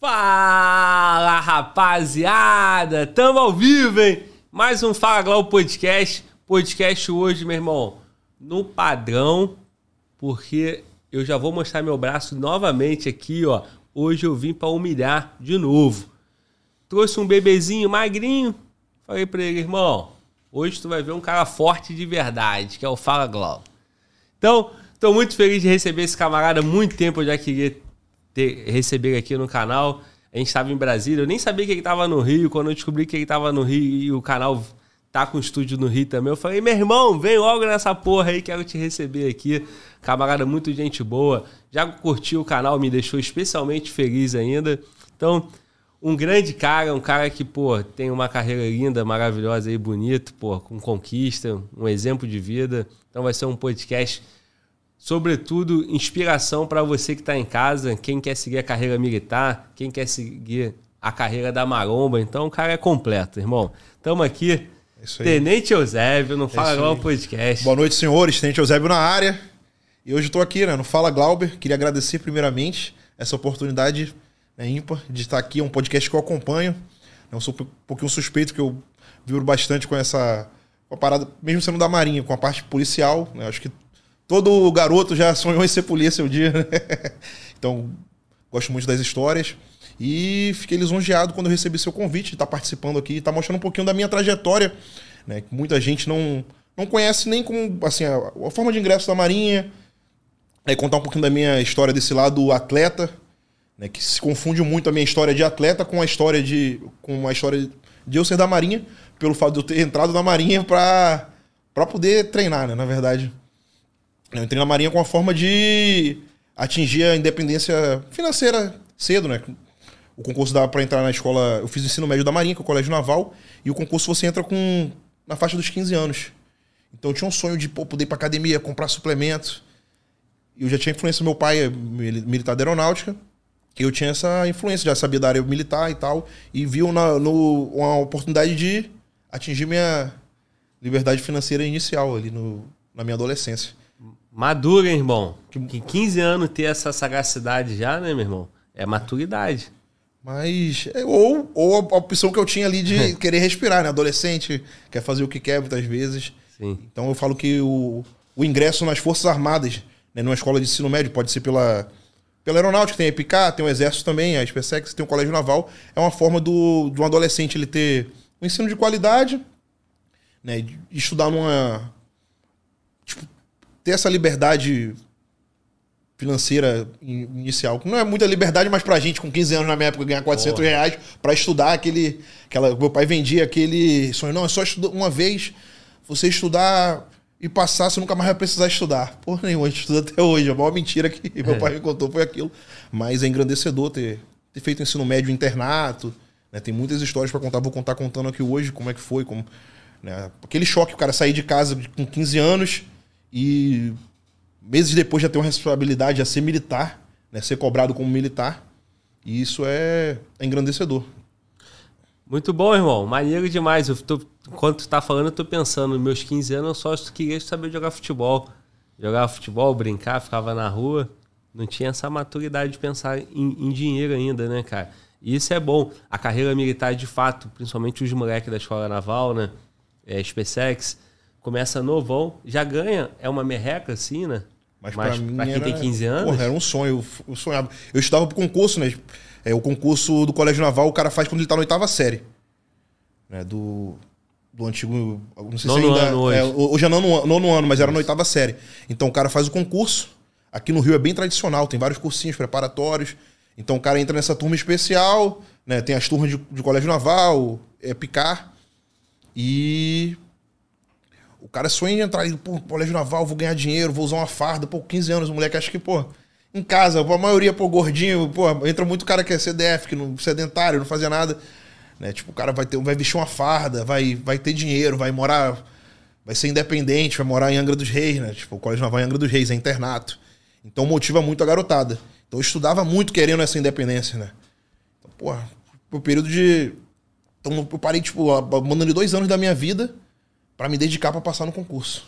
Fala, rapaziada! Tamo ao vivo, hein? Mais um Fala Glau Podcast. Podcast hoje, meu irmão, no padrão, porque eu já vou mostrar meu braço novamente aqui, ó. Hoje eu vim para humilhar de novo. Trouxe um bebezinho magrinho. Falei pra ele, irmão, hoje tu vai ver um cara forte de verdade, que é o Fala Glau. Então, tô muito feliz de receber esse camarada. Muito tempo eu já queria ter, receber aqui no canal. A gente estava em Brasília, eu nem sabia que ele estava no Rio. Quando eu descobri que ele estava no Rio e o canal tá com estúdio no Rio também, eu falei, meu irmão, vem logo nessa porra aí, quero te receber aqui. Camarada, muito gente boa. Já curtiu o canal, me deixou especialmente feliz ainda. Então, um grande cara, um cara que, pô, tem uma carreira linda, maravilhosa aí, bonito, pô, com conquista, um exemplo de vida. Então vai ser um podcast sobretudo inspiração para você que está em casa, quem quer seguir a carreira militar, quem quer seguir a carreira da maromba. Então o cara é completo, irmão. Estamos aqui. É Tenente Eusébio, no é Fala é Glauber Podcast. Boa noite, senhores. Tenente Eusébio na área. E hoje estou aqui, né, no Fala Glauber. Queria agradecer primeiramente essa oportunidade né, ímpar de estar aqui. É um podcast que eu acompanho. Eu sou um pouquinho suspeito que eu vibro bastante com essa com a parada, mesmo sendo da Marinha, com a parte policial. Né, acho que Todo garoto já sonhou em ser polícia um dia, né? Então, gosto muito das histórias. E fiquei lisonjeado quando recebi seu convite estar participando aqui, estar mostrando um pouquinho da minha trajetória, né? Que muita gente não, não conhece nem como assim, a, a forma de ingresso da Marinha. É, contar um pouquinho da minha história desse lado atleta, né? Que se confunde muito a minha história de atleta com a história de. com a história de eu ser da Marinha, pelo fato de eu ter entrado na Marinha para poder treinar, né? Na verdade. Eu entrei na Marinha com a forma de atingir a independência financeira cedo, né? O concurso dava para entrar na escola. Eu fiz o ensino médio da Marinha, que é o Colégio Naval, e o concurso você entra com na faixa dos 15 anos. Então eu tinha um sonho de pô, poder ir pra academia, comprar suplementos. E eu já tinha influência do meu pai, é militar da aeronáutica. Eu tinha essa influência, já sabia da área militar e tal. E viu na, no, uma oportunidade de atingir minha liberdade financeira inicial ali no, na minha adolescência. Maduro, hein, irmão? Que 15 anos ter essa sagacidade já, né, meu irmão? É maturidade. Mas. É, ou, ou a opção que eu tinha ali de querer respirar, né? Adolescente, quer fazer o que quer muitas vezes. Sim. Então eu falo que o, o ingresso nas Forças Armadas, né, numa escola de ensino médio, pode ser pela, pela aeronáutica, tem a EPICA, tem o Exército também, a SpaceX, tem o Colégio Naval. É uma forma do, de um adolescente ele ter um ensino de qualidade, né? De estudar numa. Ter essa liberdade financeira inicial. Não é muita liberdade, mas pra gente, com 15 anos na minha época, ganhar 400 Porra. reais pra estudar aquele. Aquela, meu pai vendia aquele sonho. Não, é só estudar uma vez, você estudar e passar, você nunca mais vai precisar estudar. Porra nenhuma, a gente estuda até hoje. A maior mentira que meu é. pai me contou foi aquilo. Mas é engrandecedor ter, ter feito ensino médio internato. Né? Tem muitas histórias para contar. Vou contar contando aqui hoje como é que foi. Como, né? Aquele choque, o cara sair de casa com 15 anos e meses depois já ter uma responsabilidade a ser militar, né, ser cobrado como militar. E isso é, é engrandecedor. Muito bom, irmão. Maneiro demais. Eu tô, enquanto tu tá falando, eu tô pensando, nos meus 15 anos eu só queria saber jogar futebol. Jogar futebol, brincar, ficava na rua. Não tinha essa maturidade de pensar em, em dinheiro ainda, né, cara? E isso é bom. A carreira militar, de fato, principalmente os moleques da escola naval, né? É, SpaceX, começa novão, já ganha, é uma merreca assim, né? Mas, Mas pra, mim pra quem era, tem 15 anos. Porra, era um sonho. Eu, sonhava. Eu estudava pro concurso, né? É, o concurso do Colégio Naval o cara faz quando ele tá na oitava série. Né? Do, do antigo. Não sei nono se ainda. Ano hoje. É, hoje é nono, nono ano, mas era na oitava série. Então o cara faz o concurso. Aqui no Rio é bem tradicional, tem vários cursinhos preparatórios. Então o cara entra nessa turma especial, né? Tem as turmas de, de colégio naval, é picar. E o cara sonha em entrar, pô, colégio naval, vou ganhar dinheiro, vou usar uma farda, pô, 15 anos, o moleque acha que, pô, em casa, a maioria, pô, gordinho, pô, entra muito cara que é CDF, que não sedentário, não fazia nada. Né? Tipo, o cara vai, ter, vai vestir uma farda, vai, vai ter dinheiro, vai morar, vai ser independente, vai morar em Angra dos Reis, né? Tipo, o Colégio Naval em Angra dos Reis, é internato. Então motiva muito a garotada. Então eu estudava muito querendo essa independência, né? Então, porra, o período de. Então eu parei, tipo, mandando dois anos da minha vida para me dedicar para passar no concurso.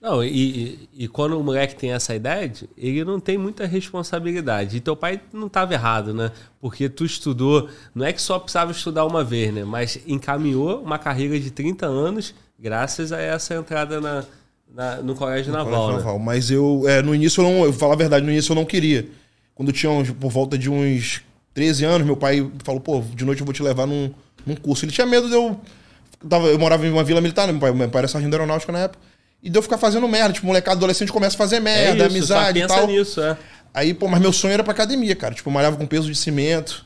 Não, e, e, quando o moleque tem essa idade, ele não tem muita responsabilidade. E teu pai não estava errado, né? Porque tu estudou, não é que só precisava estudar uma vez, né? Mas encaminhou uma carreira de 30 anos graças a essa entrada na, na no Colégio no Naval. Colégio né? Naval. Mas eu, é, no início, eu não, eu vou falar a verdade, no início eu não queria. Quando eu tinha uns, por volta de uns 13 anos, meu pai falou, pô, de noite eu vou te levar num, num curso. Ele tinha medo de eu. Eu, tava, eu morava em uma vila militar, né? meu pai, meu pai era sargento aeronáutica na época. E de eu ficar fazendo merda. Tipo, molecada adolescente começa a fazer merda, é isso, amizade e tal. Nisso, é. Aí, pô, mas meu sonho era pra academia, cara. Tipo, eu malhava com peso de cimento.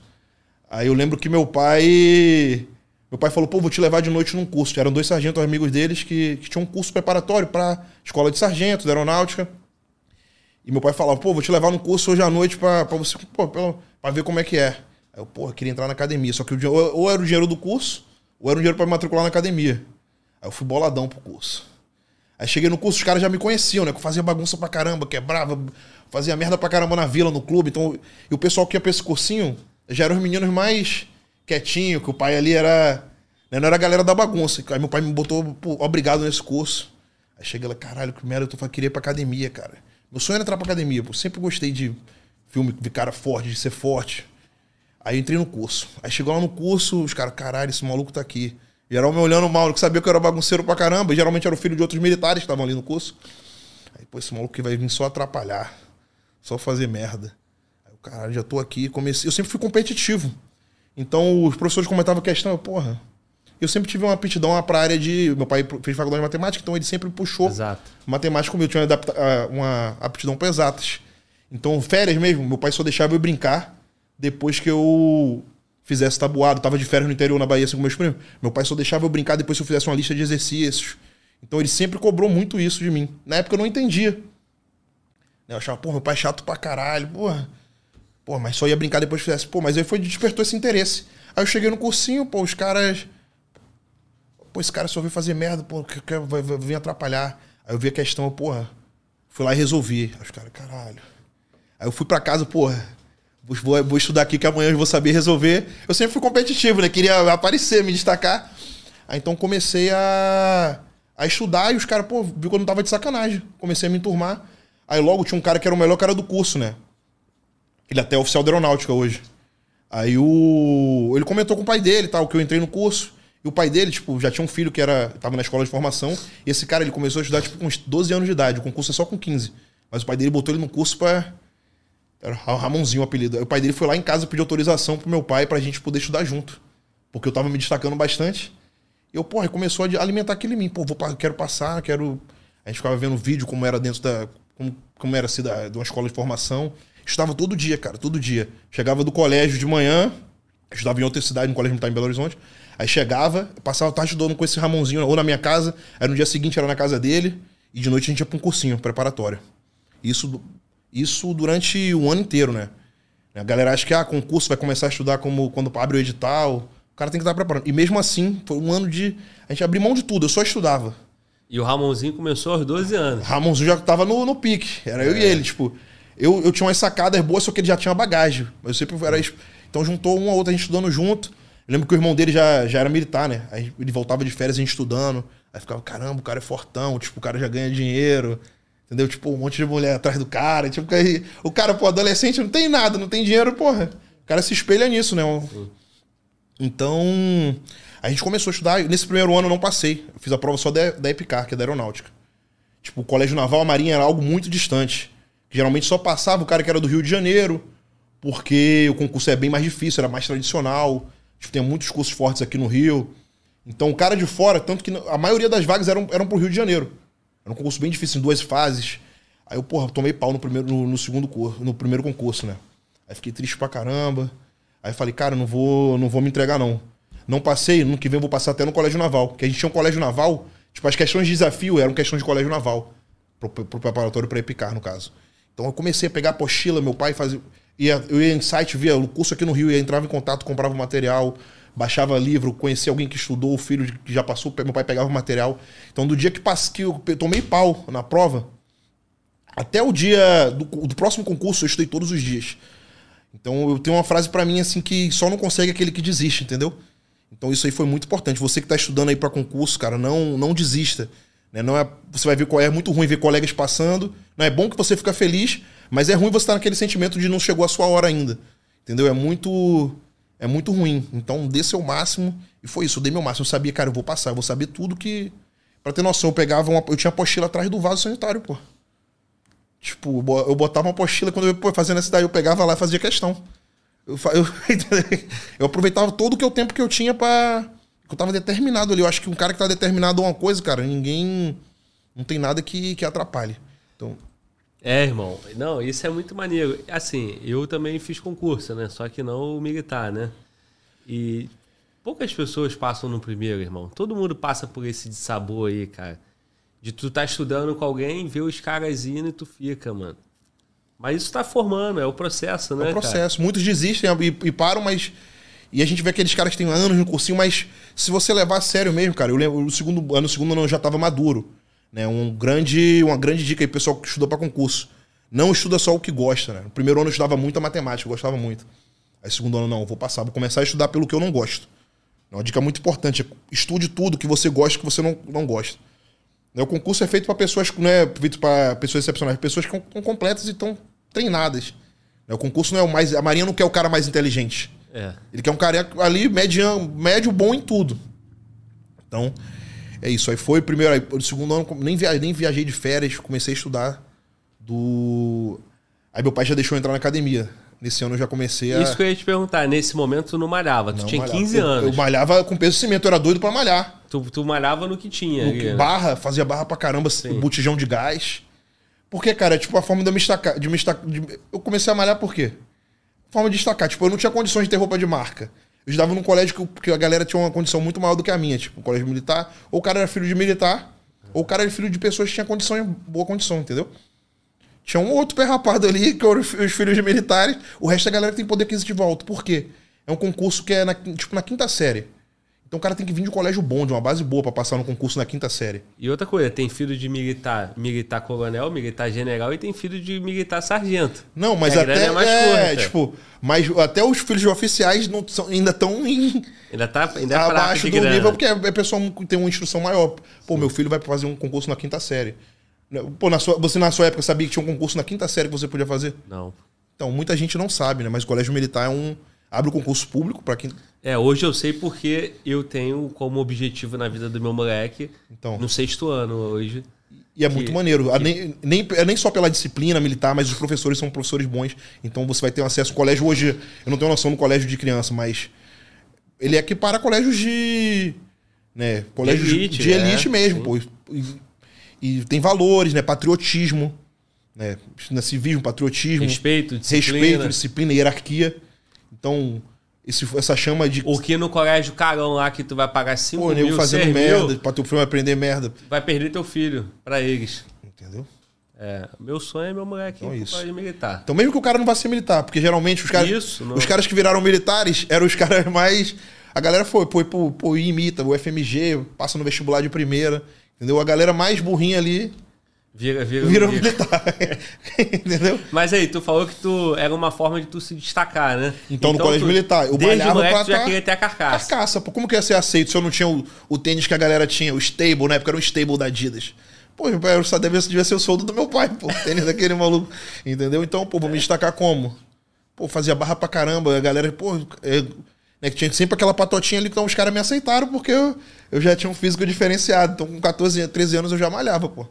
Aí eu lembro que meu pai. Meu pai falou, pô, vou te levar de noite num curso. Eram dois sargentos amigos deles que, que tinham um curso preparatório pra escola de sargento, da aeronáutica. E meu pai falava, pô, vou te levar num curso hoje à noite pra, pra você, pô, pra, pra ver como é que é. Aí eu, porra, queria entrar na academia. Só que o, ou, ou era o dinheiro do curso, ou era o dinheiro pra me matricular na academia. Aí eu fui boladão pro curso. Aí cheguei no curso, os caras já me conheciam, né? Que eu fazia bagunça pra caramba, quebrava, fazia merda pra caramba na vila, no clube. Então, e o pessoal que ia pra esse cursinho já eram os meninos mais quietinhos, que o pai ali era. Né? Não era a galera da bagunça. Aí meu pai me botou pô, obrigado nesse curso. Aí cheguei lá, caralho, que merda, eu tô queria ir pra academia, cara. Meu sonho era entrar pra academia, pô. Sempre gostei de filme de cara forte, de ser forte. Aí eu entrei no curso. Aí chegou lá no curso, os caras, caralho, esse maluco tá aqui. Geral me olhando mal, que sabia que eu era bagunceiro pra caramba. E geralmente era o filho de outros militares que estavam ali no curso. Aí, pô, esse maluco que vai vir só atrapalhar. Só fazer merda. Aí o cara, já tô aqui. Comecei. Eu sempre fui competitivo. Então os professores comentavam a questão, eu, porra. Eu sempre tive uma aptidão pra área de. Meu pai fez faculdade de matemática, então ele sempre puxou Exato. matemática comigo. Eu tinha uma aptidão pra exatas. Então, férias mesmo, meu pai só deixava eu brincar depois que eu fizesse tabuado. Tava de férias no interior na Bahia assim, com meus primos. Meu pai só deixava eu brincar depois que eu fizesse uma lista de exercícios. Então ele sempre cobrou muito isso de mim. Na época eu não entendia. Eu achava, pô, meu pai é chato pra caralho, porra. Pô, mas só ia brincar depois que fizesse. Pô, mas aí foi despertou esse interesse. Aí eu cheguei no cursinho, pô, os caras. Pô, esse cara só veio fazer merda, pô, que, que, vai, vai vir atrapalhar. Aí eu vi a questão, porra. Fui lá e resolvi. Aí os caras, caralho. Aí eu fui pra casa, porra Vou, vou estudar aqui que amanhã eu vou saber resolver. Eu sempre fui competitivo, né? Queria aparecer, me destacar. Aí então comecei a, a estudar e os caras, pô, viu que eu não tava de sacanagem. Comecei a me enturmar. Aí logo tinha um cara que era o melhor cara do curso, né? Ele até é oficial da aeronáutica hoje. Aí o. Ele comentou com o pai dele, tal, que eu entrei no curso. E o pai dele, tipo, já tinha um filho que era. tava na escola de formação. E esse cara, ele começou a estudar, tipo, com uns 12 anos de idade. O concurso é só com 15. Mas o pai dele botou ele no curso pra era Ramonzinho o apelido. O pai dele foi lá em casa pedir autorização pro meu pai pra gente poder estudar junto. Porque eu tava me destacando bastante. E eu, porra, começou a alimentar aquilo em mim. Pô, vou, quero passar, quero. A gente ficava vendo vídeo como era dentro da. Como, como era assim, da, de uma escola de formação. Estudava todo dia, cara, todo dia. Chegava do colégio de manhã, estudava em outra cidade, no colégio militar em Belo Horizonte. Aí chegava, passava a tarde estudando com esse Ramonzinho, ou na minha casa, aí no dia seguinte era na casa dele, e de noite a gente ia pra um cursinho preparatório. Isso isso durante o ano inteiro, né? A galera acha que, ah, concurso vai começar a estudar como quando abre o edital. O cara tem que estar preparando. E mesmo assim, foi um ano de. A gente abriu mão de tudo, eu só estudava. E o Ramonzinho começou aos 12 anos. O Ramonzinho já tava no, no pique. Era é. eu e ele, tipo. Eu, eu tinha umas sacadas boas, só que ele já tinha bagagem. Eu sempre era. Então juntou um a outro, a gente estudando junto. Eu lembro que o irmão dele já, já era militar, né? Aí ele voltava de férias a gente estudando. Aí ficava, caramba, o cara é fortão, tipo, o cara já ganha dinheiro. Entendeu? Tipo, um monte de mulher atrás do cara. Tipo, aí, o cara, pô, adolescente não tem nada, não tem dinheiro, porra. O cara se espelha nisso, né? Então, a gente começou a estudar. Nesse primeiro ano eu não passei. Eu fiz a prova só da, da EPICAR, que é da aeronáutica. Tipo, o colégio naval, a marinha era algo muito distante. Geralmente só passava o cara que era do Rio de Janeiro, porque o concurso é bem mais difícil, era mais tradicional. Tipo, tem muitos cursos fortes aqui no Rio. Então, o cara de fora, tanto que a maioria das vagas eram, eram pro Rio de Janeiro. Era um concurso bem difícil, em duas fases. Aí eu, porra, tomei pau no primeiro, no, no segundo curso, no primeiro concurso, né? Aí fiquei triste pra caramba. Aí falei, cara, não vou, não vou me entregar, não. Não passei, no que vem eu vou passar até no colégio naval. Porque a gente tinha um colégio naval, tipo, as questões de desafio eram questões de colégio naval. Pro, pro preparatório para EPICAR, no caso. Então eu comecei a pegar a apostila, meu pai fazia. Ia, eu ia em site, via o curso aqui no Rio, ia entrava em contato, comprava o material baixava livro, conhecia alguém que estudou, o filho que já passou, meu pai pegava o material. Então, do dia que, passe, que eu tomei pau na prova, até o dia do, do próximo concurso, eu estudei todos os dias. Então, eu tenho uma frase para mim assim que só não consegue aquele que desiste, entendeu? Então, isso aí foi muito importante. Você que tá estudando aí para concurso, cara, não, não desista. Né? Não é, você vai ver qual é muito ruim ver colegas passando. Não é bom que você fica feliz, mas é ruim você estar naquele sentimento de não chegou a sua hora ainda. Entendeu? É muito é muito ruim. Então, dê seu máximo. E foi isso, eu dei meu máximo. Eu sabia, cara, eu vou passar, eu vou saber tudo que. Pra ter noção, eu pegava uma. Eu tinha apostila atrás do vaso sanitário, pô. Tipo, eu botava uma apostila quando eu ia fazendo essa daí, eu pegava lá e fazia questão. Eu, eu, eu aproveitava todo o que o tempo que eu tinha pra. Eu tava determinado ali. Eu acho que um cara que tá determinado a uma coisa, cara, ninguém. Não tem nada que, que atrapalhe. Então. É, irmão. Não, isso é muito maneiro. Assim, eu também fiz concurso, né? Só que não o militar, né? E poucas pessoas passam no primeiro, irmão. Todo mundo passa por esse sabor aí, cara. De tu tá estudando com alguém, ver os caras indo e tu fica, mano. Mas isso tá formando, é o processo, né? É o processo. Cara? Muitos desistem e, e, param, mas. E a gente vê aqueles caras que têm anos no cursinho, mas se você levar a sério mesmo, cara, eu lembro, no segundo ano, no segundo ano eu já tava maduro. Né? Um grande, uma grande dica aí, pessoal que estuda para concurso. Não estuda só o que gosta, né? No primeiro ano eu estudava muito a matemática, eu gostava muito. Aí segundo ano, não, vou passar, vou começar a estudar pelo que eu não gosto. É uma dica muito importante. Estude tudo que você gosta que você não, não gosta. Né, o concurso é feito para pessoas, não é feito para pessoas excepcionais, pessoas que estão completas e estão treinadas. Né, o concurso não é o mais. A Marinha não quer o cara mais inteligente. É. Ele quer um cara ali mediano, médio bom em tudo. Então, é isso. Aí foi primeiro. Aí, o segundo ano, nem viajei, nem viajei de férias, comecei a estudar do. Aí meu pai já deixou eu entrar na academia. Nesse ano eu já comecei a. Isso que eu ia te perguntar. Nesse momento tu não malhava. Tu não, tinha malhava. 15 anos. Eu, eu, malhava com peso cimento, eu era doido para malhar. Tu, tu malhava no que tinha. No que, né? Barra, fazia barra pra caramba, Sim. botijão de gás. Porque, cara, é tipo a forma de eu me destacar. De me destacar de, eu comecei a malhar por quê? Forma de destacar. Tipo, eu não tinha condições de ter roupa de marca. Eu estudava num colégio que, que a galera tinha uma condição muito maior do que a minha, tipo, um colégio militar. Ou o cara era filho de militar, ou o cara era filho de pessoas que tinham condição, boa condição, entendeu? Tinha um outro pé rapado ali, que eram os filhos de militares. O resto da galera tem poder aquisitivo alto. Por quê? É um concurso que é na, tipo na quinta série. Então o cara tem que vir de um colégio bom, de uma base boa para passar no concurso na quinta série. E outra coisa, tem filho de militar, militar coronel, militar general e tem filho de militar sargento. Não, mas até é, mais é, tipo, mas até os filhos de oficiais não são, ainda estão em ainda tá ainda é abaixo do grana. nível porque é, é pessoa tem uma instrução maior. Pô, Sim. meu filho vai fazer um concurso na quinta série. Pô, na sua, você na sua época sabia que tinha um concurso na quinta série que você podia fazer? Não. Então, muita gente não sabe, né? Mas o colégio militar é um abre o concurso público para quem. É, hoje eu sei porque eu tenho como objetivo na vida do meu moleque então, no sexto ano hoje. E é que, muito maneiro. Que... Nem, nem, é nem só pela disciplina militar, mas os professores são professores bons. Então você vai ter um acesso ao colégio. Hoje, eu não tenho noção no colégio de criança, mas ele é que para colégios de. Né, colégios de elite, de elite é, mesmo, sim. pô. E, e, tem valores, né? Patriotismo. Né, civismo, patriotismo. Respeito, disciplina. Respeito, disciplina, hierarquia. Então, esse, essa chama de. O que no colégio carão lá que tu vai pagar 5 Pô, mil, fazendo merda, mil, pra teu filho aprender merda. Vai perder teu filho pra eles. Entendeu? É, meu sonho é meu moleque então, isso. militar. Então, mesmo que o cara não vá ser militar, porque geralmente os caras. Isso, não... Os caras que viraram militares eram os caras mais. A galera foi, foi pro, pro imita, o FMG, passa no vestibular de primeira. Entendeu? A galera mais burrinha ali Vira, vira, vira militar. Entendeu? Mas aí, tu falou que tu era uma forma de tu se destacar, né? Então, então no colégio tu, militar, eu desde malhava moleque, pra tu já tá... queria ter a carcaça. Carcaça, pô. Como que ia ser aceito se eu não tinha o, o tênis que a galera tinha, o stable, na época era o stable da Adidas. Pô, eu só devia, devia ser o soldo do meu pai, pô. O tênis daquele maluco. Entendeu? Então, pô, vou me destacar como? Pô, fazia barra pra caramba. A galera, pô, é, né, que tinha sempre aquela patotinha ali, então os caras me aceitaram porque eu, eu já tinha um físico diferenciado. Então, com 14, 13 anos eu já malhava, pô.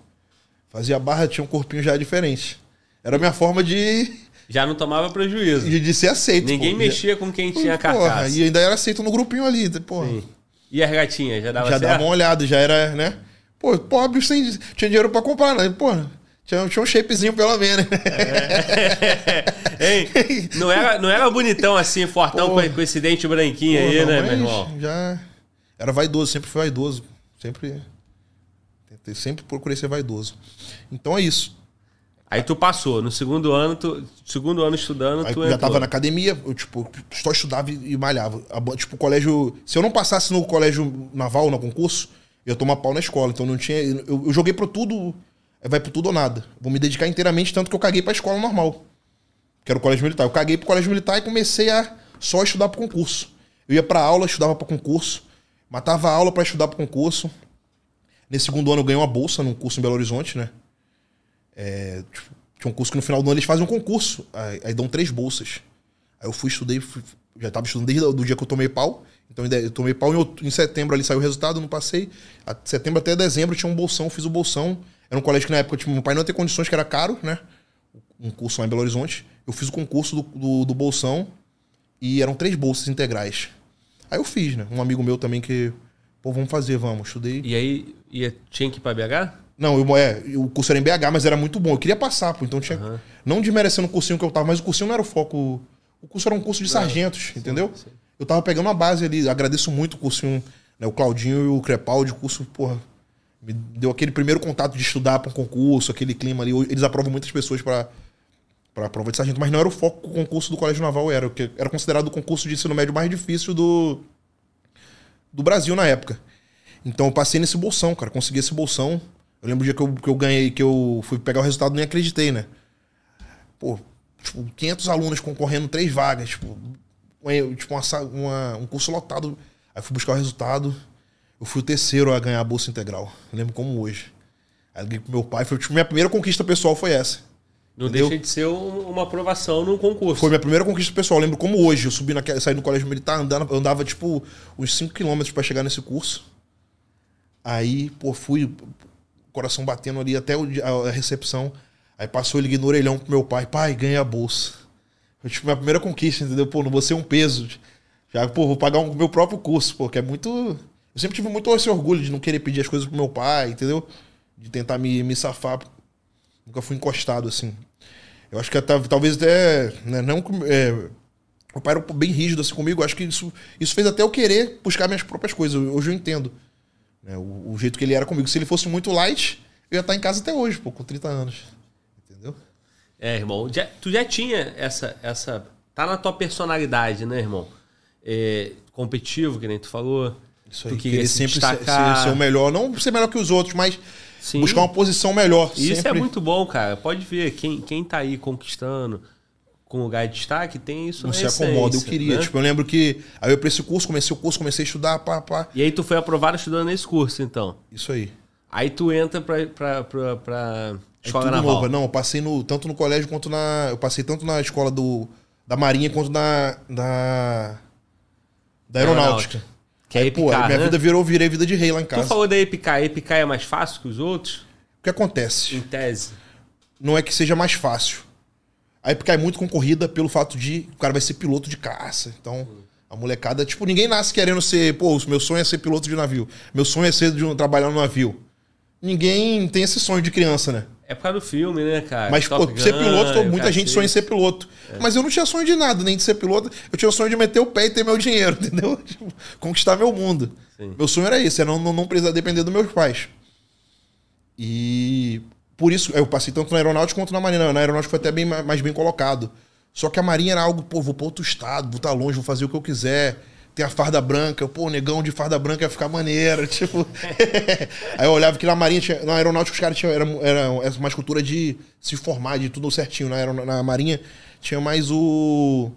Fazia barra, tinha um corpinho já diferente. Era a minha forma de. Já não tomava prejuízo. De, de ser aceito. Ninguém pô. mexia com quem tinha carcaça. Porra, e ainda era aceito no grupinho ali, porra. Sim. E as gatinhas, já dava Já certo? dava uma olhada, já era, né? Pô, pobre sem, tinha dinheiro pra comprar, né? Porra. Tinha, tinha um shapezinho pelo menos. É. Hein? Não era, não era bonitão assim, fortão com, com esse dente branquinho Pô, aí, não, né, meu irmão? Já. Era vaidoso, sempre foi vaidoso. Sempre. Sempre procurei ser vaidoso. Então é isso. Aí tu passou, no segundo ano, tu, segundo ano estudando, Aí tu já tava na academia, eu tipo, só estudava e malhava. Tipo, colégio, se eu não passasse no colégio naval, no concurso, eu ia tomar pau na escola. Então não tinha, eu, eu joguei pro tudo, vai pro tudo ou nada. Vou me dedicar inteiramente tanto que eu caguei pra escola normal. Que era o colégio militar. Eu caguei pro colégio militar e comecei a só estudar pro concurso. Eu ia pra aula, estudava pro concurso, matava a aula para estudar pro concurso. Nesse segundo ano eu ganhei uma bolsa num curso em Belo Horizonte, né? É, tipo, tinha um curso que no final do ano eles fazem um concurso. Aí, aí dão três bolsas. Aí eu fui, estudei, fui, já estava estudando desde o dia que eu tomei pau. Então eu tomei pau em, em setembro ali saiu o resultado, não passei. A, setembro até dezembro tinha um bolsão, fiz o bolsão. Era um colégio que na época tipo, meu pai não tinha condições, que era caro, né? Um curso lá em Belo Horizonte. Eu fiz o concurso do, do, do bolsão e eram três bolsas integrais. Aí eu fiz, né? Um amigo meu também que, pô, vamos fazer, vamos. Estudei. E aí ia, tinha que ir pra BH? Não, eu, é, o curso era em BH, mas era muito bom. Eu queria passar, pô. Então tinha. Uhum. Não desmerecendo o cursinho que eu tava, mas o cursinho não era o foco. O curso era um curso de sargentos, entendeu? Sim. Eu tava pegando uma base ali. Agradeço muito o cursinho, né? O Claudinho e o Crepaldi, o curso, porra. Me deu aquele primeiro contato de estudar para um concurso, aquele clima ali. Eles aprovam muitas pessoas para para a prova de sargento, mas não era o foco o concurso do Colégio Naval, era, que era considerado o concurso de ensino médio mais difícil do, do Brasil na época. Então eu passei nesse bolsão, cara, consegui esse bolsão. Eu lembro o dia que eu, que eu ganhei, que eu fui pegar o resultado, nem acreditei, né? Pô, tipo, 500 alunos concorrendo, três vagas, tipo, tipo uma, uma, um curso lotado. Aí fui buscar o resultado, eu fui o terceiro a ganhar a bolsa integral. Eu lembro como hoje. Aí liguei pro meu pai, foi, tipo, minha primeira conquista pessoal foi essa. Não entendeu? deixa de ser uma aprovação num concurso. Foi minha primeira conquista pessoal. Eu lembro como hoje. Eu subi naquela, saí do colégio militar, andando, eu andava tipo uns 5 km para chegar nesse curso. Aí, pô, fui, coração batendo ali até a recepção. Aí passou, eu liguei no orelhão pro meu pai. Pai, ganhei a bolsa. Foi tipo minha primeira conquista, entendeu? Pô, não vou ser um peso. Já, pô, vou pagar o um, meu próprio curso, pô, que é muito. Eu sempre tive muito esse orgulho de não querer pedir as coisas pro meu pai, entendeu? De tentar me, me safar. Nunca fui encostado, assim. Eu acho que até, talvez até. Né, não, é, o pai era bem rígido assim comigo. Acho que isso, isso fez até eu querer buscar minhas próprias coisas. Hoje eu entendo. Né, o, o, jeito que ele era comigo. Se ele fosse muito light, eu ia estar em casa até hoje, pô, com 30 anos. Entendeu? É, irmão. Já, tu já tinha essa, essa. Tá na tua personalidade, né, irmão? É, competitivo, que nem tu falou. Isso aí, tu queria se sempre ser, ser, ser, o melhor. Não ser melhor que os outros, mas Sim. buscar uma posição melhor. Isso é sempre. é muito bom, cara. Pode ver, quem, quem tá aí conquistando com lugar de destaque tem isso Não se acomoda, eu queria. Né? Tipo, eu lembro que. Aí eu pra esse curso, comecei o curso, comecei a estudar, pá, pá. E aí tu foi aprovado estudando nesse curso, então? Isso aí. Aí tu entra pra, pra, pra, pra escola é naval. Novo. Não, eu passei no, tanto no colégio quanto na. Eu passei tanto na escola do, da Marinha quanto na. Da, da aeronáutica. aeronáutica. Que é Epicar, pô, minha né? vida virou, virei vida de rei lá em casa. Tu falou da Epicar. Epicar é mais fácil que os outros? O que acontece? Em tese. Não é que seja mais fácil. A Epicar é muito concorrida pelo fato de o cara vai ser piloto de caça. Então, a molecada, tipo, ninguém nasce querendo ser, pô, meu sonho é ser piloto de navio. Meu sonho é ser de um, trabalhar no navio. Ninguém tem esse sonho de criança, né? É por causa do filme, né, cara? Mas, pô, ser piloto, muita gente sonha em ser piloto. É. Mas eu não tinha sonho de nada, nem de ser piloto. Eu tinha o sonho de meter o pé e ter meu dinheiro, entendeu? Tipo, conquistar meu mundo. Sim. Meu sonho era esse, era não, não, não precisar depender dos meus pais. E por isso eu passei tanto na aeronáutica quanto na marinha. Na aeronáutica foi até bem mais bem colocado. Só que a marinha era algo, pô, vou para outro estado, vou estar tá longe, vou fazer o que eu quiser tem a farda branca. Pô, o negão de farda branca ia ficar maneiro. Tipo. Aí eu olhava que na Marinha, tinha, na Aeronáutica, os caras tinham. Era, era uma cultura de se formar, de tudo certinho. Na, na Marinha tinha mais o.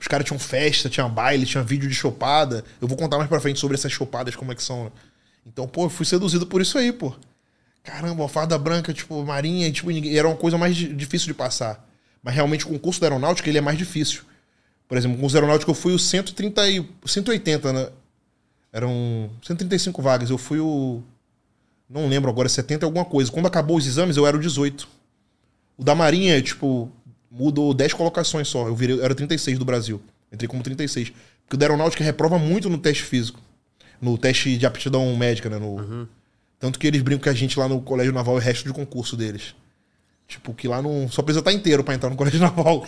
Os caras tinham festa, tinha baile, tinha vídeo de chopada. Eu vou contar mais pra frente sobre essas chopadas, como é que são. Né? Então, pô, eu fui seduzido por isso aí, pô. Caramba, uma farda branca, tipo, marinha, tipo, era uma coisa mais difícil de passar. Mas realmente o concurso da aeronáutica, ele é mais difícil. Por exemplo, com os aeronáuticos eu fui o 130 e 180, né? Eram 135 vagas. Eu fui o. Não lembro agora, 70 alguma coisa. Quando acabou os exames, eu era o 18. O da Marinha, tipo, mudou 10 colocações só. Eu, virei, eu era 36 do Brasil. Entrei como 36. Porque o da aeronáutica reprova muito no teste físico. No teste de aptidão médica, né? No... Uhum. Tanto que eles brincam que a gente lá no Colégio Naval é o resto de concurso deles. Tipo, que lá não. Só precisa estar inteiro pra entrar no colégio naval.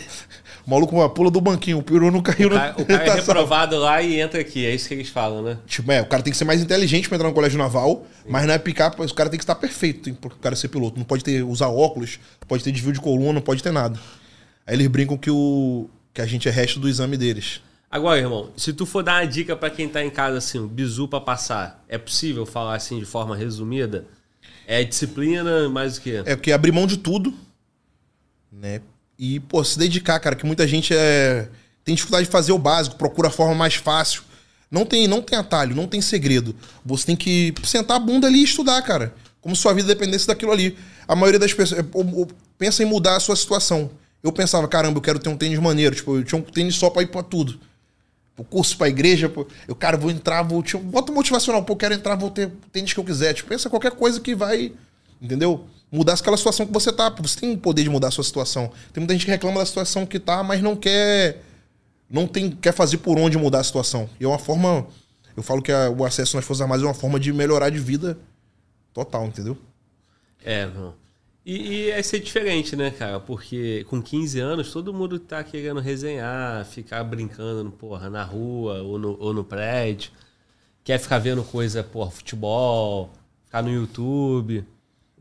O maluco pula do banquinho, o peru não caiu o cara. O cara é reprovado lá e entra aqui, é isso que eles falam, né? Tipo, é, o cara tem que ser mais inteligente pra entrar no colégio naval, Sim. mas não é picar, o cara tem que estar perfeito pro cara ser piloto. Não pode ter, usar óculos, pode ter desvio de coluna, não pode ter nada. Aí eles brincam que, o, que a gente é resto do exame deles. Agora, irmão, se tu for dar uma dica para quem tá em casa, assim, um bizu pra passar, é possível falar assim de forma resumida? É disciplina, mais o quê? É porque abrir mão de tudo, né? E, pô, se dedicar, cara, que muita gente é... tem dificuldade de fazer o básico, procura a forma mais fácil. Não tem, não tem atalho, não tem segredo. Você tem que sentar a bunda ali e estudar, cara. Como se sua vida dependesse daquilo ali. A maioria das pessoas pensa em mudar a sua situação. Eu pensava, caramba, eu quero ter um tênis maneiro. Tipo, eu tinha um tênis só pra ir pra tudo. O curso pra igreja, pô, eu, cara, vou entrar, vou. Tipo, bota motivacional, pô, eu quero entrar, vou ter tênis que eu quiser. Tipo, pensa qualquer coisa que vai. Entendeu? Mudar aquela situação que você tá. Você tem o poder de mudar a sua situação. Tem muita gente que reclama da situação que tá, mas não quer. Não tem, quer fazer por onde mudar a situação. E é uma forma. Eu falo que a, o acesso nas Forças Armadas é uma forma de melhorar de vida total, entendeu? É, não. E, e é ser diferente, né, cara? Porque com 15 anos todo mundo tá querendo resenhar, ficar brincando, porra, na rua ou no, ou no prédio. Quer ficar vendo coisa, porra, futebol, ficar no YouTube.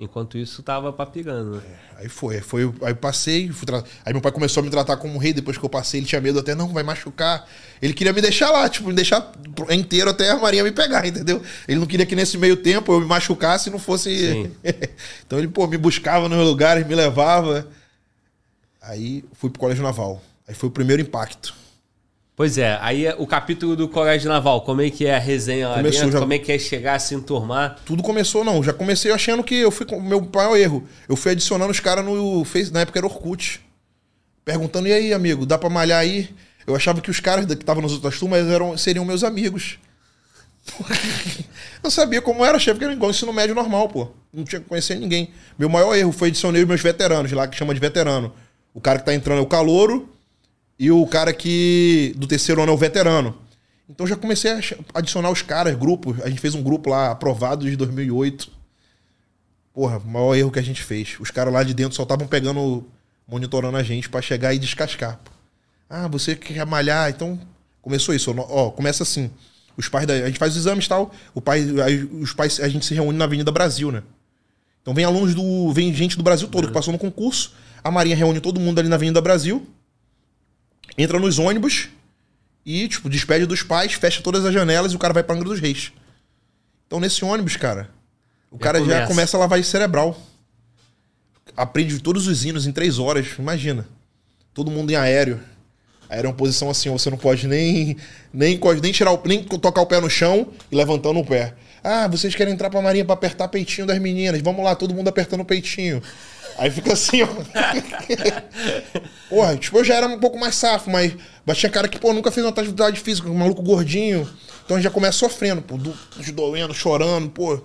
Enquanto isso, tava papirando, né? É, aí foi, foi. Aí passei, tra... aí meu pai começou a me tratar como rei, depois que eu passei, ele tinha medo até, não, vai machucar. Ele queria me deixar lá, tipo, me deixar inteiro até a Marinha me pegar, entendeu? Ele não queria que nesse meio tempo eu me machucasse e não fosse. então ele, pô, me buscava nos lugares, me levava. Aí fui pro Colégio Naval. Aí foi o primeiro impacto. Pois é, aí o capítulo do Colégio Naval, como é que é a resenha lá começou, dentro? Já... Como é que é chegar, se enturmar? Tudo começou, não. Já comecei achando que eu fui com o meu maior erro. Eu fui adicionando os caras no Face, na época era Orkut. Perguntando, e aí, amigo, dá pra malhar aí? Eu achava que os caras que estavam nas outras turmas eram, seriam meus amigos. não sabia como era, chefe, que era igual ensino médio normal, pô. Não tinha que conhecer ninguém. Meu maior erro foi adicionar os meus veteranos, lá que chama de veterano. O cara que tá entrando é o calouro, e o cara que do terceiro ano é o veterano. Então já comecei a adicionar os caras, grupos. A gente fez um grupo lá aprovado de 2008. Porra, o maior erro que a gente fez. Os caras lá de dentro só estavam pegando, monitorando a gente para chegar e descascar. Ah, você quer malhar, então começou isso. Ó, começa assim. Os pais da, a gente faz os exames e tal. O pai, os pais, a gente se reúne na Avenida Brasil, né? Então vem alunos do, vem gente do Brasil todo que passou no concurso. A Marinha reúne todo mundo ali na Avenida Brasil entra nos ônibus e, tipo, despede dos pais, fecha todas as janelas e o cara vai pra Angra dos Reis. Então, nesse ônibus, cara, o já cara começa. já começa a lavagem cerebral. Aprende todos os hinos em três horas, imagina. Todo mundo em aéreo. Aéreo é uma posição assim, você não pode nem nem, nem tirar o, nem tocar o pé no chão e levantando o pé. Ah, vocês querem entrar pra marinha para apertar peitinho das meninas. Vamos lá, todo mundo apertando o peitinho. Aí fica assim, ó. Porra, tipo, eu já era um pouco mais safo, mas, mas tinha cara que, pô, nunca fez uma atividade física, um maluco gordinho. Então já começa sofrendo, pô, do, doendo, chorando, pô.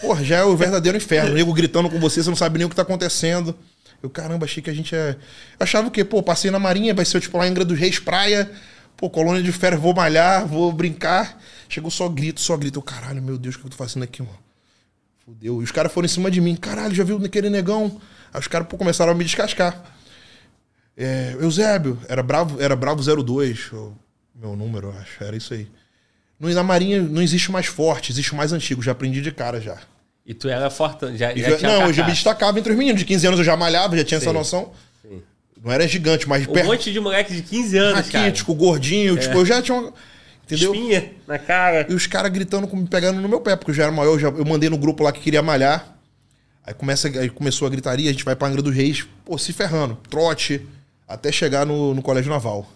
Porra, já é o verdadeiro inferno. O nego gritando com você, você não sabe nem o que tá acontecendo. Eu, caramba, achei que a gente é. Eu achava o quê? Pô, passei na Marinha, vai ser tipo lá em Angra dos Reis Praia. Pô, colônia de férias, vou malhar, vou brincar. Chegou só grito, só grito. Eu, caralho, meu Deus, o que eu tô fazendo aqui, mano? Fudeu. E os caras foram em cima de mim. Caralho, já viu aquele negão? Aí os caras começaram a me descascar. É, Eusébio, era Bravo, era Bravo 02, meu número, eu acho. Era isso aí. No, na Marinha não existe mais forte, existe o mais antigo. Já aprendi de cara já. E tu era forte, já, já, já Não, eu já me destacava entre os meninos. De 15 anos eu já malhava, já tinha Sim. essa noção. Sim. Não era gigante, mas... Um per... monte de moleque de 15 anos, Raquítico, cara. gordinho. É. Tipo, eu já tinha... Uma... Entendeu? Espinha na cara. E os caras gritando, me pegando no meu pé, porque eu já era maior. Eu, já, eu mandei no grupo lá que queria malhar. Aí, começa, aí começou a gritaria, a gente vai pra Angra dos Reis, pô, se ferrando, trote, até chegar no, no Colégio Naval.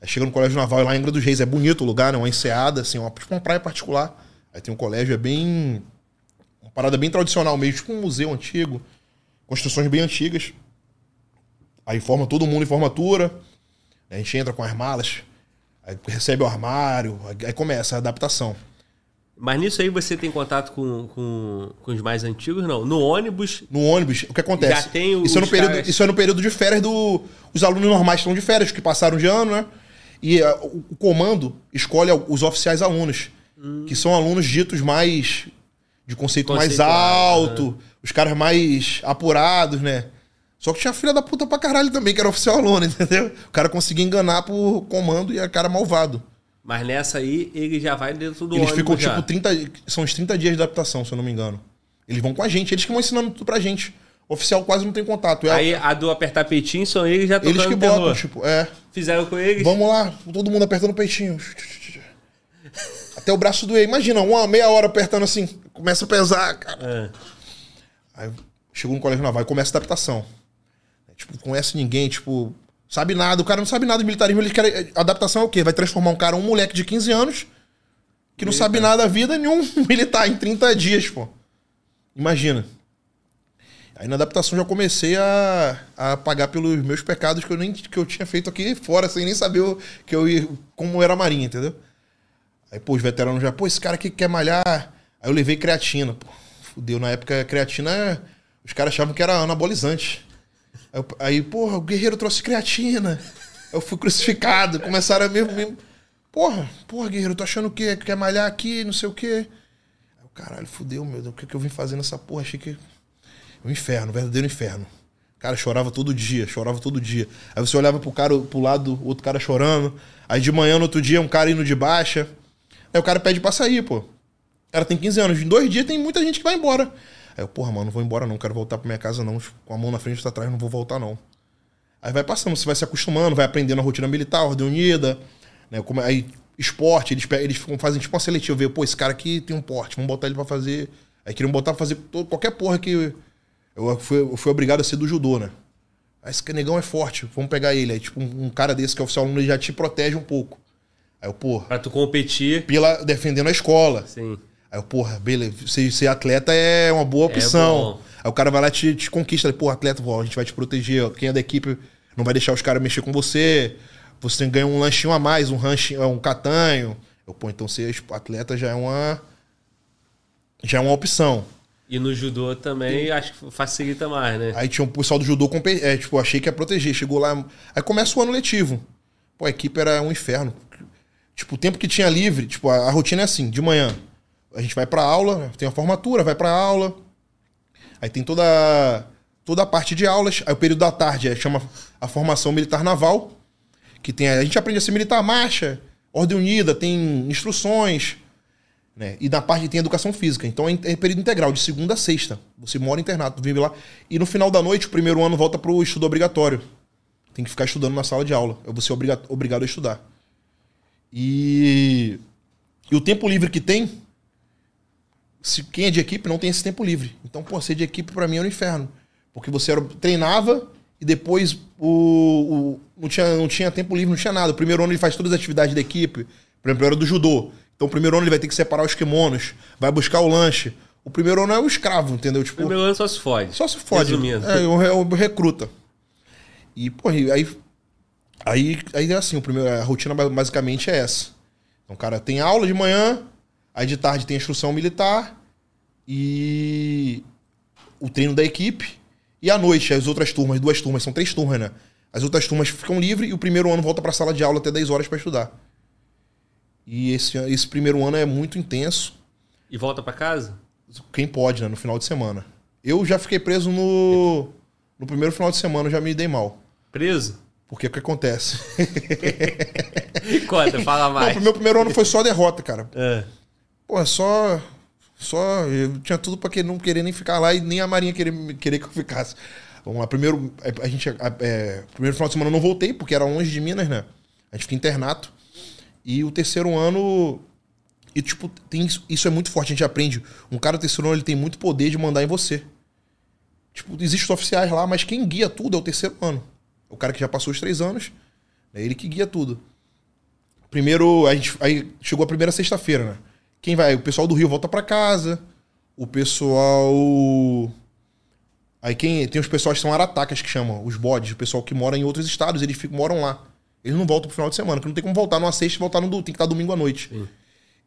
Aí chega no Colégio Naval e lá em Angra dos Reis, é bonito o lugar, né? Uma enseada, assim, uma, tipo uma praia particular. Aí tem um colégio, é bem. Uma parada bem tradicional mesmo, tipo um museu antigo. Construções bem antigas. Aí forma todo mundo em formatura. A gente entra com as malas, Aí recebe o armário, aí começa a adaptação. Mas nisso aí você tem contato com, com, com os mais antigos, não? No ônibus. No ônibus, o que acontece? Já tem isso, é no período, caras... isso é no período de férias do. Os alunos normais estão de férias, que passaram de ano, né? E uh, o comando escolhe os oficiais alunos, hum. que são alunos ditos mais. de conceito mais alto, né? os caras mais apurados, né? Só que tinha filha da puta pra caralho também, que era oficial aluno, entendeu? O cara conseguia enganar por comando e era cara malvado. Mas nessa aí, ele já vai dentro do Eles ficam, já. tipo, 30. São os 30 dias de adaptação, se eu não me engano. Eles vão com a gente, eles que vão ensinando tudo pra gente. O oficial quase não tem contato. É aí a do apertar peitinho são eles já Eles que botam, tipo, é. Fizeram com eles? Vamos lá, todo mundo apertando o peitinho. Até o braço doer. Imagina, uma meia hora apertando assim, começa a pesar, cara. É. Aí chegou no colégio naval e começa a adaptação tipo, conhece ninguém, tipo, Sabe nada, o cara não sabe nada de militarismo. Ele quer. Adaptação é o quê? Vai transformar um cara, um moleque de 15 anos, que não Militar. sabe nada da vida, em um militar em 30 dias, pô. Imagina. Aí na adaptação já comecei a, a pagar pelos meus pecados que eu, nem, que eu tinha feito aqui fora, sem nem saber o, que eu como era a marinha, entendeu? Aí, pô, os veteranos já, pô, esse cara aqui quer malhar. Aí eu levei creatina, pô. Fudeu, na época creatina, os caras achavam que era anabolizante. Aí, aí, porra, o guerreiro trouxe creatina. Eu fui crucificado, começaram a mesmo, mesmo. Porra, porra, guerreiro, tô achando o quê? Que quer malhar aqui, não sei o quê. Aí caralho, fudeu, meu Deus, o que, que eu vim fazer nessa porra? Achei que. Um inferno, um verdadeiro inferno. Cara, chorava todo dia, chorava todo dia. Aí você olhava pro cara, pro lado, outro cara chorando. Aí de manhã, no outro dia, um cara indo de baixa. Aí o cara pede pra sair, pô. O cara tem 15 anos. Em dois dias tem muita gente que vai embora. Aí eu, porra, mano, não vou embora não, quero voltar pra minha casa não. Com a mão na frente e atrás, não vou voltar não. Aí vai passando, você vai se acostumando, vai aprendendo a rotina militar, ordem unida, né? Como, aí esporte, eles, eles fazem tipo uma seletiva, vê, pô, esse cara aqui tem um porte, vamos botar ele pra fazer. Aí queriam botar pra fazer todo- qualquer porra que. Eu fui, eu fui obrigado a ser do judô, né? Aí esse negão é forte, vamos pegar ele. Aí, tipo, um, um cara desse que é oficial aluno, ele já te protege um pouco. Aí eu, porra, Pra tu competir. pela, defendendo a escola. Sim. Aí eu, porra, beleza, ser, ser atleta é uma boa opção. bom. Aí o cara vai lá e te, te conquista. Ele, Pô, atleta, ó, a gente vai te proteger. ó, Quem é da equipe não vai deixar os caras mexer com você. Você ganhar um lanchinho a mais, um ranchinho, um catanho. Eu, pô, então ser atleta já é uma. Já é uma opção. E no judô também acho que facilita mais, né? Aí tinha um pessoal do judô, é, tipo, achei que ia proteger. Chegou lá. Aí começa o ano letivo. Pô, a equipe era um inferno. Tipo, o tempo que tinha livre, tipo, a, a rotina é assim: de manhã a gente vai pra aula, né, tem a formatura, vai pra aula. Aí tem toda, toda a parte de aulas. Aí o período da tarde é, chama a formação militar naval. Que tem. A gente aprende a ser militar marcha, ordem unida, tem instruções. Né? E na parte tem educação física. Então é é período integral, de segunda a sexta. Você mora internado, vive lá. E no final da noite, o primeiro ano volta pro estudo obrigatório. Tem que ficar estudando na sala de aula. Eu vou ser obriga- obrigado a estudar. E, e o tempo livre que tem, se quem é de equipe não tem esse tempo livre. Então, pô, ser de equipe pra mim era um inferno. Porque você era- treinava e depois o, o- não, tinha, não tinha tempo livre, não tinha nada. O primeiro ano ele faz todas as atividades da equipe. Por exemplo, era do judô. Então, o primeiro ano ele vai ter que separar os kimonos, vai buscar o lanche. O primeiro ano é o escravo, entendeu? Tipo, Primeiro ano só se fode. só se fode. Resumindo. É, o, re- o recruta. E, pô, aí. Aí, aí é assim, o primeiro, a rotina ba- basicamente é essa. Então, o cara tem aula de manhã, aí de tarde tem instrução militar e o treino da equipe. E à noite, as outras turmas, duas turmas, são três turmas, né? As outras turmas ficam livres e o primeiro ano volta pra sala de aula até 10 horas pra estudar. E esse, esse primeiro ano é muito intenso. E volta pra casa? Quem pode, né? No final de semana. Eu já fiquei preso no. No primeiro final de semana, eu já me dei mal. Preso? Porque o que acontece? Conta, fala mais. o meu primeiro ano foi só derrota, cara. É. Pô, só. Só. Eu tinha tudo pra que não querer nem ficar lá e nem a Marinha querer, querer que eu ficasse. Vamos lá, primeiro. A, a gente. a- é, primeiro final de semana eu não voltei, porque era longe de Minas, né? A gente fica internato. E o terceiro ano. E, tipo, tem isso, é muito forte, a gente aprende. Um cara do terceiro ano ele tem muito poder de mandar em você. Tipo, existem oficiais lá, mas quem guia tudo é o terceiro ano. O cara que já passou os três anos, é ele que guia tudo. Primeiro, a gente, aí chegou a primeira sexta-feira, né? Quem vai? O pessoal do Rio volta pra casa. O pessoal. Aí quem. Tem os pessoal que são aratacas que chamam, os bodes, o pessoal que mora em outros estados, eles ficam, moram lá. Eles não voltam pro final de semana, que não tem como voltar numa sexta e voltar no tem que estar domingo à noite.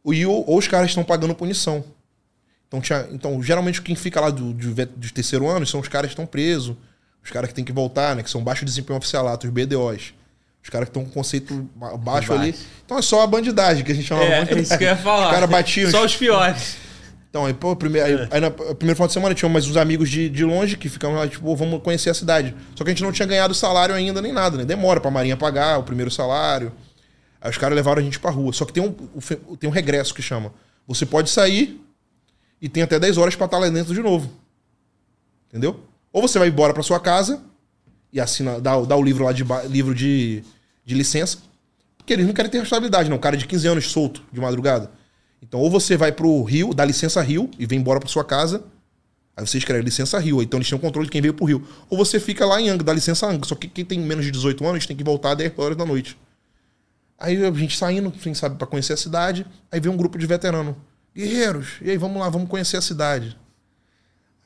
O- E ou, ou os caras estão pagando punição. Então, tinha, então, geralmente quem fica lá do, do, do terceiro ano são os caras que estão presos, os caras que têm que voltar, né? Que são baixo desempenho oficialato, os BDOs. Os caras que estão com conceito ba- baixo ali. Então é só a bandidagem que a gente chama É, é isso que eu ia falar. Os caras batiam. Só os piores. Então, aí, pô, primeiro, aí, aí na primeiro final de semana tinha mais uns amigos de, de longe que ficavam lá, tipo, "Pô, vamos conhecer a cidade. Só que a gente não tinha ganhado salário ainda nem nada, né? Demora pra Marinha pagar o primeiro salário. Aí os caras levaram a gente pra rua. Só que tem um, tem um regresso que chama. Você pode sair e tem até 10 horas pra estar lá dentro de novo. Entendeu? Ou você vai embora pra sua casa e assina, dá, dá o livro lá de, livro de, de licença. Porque eles não querem ter responsabilidade, não. Um cara de 15 anos solto de madrugada. Então, ou você vai pro Rio, dá licença Rio e vem embora pra sua casa. Aí você escreve licença Rio, então eles têm o controle de quem veio pro Rio. Ou você fica lá em Angra, dá licença Angra. Só que quem tem menos de 18 anos tem que voltar às 10 horas da noite. Aí a gente saindo, assim, sabe, pra conhecer a cidade. Aí vem um grupo de veteranos. Guerreiros, e aí, vamos lá, vamos conhecer a cidade.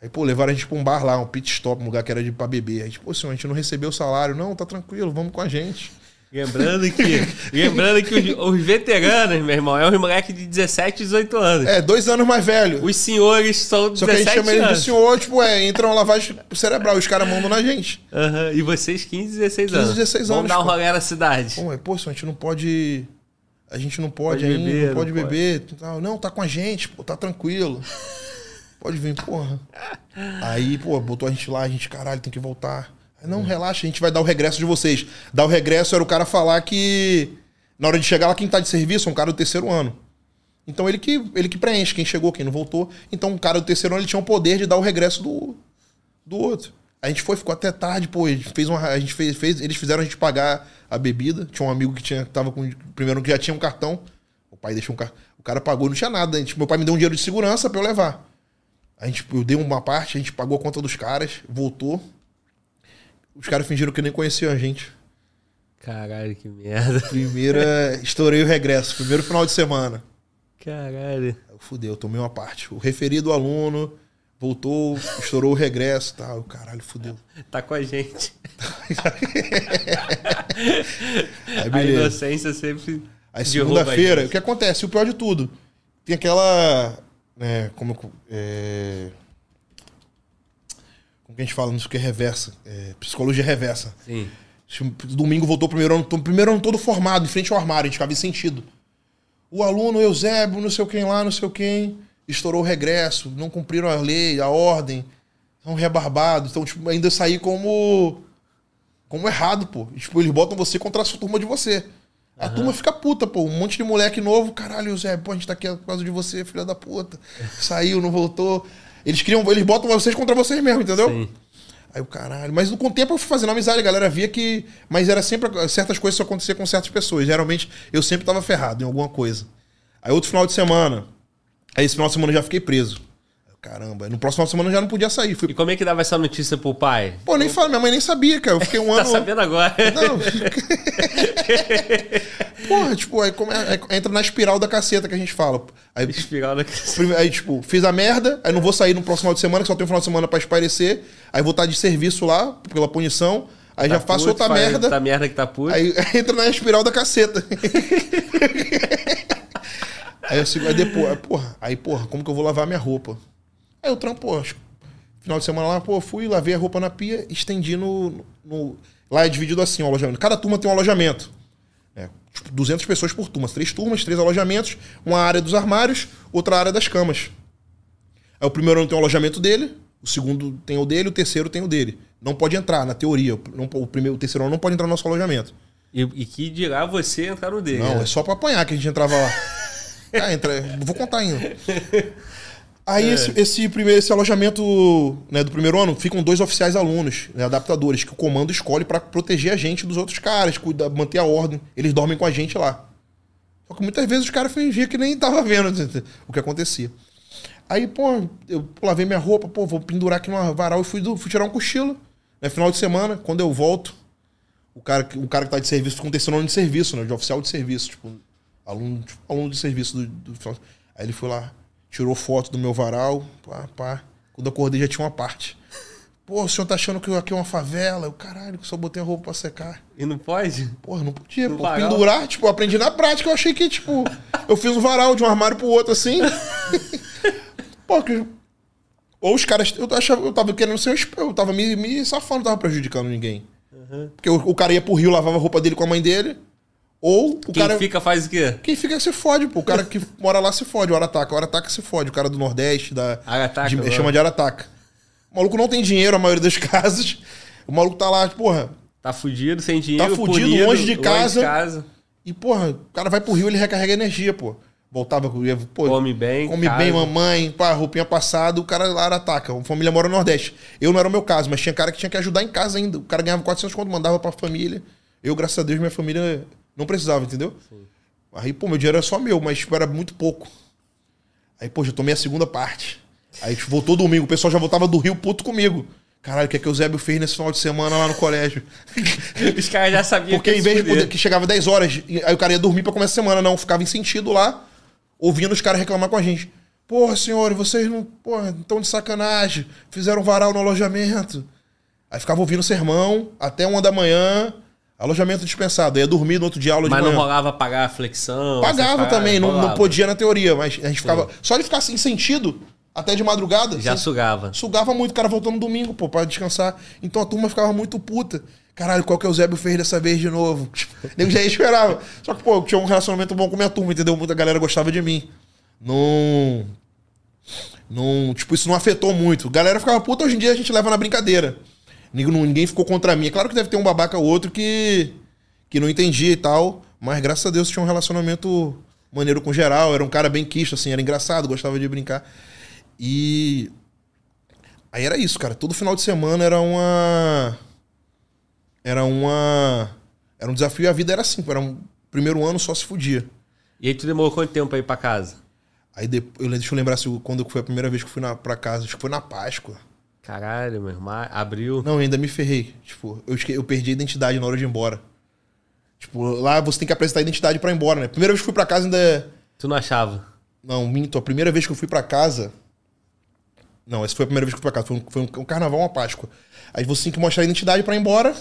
Aí, pô, levaram a gente pra um bar lá, um pit stop, um lugar que era de pra beber. Aí, tipo, senhor, a gente não recebeu o salário. Não, tá tranquilo, vamos com a gente. Lembrando que, lembrando que os, os veteranos, meu irmão, é um moleque de 17, 18 anos. É, dois anos mais velho. Os senhores são 17 Só que a gente chama eles anos. de senhor, tipo, é, entra uma lavagem cerebral, os caras mandam na gente. Aham, E vocês 15, 16 15, anos. 16 Vamos anos, dar um pô. rolê na cidade. Pô, mas, pô, senhor, a gente não pode. A gente não pode, Pode ainda, beber, não pode não pode. beber. tal. Não, tá com a gente, pô, tá tranquilo. Pode vir, porra. Aí, pô, botou a gente lá, a gente, caralho, tem que voltar. Aí, não, relaxa, a gente vai dar o regresso de vocês. Dar o regresso era o cara falar que. Na hora de chegar lá, quem tá de serviço é um cara do terceiro ano. Então ele que, ele que preenche, quem chegou, quem não voltou. Então o cara do terceiro ano ele tinha o poder de dar o regresso do, do outro. A gente foi, ficou até tarde, pô. A fez uma. A gente fez, fez, eles fizeram a gente pagar a bebida. Tinha um amigo que tinha, tava com. Primeiro que já tinha um cartão. O pai deixou um cartão. O cara pagou, não tinha nada. Gente, meu pai me deu um dinheiro de segurança pra eu levar. A gente, eu dei uma parte, a gente pagou a conta dos caras, voltou. Os caras fingiram que nem conheciam a gente. Caralho, que merda. Primeira. estourei o regresso, primeiro final de semana. Caralho. Fudeu, eu tomei uma parte. O referido aluno voltou, estourou o regresso e tal. Eu, Caralho, fudeu. Tá com a gente. Aí A beleza. inocência sempre. Aí a segunda-feira, o que acontece? O pior de tudo, tem aquela. Né, como, é, como que a gente fala nisso que é reversa? É, psicologia reversa. Sim. Domingo voltou o primeiro ano, primeiro ano todo formado, em frente ao armário, a gente ficava em sentido. O aluno Eusébio, não sei quem lá, não sei quem, estourou o regresso, não cumpriram a lei, a ordem, são rebarbados. Então, tipo, ainda saí como. como errado, pô. Tipo, eles botam você contra a sua turma de você. A turma fica puta, pô. Um monte de moleque novo, caralho, Eusébio, pô, a gente tá aqui por causa de você, filha da puta. Saiu, não voltou. Eles criam, eles botam vocês contra vocês mesmo, entendeu? Sim. Aí o caralho. Mas com o tempo eu fui fazendo amizade, a galera via que. Mas era sempre. Certas coisas só aconteciam com certas pessoas. Geralmente eu sempre tava ferrado em alguma coisa. Aí outro final de semana. Aí esse final de semana eu já fiquei preso. Aí, Caramba, no próximo final de semana eu já não podia sair. Fui... E como é que dava essa notícia pro pai? Pô, nem falo, minha mãe nem sabia, cara. Eu fiquei um Tá ano. sabendo agora? Não. Porra, tipo, aí, come- aí entra na espiral da caceta que a gente fala. Aí, Espiral da... Prime- Aí, tipo, fiz a merda, aí não vou sair no próximo final de semana, que só tem um final de semana pra espairecer. Aí vou estar de serviço lá, pela punição. Aí já Tá faço puto, outra faz merda. Outra merda que tá puto. Aí entra na espiral da caceta. aí eu sigo, aí depois, aí, porra, aí, porra, como que eu vou lavar minha roupa? Aí eu trampo, pô, final de semana lá, pô, fui, lavei a roupa na pia, estendi no. no- lá é dividido assim o alojamento. Cada turma tem um alojamento. É, tipo, 200 pessoas por turma. Três turmas, três alojamentos. Uma área dos armários, outra área das camas. Aí o primeiro ano tem o alojamento dele, o segundo tem o dele, o terceiro tem o dele. Não pode entrar, na teoria. Não- o, primeiro, o terceiro ano não pode entrar no nosso alojamento. E, e que dirá você entrar no dele. Não, né? é só pra apanhar que a gente entrava lá. Ah, entra, vou contar ainda. Aí esse, esse primeiro esse alojamento né, do primeiro ano ficam dois oficiais alunos, né, adaptadores, que o comando escolhe pra proteger a gente dos outros caras, cuidar, manter a ordem. Eles dormem com a gente lá. Só que muitas vezes os caras fingiam que nem tava vendo o que acontecia. Aí, pô, eu lavei minha roupa, pô, vou pendurar aqui no varal e fui, do- fui tirar um cochilo. Né, final de semana, quando eu volto, o cara, que- o cara que tá de serviço um terceiro de serviço, né? De oficial de serviço, tipo, aluno, tipo, aluno de serviço do, do. Aí ele foi lá, tirou foto do meu varal, pá, pá. Quando eu acordei já tinha uma parte. Pô, o senhor tá achando que aqui é uma favela? Eu, caralho, que só botei a roupa pra secar. E não pode? Porra, não podia, No pô. varal? Pendurar, tipo, aprendi na prática. Eu achei que, tipo, eu fiz um varal de um armário pro outro assim. pô, que. Ou os caras. Eu, achava, eu tava querendo ser. Eu tava me, me safando, não tava prejudicando ninguém. Porque o, o cara ia pro Rio, lavava a roupa dele com a mãe dele. Ou o Quem cara. fica faz o quê? Quem fica se fode, pô. O cara que mora lá se fode. O Arataca. O Arataca se fode. O cara do Nordeste, da. Arataca, de- chama de Arataca. O maluco não tem dinheiro, a maioria das casas. O maluco tá lá, porra. Tá fudido, sem dinheiro, Tá fudido, punido, longe de casa. casa. E, porra, o cara vai pro Rio, ele recarrega energia, pô. Voltava, ia, pô, Come bem, Come casa. bem, mamãe, pá, roupinha passada, o cara lá ataca. A família mora no Nordeste. Eu não era o meu caso, mas tinha cara que tinha que ajudar em casa ainda. O cara ganhava 400 conto, mandava pra família. Eu, graças a Deus, minha família não precisava, entendeu? Aí, pô, meu dinheiro era só meu, mas tipo, era muito pouco. Aí, pô, já tomei a segunda parte. Aí tipo, voltou domingo, o pessoal já voltava do Rio puto comigo. Caralho, o que é que o Zébio fez nesse final de semana lá no colégio? Os caras já sabiam Porque que em vez de poder, que chegava 10 horas, aí o cara ia dormir pra começar a semana, não, ficava em sentido lá, ouvindo os caras reclamar com a gente. Porra, senhores, vocês não. Porra, estão de sacanagem. Fizeram varal no alojamento. Aí ficava ouvindo sermão até uma da manhã, alojamento dispensado. Ia dormir no outro dia, aula Mas de não manhã. rolava pagar a flexão? Pagava também, não, não podia na teoria, mas a gente ficava. Só de ficar sem sentido, até de madrugada. Já sem- sugava. Sugava muito o cara voltando no domingo, pô, pra descansar. Então a turma ficava muito puta. Caralho, qual que é o Zébio fez dessa vez de novo? Eu já esperava. Só que, pô, eu tinha um relacionamento bom com minha turma, entendeu? Muita galera gostava de mim. Não. Não. Tipo, isso não afetou muito. A galera ficava puta, hoje em dia a gente leva na brincadeira. Ninguém, ficou contra mim. É claro que deve ter um babaca ou outro que. que não entendia e tal. Mas graças a Deus tinha um relacionamento maneiro com geral. Era um cara bem quisto, assim, era engraçado, gostava de brincar. E. Aí era isso, cara. Todo final de semana era uma. Era uma. Era um desafio e a vida era assim. Era um primeiro ano só se fudia. E aí tu demorou quanto tempo pra ir pra casa? Aí depois, deixa eu lembrar se eu- quando foi a primeira vez que eu fui na, pra casa. Acho que foi na Páscoa. Caralho, meu irmão. Abriu. Não, eu ainda me ferrei. Tipo, eu, esque- eu perdi a identidade na hora de ir embora. Tipo, lá você tem que apresentar a identidade pra ir embora, né? Primeira vez que eu fui pra casa ainda. Tu não achava? Não, minto. A primeira vez que eu fui pra casa. Não, essa foi a primeira vez que eu fui pra casa. Foi um, foi um- carnaval, uma Páscoa. Aí você tem que mostrar a identidade pra ir embora.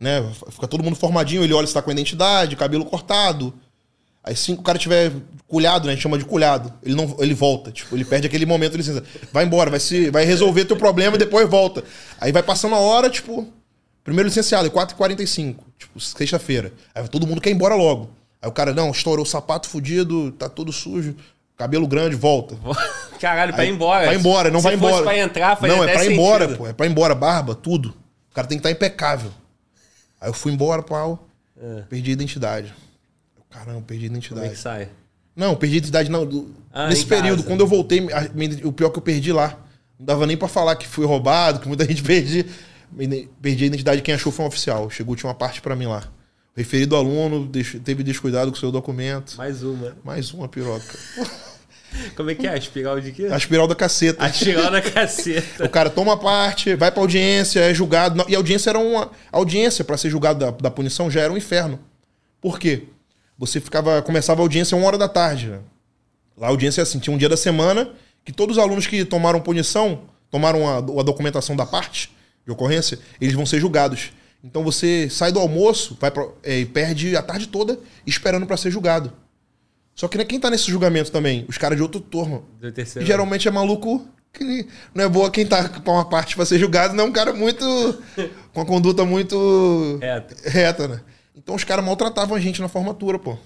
Né? Fica todo mundo formadinho, ele olha se tá com a identidade, cabelo cortado. Aí se o cara tiver culhado, né? A gente chama de culhado. Ele não, ele volta. Tipo, ele perde aquele momento de licença. Vai embora, vai, se, vai resolver teu problema e depois volta. Aí vai passando a hora, tipo. Primeiro licenciado, é 4h45. Tipo, sexta-feira. Aí todo mundo quer ir embora logo. Aí o cara, não, estourou o sapato fudido, tá todo sujo, cabelo grande, volta. Caralho, pra ir embora. Vai embora, não Se vai embora. fosse pra entrar, faz Não, é pra ir embora, pô. É pra ir embora, barba, tudo. O cara tem que estar impecável. Aí eu fui embora, pau. Perdi a identidade. Caramba, perdi a Como é que identidade. sai? Não, perdi a identidade não. do- Ah, Nesse período, casa. quando eu voltei, a- o pior que eu perdi lá. Não dava nem pra falar que fui roubado, que muita gente perdi. Perdi a identidade, quem achou foi um oficial. Chegou, tinha uma parte pra mim lá. Referido aluno deix- teve descuidado com o seu documento. Mais uma. Mais uma piroca. Como é que é? A espiral de quê? A espiral da caceta. A espiral da caceta. O cara toma parte, vai pra audiência, é julgado. E a audiência era uma. A audiência, pra ser julgado da, da punição, já era um inferno. Por quê? Você ficava. Começava a audiência uma hora da tarde. né? Lá a audiência é assim: tinha um dia da semana que todos os alunos que tomaram punição, tomaram a, a documentação da parte de ocorrência, eles vão ser julgados. Então você sai do almoço, vai pra, é, e perde a tarde toda esperando pra ser julgado. Só que né, quem tá nesse julgamento também? Os caras de outro terceiro. E geralmente é maluco que não é boa quem tá com uma parte pra ser julgado, não é um cara muito. com uma conduta muito. Reto. reta, né? Então os caras maltratavam a gente na formatura, pô.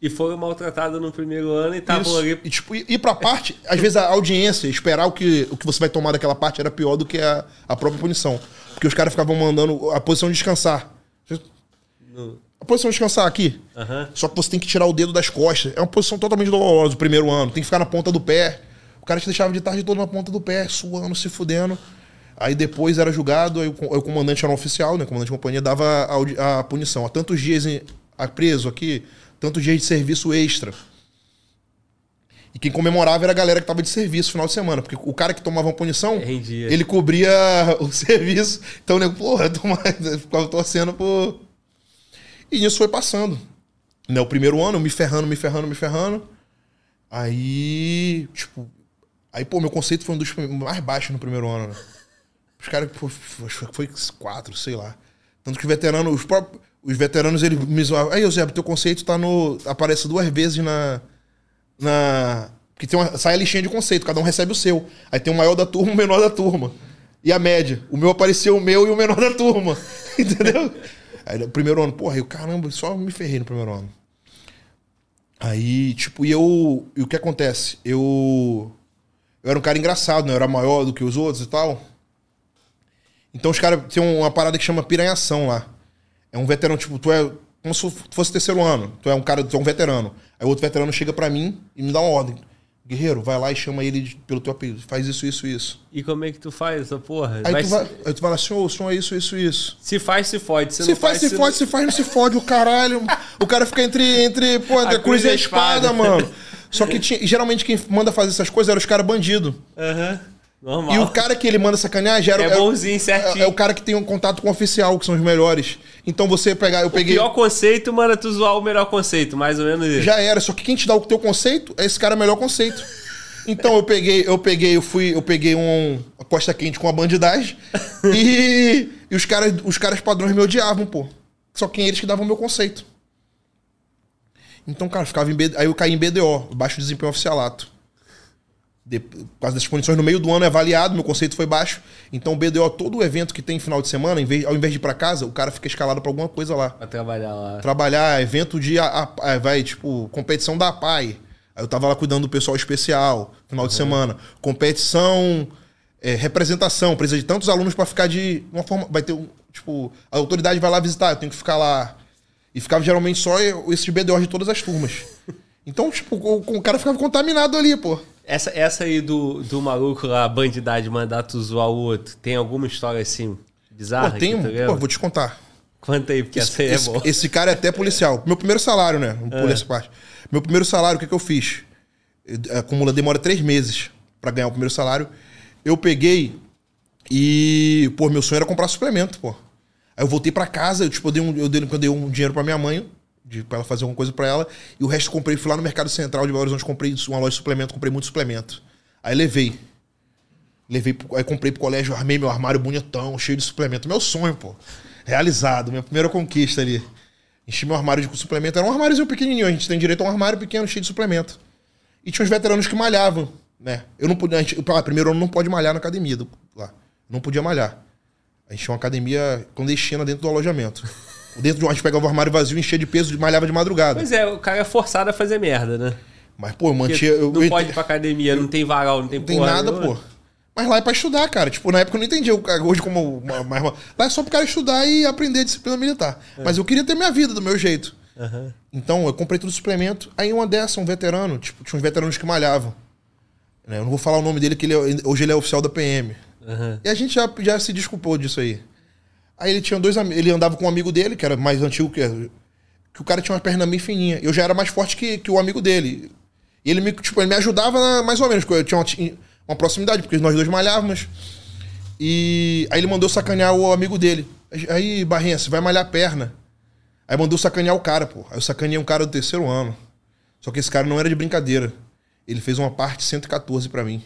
E foram maltratados no primeiro ano e estavam ali. E, tipo, ir pra parte, às vezes a audiência, esperar o que, o que você vai tomar daquela parte era pior do que a, a própria punição. Porque os caras ficavam mandando a posição de descansar. A posição de descansar aqui. Aham. Só que você tem que tirar o dedo das costas. É uma posição totalmente dolorosa o primeiro ano. Tem que ficar na ponta do pé. O cara te deixava de tarde todo na ponta do pé, suando, se fudendo. Aí depois era julgado, aí o, comandante era um oficial, né? O comandante de companhia dava a, a punição. Há tantos dias em- a preso aqui, tantos dias de serviço extra. E quem comemorava era a galera que tava de serviço no final de semana. Porque o cara que tomava uma punição, Rendia. ele cobria o serviço. Então, né, porra, eu ficava torcendo por. E isso foi passando. Né, o primeiro ano, me ferrando, me ferrando, me ferrando. Aí, tipo. Aí, pô, meu conceito foi um dos mais baixos no primeiro ano, né? Os caras, acho que foi quatro, sei lá. Tanto que os veteranos, os próprios. Os veteranos, eles me zoavam. Aí, Eusébio, teu conceito tá no. Aparece duas vezes na. Na. Porque tem uma, sai a listinha de conceito, cada um recebe o seu. Aí tem o maior da turma o menor da turma. E a média. O meu apareceu o meu e o menor da turma. Entendeu? Aí primeiro ano, porra, eu, caramba, só me ferrei no primeiro ano. Aí, tipo, e eu. E o que acontece? Eu. Eu era um cara engraçado, né? Eu era maior do que os outros e tal. Então os caras tem uma parada que chama piranhação lá. É um veterano, tipo, tu é. Como se fosse terceiro ano. Tu é um cara, tu é um veterano. Aí o outro veterano chega pra mim e me dá uma ordem. Guerreiro, vai lá e chama ele de- pelo teu apelido. Faz isso, isso, isso. E como é que tu faz essa porra? Aí, Vai tu, se- vai, aí tu vai lá, senhor, o senhor é isso, isso, isso. Se faz, se fode. Se, Se não faz, se fode, se faz, não se fode, o caralho. O cara fica entre, entre, pô, entre a, cruz e a espada, mano. Só que tinha, geralmente quem manda fazer essas coisas eram os caras bandidos. Aham. Normal. E o cara que ele manda sacanear já era, É bonzinho, certinho. é, é o cara que tem um contato com o oficial, que são os melhores. Então você pegar, eu O peguei. pior conceito, manda tu zoar o melhor conceito, mais ou menos isso. Já era, só que quem te dá o teu conceito é esse cara melhor conceito. Então eu peguei, eu peguei, eu fui, eu peguei um costa quente com a bandidagem e, e os caras, os caras padrões me odiavam, pô. Só que eles que davam o meu conceito. Então, cara, ficava em aí eu caí em BDO, baixo desempenho oficialato. De, por causa condições no meio do ano é avaliado, meu conceito foi baixo. Então o BDO, todo o evento que tem final de semana, em vez, ao invés de ir pra casa, o cara fica escalado pra alguma coisa lá Pra trabalhar lá. trabalhar evento de a- a- vai tipo competição da APAI. Aí eu tava lá cuidando do pessoal especial, final de semana, competição, é, representação, precisa de tantos alunos pra ficar de uma forma, vai ter um, tipo, a autoridade vai lá visitar, eu tenho que ficar lá. E ficava geralmente só esses BDOs de todas as turmas. Então, tipo, o, o cara ficava contaminado ali, pô. Essa, essa aí do, do maluco lá, a bandidade, mandar tu zoar o outro, tem alguma história assim, bizarra? Pô, tem, pô, vou te contar. Conta aí, porque essa aí é esse, boa. esse cara é até policial. Meu primeiro salário, né? Não pulei essa parte. Meu primeiro salário, o que, que eu fiz? Acumula, demora três meses pra ganhar o primeiro salário. Eu peguei e, pô, meu sonho era comprar suplemento, pô. Aí eu voltei pra casa, eu, tipo, eu dei um, eu dei, eu dei um dinheiro pra minha mãe, de, pra ela fazer alguma coisa pra ela, e o resto comprei, fui lá no Mercado Central de Belo Horizonte, comprei uma loja de suplemento, comprei muito suplemento. Aí levei. Levei, aí comprei pro colégio, armei meu armário bonitão, cheio de suplemento. Meu sonho, pô. Realizado, minha primeira conquista ali. Enchi meu armário de suplemento. Era um armáriozinho pequenininho, a gente tem direito a um armário pequeno, cheio de suplemento. E tinha uns veteranos que malhavam, né? Eu não podia. A gente, ah, primeiro ano não pode malhar na academia do- lá. Não podia malhar. A gente tinha uma academia clandestina dentro do alojamento. Dentro de um, a gente pegava o armário vazio, enchia de peso e malhava de madrugada. Pois é, o cara é forçado a fazer merda, né? Mas, pô, eu mantinha. Eu, não eu- pode ir pra academia, não tem varal, não tem Não tem porra nada, pô. Mas lá é pra estudar, cara. Tipo, na época eu não cara- Hoje, como. uma- Lá é só pro cara estudar e aprender a disciplina militar. Mas eu queria ter minha vida do meu jeito. Aham. Então, eu comprei tudo suplemento. Aí uma dessa, um veterano, tipo, tinha uns veteranos que malhavam. Né? Eu não vou falar o nome dele, que ele é- hoje ele é oficial da PM. Aham. E a gente já, já se desculpou disso aí. Aí ele tinha dois. Ele andava com um amigo dele, que era mais antigo que. Que o cara tinha uma perna bem fininha. Eu já era mais forte que, que o amigo dele. E ele me, tipo, ele me ajudava na- mais ou menos, porque eu tinha uma, uma proximidade, porque nós dois malhávamos. E aí ele mandou sacanear o amigo dele. Aí, Barrinha, você vai malhar a perna. Aí mandou sacanear o cara, pô. Aí eu sacaneei um cara do terceiro ano. Só que esse cara não era de brincadeira. Ele fez uma parte 114 pra mim.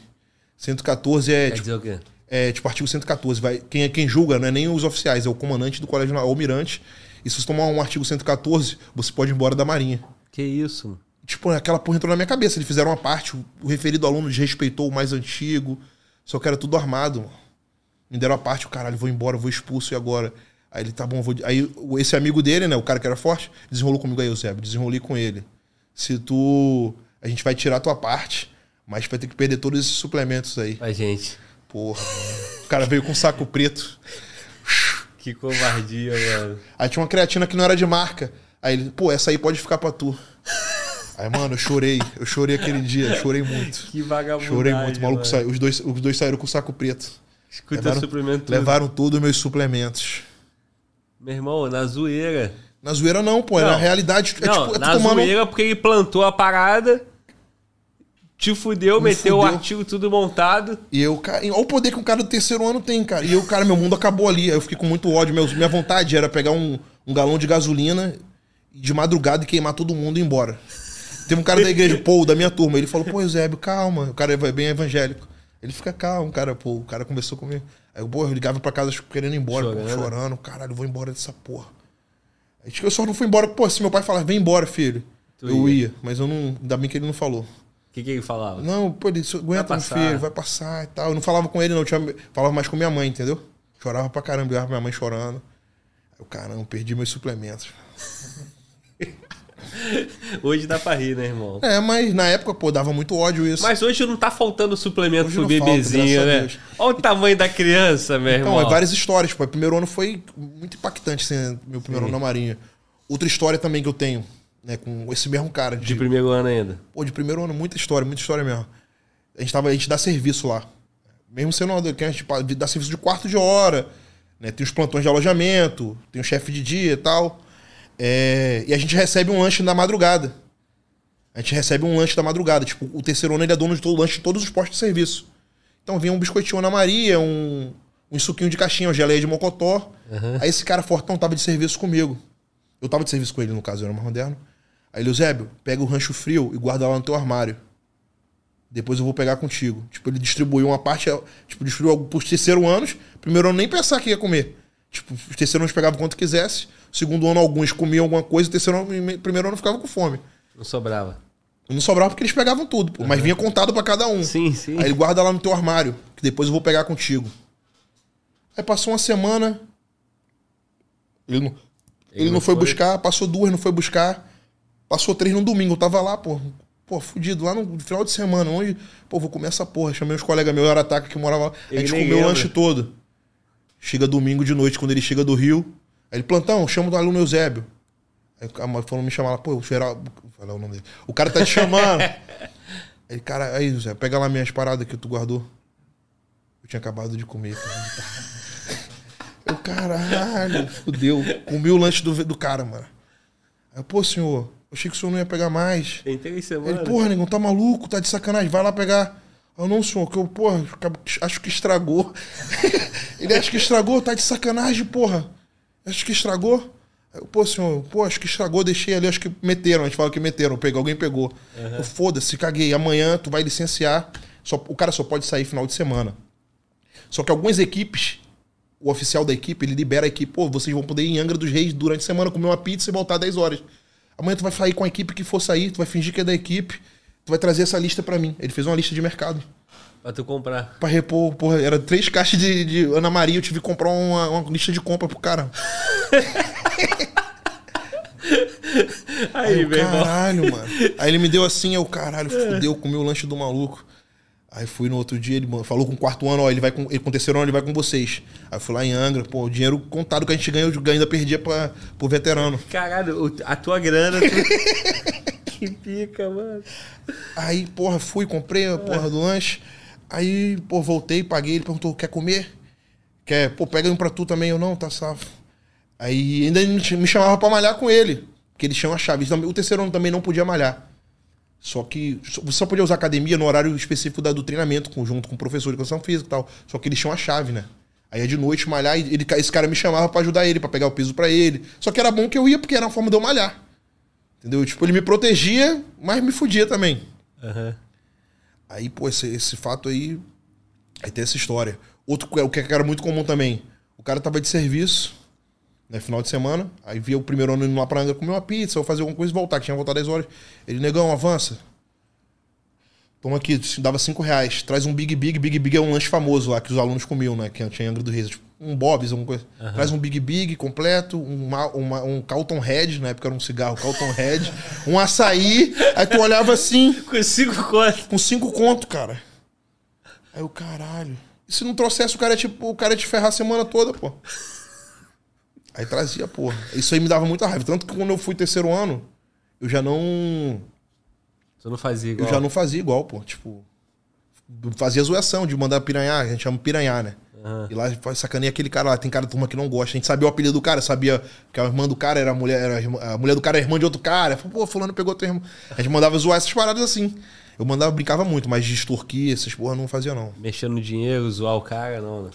114 é, Quer tipo, dizer o quê? É tipo artigo 114. Vai, quem, é- quem julga não é nem os oficiais, é o comandante do colégio, o almirante. E se você tomar um artigo 114, você pode ir embora da marinha. Que isso? Tipo, aquela porra entrou na minha cabeça. Eles fizeram uma parte, o- o referido aluno desrespeitou o mais antigo. Só que era tudo armado. mano. Me deram a parte, o caralho, vou embora, vou expulso e agora? Aí ele, tá bom, vou. Aí o- esse amigo dele, né, o cara que era forte, desenrolou comigo aí, Eusébio. Desenrolei com ele. Se tu. A gente vai tirar a tua parte, mas vai ter que perder todos esses suplementos aí. A gente. Porra. O cara veio com um saco preto. Que covardia, mano. Aí tinha uma creatina que não era de marca. Aí ele, pô, essa aí pode ficar pra tu. Aí, mano, eu chorei. Eu chorei aquele dia, chorei muito. Que vagabundagem, Chorei muito. O maluco mano. saiu, os, dois, os dois saíram com o saco preto. Escuta levaram, suplemento levaram todos os meus suplementos. Meu irmão, na zoeira. Na zoeira não, pô. É Não. na realidade. É Não, tipo, é na tomando... zoeira porque ele plantou a parada, te fudeu, Me meteu o fudeu. artigo tudo montado. E eu, cara, olha o poder que um cara do terceiro ano tem, cara. E eu, cara, meu mundo acabou ali. Aí eu fiquei com muito ódio. Meu, minha vontade era pegar um, um galão de gasolina de madrugada e queimar todo mundo e ir embora. Teve um cara da igreja, Paul, da minha turma. Ele falou, pô, Eusébio, calma. O cara é bem evangélico. Ele fica calmo, cara, pô. O cara conversou comigo. Aí eu, pô, eu ligava pra casa querendo ir embora, pô, Chorando. chorando. Caralho, eu vou embora dessa porra. Aí eu só não fui embora. Pô, se meu pai falar, vem embora, filho. Tu eu ia. ia, mas eu não. Ainda bem que ele não falou. O que, que ele falava? Não, pô, ele disse, aguenta, meu filho, vai passar e tal. Eu não falava com ele, não. Tinha, falava mais com minha mãe, entendeu? Chorava pra caramba, eu olhava pra minha mãe chorando. Eu, caramba, perdi meus suplementos. Hoje dá pra rir, né, irmão? É, mas na época, pô, dava muito ódio isso. Mas hoje não tá faltando suplemento Hoje pro falta, bebezinho, graças a né? Olha o tamanho da criança, meu irmão. Então, é várias histórias, pô. O primeiro ano foi muito impactante, assim, meu primeiro Sim. ano na Marinha. Outra história também que eu tenho, né, com esse mesmo cara. De primeiro ano ainda. Pô, de primeiro ano, muita história, muita história mesmo. A gente, tava, a gente dá serviço lá. Mesmo sendo uma- que a gente dá serviço de quarto de hora, né? Tem os plantões de alojamento, tem o chefe de dia e tal. É, e a gente recebe um lanche na madrugada. A gente recebe um lanche da madrugada. Tipo, o terceiro ano ele é dono de todo o lanche de todos os postos de serviço. Então vinha um biscoitinho Ana Maria, um, um suquinho de caixinha, uma geleia de mocotó. Aí esse cara fortão tava de serviço comigo. Eu tava de serviço com ele, no caso, eu era mais moderno. Aí ele, Eusébio, pega o rancho frio e guarda lá no teu armário. Depois eu vou pegar contigo. Tipo, ele distribuiu uma parte, tipo, distribuiu pros terceiro anos. Primeiro ano nem pensar que ia comer. Tipo, os terceiro anos pegavam quanto quisesse. Segundo ano, alguns comiam alguma coisa. Terceiro ano, primeiro ano ficava com fome. Não sobrava. Não sobrava porque eles pegavam tudo, pô. Mas vinha contado pra cada um. Sim, sim. Aí ele guarda lá no teu armário, que depois eu vou pegar contigo. Aí passou uma semana. Ele não, ele não, não foi, foi? buscar, passou duas, não foi buscar. Passou três no domingo. Eu tava lá, pô. Pô, fudido, lá no final de semana. Onde, pô, vou comer essa porra. Chamei os colegas meus, Arataca, que morava lá. A Ele gente nem comeu o lembra. lanche todo. Chega domingo de noite, quando ele chega do Rio. Aí ele, plantão, chama do aluno Eusébio. Aí a mãe falou me chamar lá, pô, o geral. Vou falar o nome dele. O cara tá te chamando. aí, ele, cara, aí, Zé, pega lá minhas paradas que tu guardou. Eu tinha acabado de comer. Cara. Eu, caralho, fudeu. Comi o lanche do, do cara, mano. Aí, pô, senhor, eu achei que o senhor não ia pegar mais. Tem três semanas. Ele, porra, negão, tá maluco, tá de sacanagem, vai lá pegar. Eu não, senhor, que eu, porra, acho que estragou. Ele acha que estragou, tá de sacanagem, porra. Acho que estragou. Eu, pô, senhor, pô, acho que estragou, deixei ali, acho que meteram. A gente fala que meteram, pegou, alguém pegou. Eu, Foda-se, caguei. Amanhã tu vai licenciar. Só, o cara só pode sair final de semana. Só que algumas equipes, o oficial da equipe, ele libera a equipe, pô, vocês vão poder ir em Angra dos Reis durante a semana, comer uma pizza e voltar 10 horas. Amanhã tu vai sair com a equipe que for sair, tu vai fingir que é da equipe, tu vai trazer essa lista pra mim. Ele fez uma lista de mercado. Pra tu comprar. Pra repor, porra, era três caixas de, de Ana Maria, eu tive que comprar uma, uma lista de compra pro cara. Aí, Aí, eu, caralho, mano. Aí ele me deu assim, eu, caralho, fudeu, comi o lanche do maluco. Aí fui no outro dia, ele falou com o quarto ano, ó, ele vai com, ele, com o terceiro ano, ele vai com vocês. Aí fui lá em Angra, pô, o dinheiro contado que a gente ganha, eu ainda perdia pra, pro veterano. Caralho, a tua grana. tu- que pica, mano. Aí, porra, fui, comprei a porra do lanche. Aí, pô, voltei, paguei, ele perguntou, quer comer? Quer, pô, pega um pra tu também, eu não, tá safo. Aí ainda me chamava pra malhar com ele, porque ele chama a chave. O terceiro ano também não podia malhar. Só que você só podia usar academia no horário específico da- do treinamento, junto com o professor de educação física e tal. Só que eles tinham a chave, né? Aí é de noite malhar e ele, esse cara me chamava pra ajudar ele, pra pegar o peso pra ele. Só que era bom que eu ia porque era uma forma de eu malhar. Entendeu? Tipo, ele me protegia, mas me fudia também. Aham. Aí, pô, esse, esse fato aí. Aí tem essa história. Outro o que era muito comum também. O cara tava de serviço, né? Final de semana. Aí via o primeiro ano indo lá pra Angra comer uma pizza ou fazer alguma coisa e voltar, que tinha voltado 10 horas. Ele, negão, avança. Toma aqui, dava 5 reais. Traz um Big Big. Big Big é um lanche famoso lá que os alunos comiam, né? Que tinha Angra do Reis. Tipo, um Bob's, alguma coisa. Traz um Big Big completo, um, ma- uma- um Calton Head, na época era um cigarro, Calton Head. um açaí. Aí tu olhava assim Com cinco contas. com cinco conto, cara. Aí o caralho. E se não trouxesse, o cara ia, tipo, o cara ia te ferrar a semana toda, pô. Aí trazia, porra. Isso aí me dava muita raiva. Tanto que quando eu fui terceiro ano, eu já não. Tu não fazia Eu igual. já não fazia igual, pô. Tipo. Fazia zoação de mandar piranhar, a gente chama piranhar, né? Aham. E lá faz sacaneia aquele cara lá. Tem cara da turma que não gosta. A gente sabia o apelido do cara, sabia que a irmã do cara era a mulher, era a, irmã, a mulher do cara era irmã de outro cara. Falei, pô, fulano pegou outro irmão. A gente mandava zoar essas paradas assim. Eu mandava, brincava muito, mas de extorquir, essas porra não fazia, não. Mexendo no dinheiro, zoar o cara, não, né?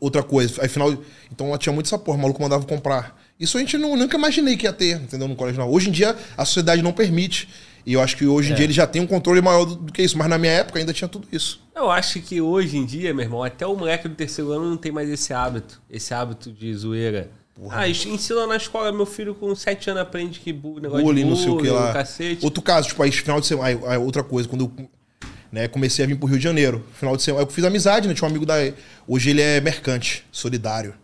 Outra coisa, aí final. Então ela tinha muito essa porra, o maluco mandava comprar. Isso a gente não, nunca imaginei que ia ter, entendeu? No colégio não. Hoje em dia a sociedade não permite. E eu acho que hoje em dia ele já tem um controle maior do, do que isso. Mas na minha época ainda tinha tudo isso. Eu acho que hoje em dia, meu irmão, até o moleque do terceiro ano não tem mais esse hábito. Esse hábito de zoeira. ah, isso ensina na escola, meu filho com 7 anos aprende que bu- negócio bullying, de não sei o que bullying, lá. cacete. Outro caso, tipo, aí final de semana. Aí, aí outra coisa, quando eu né, comecei a vir pro Rio de Janeiro, final de semana, aí eu fiz amizade, né? Tinha um amigo da. Hoje ele é mercante, solidário.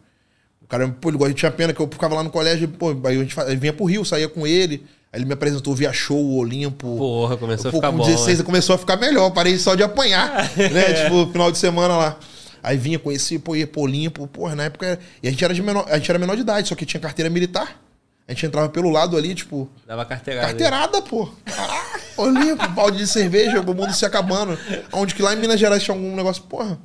O cara, pô, ele gosta- tinha pena que eu ficava lá no colégio, pô, aí a gente aí vinha pro Rio, saía com ele. Aí ele me apresentou via show, o Olimpo. Porra, começou a Pô, ficar com bom. 16 né? começou a ficar melhor, parei só de apanhar, né? Tipo, final de semana lá. Aí vinha, conheci, pô, ia pro Olimpo, porra, na época. E a gente era de menor, a gente era menor de idade, só que tinha carteira militar. A gente entrava pelo lado ali, tipo, Dava carteirada. Carteirada, pô. Caraca, Olimpo, balde de cerveja, o mundo se acabando. Onde que lá em Minas Gerais tinha algum negócio, porra.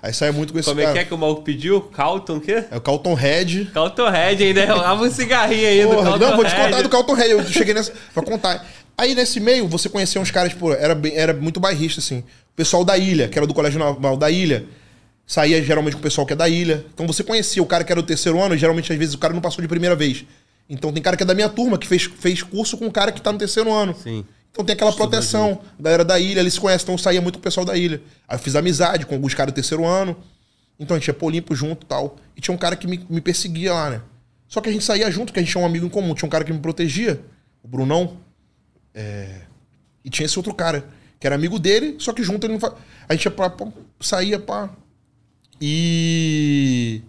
Aí saia muito com esse Como é que cara. é que o maluco pediu? Calton o quê? É o Calton Head. Calton Red ainda. Rolava um cigarrinho aí do Porra, Calton não, vou te Red. contar do Calton Head. Eu cheguei nessa. Vou contar. Aí nesse meio, você conhecia uns caras, tipo, era, bem- era muito bairrista, assim. O pessoal da ilha, que era do Colégio Naval da ilha, saía geralmente com o pessoal que é da ilha. Então você conhecia o cara que era do terceiro ano, e geralmente às vezes o cara não passou de primeira vez. Então tem cara que é da minha turma, que fez, fez curso com um cara que tá no terceiro ano. Sim. Então tem aquela proteção. A galera da ilha, eles se conhecem, então eu saía muito com o pessoal da ilha. Aí eu fiz amizade com alguns caras do terceiro ano. Então a gente ia pro Olimpo junto e tal. E tinha um cara que me, me perseguia lá, né? Só que a gente saía junto, que a gente tinha um amigo em comum. Tinha um cara que me protegia, o Brunão. É, E tinha esse outro cara, que era amigo dele, só que junto ele não fa... A gente ia pra, pra- saía pra. E.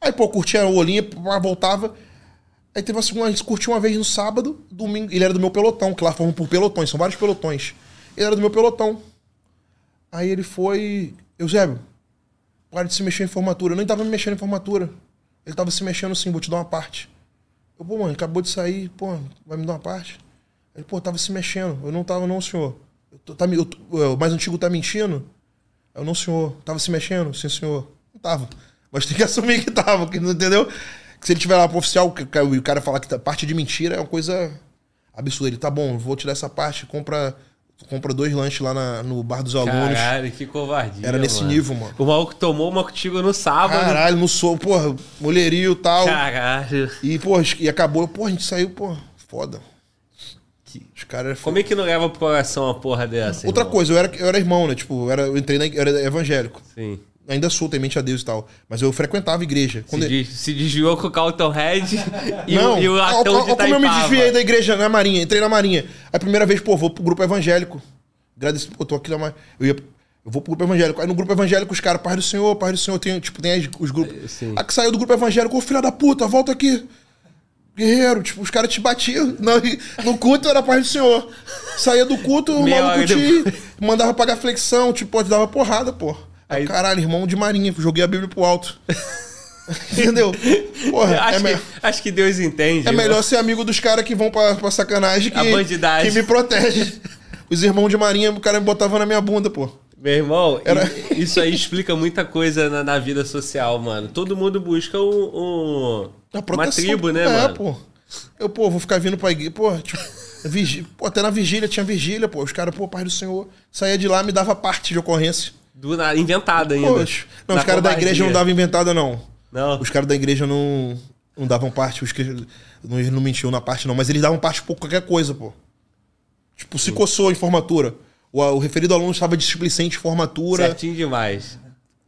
Aí, pô, curtia o pá, voltava. Aí teve uma segunda, a gente curtiu uma vez no sábado, domingo. Ele era do meu pelotão, que lá formam por pelotões, são vários pelotões. Ele era do meu pelotão. Aí ele foi. Eusébio, para de se mexer em formatura. Eu nem tava me mexendo em formatura. Ele tava se mexendo sim, vou te dar uma parte. Eu, pô, mano, acabou de sair, pô, vai me dar uma parte? Ele, pô, tava se mexendo. Eu não tava, não, senhor. Eu tô- tá, me- eu tô- o mais antigo tá mentindo? Eu, não, senhor. Tava se mexendo? Sim, senhor. Não tava. Mas tem que assumir que tava, que entendeu? Se ele tiver lá pro oficial que o cara falar que tá, parte de mentira é uma coisa absurda. Ele, tá bom, vou te dar essa parte, compra, compra dois lanches lá na- no bar dos alunos. Caralho, que covardia. Era nesse mano. nível, mano. O maluco tomou uma contigo no sábado. Caralho, não sou, porra, mulherio e tal. Caralho. E, porra, e acabou, porra, a gente saiu, porra, foda. Que- Os caras. Como é que não leva pro coração uma porra dessa? Outra irmão? coisa, eu era, eu era irmão, né? Tipo, eu, era, eu entrei na eu era evangélico. Sim. Ainda sou temente a Deus e tal. Mas eu frequentava a igreja. Se, se desviou com o Carlton Head e, não, o, e o ó, latão ó, de ó como eu me desviei da igreja na Marinha. Entrei na Marinha. A primeira vez, pô, vou pro grupo evangélico. Agradeci, pô, tô aqui na Marinha. Eu, ia, eu vou pro grupo evangélico. Aí no grupo evangélico, os caras, Pai do Senhor, Pai do Senhor, tem, tipo, tem os grupos. Sim. A que saiu do grupo evangélico, ô filha da puta, volta aqui. Guerreiro, tipo, os caras te batiam. No, no culto era Pai do Senhor. Saía do culto, o maluco te mandava pagar flexão, tipo, te dava porrada, pô. Aí, caralho, irmão de marinha, joguei a Bíblia pro alto. Entendeu? Porra, Acho, é, me- que, acho que Deus entende. é melhor ser amigo dos caras que vão pra, pra sacanagem que, A bandidagem. que me protege. Os irmãos de marinha, o cara me botava na minha bunda, pô. Meu irmão, Era- isso aí explica muita coisa na, na vida social, mano. Todo mundo busca um, um- uma tribo, né, é, mano? pô. Eu, pô, vou ficar vindo pra igreja. Pô, tipo, vigi... pô, até na vigília tinha vigília, pô. Os caras, pô, Pai do Senhor. Saía de lá me dava parte de ocorrência. Do nada, inventado ainda. Poxa. Não, os caras da igreja não davam inventada, não. Não. Os caras da igreja não, não davam parte. Os que não, não mentiam na parte, não. Mas eles davam parte por qualquer coisa, pô. Tipo, se coçou em formatura. O, o referido aluno estava displicente em formatura. Certinho demais.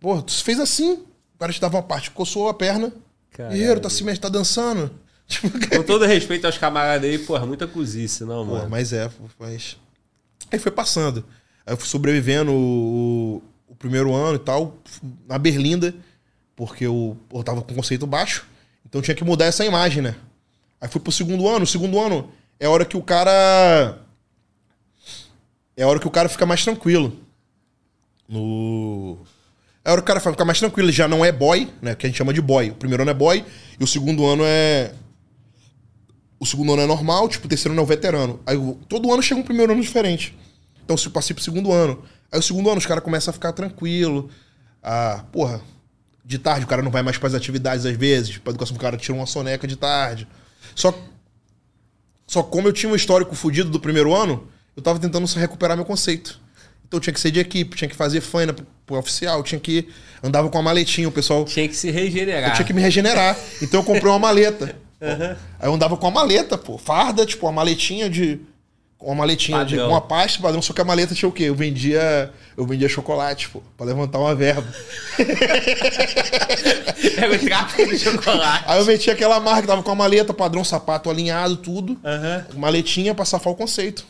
Pô, tu fez assim. O cara te dava uma parte, coçou a perna. Guerreiro, tá, se mexe, tá dançando. Tipo, Com todo respeito aos camaradas aí, porra, muita cozice, não, mano. mas é, pô, mas. Aí foi passando. Aí eu fui sobrevivendo o, o primeiro ano e tal, na Berlinda, porque eu, eu tava com conceito baixo, então tinha que mudar essa imagem, né? Aí fui pro segundo ano. O segundo ano é a hora que o cara. É a hora que o cara fica mais tranquilo. No. É a hora que o cara fica mais tranquilo. Ele já não é boy, né? Que a gente chama de boy. O primeiro ano é boy e o segundo ano é. O segundo ano é normal, tipo, o terceiro ano é o veterano. Aí todo ano chega um primeiro ano diferente. Então se eu passei pro segundo ano. Aí o segundo ano os caras começam a ficar tranquilo. Ah, porra, de tarde o cara não vai mais para as atividades às vezes. Pra educação o cara tira uma soneca de tarde. Só só como eu tinha um histórico fudido do primeiro ano, eu tava tentando recuperar meu conceito. Então eu tinha que ser de equipe, tinha que fazer faina pro, oficial, tinha que andava com a maletinha, o pessoal Tinha que se regenerar. eu tinha que me regenerar. Então eu comprei uma maleta. Aí eu andava com a maleta, pô. Farda, tipo, uma maletinha de. Uma maletinha de. Padrão. Uma pasta padrão, só que a maleta tinha o quê? Eu vendia. Eu vendia chocolate, pô, pra levantar uma verba. Pega o tráfico de chocolate. Aí eu metia aquela marca, tava com a maleta, padrão, sapato alinhado, tudo. Aham. Maletinha pra safar o conceito.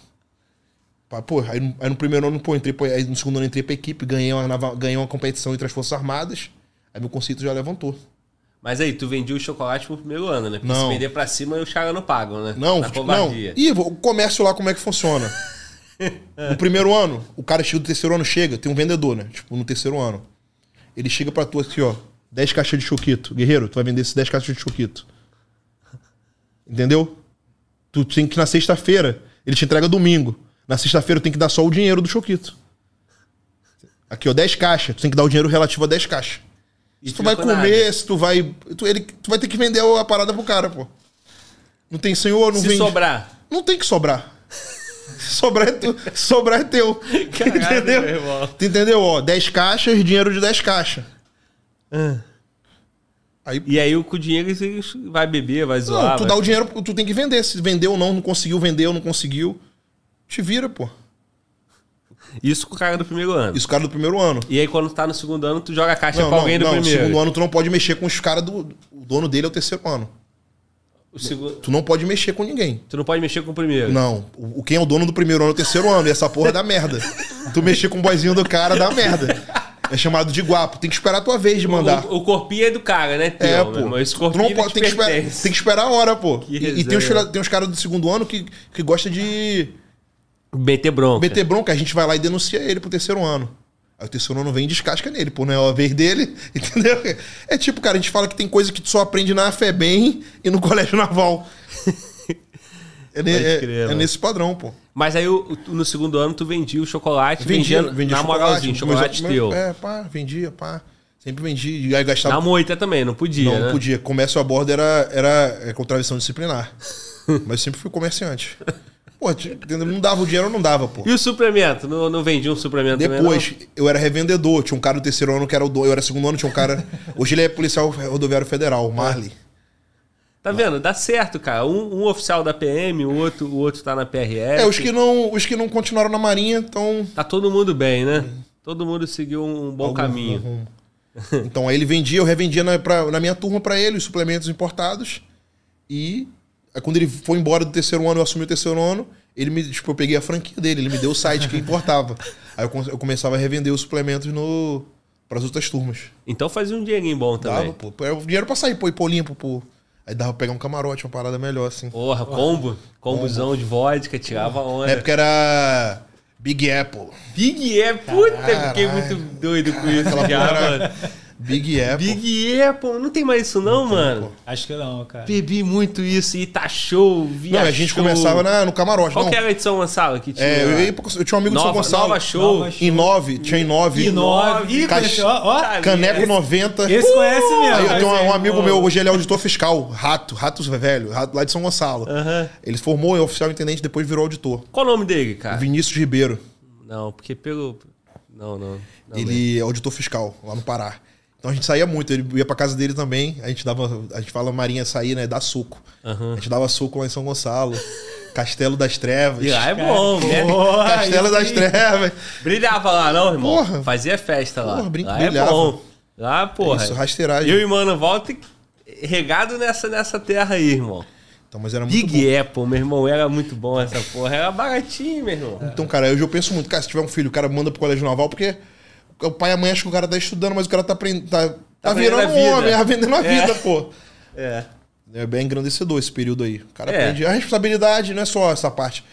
Pô, aí, no- aí no primeiro ano, pô, entrei, pra- aí no segundo ano entrei pra equipe, ganhei uma, ganhei uma competição entre as Forças Armadas. Aí meu conceito já levantou. Mas aí, tu vendia o chocolate pro primeiro ano, né? Porque Não. se vender pra cima, os caras não pagam, né? Não, Na não. Ih, o comércio lá, como é que funciona? no primeiro ano, o cara chega do terceiro ano, chega, tem um vendedor, né? Tipo, no terceiro ano. Ele chega pra tu aqui, ó, 10 caixas de choquito. Guerreiro, tu vai vender esses 10 caixas de choquito. Entendeu? Tu tem que na sexta-feira, ele te entrega domingo. Na sexta-feira, tem que dar só o dinheiro do choquito. Aqui, ó, 10 caixas. Tu tem que dar o dinheiro relativo a 10 caixas. E Se tu vai comer, nada. se tu vai. Tu, ele, tu vai ter que vender a parada pro cara, pô. Não tem senhor, não Se vende. sobrar. Não tem que sobrar. Sobrar é, tu, sobrar é teu. Caralho, entendeu? meu irmão. Tu entendeu? Ó, 10 caixas, dinheiro de 10 caixas. Aí, E aí, com o dinheiro, você vai beber, vai zoar. não, tu vai- dá o dinheiro, tu tem que vender. Se vendeu ou não, não conseguiu, vendeu, não conseguiu. Te vira, pô. Isso com o cara do primeiro ano. Isso, cara do primeiro ano. E aí, quando tu tá no segundo ano, tu joga a caixa Não, pra não, alguém do não, no primeiro. segundo ano tu não pode mexer com os caras do. O dono dele é o terceiro ano. O segundo... Tu não pode mexer com ninguém. Tu não pode mexer com o primeiro. Não. O, o- quem é o dono do primeiro ano é o terceiro ano. E essa porra dá merda. Tu mexer com o boizinho do cara dá merda. É chamado de guapo. Tem que esperar a tua vez de mandar. O, o corpinho é do cara, né, teu, É, pô. Esse Tu corpinho não não pode, te tem, que esperar, tem que esperar a hora, pô. Que E, e tem, os, tem uns caras do segundo ano que, que gosta de Meter bronca. meter bronca. A gente vai lá e denuncia ele pro terceiro ano. Aí o terceiro ano vem e descasca nele, pô, não é a vez dele, entendeu? É tipo, cara, a gente fala que tem coisa que tu só aprende na FEBEM e no colégio naval. É, é- crer, é nesse padrão, pô. Mas aí, no segundo ano, tu vendia o chocolate, vendia, na moralzinho, chocolate, Mas- teu. É, pá, vendia, pá. Sempre vendi. E aí gastava. Na moita também, não podia, não, né? não podia. Comércio a bordo era, era é, contravenção disciplinar. Mas sempre fui comerciante. Pô, não dava o dinheiro, não dava, pô. E o suplemento? Não, não vendia um suplemento Depois, também, eu era revendedor. Tinha um cara do terceiro ano que era o dono. Eu era segundo ano, tinha um cara. Hoje ele é policial rodoviário federal, o Marley. Tá vendo? Dá certo, cara. Um, um oficial da PM, o outro, o outro tá na PRF. É, os que não, os que não continuaram na Marinha estão. Tá todo mundo bem, né? Todo mundo seguiu um bom Algum- caminho. algum- Então aí ele vendia, eu revendia na, pra- na minha turma pra ele os suplementos importados. E aí, quando ele foi embora do terceiro ano, eu assumi o terceiro ano, ele me, tipo, eu peguei a franquia dele, ele me deu o site que importava. Aí eu, eu começava a revender os suplementos no para as outras turmas. Então fazia um dinheirinho bom também. Dava, pô. Era o dinheiro pra sair, pô, ir pô limpo, pô. Aí dava pra pegar um camarote, uma parada melhor, assim. Porra, combo. Combozão de vodka, tirava onda. Na época era Big Apple. Big Apple, puta, fiquei muito doido com isso já, mano. Big Apple. Big Apple, não tem mais isso não, mano. Acho que não, cara. Bebi muito isso e tá show, via Não, a gente show. começava na- no camarote. Qual não. que era a edição Gonçalo que tinha? É, eu, pra- eu tinha um amigo de São nova, Gonçalo. nova show. Nova Em 9, tinha em 9. E nove. Ih, Caixa- conheceu, ó, ó. Tá Caneco Esse- 90. Esse conhece mesmo. Aí eu tenho um, um amigo meu, hoje ele é auditor fiscal, Rato, Ratos Velho, Rato lá de São Gonçalo. Aham. Ele formou em oficial intendente, depois virou auditor. Qual o nome dele, cara? Vinícius Ribeiro. Não, porque pelo... Não, não. não ele é auditor fiscal lá no Pará. Então a gente saía muito, ele ia pra casa dele também. A gente dava, a gente fala Marinha sair, né? Dar suco. Aham. A gente dava suco lá em São Gonçalo. Castelo das Trevas. E lá é bom, né? Porra, Castelo das. Trevas. Brilhava lá, não, irmão? Porra. Fazia festa lá. Porra, brin- lá é brilhava. bom. Lá, porra. Isso, rasteiragem. Eu e Mano volta regado nessa, nessa terra aí, irmão. Então, mas era muito bom. Big Apple, meu irmão, era muito bom essa porra. Era baratinho, meu irmão. Então, cara, hoje eu penso muito, cara, se tiver um filho, o cara manda pro colégio naval, porque o pai e a mãe acham que o cara tá estudando, mas o cara tá aprendendo. Tá, tá, aprendendo virando um homem, tá vendendo a É. vida, pô. É. É bem engrandecedor esse período aí. O cara É. aprende. A responsabilidade não é só essa parte.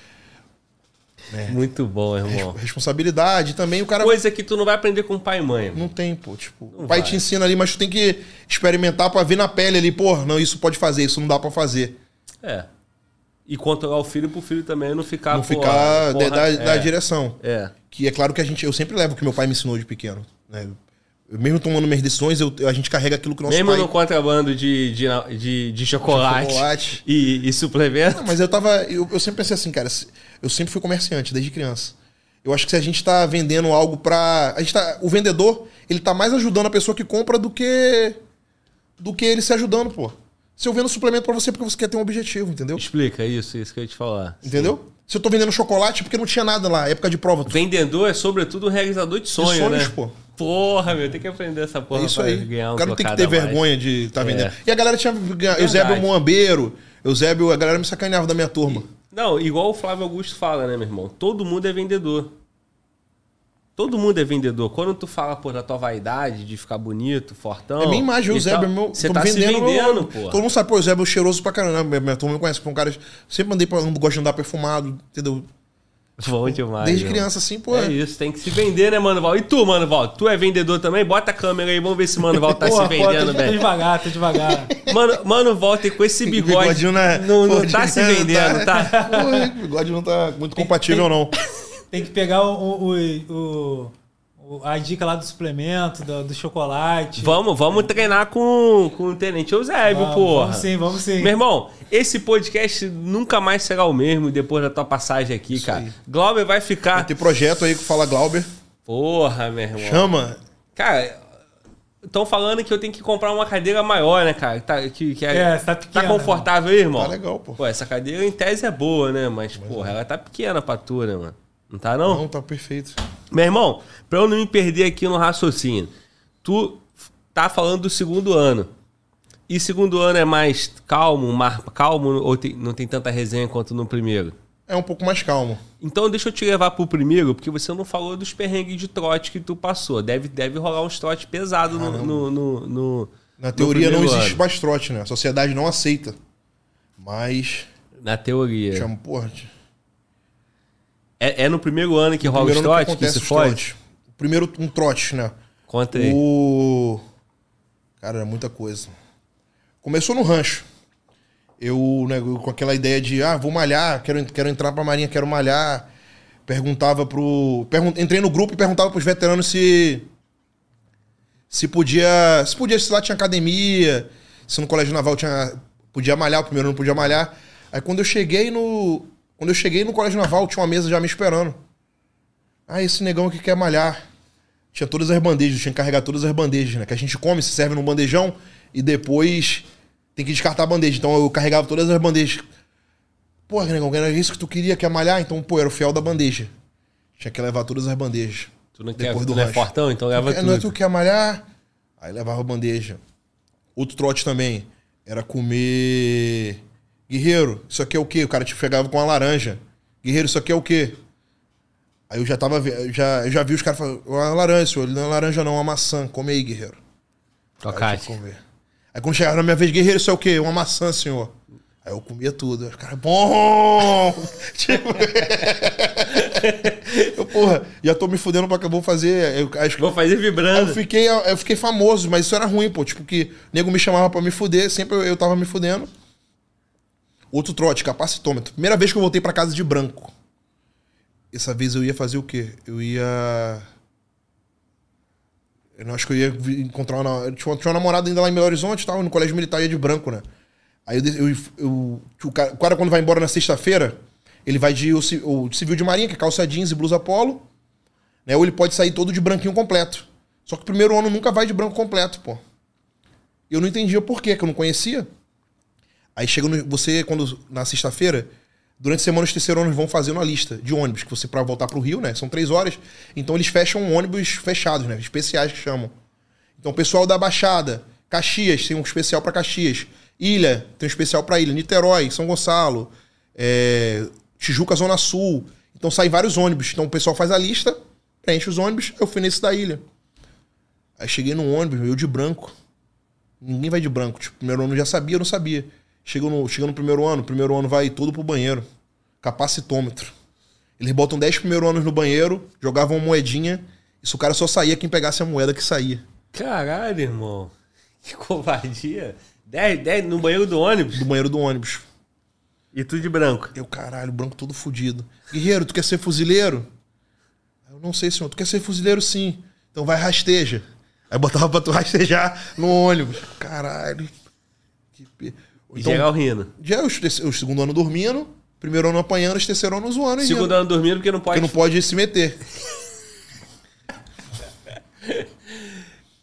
Muito bom, irmão. Responsabilidade também, o cara Coisa que tu não vai aprender com pai e mãe. irmão. não tem, pô. Tipo, Não o pai vai. te ensina ali, mas tu tem que experimentar pra ver na pele ali, pô, não, isso pode fazer, isso não dá pra fazer. É. E controlar o filho pro filho também não ficar... não ficar porra, da, da- é. da direção. É. Que é claro que a gente, eu sempre levo o que meu pai me ensinou de pequeno. Né? Mesmo tomando minhas decisões, eu, a gente carrega aquilo que o nosso Mesmo pai... no contrabando de, de, de, de chocolate, chocolate. E, e suplemento. Não, mas eu tava. Eu, eu sempre pensei assim, cara. Eu sempre fui comerciante, desde criança. Eu acho que se a gente tá vendendo algo pra. A gente tá, o vendedor, ele tá mais ajudando a pessoa que compra do que. do que ele se ajudando, pô. Se eu vendo suplemento pra você é porque você quer ter um objetivo, entendeu? Explica isso, isso que eu ia te falar. Entendeu? Se eu tô vendendo chocolate é porque não tinha nada lá, época de prova. Vendedor é sobretudo um realizador de sonho, sonhos, né? pô. Porra, meu, tem que aprender essa porra É isso aí. ganhar um o cara não tem que ter a mais. vergonha de estar tá É. vendendo. E a galera tinha. Eusébio Moambeiro, Eusébio, a galera me sacaneava da minha turma. Não, igual o Flávio Augusto fala, né, meu irmão? Todo mundo é vendedor. Todo mundo é vendedor. Quando tu fala, pô, da tua vaidade, de ficar bonito, fortão... É minha imagem, o tal, é meu. Você tá se vendendo, vendendo, meu- pô. Todo mundo sabe, pô, o Eusébio é cheiroso pra caramba. Minha, minha turma me conhece, pô, um cara. Sempre andei pra. Gosto de andar perfumado, entendeu? Bom demais. Desde criança, assim, pô. É isso, tem que se vender, né, Mano Val? E tu, Mano Val? Tu é vendedor também? Bota a câmera aí, vamos ver se Mano Val tá Porra, se vendendo tô bem. devagar, tô devagar. Mano, Mano Val tem com esse bigode. Bigodinho na- não, não pô, tá se não vendendo, tá? Pô, o bigode não tá muito compatível, não. Tem que pegar o, o, o, O- A dica lá do suplemento, do, do chocolate. Vamos, vamos treinar com, com o Tenente Eusébio, Vamos, porra. Vamos sim, vamos sim. Meu irmão, esse podcast nunca mais será o mesmo depois da tua passagem aqui, cara. aí. Glauber vai ficar. Tem projeto aí que fala Glauber. Porra, meu irmão. Chama. Cara, estão falando que eu tenho que comprar uma cadeira maior, né, cara? Tá, que, que É, você tá pequena, confortável aí, irmão? Tá legal, pô. Pô, essa cadeira em tese é boa, né? Mas, porra, ela tá pequena pra tu, né, mano? Não tá, não? Não, tá perfeito. Meu irmão, pra eu não me perder aqui no raciocínio, tu tá falando do segundo ano. E segundo ano é mais calmo, mais calmo ou tem- não tem tanta resenha quanto no primeiro? É um pouco mais calmo. Então deixa eu te levar pro primeiro, porque você não falou dos perrengues de trote que tu passou. Deve, deve rolar uns trote pesado no, no, no, no- Na teoria não existe ano. mais trote, né? A sociedade não aceita. Mas. Na teoria. Chama, porra. É, é no primeiro ano que rola os ano trote que, acontece se fode? Primeiro um trote, né? Conta aí. O. Cara, era muita coisa. Começou no rancho. Eu, né, com aquela ideia de, ah, vou malhar, quero, quero entrar pra marinha, quero malhar. Perguntava pro. pergun- entrei no grupo e perguntava pros veteranos se. Se podia. Se podia, se lá tinha academia, se no colégio naval tinha. Podia malhar, o primeiro não podia malhar. Aí quando eu cheguei no. Quando eu cheguei no colégio naval, tinha uma mesa já me esperando. Ah, esse negão aqui quer malhar. Tinha todas as bandejas, tinha que carregar todas as bandejas, né? Que a gente come, se serve num bandejão e depois tem que descartar a bandeja. Então eu carregava todas as bandejas. Porra, negão, era isso que tu queria, quer malhar? Então, pô, era o fiel da bandeja. Tinha que levar todas as bandejas. Tu não, quer, depois tu do não é fortão, então leva Tu quer- não é tudo. tu que quer malhar? Aí levava a bandeja. Outro trote também era comer. Guerreiro, isso aqui é o quê? O cara te pegava com uma laranja. Guerreiro, isso aqui é o quê? Aí eu já tava. Já, eu já vi os caras falando, uma laranja, senhor. Ele não é laranja, não, é uma maçã. Come aí, guerreiro. Aí, Tocate. fui comer. Aí quando chegava na minha vez, guerreiro, isso é o quê? Uma maçã, senhor. Aí eu comia tudo. Aí os caras, bom! tipo. eu, porra, já tô me fudendo pra que eu vou fazer. Eu, acho que Vou fazer Aí vibrando. eu fiquei, eu fiquei famoso, mas isso era ruim, pô. Tipo, que o nego me chamava pra me fuder, sempre eu, eu tava me fudendo. Outro trote, capacitômetro. Primeira vez que eu voltei pra casa de branco. Essa vez eu ia fazer o quê? Eu ia. Eu acho que eu ia encontrar uma. eu Tinha, uma- namorada ainda lá em Belo Horizonte, tava no colégio militar ia de branco, né? Aí eu, eu, eu- o, cara, o cara, quando vai embora na sexta-feira, ele vai de o, o civil de marinha, que é calça jeans e blusa polo né? Ou ele pode sair todo de branquinho completo. Só que o primeiro ano nunca vai de branco completo, pô. Eu não entendia por quê, que eu não conhecia. Aí chega no, você, quando na sexta-feira, durante a semana os terceiros vão fazendo a lista de ônibus, que você para voltar pro Rio, né? São três horas. Então eles fecham ônibus fechados, né? Especiais que chamam. Então o pessoal da Baixada, Caxias, tem um especial para Caxias. Ilha, tem um especial para Ilha. Niterói, São Gonçalo, é, Tijuca, Zona Sul. Então saem vários ônibus. Então o pessoal faz a lista, preenche os ônibus. Eu fui nesse da Ilha. Aí cheguei no ônibus, eu de branco. Ninguém vai de branco. Tipo, primeiro ano já sabia, eu não sabia. Chega no, chega no primeiro ano, primeiro ano vai todo pro banheiro. Capacitômetro. Eles botam 10 primeiros anos no banheiro, jogavam uma moedinha. E se o cara só saía, quem pegasse a moeda que saía. Caralho, irmão. Que covardia. 10, 10 no banheiro do ônibus Do banheiro do ônibus. e tu de branco. Eu, caralho, branco todo fudido. Guerreiro, tu quer ser fuzileiro? Eu não sei, senhor. Tu quer ser fuzileiro sim. Então vai rasteja. Aí botava pra tu rastejar no ônibus. Caralho. Que pe... E Então, geral rindo. já os, os segundo ano dormindo, primeiro ano apanhando, os terceiro ano zoando. e Segundo rindo. ano dormindo porque não pode. Porque não pode se meter.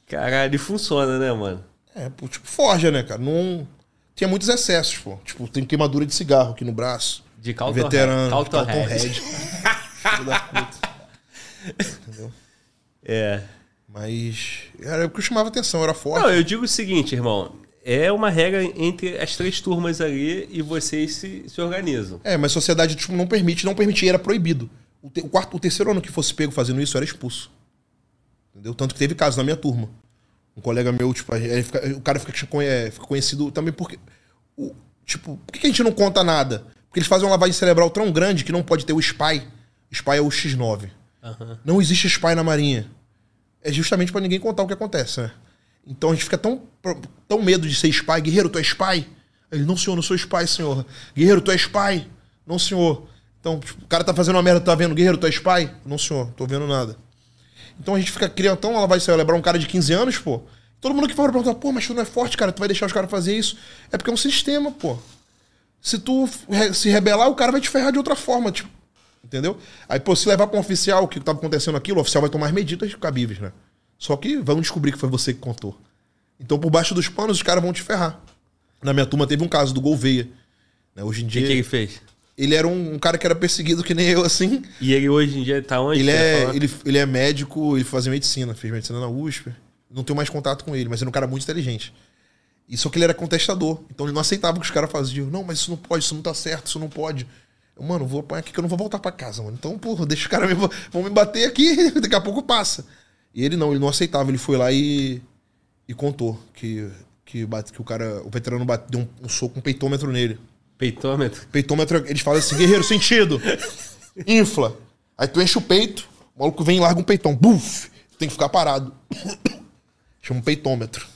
Caralho, funciona, né, mano? É, tipo, forja, né, cara? Não... Tinha muitos excessos, pô. Tipo, tem queimadura de cigarro aqui no braço. De Calton Veterano. De Calton Calton. Filho da puta. Entendeu? É. Mas era o que chamava atenção, era forte. Não, eu digo o seguinte, irmão. É uma regra entre as três turmas ali e vocês se, se organizam. É, mas a sociedade tipo, não permite, não permitia, era proibido. O, te- o quarto, o terceiro ano que fosse pego fazendo isso era expulso. Entendeu? Tanto que teve caso na minha turma. Um colega meu, tipo, fica- o cara fica, fica conhecido também porque. o- tipo, por que a gente não conta nada? Porque eles fazem uma lavagem cerebral tão grande que não pode ter o SPY. SPY é o X9. Não existe SPY na Marinha. É justamente pra ninguém contar o que acontece, né? Então a gente fica tão, tão medo de ser spy. Guerreiro, tu é spy? Ele, não, senhor, não sou spy, senhor. Guerreiro, tu é spy? Não, senhor. Então, tipo, o cara tá fazendo uma merda, tá vendo? Guerreiro, tu é spy? Não, senhor, tô vendo nada. Então a gente fica criantão, ela vai celebrar um cara de 15 anos, pô. Todo mundo que for perguntar, pô, mas tu não é forte, cara, tu vai deixar os caras fazer isso. É porque é um sistema, pô. Se tu se rebelar, o cara vai te ferrar de outra forma, tipo. Entendeu? Aí, pô, se levar pra um oficial o que tava acontecendo aquilo, o oficial vai tomar as medidas cabíveis, né? Só que vão descobrir que foi você que contou. Então, por baixo dos panos, os caras vão te ferrar. Na minha turma teve um caso do Gouveia. Né? Hoje em O dia. que, que ele fez? Ele era um, um cara que era perseguido que nem eu, assim. E ele hoje em dia tá onde? Ele é, ele, ele é médico, ele fazia medicina, fez medicina na USP. Não tenho mais contato com ele, mas ele é um cara muito inteligente. E só que ele era contestador. Então ele não aceitava o que os caras faziam. Não, mas isso não pode, isso não tá certo, isso não pode. Eu, mano, vou apanhar aqui que eu não vou voltar pra casa, mano. Então, porra, deixa os caras me, vão me bater aqui, daqui a pouco passa. E ele não, ele não aceitava. Ele foi lá e, e contou que, que, bate, que o cara, o veterano bate, deu um, um soco, um peitômetro nele. Peitômetro. Peitômetro, eles falam assim, guerreiro, sentido. Infla. Aí tu enche o peito, o maluco vem e larga um peitão. Buf! Tu tem que ficar parado. Chama um peitômetro.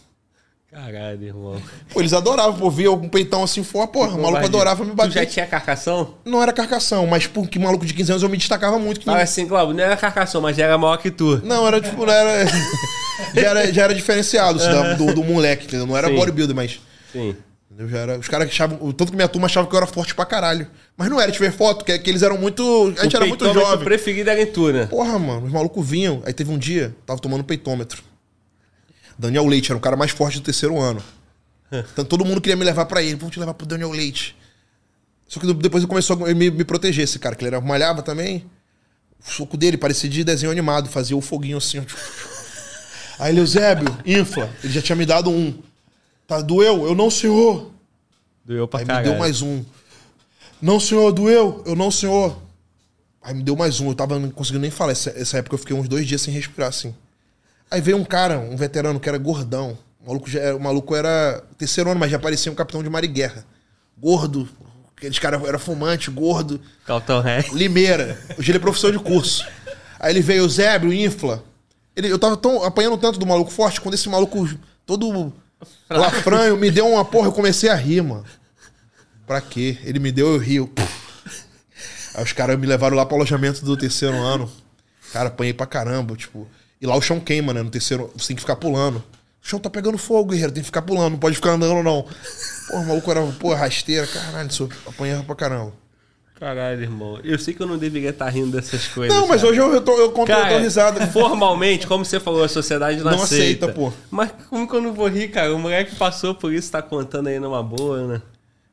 Caralho, irmão. Pô, eles adoravam, pô, via um peitão assim fora, porra, o maluco adorava me Tu já bater. tinha carcação? Não era carcação, mas por que maluco de 15 anos eu me destacava muito. Que Fala assim, Glauber, não era carcação, mas já era maior que tu. Não, era tipo, não era. já, era já era diferenciado da- do, do moleque, entendeu? Não era Sim. bodybuilder, mas. Sim. Eu já era, os caras achavam. Tanto que minha turma achava que eu era forte pra caralho. Mas não era, tiver foto, que, que eles eram muito. A gente o era muito jovem. preferido era em tu, né? Porra, mano, os malucos vinham. Aí teve um dia, tava tomando peitômetro. Daniel Leite era o cara mais forte do terceiro ano. Então todo mundo queria me levar pra ele. Vamos te levar pro Daniel Leite. Só que depois ele começou a me, me proteger, esse cara, que ele era, malhava também. O soco dele parecia de desenho animado, fazia o foguinho assim. Aí ele, Eusébio, infla. Ele já tinha me dado um. Tá, doeu? Eu não, senhor. Doeu pra Aí caralho. me deu mais um. Não, senhor, doeu? Eu não, senhor. Aí me deu mais um. Eu tava não conseguindo nem falar. Essa, essa época eu fiquei uns dois dias sem respirar, assim. Aí veio um cara, um veterano, que era gordão. O maluco, já, era- o maluco era terceiro ano, mas já parecia um capitão de Mariguerra. Gordo. Aqueles caras era fumante, gordo. Caltão ré. Limeira. Hoje ele é professor de curso. Aí ele veio, Zébrio, infla. Ele, eu tava tão, apanhando tanto do maluco forte, quando esse maluco todo lafranho me deu uma porra, eu comecei a rir, mano. Pra quê? Ele me deu, eu rio. Aí os caras me levaram lá pro alojamento do terceiro ano. Cara, apanhei pra caramba, tipo. E lá o chão queima, né? No terceiro, você tem que ficar pulando. O chão tá pegando fogo, guerreiro, tem que ficar pulando, não pode ficar andando, não. Porra, o maluco era, porra, rasteira, caralho, isso apanhava pra caramba. Caralho, irmão. Eu sei que eu não deveria estar rindo dessas coisas. Não, mas cara. hoje eu, eu, tô, eu conto, eu Cara, tô risada. formalmente, como você falou, a sociedade não, Não aceita, pô. Mas como que eu não vou rir, cara? O moleque passou por isso, tá contando aí numa boa, né?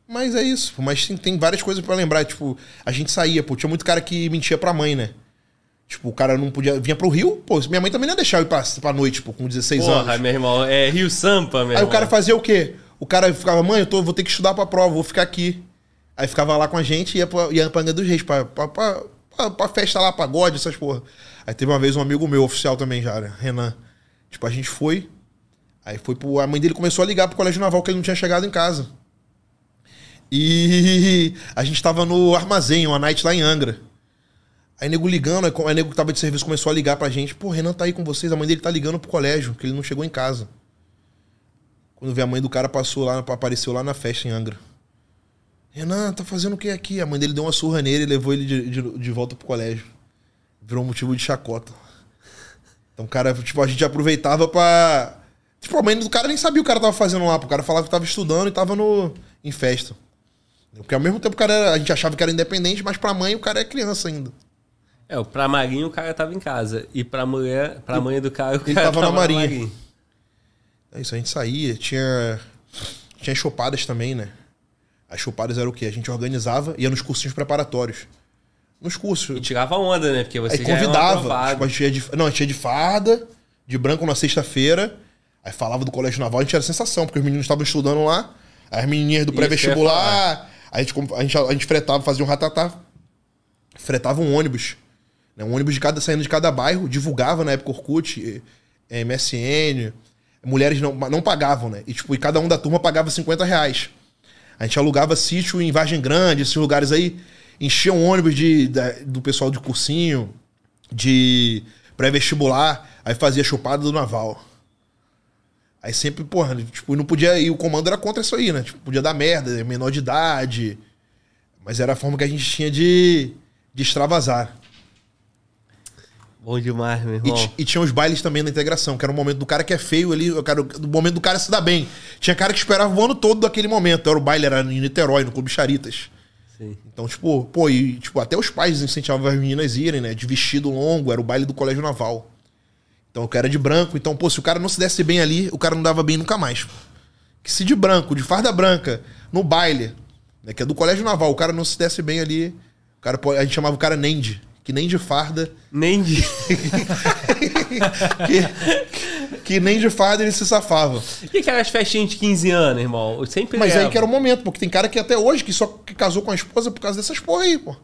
Mas é isso, pô. Mas tem, tem várias coisas pra lembrar. Tipo, a gente saía, pô. Tinha muito cara que mentia pra mãe, né? Tipo, o cara não podia. Vinha pro Rio, pô. Minha mãe também não ia deixar eu ir pra, pra noite, pô, com 16 Porra, anos. meu irmão. É Rio Sampa, meu Aí irmão. o cara fazia o quê? O cara ficava, mãe, eu tô, vou ter que estudar pra prova, vou ficar aqui. Aí ficava lá com a gente e ia pra, ia pra Angra dos Reis, pra, pra, pra, pra- pra festa lá, pagode, essas porra. Aí teve uma vez um amigo meu, oficial também já, né? Renan. Tipo, a gente foi. Aí foi pro. A mãe dele começou a ligar pro colégio naval que ele não tinha chegado em casa. E a gente tava no armazém, uma night lá em Angra. Aí nego ligando, aí aí nego que tava de serviço começou a ligar pra gente. Pô, Renan tá aí com vocês, a mãe dele tá ligando pro colégio, que ele não chegou em casa. Quando vê a mãe do cara passou lá, apareceu lá na festa em Angra. Renan, tá fazendo o que aqui? A mãe dele deu uma surra nele e levou ele de, de, de volta pro colégio. Virou motivo de chacota. Então, cara, tipo, a gente aproveitava pra. Tipo, a mãe do cara nem sabia o que o cara tava fazendo lá. O cara falava que tava estudando e tava no, em festa. Porque ao mesmo tempo o cara era- a gente achava que era independente, mas pra mãe o cara é criança ainda. É, pra Marinho o cara tava em casa. E pra mulher, pra mãe do cara, o ele cara tava na Marinha. É isso, a gente saía, tinha. Tinha chopadas também, né? As chopadas era o quê? A gente organizava, ia nos cursinhos preparatórios. Nos cursos. E tirava onda, né? Porque você Aí convidava. Tipo, a gente ia de, não, a gente ia de farda, de branco na sexta-feira. Aí falava do colégio naval, a gente era sensação, porque os meninos estavam estudando lá. As menininhas do pré-vestibular. A gente, a, gente, a gente fretava, fazia um ratatá. Fretava um ônibus. Né? Um ônibus de cada, saindo de cada bairro, divulgava na época Orkut, eh, MSN. Mulheres não, não pagavam, né? E, tipo, e cada um da turma pagava 50 reais. A gente alugava sítio em Vargem Grande, esses lugares aí. Enchia um ônibus de, do pessoal de cursinho, de pré-vestibular. Aí fazia chupada do naval. Aí sempre, porra, tipo, não podia. E o comando era contra isso aí, né? Tipo, podia dar merda, menor de idade. Mas era a forma que a gente tinha de, de extravasar. Bom demais, meu E, irmão. ti- e tinha os bailes também da integração, que era o momento do cara que é feio ali, eu quero, do momento do cara se dar bem. Tinha cara que esperava o ano todo daquele momento. Era o baile, era em Niterói, no Clube Charitas. Sim. Então, tipo, pô, e tipo, até os pais incentivavam as meninas a irem, né? De vestido longo, era o baile do colégio naval. Então, o cara era de branco. Então, pô, se o cara não se desse bem ali, o cara não dava bem nunca mais. Que se de branco, de farda branca, no baile, né? Que é do colégio naval, o cara não se desse bem ali, o cara, a gente chamava o cara Nendi. Que nem de farda, Nem de. que, que nem de farda ele se safava. E aquelas festinhas de 15 anos, irmão? Eu sempre Mas aí levo. que era o momento, porque tem cara que até hoje que só casou com a esposa por causa dessas porra aí, pô.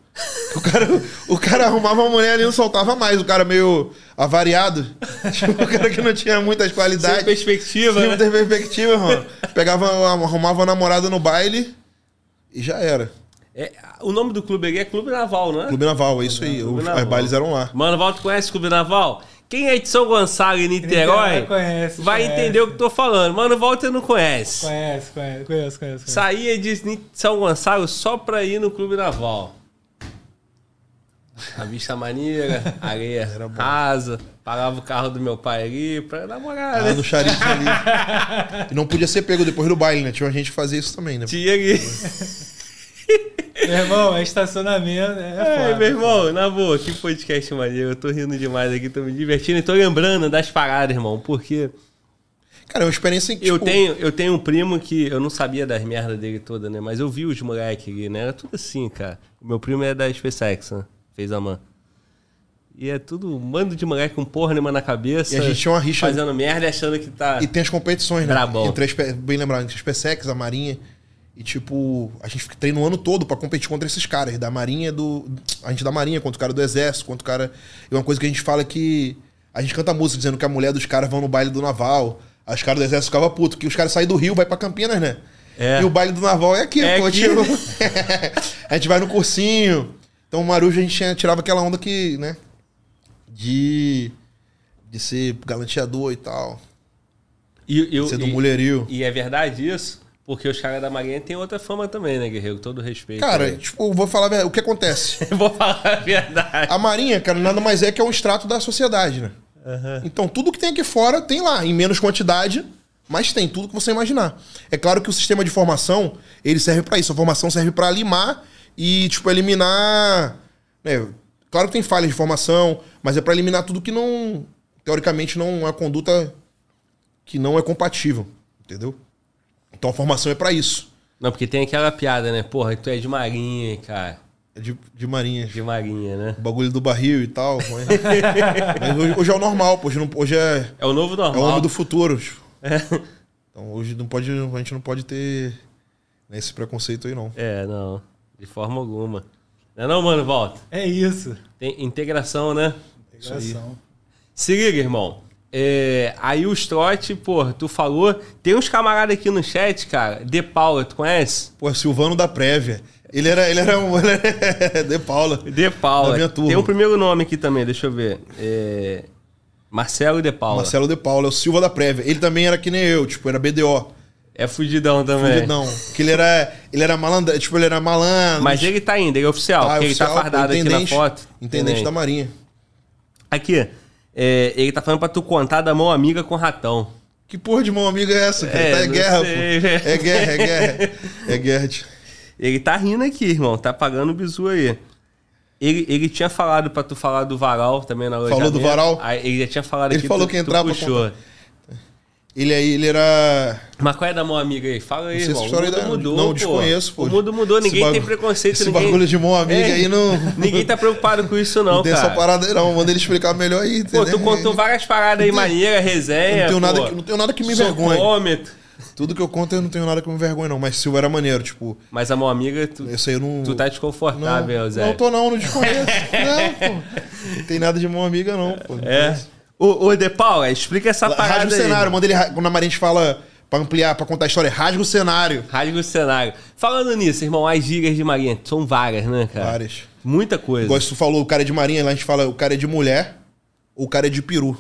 O cara, o cara arrumava uma mulher ali e não soltava mais, o cara meio avariado. Tipo, o cara que não tinha muitas Sem qualidades. perspectiva, Tinha né? muita perspectiva, mano. Pegava, arrumava uma namorada no baile e já era. É, o nome do clube aqui é Clube Naval, não é? Clube Naval, é isso aí. Clube Os, Naval. os bailes eram lá. Mano, Val, tu conhece o Clube Naval? Quem é de São Gonçalo e Niterói Niterói conhece, vai conhece. entender o que eu tô falando. Mano, Walter não conhece. Conhece, conhece, conhece, conhece. Saía de São Gonçalo só pra ir no Clube Naval. A vista maneira, areia rasa, pagava o carro do meu pai ali pra namorar, Lá né? no charito ali. E não podia ser pego depois do baile, né? Tinha gente que fazia isso também, né? Tinha ali. Meu irmão, é estacionamento. É, foda. meu irmão, na boa, que podcast maneiro. Eu tô rindo demais aqui, tô me divertindo e tô lembrando das paradas, irmão, porque Cara, é uma experiência que, eu tipo, tenho, eu tenho um primo que eu não sabia das merdas dele toda, né? Mas eu vi os moleques ali, né? Era tudo assim, cara. O meu primo é da SpaceX, né? Fez a man. E é tudo um bando de moleque com porra nenhuma na cabeça. E a gente tinha uma rixa- Fazendo merda e achando que tá. E tem as competições, né? Brabão. Entre Spe- bem lembrado, entre a SpaceX, a Marinha. E, tipo, a gente treina o ano todo pra competir contra esses caras. Da Marinha, do. A gente da Marinha, contra o cara do Exército, contra o cara. E uma coisa que a gente fala é que. A gente canta música dizendo que a mulher dos caras vão no baile do naval. Os caras do Exército ficavam putos, que os caras saem do Rio, vai pra Campinas, né? É. E o baile do naval é aqui, É pô. aqui. tipo, a gente vai no cursinho. Então, o Marujo, a gente tirava aquela onda que, né? De. De ser galanteador e tal. E, eu, Ser do e- mulherio. e é verdade isso? Porque os caras da Marinha têm outra fama também, né, Guerreiro? Com Todo respeito. Cara, aí. tipo, eu vou falar a verdade, o que acontece. Vou falar a verdade. A Marinha, cara, nada mais é que é um extrato da sociedade, né? Então, tudo que tem aqui fora tem lá, em menos quantidade, mas tem tudo que você imaginar. É claro que o sistema de formação, ele serve pra isso. A formação serve pra limar e, tipo, eliminar. né? Claro que tem falhas de formação, mas é pra eliminar tudo que não. Teoricamente, não é conduta que não é compatível. Entendeu? Então a formação é pra isso. Não, porque tem aquela piada, né? Porra, tu é de Marinha, cara. É de, de marinha. De Marinha, né? O bagulho do barril e tal. Mas, mas hoje, hoje é o normal, pô. Hoje, não- hoje é, É o novo é normal. o homem do futuro. É. Então hoje não pode, a gente não pode ter né, esse preconceito aí, não. É, não. De forma alguma. Não é não, mano, volta. É isso. Tem integração, né? Integração. Se liga, irmão. É, aí os trote, pô, tu falou. Tem uns camaradas aqui no chat, cara. De Paula, tu conhece? Pô, Silvano da Prévia. Ele era, ele era, um- ele era de Paula. De Paula. Da minha turma. Tem um primeiro nome aqui também, deixa eu ver. É, Marcelo De Paula. Marcelo de Paula, é o Silva da Prévia. Ele também era que nem eu, tipo, era BDO. É fudidão também. Não, que ele era, ele era malandro, tipo, ele era malandro. Mas ele tá indo, ele é oficial. Tá, porque ele tá oficial, fardado aqui na foto. Intendente da Marinha. Aqui, é, ele tá falando pra tu contar da mão amiga com ratão. Que porra de mão amiga é essa, cara? É, tá, é guerra, sei, pô. É guerra, é guerra. É guerra. tio. Ele tá rindo aqui, irmão. Tá pagando o bizu aí. Ele, ele tinha falado pra tu falar do varal também na Falou do varal? Aí ele já tinha falado Ele aqui. falou tu- que tu entrava pra puxou. Ele aí, ele era. Mas qual é da mão amiga aí? Fala aí, irmão. história o mundo aí, mudou, não, pô. desconheço, pô. O mundo mudou, ninguém tem bagulho- preconceito. Esse ninguém... bagulho de mão amiga É, aí não. Ninguém tá preocupado com isso não, Não tem cara. essa parada aí, não. Manda ele explicar melhor aí. Pô, tu entendeu? contou várias paradas aí tem- maneiras, resenha, não tenho, nada pô. que, não tenho nada que me envergonhe. Tudo que eu conto eu não tenho nada que me envergonhe, não. Mas Silva era maneiro, tipo. Mas a mão amiga, tu, Esse aí não. tu tá desconfortável, não, Zé. não tô não, não desconheço. não, pô. Não tem nada de mão amiga, não, pô. Não É. conheço. Ô, ô, De Paula, explica essa parada Rasga o aí. cenário, manda ele. Quando a Marinha fala pra ampliar, pra contar a história, rasga o cenário. Rasga o cenário. Falando nisso, irmão, as gírias de Marinha são várias, né, cara? Várias. Muita coisa. Igual se tu falou, o cara é de marinha, lá a gente fala o cara é de mulher ou o cara é de peru.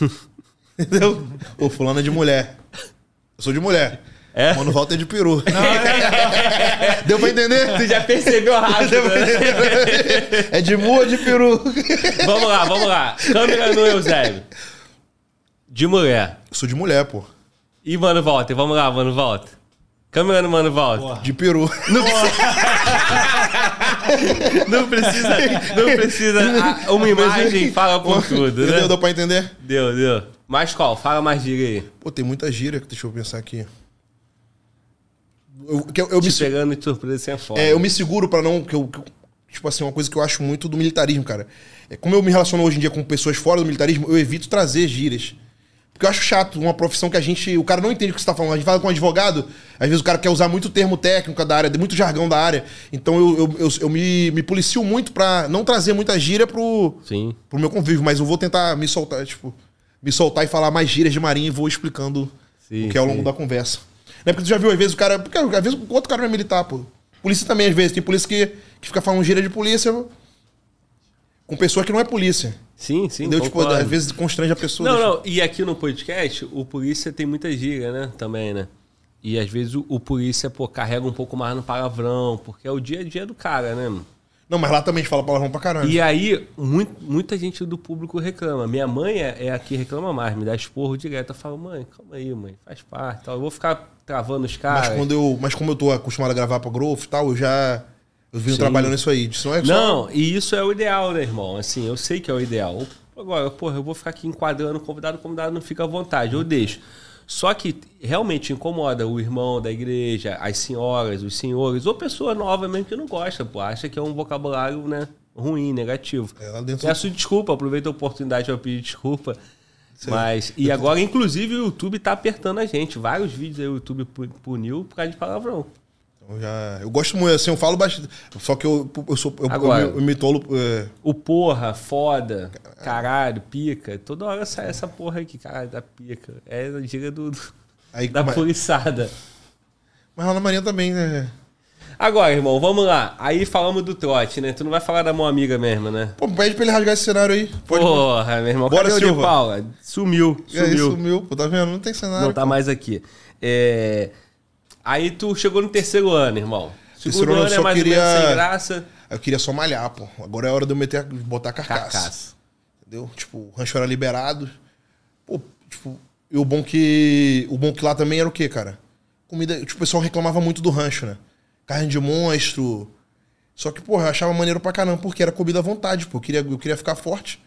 Entendeu? Ô, fulano é de mulher. Eu sou de mulher. É? Mano Walter é de peru. Deu pra entender? Tu já percebeu rápido, né? É de mu ou de peru? Vamos lá, vamos lá. Câmera no Eusébio. De mulher. Sou de mulher, pô. E Mano Walter, vamos lá, Mano Walter. Câmera no Mano Walter. Porra. De peru. Não precisa, não precisa. ah, Uma imagem fala por tudo, Entendeu? né? Deu pra entender? Deu, deu. Mas qual? Fala mais diga aí. Pô, tem muita gíria. Deixa eu pensar aqui. Eu, eu, eu me, Te se- pegando de surpresa sem foda. é, eu me seguro pra não. Que eu, que eu- tipo assim, uma coisa que eu acho muito do militarismo, cara. É, como eu me relaciono hoje em dia com pessoas fora do militarismo, eu evito trazer gírias. Porque eu acho chato, uma profissão que a gente. O cara não entende o que você tá falando. A gente fala com um advogado, às vezes o cara quer usar muito termo técnico da área, muito jargão da área. Então eu, eu, eu, eu me, me policio muito pra não trazer muita gíria pro, Sim. pro meu convívio, mas eu vou tentar me soltar, tipo, me soltar e falar mais gírias de marinha e vou explicando Sim, o que é ao longo sim. da conversa. Não é porque tu já viu, às vezes, o cara. Porque às vezes o outro cara não é militar, pô. Polícia também, às vezes. Tem polícia que, que fica falando gíria de polícia com pessoa que não é polícia. Sim, sim. entendeu? Tipo, às vezes constrange a pessoa. Não, deixa- não. E aqui no podcast, o polícia tem muita gíria, né? Também, né? E às vezes o, o polícia, pô, carrega um pouco mais no palavrão, porque é o dia a dia do cara, né, mano? Não, mas lá também a gente fala palavrão pra caramba. E aí, muito, muita gente do público reclama. Minha mãe é, é a que reclama mais, me dá esporro direto. Eu falo, mãe, calma aí, mãe, faz parte. Eu vou ficar travando os Mas, caras. quando eu, mas como eu tô acostumado a gravar pra Growth e tal, eu já. Eu venho Sim. trabalhando isso aí. Isso não é só- Não, e isso é o ideal, né, irmão? Assim, eu sei que é o ideal. Agora, porra, eu vou ficar aqui enquadrando o convidado, o convidado não fica à vontade, eu deixo. Só que realmente incomoda o irmão da igreja, as senhoras, os senhores, ou pessoa nova mesmo que não gosta, pô, acha que é um vocabulário, né, ruim, negativo. É, dentro. Peço desculpa, aproveito a oportunidade para pedir desculpa. Mas, e agora, inclusive, o YouTube tá apertando a gente. Vários vídeos aí o YouTube pu- puniu por causa de palavrão. Eu, já, eu gosto muito, assim, eu falo bastante. Só que eu, eu sou. Eu, Agora. eu, me- eu me tolo. é, O porra, foda, caralho, pica. Toda hora sai essa porra aqui, caralho, da pica. É a gíria do, do- aí, da mas, poliçada. mas lá na Marinha também, né? Agora, irmão, vamos lá. Aí falamos do trote, né? Tu não vai falar da mão amiga mesmo, né? Pô, pede pra ele rasgar esse cenário aí. Pode. Porra, meu irmão. Bora, cadê Silva. Paula? Sumiu, E aí, sumiu. sumiu, pô, tá vendo? Não tem cenário. Não tá pô. mais aqui. É... Aí tu chegou no terceiro ano, irmão. Segundo Terceiro ano é mais ou queria- menos sem graça. Eu queria só malhar, pô. Agora é hora de eu meter, botar a carcaça. Carcaça. Entendeu? Tipo, o rancho era liberado. Pô, tipo, e o bom que. O bom que lá também era o quê, cara? Comida. Tipo, o pessoal reclamava muito do rancho, né? Carne de monstro. Só que, porra, eu achava maneiro pra caramba, porque era comida à vontade, pô. Eu queria, eu queria ficar forte.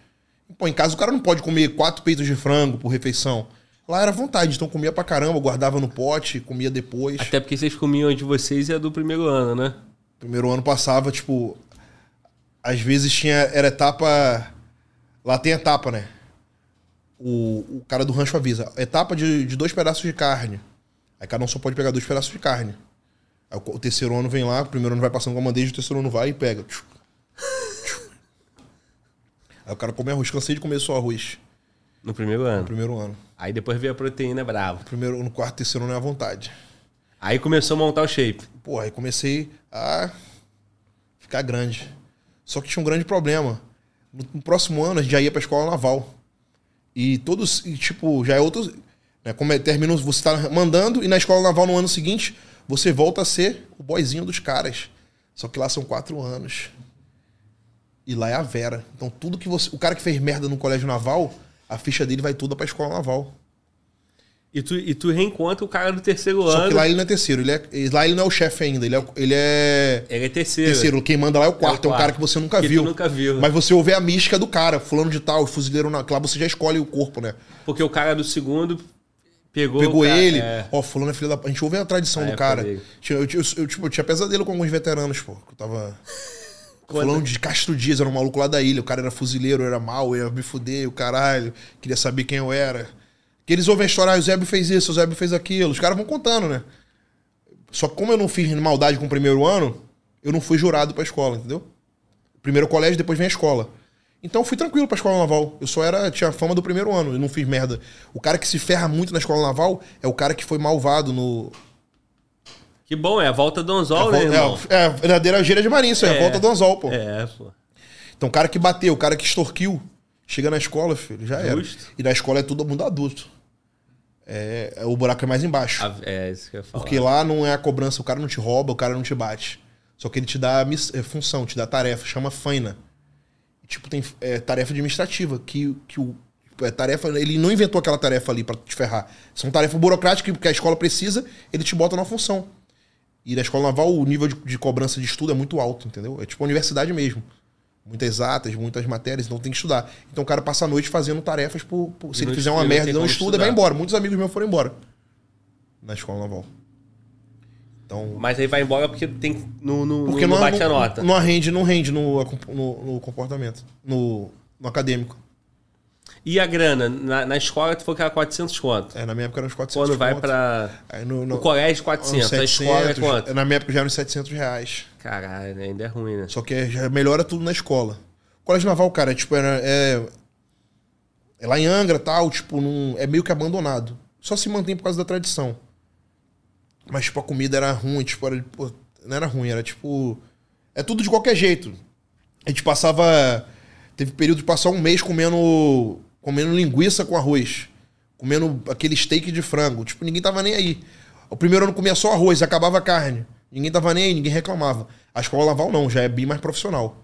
Pô, em casa o cara não pode comer quatro peitos de frango por refeição. Lá era vontade, então comia pra caramba, guardava no pote, comia depois. Até porque vocês comiam de vocês e a do primeiro ano, né? Primeiro ano passava, tipo. Às vezes tinha. Era etapa. Lá tem etapa, né? O, o cara do rancho avisa. Etapa de, de dois pedaços de carne. Aí cada um só pode pegar dois pedaços de carne. Aí o, terceiro ano vem lá, o primeiro ano vai passando com a bandeja, o terceiro ano vai e pega. Aí o cara come arroz. Cansei de comer só arroz No primeiro no ano. primeiro ano. Aí depois veio a proteína bravo. Primeiro, no quarto, terceiro ano é à vontade. Aí começou a montar o shape. Pô, aí comecei a ficar grande. Só que tinha um grande problema. No, no próximo ano a gente já ia pra escola naval. E todos, e, tipo, já é outro. Né, como é, termina, você tá mandando e na escola naval no ano seguinte você volta a ser o boyzinho dos caras. Só que lá são quatro anos. E lá é a Vera. Então tudo que você. O cara que fez merda no colégio naval, a ficha dele vai toda pra escola naval. E tu, e tu reencontra o cara do terceiro Só ano. que lá ele não é terceiro. Ele é, lá ele não é o chefe ainda. Ele é, o- ele é Ele é terceiro. Terceiro, quem manda lá é o quarto, é, um quarto. cara que você nunca Que viu. nunca viu. Mas você ouve a mística do cara, fulano de tal, fuzileiro na. Lá você já escolhe o corpo, né? Porque o cara do segundo pegou. Pegou cara- ele, é. ó, fulano é filho da. A gente ouve a tradição do cara. Eu, eu, eu, tipo, eu tinha pesadelo com alguns veteranos, pô. que Eu tava. Fulano de Castro Dias, era um maluco lá da ilha. O cara era fuzileiro, era mal, ia me fuder, o caralho. Queria saber quem eu era. Que eles ouvem a história, ah, o Zébio fez isso, o Zébio fez aquilo. Os caras vão contando, né? Só que como eu não fiz maldade com o primeiro ano, eu não fui jurado pra escola, entendeu? Primeiro colégio, depois vem a escola. Então eu fui tranquilo pra escola naval. Eu só era, tinha a fama do primeiro ano, eu não fiz merda. O cara que se ferra muito na escola naval é o cara que foi malvado no. Que bom, é a volta do É, Anzol, a né, irmão? é, é a verdadeira gira de marinho, isso é, a É. volta do anzol, pô. É, pô. Então o cara que bateu, o cara que extorquiu, chega na escola, filho, já era. Justo. E na escola é todo mundo adulto. é, é- o buraco é mais embaixo. A- É isso que eu ia falar. Porque lá não é a cobrança, o cara não te rouba, o cara não te bate. Só que ele te dá é, função, te dá tarefa, chama faina. Tipo, tem é, tarefa administrativa, que, que o. É tarefa, ele não inventou aquela tarefa ali pra te ferrar. São tarefas burocráticas que a escola precisa, ele te bota na função. E na escola naval o nível de, de cobrança de estudo é muito alto, entendeu? É tipo a universidade mesmo. Muitas exatas, muitas matérias, então tem que estudar. Então o cara passa a noite fazendo tarefas por. por- se ele fizer uma merda e não estuda, vai estudar. embora. Muitos amigos meus foram embora. Na escola naval. Então. Mas aí vai embora porque tem no, no, Porque no, não, bate a nota. não rende, não rende no, no, no comportamento. No, no acadêmico. E a grana? Na, na escola tu falou que era 400 conto. É, na minha época eram uns 400 Quando vai conto. pra... Aí no, No no, colégio, 400. uns A escola é 700, quanto? Na minha época já eram uns 700 reais. Caralho, né? ainda é ruim, né? Só que é- já melhora tudo na escola. O colégio naval, cara, é tipo, era- é, é lá em Angra tal, tipo, não, é meio que abandonado. Só se mantém por causa da tradição. Mas, tipo, a comida era ruim, tipo, era, pô, não era ruim, era tipo. É tudo de qualquer jeito. A gente passava. Teve período de passar um mês comendo. comendo linguiça com arroz. Comendo aquele steak de frango. Tipo, ninguém tava nem aí. O primeiro ano comia só arroz, acabava a carne. Ninguém tava nem aí, ninguém reclamava. A escola naval não, já é bem mais profissional.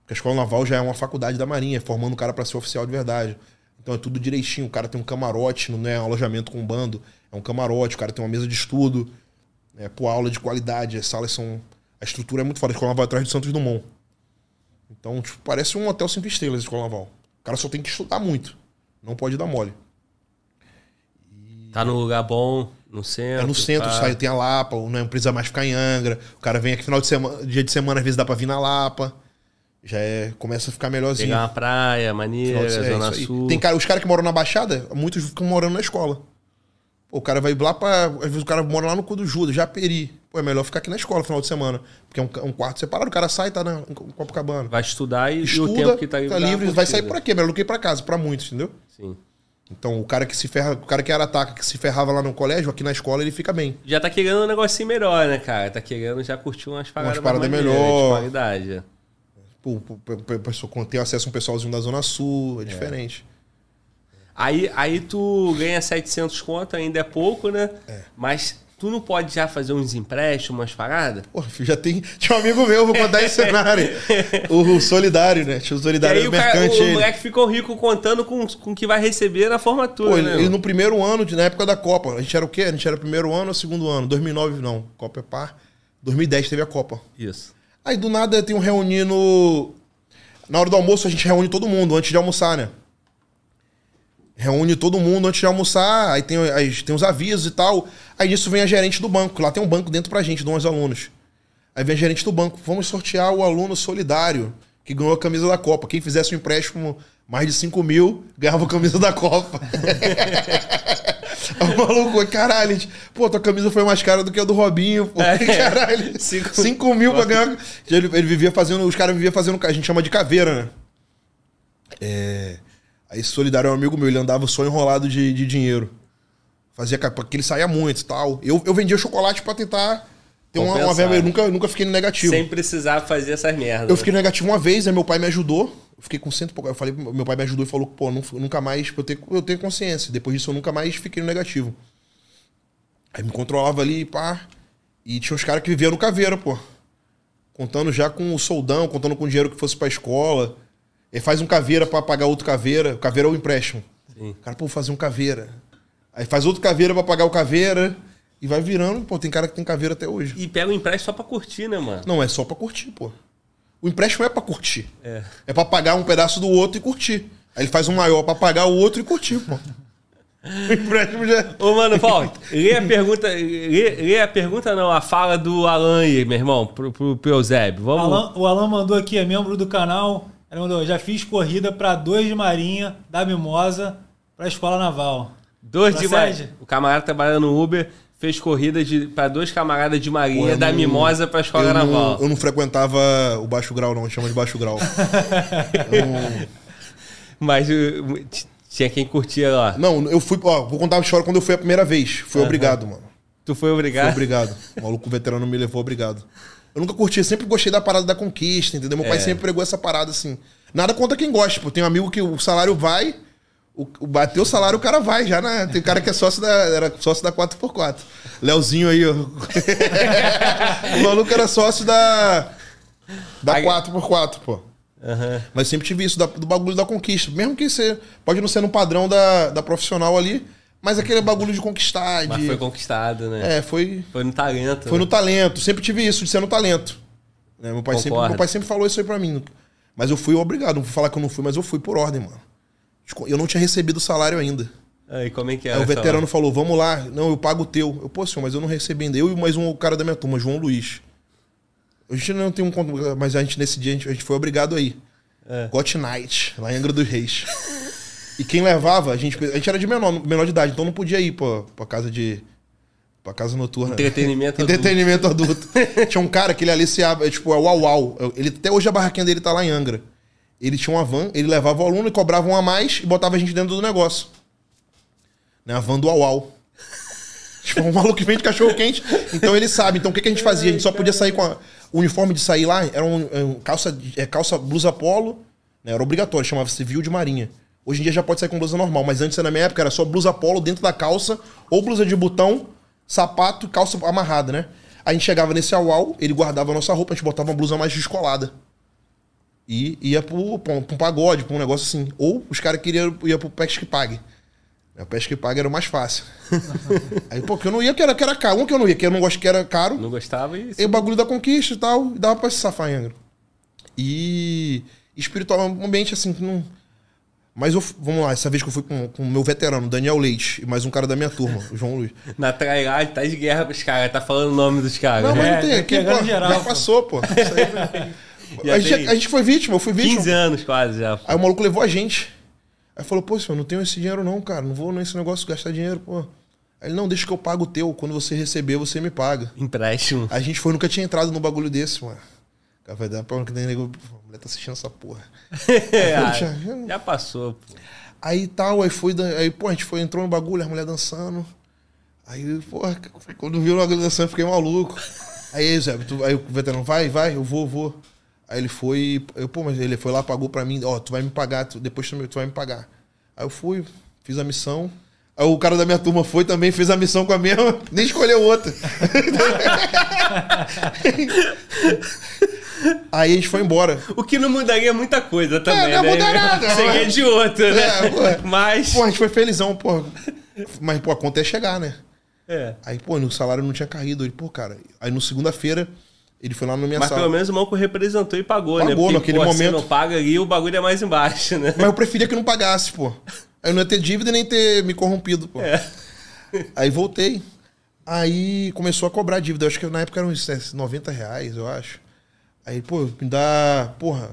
Porque a escola naval já é uma faculdade da Marinha, formando o cara para ser oficial de verdade. Então é tudo direitinho. O cara tem um camarote, não é um alojamento com bando. É um camarote, o cara tem uma mesa de estudo. É, pô, aula de qualidade, as salas são. A estrutura é muito foda. A escola naval é atrás de Santos Dumont. Então, tipo, parece um hotel cinco estrelas a escola naval. O cara só tem que estudar muito. Não pode dar mole. Tá no lugar bom, no centro. É no centro, pá. sai, tem a Lapa, não precisa mais ficar em Angra. O cara vem aqui final de semana, dia de semana, às vezes dá pra vir na Lapa. Já é, começa a ficar melhorzinho. Pegar uma praia, maneira, é Zona aí. Sul. Tem cara, os caras que moram na Baixada, muitos ficam morando na escola. Pô, o cara vai lá pra. Às vezes o cara mora lá no cu do Judas, já peri. Pô, é melhor ficar aqui na escola no final de semana. Porque é um, um quarto separado, o cara sai, tá na, em Copacabana. Vai estudar e, e Estuda, o tempo que tá livre. tá livre vai sair por aqui, é melhor do que ir pra casa, pra muitos, entendeu? Sim. Então o cara que se ferra, o cara que era ataca, que se ferrava lá no colégio, aqui na escola, ele fica bem. Já tá querendo um negocinho melhor, né, cara? Tá querendo já curtir umas paradas paradas mais maneiras, melhor. De qualidade. Pô, pô, pô, pô, tem acesso a um pessoalzinho da Zona Sul, é, diferente. Aí, aí tu ganha 700 conto, ainda é pouco, né? É. Mas tu não pode já fazer uns empréstimos, umas paradas? Pô, já tem. Tinha um amigo meu, vou contar esse cenário. O, o Solidário, né? Tinha o E Solidário aí o, cara, mercante. o ele. moleque ficou rico contando com com o que vai receber na formatura, Pô, né? ele no primeiro ano, de- na época da Copa, a gente era o quê? A gente era primeiro ano ou segundo ano? 2009 não, Copa é par. 2010 teve a Copa. Isso. Aí do nada tem um reunindo. Na hora do almoço a gente reúne todo mundo antes de almoçar, né? Reúne todo mundo antes de almoçar, aí tem, aí tem os avisos e tal. Aí nisso vem a gerente do banco, lá tem um banco dentro pra gente, de 11 alunos. Aí vem a gerente do banco, vamos sortear o aluno solidário que ganhou a camisa da Copa. Quem fizesse um empréstimo mais de 5 mil, ganhava a camisa da Copa. O maluco, caralho, gente, pô, tua camisa foi mais cara do que a do Robinho, pô. É. Caralho, Cinco- 5 mil pra ganhar. Ele, ele vivia fazendo, os caras viviam fazendo, a gente chama de caveira, né? É. Esse solidário é um amigo meu, ele andava só enrolado de, de dinheiro. Fazia, porque ele saía muito e tal. Eu, eu vendia chocolate pra tentar ter uma, uma verba. Eu nunca, nunca fiquei no negativo. Sem precisar fazer essas merdas. Eu fiquei no negativo uma vez, aí meu pai me ajudou. Eu fiquei com cento pouco. Eu falei, meu pai me ajudou e falou, pô, não- nunca mais, eu ter, eu ter consciência. Depois disso eu nunca mais fiquei no negativo. Aí me controlava ali, pá. E tinha uns caras que viviam no caveira, pô. Contando já com o soldão, contando com o dinheiro que fosse pra escola. Ele faz um caveira pra pagar outro caveira. O caveira é o empréstimo. Sim. O cara, pô, vou fazer um caveira. Aí faz outro caveira pra pagar o caveira. E vai virando. Pô, tem cara que tem caveira até hoje. E pega o empréstimo só pra curtir, né, mano? Não, é só pra curtir, pô. O empréstimo é pra curtir. É. É pra pagar um pedaço do outro e curtir. Aí ele faz um maior pra pagar o outro e curtir, pô. O empréstimo já. Ô, mano, Paulo, lê a pergunta. Lê, lê a pergunta, não, a fala do Alan aí, meu irmão, pro, pro, pro Eusébio. Vamos. Alan, o Alan mandou aqui, é membro do canal. Ele mandou, já fiz corrida para dois de Marinha, da Mimosa, para a Escola Naval. Dois de? Marinha. O camarada trabalhando no Uber fez corrida de, pra dois camaradas de Marinha, Pô, da não- Mimosa pra Escola eu não, Naval. eu não frequentava o baixo grau, não. Chama de baixo grau. Não- Mas tinha quem curtia lá. não, eu fui. Ó, vou contar a história quando eu fui a primeira vez. Fui obrigado, mano. Tu foi obrigado? obrigado. O maluco veterano me levou obrigado. Eu nunca curti, eu sempre gostei da parada da conquista, entendeu? Meu pai É. sempre pregou essa parada assim. Nada contra quem gosta, pô. Tem um amigo que o salário vai, O, o bateu o salário, o cara vai já, né? Tem cara que é sócio da, era sócio da 4x4. Leozinho aí, ó. o maluco era sócio da. Da Aí- 4x4, pô. Aham. Mas sempre tive isso, da- do bagulho da conquista. Mesmo que você. Pode não ser no padrão da, da profissional ali, mas aquele bagulho de conquistar. Mas de, foi conquistado, né? É, foi. Foi no talento. Foi né? no talento. Sempre tive isso, de ser no talento. Né, Meu, pai sempre, meu pai sempre falou isso aí pra mim. Mas eu fui obrigado. Não vou falar que eu não fui, mas eu fui por ordem, mano. Eu não tinha recebido o salário ainda. Aí, como é que é? Aí o veterano falou: vamos lá. Não, eu pago o teu. Eu, pô, senhor, mas eu não recebi ainda. Eu e mais um cara da minha turma, João Luiz. A gente não tem um conto, mas a gente nesse dia a gente, a gente foi obrigado aí. É. Got Night, lá em Angra dos Reis. e quem levava, a gente, a gente era de menor, menor de idade, então não podia ir pra, pra casa de. pra casa noturna. Entretenimento adulto. Entretenimento adulto. Tinha um cara que ele aliciava, é, tipo, é o Uau Uau. Ele, até hoje a barraquinha dele tá lá em Angra. Ele tinha uma van, ele levava o aluno e cobrava um a mais e botava a gente dentro do negócio. Né? A van do Uau Uau. Tipo, um maluco que vende cachorro quente. Então ele sabe. Então o que, que a gente fazia? A gente só podia sair com a, o uniforme de sair lá, era um, é um calça, é, calça blusa polo, né? Era obrigatório, chamava civil de marinha. Hoje em dia já pode sair com blusa normal, mas antes na minha época era só blusa polo dentro da calça, ou blusa de botão, sapato, calça amarrada, né? A gente chegava nesse aual, ele guardava a nossa roupa, a gente botava uma blusa mais descolada. E ia pro, pra um pra um pagode, pra um negócio assim. Ou os caras queriam ia pro Pesque Pague. O Pesque Pague era o mais fácil. Aí, pô, que eu não ia, que era, que era caro. Um que eu não ia, que eu não gosto que era caro. Não gostava e... E o bagulho da conquista e tal, e dava pra se safar em Angra. E espiritualmente, assim, que não. Mas eu, vamos lá, essa vez que eu fui com o meu veterano, Daniel Leite, e mais um cara da minha turma, o João Luiz. Na trairagem, tá de guerra pros caras. Tá falando o nome dos caras. Não, mas É, não tem, tá aqui, pô, geral, já passou, pô. Isso aí- Já a, gente, a gente foi vítima, eu fui vítima. 15 anos quase já. Aí o maluco levou a gente. Aí falou, pô, senhor, não tenho esse dinheiro não, cara. Não vou nesse negócio gastar dinheiro, pô. Aí ele, não, deixa que eu pago o teu. Quando você receber, você me paga. Empréstimo. A gente foi, nunca tinha entrado num bagulho desse, mano. Cara, vai dar que tem nego. A mulher tá assistindo essa porra. Ah, já- já passou, pô. Aí tal, aí foi. Aí, pô, a gente foi, entrou no bagulho, as mulheres dançando. Aí, porra, quando viu o bagulho dançando, eu fiquei maluco. Aí, Zé, tu, aí o veterano, vai, vai, eu vou, vou. Aí ele foi, eu, pô, mas ele foi lá, pagou pra mim, ó, tu vai me pagar, tu- depois tu, tu vai me pagar. Aí eu fui, fiz a missão. Aí o cara da minha turma foi também, fez a missão com a mesma, nem escolheu outra. Aí a gente foi embora. O que não mudaria muita coisa também, não né? muda nada, Seria mas- de outra, né? É, pô. Mas... Pô, a gente foi felizão, pô. Mas, pô, a conta é chegar, né? É. Aí, pô, no salário não tinha caído. Ele, pô, cara. Aí no segunda-feira, ele foi lá na minha Mas sala. pelo menos o Manco representou e pagou, né? Pagou, naquele pô, Se momento. não paga ali, o bagulho é mais embaixo, né? Mas eu preferia que não pagasse, pô. Aí eu não ia ter dívida nem ter me corrompido, pô. É. Aí voltei. Aí começou a cobrar dívida. Eu acho que na época eram uns é, 90 reais, eu acho. Aí, pô, me dá. Porra.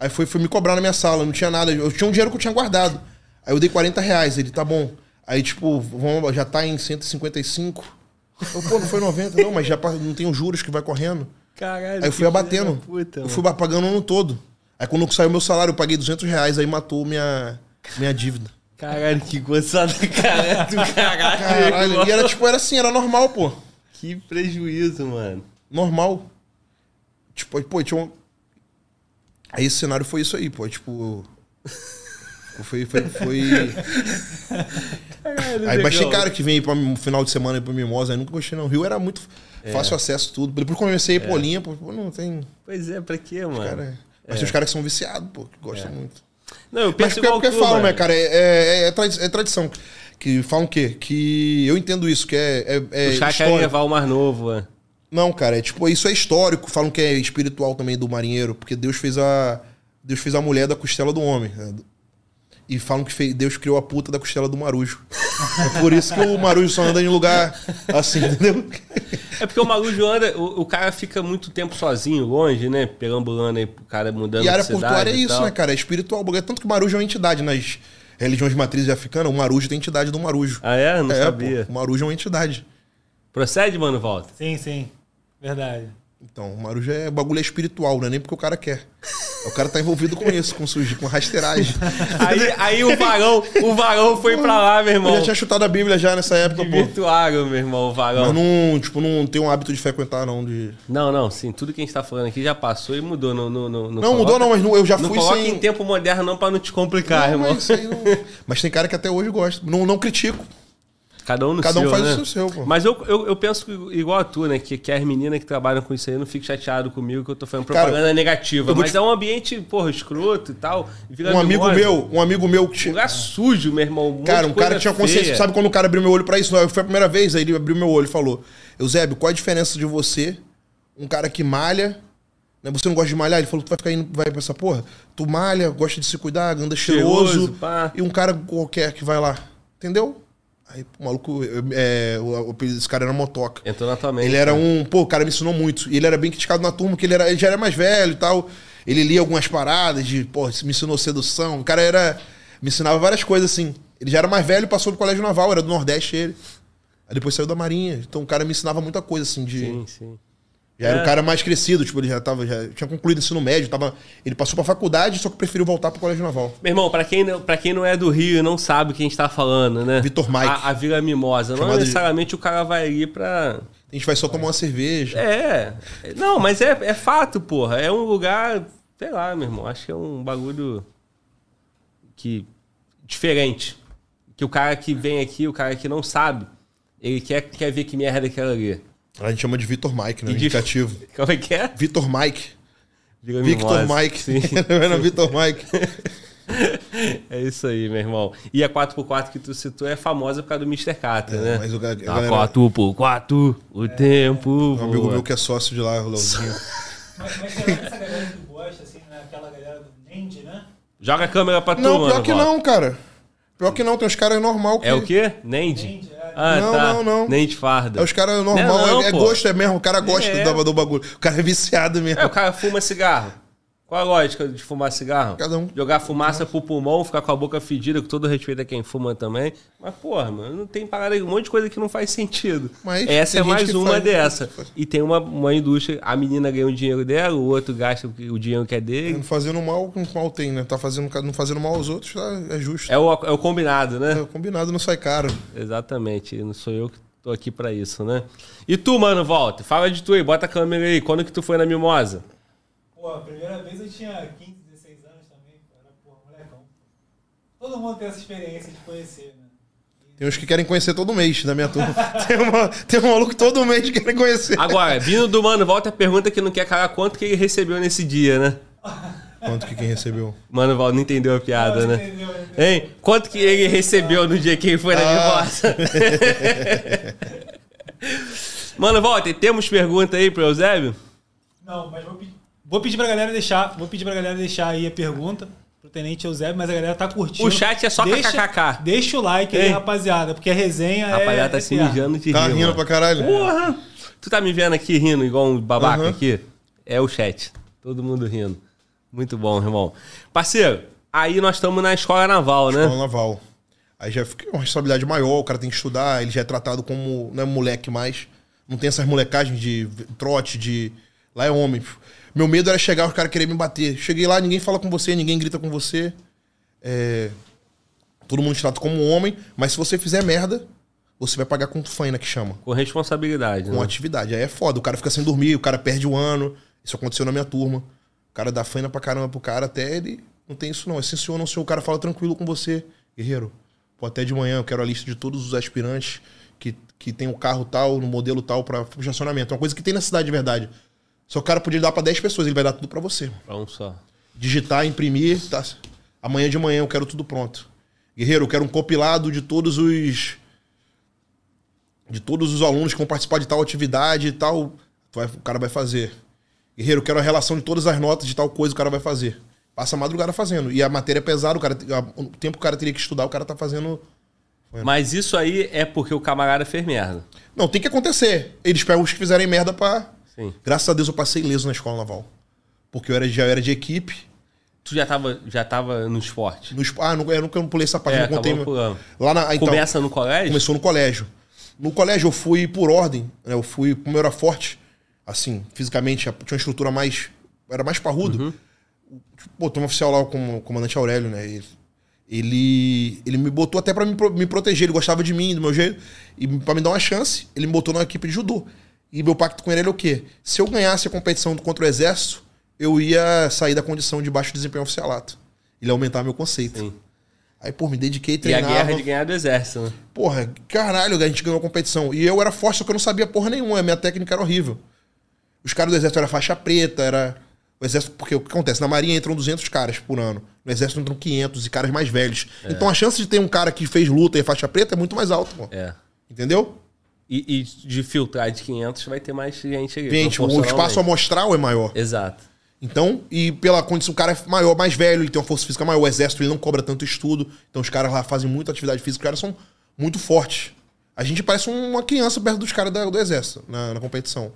Aí foi, foi me cobrar na minha sala, não tinha nada. Eu tinha um dinheiro que eu tinha guardado. Aí eu dei 40 reais. Ele, tá bom. Aí, tipo, vamos, já tá em 155. Eu, pô, não foi 90, não, mas já não tem os juros que vai correndo. Caralho. Aí eu fui abatendo. Puta, eu fui pagando o ano todo. Aí quando saiu meu salário, eu paguei 200 reais, aí matou minha, minha dívida. Caralho, que gozada do caralho do caralho. Caralho, e era tipo, era assim, era normal, pô. Que prejuízo, mano. Normal. Tipo, pô, tinha um... Aí esse cenário foi isso aí, pô, tipo... Foi, foi, foi... Caralho, Aí, mas tem cara que vem aí pra um final de semana pra Mimosa, aí nunca gostei não. O Rio era muito fácil acesso tudo. Depois comecei a ir pro Olimpo, pô, não tem... Pois é, pra quê, mano? Cara, mas tem os caras que são viciados, pô, que gostam muito. Não, eu Mas penso porque, igual porque tu, falam, né, cara? É, é, é é tradição. Que falam o quê? Que eu entendo isso, que é, é, é histórico. levar o mais novo, é. Não, cara, é tipo, isso é histórico. Falam que é espiritual também do marinheiro, porque Deus fez a Deus fez a mulher da costela do homem. né? E falam que fez- Deus criou a puta da costela do marujo. É por isso que o marujo só anda em lugar assim, entendeu? É porque o maluco anda, o, o cara fica muito tempo sozinho, longe, né? Perambulando aí, o cara mudando E a área portuária é isso, tal. né, cara? É espiritual. bagulho. Tanto que o marujo é uma entidade nas religiões de matriz africana. O marujo tem entidade do marujo. Ah, é? Não é, sabia. pô, o marujo é uma entidade. Procede, mano, volta. Sim, sim. Verdade. Então, o Marujo é o bagulho é espiritual, não é nem porque o cara quer. O cara tá envolvido com isso, com sujo, com rasteiragem. Aí, aí o varão, o varão foi pra lá, meu Eu irmão. já tinha chutado a Bíblia já nessa época, pô. Virtuário, meu irmão, o varão. Mas não, tipo, não tenho um hábito de frequentar, não. De... Não, não, sim, tudo que a gente tá falando aqui já passou e mudou. Não, não, não, Não, mudou não, mas não, eu já Não fui coloca sem... em tempo moderno não pra não te complicar, Não, irmão. mas, isso aí não- mas tem cara que até hoje gosta. Não, não critico. Cada um no Cada um seu, faz né? o seu, pô. Mas eu, eu, eu penso igual a tu, né? Que, que as meninas que trabalham com isso aí não fiquem chateadas comigo que eu tô fazendo Cara, propaganda negativa. eu vou Mas te- é um ambiente, porra, escroto e tal. Um amigo Mimosa, meu, um amigo meu que... Lugar sujo, meu irmão. monte Cara, um cara tinha consciência. feia. Sabe quando o cara abriu meu olho pra isso? Não, foi a primeira vez, aí ele abriu meu olho e falou: Eusébio, qual a diferença de você, um cara que malha, né? Você não gosta de malhar? Ele falou: tu vai ficar indo, vai pra essa porra? Tu malha, gosta de se cuidar, anda cheiroso. Cheiroso, e um cara qualquer que vai lá. Entendeu? Aí o maluco, é, o, o apelido desse cara era Motoca. Entrou na tua mente. Ele era né? um. Pô, o cara me ensinou muito. E ele era bem criticado na turma, porque ele, era, ele já era mais velho e tal. Ele lia algumas paradas de, pô, me ensinou sedução. O cara era. Me ensinava várias coisas assim. Ele já era mais velho, passou do colégio naval, era do Nordeste ele. Aí depois saiu da Marinha. Então o cara me ensinava muita coisa assim de. Sim, sim. Já era É. um cara mais crescido, tipo, ele já tava. Já tinha concluído o ensino médio, tava. Ele passou pra faculdade, só que preferiu voltar pro colégio naval. Meu irmão, pra quem, não- pra quem não é do Rio e não sabe o que a gente tá falando, né? Vitor Mike. A, a Vila Mimosa. Não Chamado de- necessariamente o cara vai ir pra. A gente vai só tomar uma cerveja. É. Não, mas é, é fato, porra. É um lugar. Sei lá, meu irmão. Acho que é um bagulho. Que. Diferente. Que o cara que vem aqui, o cara que não sabe, ele quer, quer ver que merda é aquela ali. A gente chama de Vitor Mike, né? De- Indicativo. Como é que é? Vitor Mike. Victor Mimosa. Mike. Sim. Era Vitor Mike. É isso aí, meu irmão. E a 4x4 que tu citou é famosa por causa do Mr. Carter, né? mas o ga- a Tá galera- 4x4, o tempo. Um amigo voa. meu que é sócio de lá, o Leozinho. Mas, mas será que essa galera que gosta, assim, não é aquela galera do Nendi, né? Joga a câmera pra tu, Não, mano. pior que não, cara. Pior que não, tem uns caras normal que. É o quê? Nendi, é. Ah, Não, tá. não, não. Nendi farda. É os caras normal, Não, não, é, é gosto, é mesmo. O cara gosta É. do, do bagulho. O cara é viciado mesmo. É, o cara fuma cigarro. Qual a lógica de fumar cigarro? Cada um. Jogar fumaça pro pulmão, ficar com a boca fedida, com todo respeito a quem fuma também. Mas, porra, mano, não tem parada, um monte de coisa que não faz sentido. Mas Essa é mais uma faz. dessa. E tem uma, uma indústria, a menina ganha o dinheiro dela, o outro gasta o o dinheiro que é dele. Não fazendo mal, com mal tem, né? Tá fazendo, não fazendo mal aos outros, tá, é justo. É o, é o combinado, né? É, combinado não sai caro. Exatamente. Não sou eu que tô aqui pra isso, né? E tu, mano, volta. Fala de tu aí, bota a câmera aí. Quando que tu foi na Mimosa? Pô, a primeira vez eu tinha 15, 16 anos também, pô, era, porra, molecão. Todo mundo tem essa experiência de conhecer, né? Tem uns que querem conhecer todo mês da minha turma. tem, uma, tem um maluco todo mês que querem conhecer. Agora, vindo do Mano Volta, pergunta que não quer calar quanto que ele recebeu nesse dia, né? Quanto que quem recebeu? Mano Val não entendeu a piada, Não, né? entendeu, entendeu. Hein? Quanto que ele recebeu no dia que ele foi na Ah. Mano, volta, temos pergunta aí pro Eusébio? Não, mas vou pedir, vou pedir pra galera deixar, vou pedir pra galera deixar aí a pergunta pro Tenente Eusébio, mas a galera tá curtindo. O chat é só deixa, kkk. Deixa o like aí, Ei. rapaziada, porque a resenha é... Rapaziada, tá é se mijando de Tá rir, rindo mano. pra caralho? Porra! Tu tá me vendo aqui rindo igual um babaca Aham. aqui? É o chat. Todo mundo rindo. Muito bom, irmão. Parceiro, aí nós estamos na escola naval, né? Escola naval. Aí já fica uma responsabilidade maior, o cara tem que estudar, ele já é tratado como não é moleque mais. Não tem essas molecagens de trote, de. Lá é homem. Meu medo era chegar os caras querer me bater. Cheguei lá, ninguém fala com você, ninguém grita com você. É, Todo mundo te trata como um homem, mas se você fizer merda, você vai pagar com faina que chama. Com responsabilidade, Com né? atividade. Aí é foda. O cara fica sem dormir, o cara perde o ano. Isso aconteceu na minha turma. O cara dá faina pra caramba pro cara até ele. Não tem isso, não. É sim, senhor, não, senhor. O cara fala tranquilo com você. Guerreiro, pô, até de manhã eu quero a lista de todos os aspirantes que, que tem o carro tal, no modelo tal, pra pro estacionamento. É uma coisa que tem na cidade de verdade. Só o cara podia dar pra 10 pessoas, ele vai dar tudo pra você. Pra um só. Digitar, imprimir, tá? Amanhã de manhã eu quero tudo pronto. Guerreiro, eu quero um compilado de todos os. De todos os alunos que vão participar de tal atividade e tal. Vai- o cara vai fazer. Guerreiro, eu quero a relação de todas as notas de tal coisa, o cara vai fazer. Passa a madrugada fazendo. E a matéria é pesada, o, cara, o tempo que o cara teria que estudar, o cara tá fazendo. Mas isso aí é porque o camarada fez merda. Não, tem que acontecer. Eles pegam os que fizerem merda pra. Sim. Graças a Deus eu passei ileso na escola naval. Porque eu era, já era de equipe. Tu já tava, já tava no esporte. No, ah, eu nunca não pulei essa parte, É, não contei. Lá na, então, Começa no colégio? Começou no colégio. No colégio eu fui por ordem, né? Eu fui, como eu era forte, assim, fisicamente, tinha uma estrutura mais. Era mais parrudo. Pô, tem um oficial lá, o comandante Aurélio, né? Ele, ele, ele me botou até pra me, me proteger. Ele gostava de mim, do meu jeito. E pra me dar uma chance, ele me botou na equipe de judô. E meu pacto com ele era o quê? Se eu ganhasse a competição contra o exército, eu ia sair da condição de baixo desempenho oficialato. Ele ia aumentar meu conceito. Sim. Aí, pô, me dediquei, E a treinava. guerra de ganhar do exército, né? Porra, caralho, a gente ganhou a competição. E eu era forte, só que eu não sabia porra nenhuma. A minha técnica era horrível. Os caras do exército eram faixa preta, era. O exército, porque o que acontece? Na marinha entram 200 caras por ano. No exército entram 500 e caras mais velhos. Então a chance de ter um cara que fez luta e é faixa preta é muito mais alta, pô. É. Entendeu? E, e de filtrar de 500 vai ter mais gente ali. Gente, o espaço amostral é maior. Exato. Então, e pela condição, o cara é maior, mais velho, ele tem uma força física maior. O exército ele não cobra tanto estudo. Então os caras lá fazem muita atividade física, os caras são muito fortes. A gente parece uma criança perto dos caras do exército na, na competição.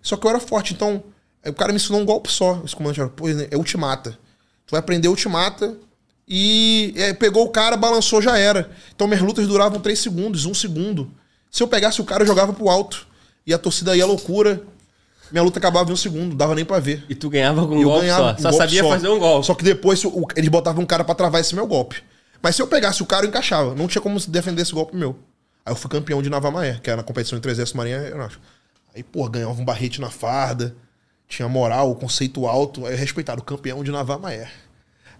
Só que eu era forte, então o cara me ensinou um golpe só. Esse comandante era, pô, é ultimata. Tu vai aprender ultimata e é, pegou o cara, balançou, já era. Então minhas lutas duravam 3 segundos, 1 segundo. Se eu pegasse o cara, eu jogava pro alto. E a torcida ia loucura. Minha luta acabava em um segundo, não dava nem pra ver. E tu ganhava com um E eu golpe ganhava só. um Só golpe sabia fazer um golpe. Só que depois o- eles botavam um cara pra travar esse meu golpe. Mas se eu pegasse o cara, eu encaixava. Não tinha como se defender esse golpe meu. Aí eu fui campeão de Navamaé, que era na competição entre Exército e Marinha Aeronáutica. Aí, pô, ganhava um barrete na farda, tinha moral, conceito alto. Aí eu respeitava o campeão de Navamaé.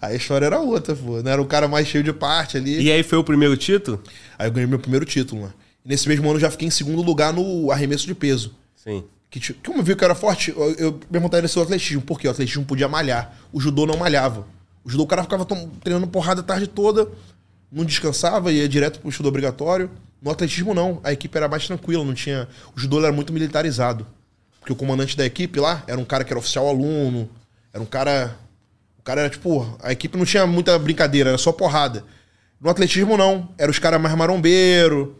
Aí a história era outra, pô. Não era o cara mais cheio de parte ali. E aí foi o primeiro título? Aí eu ganhei meu primeiro título, né? Nesse mesmo ano eu já fiquei em segundo lugar no arremesso de peso. Sim. Que, como eu vi que eu era forte, eu, eu vontade ser o atletismo. Por quê? O atletismo podia malhar. O judô não malhava. O judô o cara ficava treinando porrada a tarde toda, não descansava, ia direto pro estudo obrigatório. No atletismo, não. A equipe era mais tranquila, não tinha. O judô era muito militarizado. Porque o comandante da equipe lá era um cara que era oficial aluno, era um cara. O cara era tipo. A equipe não tinha muita brincadeira, era só porrada. No atletismo, não. Era os caras mais marombeiro,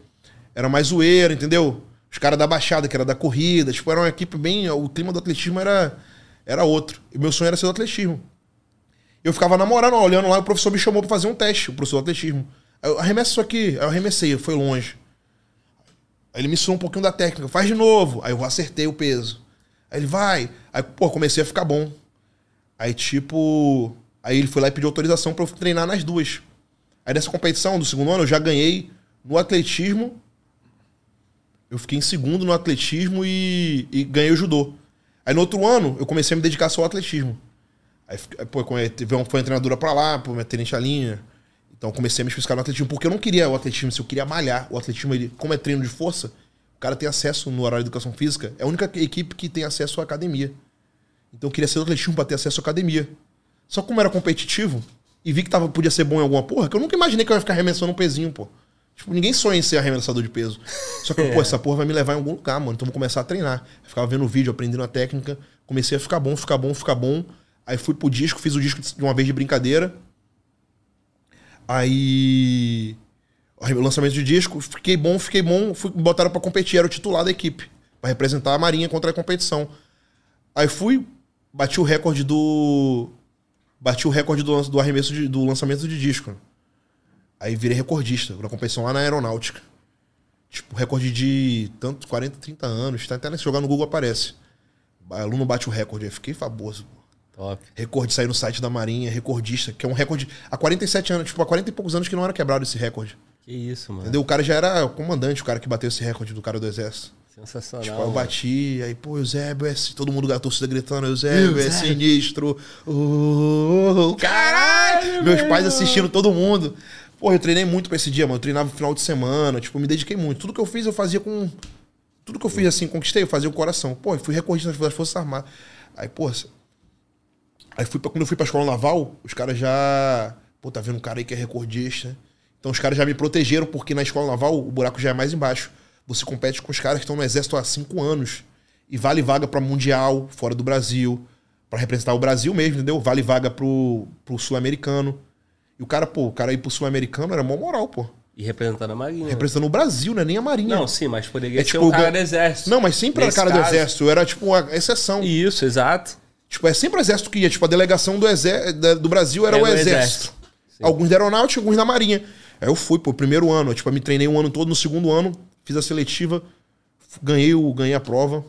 era mais zoeiro, entendeu? Os caras da baixada, que era da corrida. Tipo, era uma equipe bem. O clima do atletismo era, era outro. E meu sonho era ser do atletismo. Eu ficava namorando, olhando lá, o professor me chamou pra fazer um teste, o professor do atletismo. Aí eu arremesso isso aqui. Aí eu arremessei, foi longe. Aí ele me ensinou um pouquinho da técnica, faz de novo. Aí eu acertei o peso. Aí ele vai. Aí, pô, comecei a ficar bom. Aí, tipo. Aí ele foi lá e pediu autorização pra eu treinar nas duas. Aí nessa competição do segundo ano eu já ganhei no atletismo. Eu fiquei em segundo no atletismo e, e ganhei o judô. Aí no outro ano eu comecei a me dedicar só ao atletismo. Aí, pô, foi uma treinadora pra lá, pô, minha tenente linha. Então comecei a me especificar no atletismo, porque eu não queria o atletismo, se eu queria malhar. O atletismo, ele, como é treino de força, o cara tem acesso no horário de educação física. É a única equipe que tem acesso à academia. Então eu queria ser do atletismo pra ter acesso à academia. Só como era competitivo e vi que tava, podia ser bom em alguma porra, que eu nunca imaginei que eu ia ficar arremessando um pezinho, pô. Tipo, ninguém sonha em ser arremessador de peso. Só que, pô, essa porra vai me levar em algum lugar, mano. Então eu vou começar a treinar. Eu ficava vendo vídeo, aprendendo a técnica. Comecei a ficar bom, ficar bom, ficar bom. Aí fui pro disco, fiz o disco de uma vez de brincadeira. Aí. O lançamento de disco, fiquei bom, fiquei bom, fui, botaram pra competir, era o titular da equipe, Pra representar a Marinha contra a competição. Aí fui, bati o recorde do. Bati o recorde do, do arremesso de- do lançamento de disco. Aí virei recordista na competição lá na aeronáutica. Tipo, recorde de tanto 40, 30 anos. Tá até se jogar no Google aparece. Aluno bate o recorde. Aí fiquei famoso. Top. Recorde saiu no site da Marinha, recordista, que é um recorde há 47 anos, tipo, há 40 e poucos anos que não era quebrado esse recorde. Que isso, mano. Entendeu? O cara já era o comandante, o cara que bateu esse recorde do cara do exército. Sensacional. Tipo, eu bati, aí, pô, Eusébio é. Todo mundo da torcida gritando, Eusébio é sinistro. Oh, caralho! Meus pais assistindo todo mundo. Pô, eu treinei muito pra esse dia, mano. Eu treinava no final de semana, tipo, me dediquei muito. Tudo que eu fiz, eu fazia com. Tudo que eu fiz assim, conquistei, eu fazia o coração. Pô, eu fui recordista das Forças Armadas. Aí, pô. Aí fui pra, quando eu fui pra escola naval, os caras já. Pô, tá vendo um cara aí que é recordista. Então os caras já me protegeram, porque na escola naval o buraco já é mais embaixo. Você compete com os caras que estão no exército há cinco anos. E vale vaga pra Mundial, fora do Brasil. Pra representar o Brasil mesmo, entendeu? Vale vaga pro, pro Sul-Americano. E o cara, pô, o cara ir pro Sul-Americano era mó moral, pô. E representando a Marinha. Representando o Brasil, né? Nem a Marinha. Não, sim, mas poderia É ser tipo o cara do exército. Não, mas sempre era cara do caso- exército. Eu era, tipo, a exceção. Isso, exato. Tipo, é sempre o exército que ia. Tipo, a delegação do, da- do Brasil era Era o o exército. exército. Alguns da aeronáutica, alguns da marinha. Aí eu fui, pô, primeiro ano. Tipo, eu me treinei um ano todo. No segundo ano, fiz a seletiva. Ganhei, o, ganhei a prova.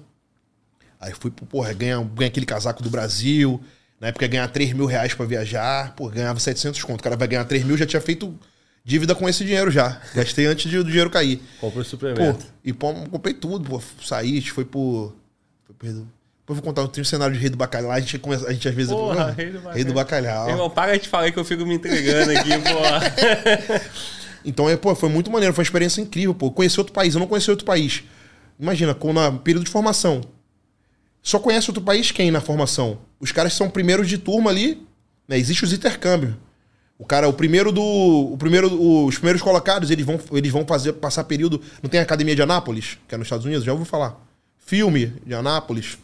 Aí fui, porra, ganhar, ganhar aquele casaco do Brasil. Na época ganhar 3 mil reais pra viajar. Pô, ganhava 700 conto. O cara vai ganhar 3 mil, já tinha feito dívida com esse dinheiro já. Gastei antes de, do dinheiro cair. Comprou Pô, suplemento. e pô, comprei tudo, pô. Saí, a gente foi pro. Foi Depois eu vou contar, tem um cenário de Rei do Bacalhau. A gente, a gente às vezes. Porra, Rei do Rei do Bacalhau. Irmão, para de falar que eu fico me entregando aqui, pô. Então, é, pô, foi muito maneiro, foi uma experiência incrível, pô. Conheci outro país, eu não conheci outro país. Imagina, com no período de formação. Só conhece outro país quem na formação? Os caras são primeiros de turma ali, né? Existe os intercâmbios. O cara, o primeiro do. O primeiro, os primeiros colocados, eles vão, eles vão fazer, passar período. Não tem a Academia de Anápolis, que é nos Estados Unidos? Já ouviu falar. Filme de Anápolis,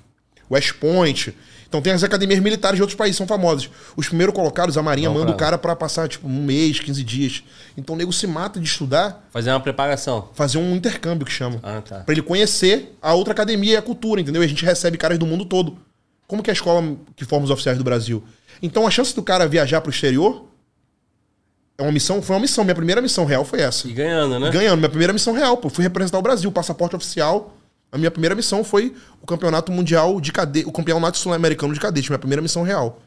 West Point. Então tem as academias militares de outros países, são famosas. Os primeiros colocados, a Marinha Não, manda o cara. pra passar, tipo, um mês, 15 dias. Então o nego se mata de estudar, Fazer uma preparação. fazer um intercâmbio que chama. Ah, tá. Pra ele conhecer a outra academia e a cultura, entendeu? E a gente recebe caras do mundo todo. Como que é a escola que forma os oficiais do Brasil? Então a chance do cara viajar pro exterior é uma missão, foi uma missão. Minha primeira missão real foi essa. E ganhando, né? Ganhando, minha primeira missão real, pô. Fui representar o Brasil, passaporte oficial. A minha primeira missão foi o campeonato mundial de cadete, o campeonato sul-americano de cadete, minha primeira missão real.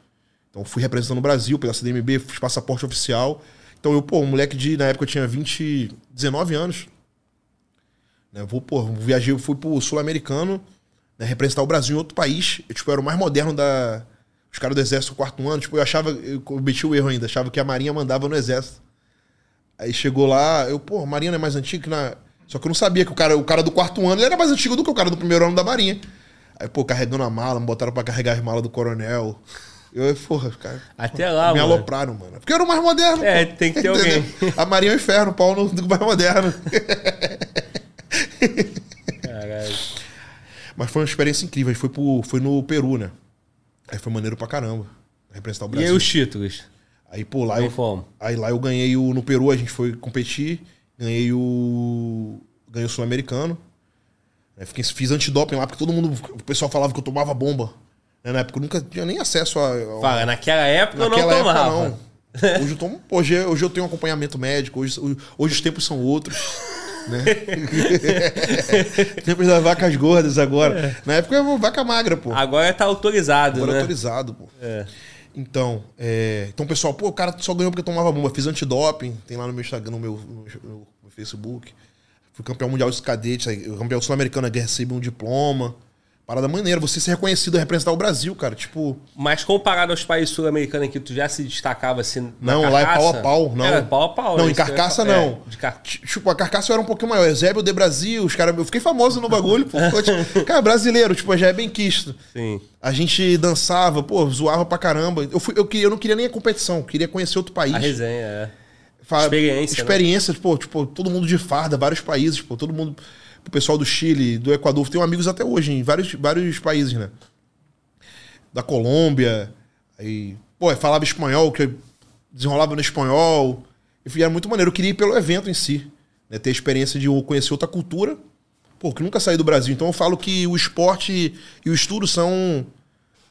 Então fui representando o Brasil pela CDMB, fiz passaporte oficial. Então eu, pô, um moleque de, na época eu tinha 20, 19 anos. Né, vou, pô, viajei, fui pro sul-americano, né, representar o Brasil em outro país. Eu, tipo, era o mais moderno da os caras do exército quarto ano, tipo, eu achava, eu cometi o erro ainda, achava que a marinha mandava no exército. Aí chegou lá, eu, pô, a Marinha não é mais antiga que na. Só que eu não sabia que o cara, o cara do quarto ano ele era mais antigo do que o cara do primeiro ano da Marinha. Aí, pô, carregando a mala, me botaram pra carregar as malas do coronel. Eu, porra, cara. Até lá, me mano. alopraram, mano. Porque eu era o mais moderno. É, pô. tem que ter alguém. A Marinha é o inferno, o pau no do mais moderno. Caralho. Mas foi uma experiência incrível. A gente foi, pro, foi no Peru, né? Aí foi maneiro pra caramba. Representar o E Brasil. aí os títulos? Aí, pô, lá eu, fomos? Aí lá eu ganhei o. No Peru a gente foi competir, ganhei o. Ganhei o Sul-Americano. Aí fiquei, fiz antidoping lá, porque todo mundo. O pessoal falava que eu tomava bomba. Né, Na época eu nunca tinha nem acesso a. a- Fala, naquela época eu não naquela época, tomava. não. Hoje eu, tomo, hoje, eu- hoje eu tenho um acompanhamento médico, hoje, hoje os tempos são outros. Né? tempos das vacas gordas agora. Na época eu vaca magra, pô. Agora tá autorizado, Agora né? autorizado, pô. É. Então, é, então, pessoal, pô, o cara só ganhou porque tomava bomba. Fiz antidoping, tem lá no meu Instagram, no meu, no meu- Facebook. Fui campeão mundial de cadetes, campeão sul-americano, aí recebi um diploma. Parada maneira, você ser reconhecido representar o Brasil, cara. Tipo, Mas comparado aos países sul-americanos que tu já se destacava assim na não, lá é pau a carcaça? pau, não. Era pau a pau. Não, é em ia carcaça falar. não. É, de car... Tipo, a carcaça era um pouquinho maior. Eusébio de Brasil, os caras. Eu fiquei famoso no bagulho, pô. Ficou- Cara, brasileiro, tipo, já é bem quisto. Sim. A gente dançava, pô, zoava pra caramba. Eu, fui, eu, queria, eu não queria nem a competição, queria conhecer outro país. A resenha, é. Experiência, né? Experiências, pô, tipo, todo mundo de farda, vários países, pô, todo mundo. O pessoal do Chile, do Equador, tenho amigos até hoje em vários, vários países, né? Da Colômbia. Aí, pô, falava espanhol, que eu desenrolava no espanhol. E era muito maneiro. Eu queria ir pelo evento em si. Né? Ter a experiência de conhecer outra cultura. Pô, que nunca saí do Brasil. Então eu falo que o esporte e o estudo são.